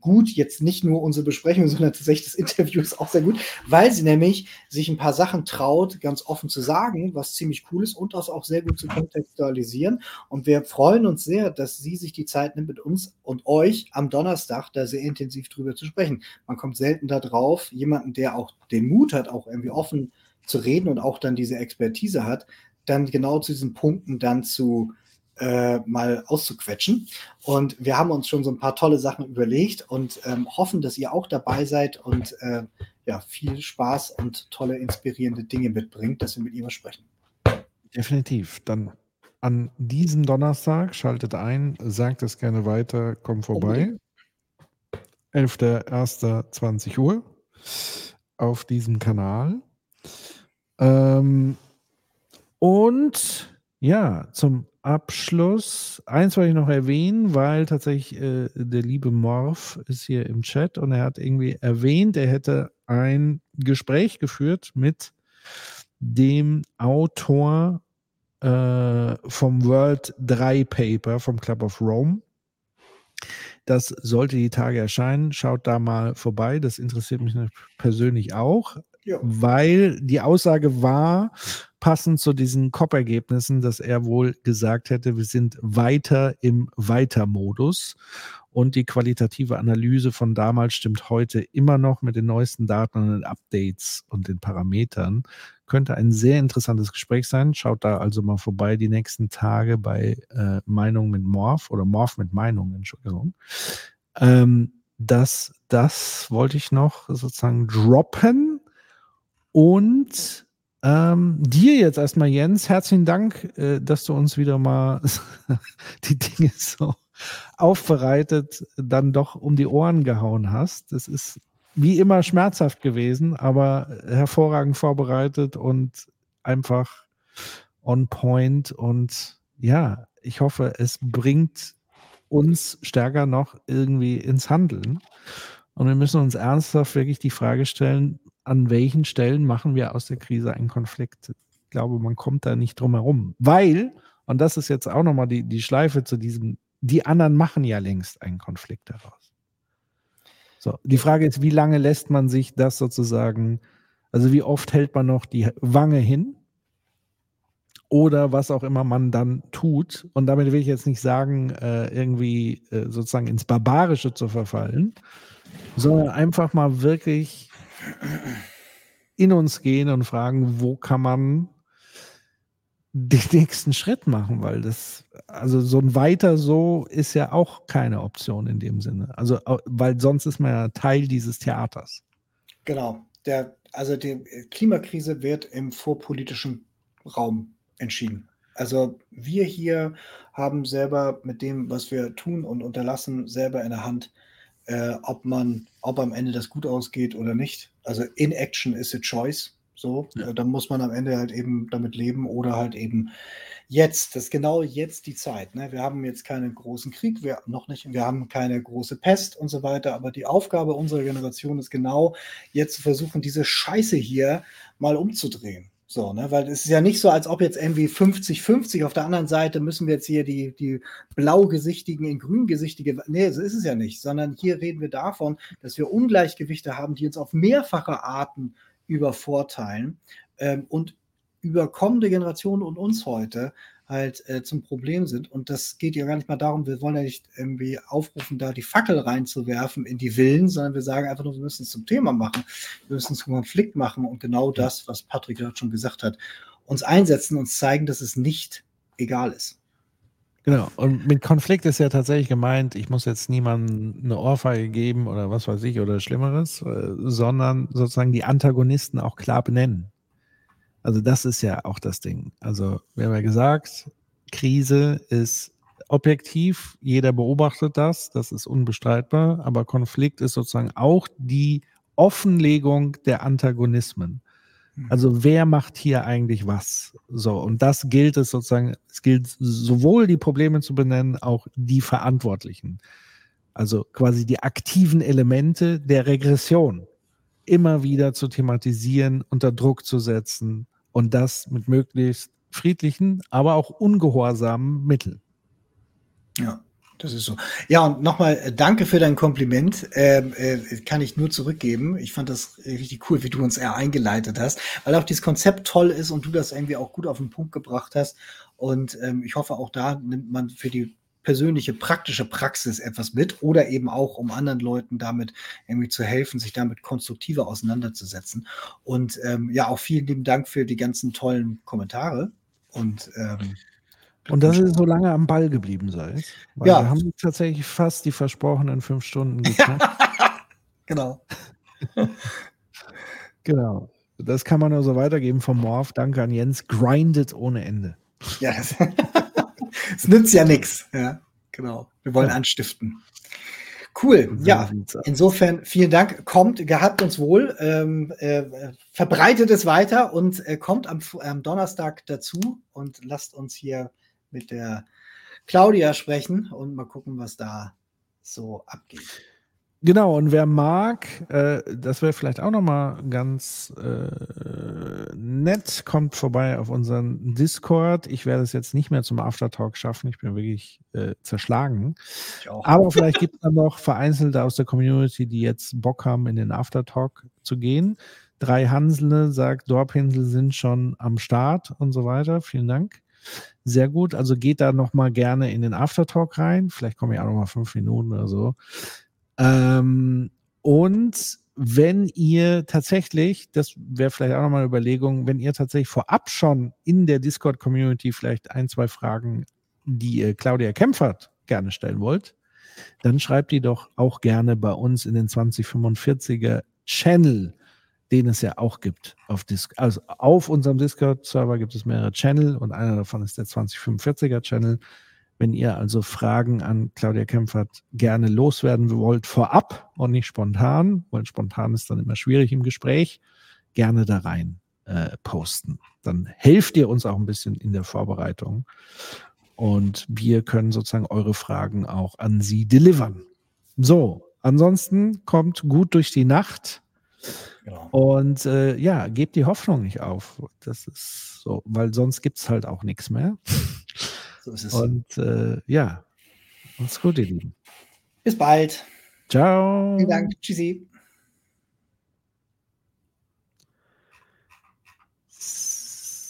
gut. Jetzt nicht nur unsere Besprechung, sondern tatsächlich das Interview ist auch sehr gut, weil sie nämlich sich ein paar Sachen traut, ganz offen zu sagen, was ziemlich cool ist und das auch sehr gut zu kontextualisieren. Und wir freuen uns sehr, dass sie sich die Zeit nimmt, mit uns und euch am Donnerstag da sehr intensiv drüber zu sprechen. Man kommt selten darauf, jemanden, der auch den Mut hat, auch irgendwie offen zu reden und auch dann diese Expertise hat, dann genau zu diesen Punkten dann zu äh, mal auszuquetschen. Und wir haben uns schon so ein paar tolle Sachen überlegt und ähm, hoffen, dass ihr auch dabei seid und äh, ja, viel Spaß und tolle, inspirierende Dinge mitbringt, dass wir mit ihm sprechen. Definitiv. Dann an diesem Donnerstag schaltet ein, sagt es gerne weiter, kommt vorbei. 11.01.20 Uhr auf diesem Kanal. Ähm, und ja, zum Abschluss, eins wollte ich noch erwähnen, weil tatsächlich äh, der liebe Morph ist hier im Chat und er hat irgendwie erwähnt, er hätte ein Gespräch geführt mit dem Autor äh, vom World 3 Paper vom Club of Rome. Das sollte die Tage erscheinen. Schaut da mal vorbei. Das interessiert mich persönlich auch, ja. weil die Aussage war, passend zu diesen COP-Ergebnissen, dass er wohl gesagt hätte, wir sind weiter im Weiter-Modus. Und die qualitative Analyse von damals stimmt heute immer noch mit den neuesten Daten und den Updates und den Parametern. Könnte ein sehr interessantes Gespräch sein. Schaut da also mal vorbei die nächsten Tage bei äh, Meinung mit Morph oder Morph mit Meinung, Entschuldigung. Ähm, das, das wollte ich noch sozusagen droppen. Und ähm, dir jetzt erstmal, Jens, herzlichen Dank, äh, dass du uns wieder mal die Dinge so aufbereitet dann doch um die Ohren gehauen hast. Das ist wie immer schmerzhaft gewesen, aber hervorragend vorbereitet und einfach on point. Und ja, ich hoffe, es bringt uns stärker noch irgendwie ins Handeln. Und wir müssen uns ernsthaft wirklich die Frage stellen, an welchen Stellen machen wir aus der Krise einen Konflikt? Ich glaube, man kommt da nicht drum herum. Weil, und das ist jetzt auch nochmal die, die Schleife zu diesem, die anderen machen ja längst einen Konflikt daraus. So, die Frage ist, wie lange lässt man sich das sozusagen, also wie oft hält man noch die Wange hin oder was auch immer man dann tut. Und damit will ich jetzt nicht sagen, äh, irgendwie äh, sozusagen ins Barbarische zu verfallen, sondern einfach mal wirklich in uns gehen und fragen, wo kann man den nächsten Schritt machen, weil das, also so ein weiter so ist ja auch keine Option in dem Sinne. Also, weil sonst ist man ja Teil dieses Theaters. Genau. Der, also die Klimakrise wird im vorpolitischen Raum entschieden. Also wir hier haben selber mit dem, was wir tun und unterlassen, selber in der Hand, äh, ob man, ob am Ende das gut ausgeht oder nicht. Also in Action is a choice. So, ja. dann muss man am Ende halt eben damit leben oder halt eben jetzt, das ist genau jetzt die Zeit. Ne? Wir haben jetzt keinen großen Krieg, wir noch nicht, wir haben keine große Pest und so weiter, aber die Aufgabe unserer Generation ist genau jetzt zu versuchen, diese Scheiße hier mal umzudrehen. So, ne? Weil es ist ja nicht so, als ob jetzt irgendwie 50-50 auf der anderen Seite müssen wir jetzt hier die, die blaugesichtigen in grüngesichtige. Nee, so ist es ja nicht, sondern hier reden wir davon, dass wir Ungleichgewichte haben, die uns auf mehrfache Arten übervorteilen ähm, und über kommende Generationen und uns heute halt äh, zum Problem sind. Und das geht ja gar nicht mal darum, wir wollen ja nicht irgendwie aufrufen, da die Fackel reinzuwerfen in die Villen, sondern wir sagen einfach nur, wir müssen es zum Thema machen, wir müssen es zum Konflikt machen und genau das, was Patrick gerade schon gesagt hat, uns einsetzen, uns zeigen, dass es nicht egal ist. Genau, und mit Konflikt ist ja tatsächlich gemeint, ich muss jetzt niemandem eine Ohrfeige geben oder was weiß ich oder Schlimmeres, äh, sondern sozusagen die Antagonisten auch klar benennen. Also das ist ja auch das Ding. Also wir haben ja gesagt, Krise ist objektiv, jeder beobachtet das, das ist unbestreitbar, aber Konflikt ist sozusagen auch die Offenlegung der Antagonismen. Mhm. Also wer macht hier eigentlich was? So, und das gilt es sozusagen, es gilt sowohl die Probleme zu benennen, auch die Verantwortlichen. Also quasi die aktiven Elemente der Regression immer wieder zu thematisieren, unter Druck zu setzen, und das mit möglichst friedlichen, aber auch ungehorsamen Mitteln. Ja. Das ist so. Ja, und nochmal äh, danke für dein Kompliment. Ähm, äh, kann ich nur zurückgeben. Ich fand das richtig cool, wie du uns eher eingeleitet hast, weil auch dieses Konzept toll ist und du das irgendwie auch gut auf den Punkt gebracht hast. Und ähm, ich hoffe, auch da nimmt man für die persönliche, praktische Praxis etwas mit oder eben auch, um anderen Leuten damit irgendwie zu helfen, sich damit konstruktiver auseinanderzusetzen. Und ähm, ja, auch vielen lieben Dank für die ganzen tollen Kommentare. Und ähm, und dass es so lange am Ball geblieben sei. Weil ja. Wir haben tatsächlich fast die versprochenen fünf Stunden geknackt. genau. genau. Das kann man nur so weitergeben vom Morph. Danke an Jens. Grindet ohne Ende. Ja, es nützt ja nichts. Ja, genau. Wir wollen ja. anstiften. Cool. Ja, insofern vielen Dank. Kommt, gehabt uns wohl, ähm, äh, verbreitet es weiter und äh, kommt am, am, Donnerstag dazu und lasst uns hier mit der Claudia sprechen und mal gucken, was da so abgeht. Genau, und wer mag, äh, das wäre vielleicht auch nochmal ganz äh, nett, kommt vorbei auf unseren Discord. Ich werde es jetzt nicht mehr zum Aftertalk schaffen, ich bin wirklich äh, zerschlagen. Aber vielleicht gibt es dann noch Vereinzelte aus der Community, die jetzt Bock haben, in den Aftertalk zu gehen. Drei Hansele sagt, Dorpinsel sind schon am Start und so weiter. Vielen Dank. Sehr gut. Also geht da nochmal gerne in den Aftertalk rein. Vielleicht komme ich auch nochmal fünf Minuten oder so. Ähm, und wenn ihr tatsächlich, das wäre vielleicht auch nochmal eine Überlegung, wenn ihr tatsächlich vorab schon in der Discord-Community vielleicht ein, zwei Fragen, die ihr Claudia Kempfert gerne stellen wollt, dann schreibt die doch auch gerne bei uns in den 2045er Channel, den es ja auch gibt. Auf, Dis also auf unserem Discord-Server gibt es mehrere Channel und einer davon ist der 2045er Channel. Wenn ihr also Fragen an Claudia Kempfert gerne loswerden wollt, vorab und nicht spontan, weil spontan ist dann immer schwierig im Gespräch, gerne da rein äh, posten. Dann helft ihr uns auch ein bisschen in der Vorbereitung. Und wir können sozusagen eure Fragen auch an sie delivern. So, ansonsten kommt gut durch die Nacht. Genau. Und äh, ja, gebt die Hoffnung nicht auf. Das ist so, weil sonst gibt es halt auch nichts mehr. So ist es. Und äh, ja, macht's gut, ihr Lieben. Bis bald. Ciao. Vielen Dank. Tschüssi.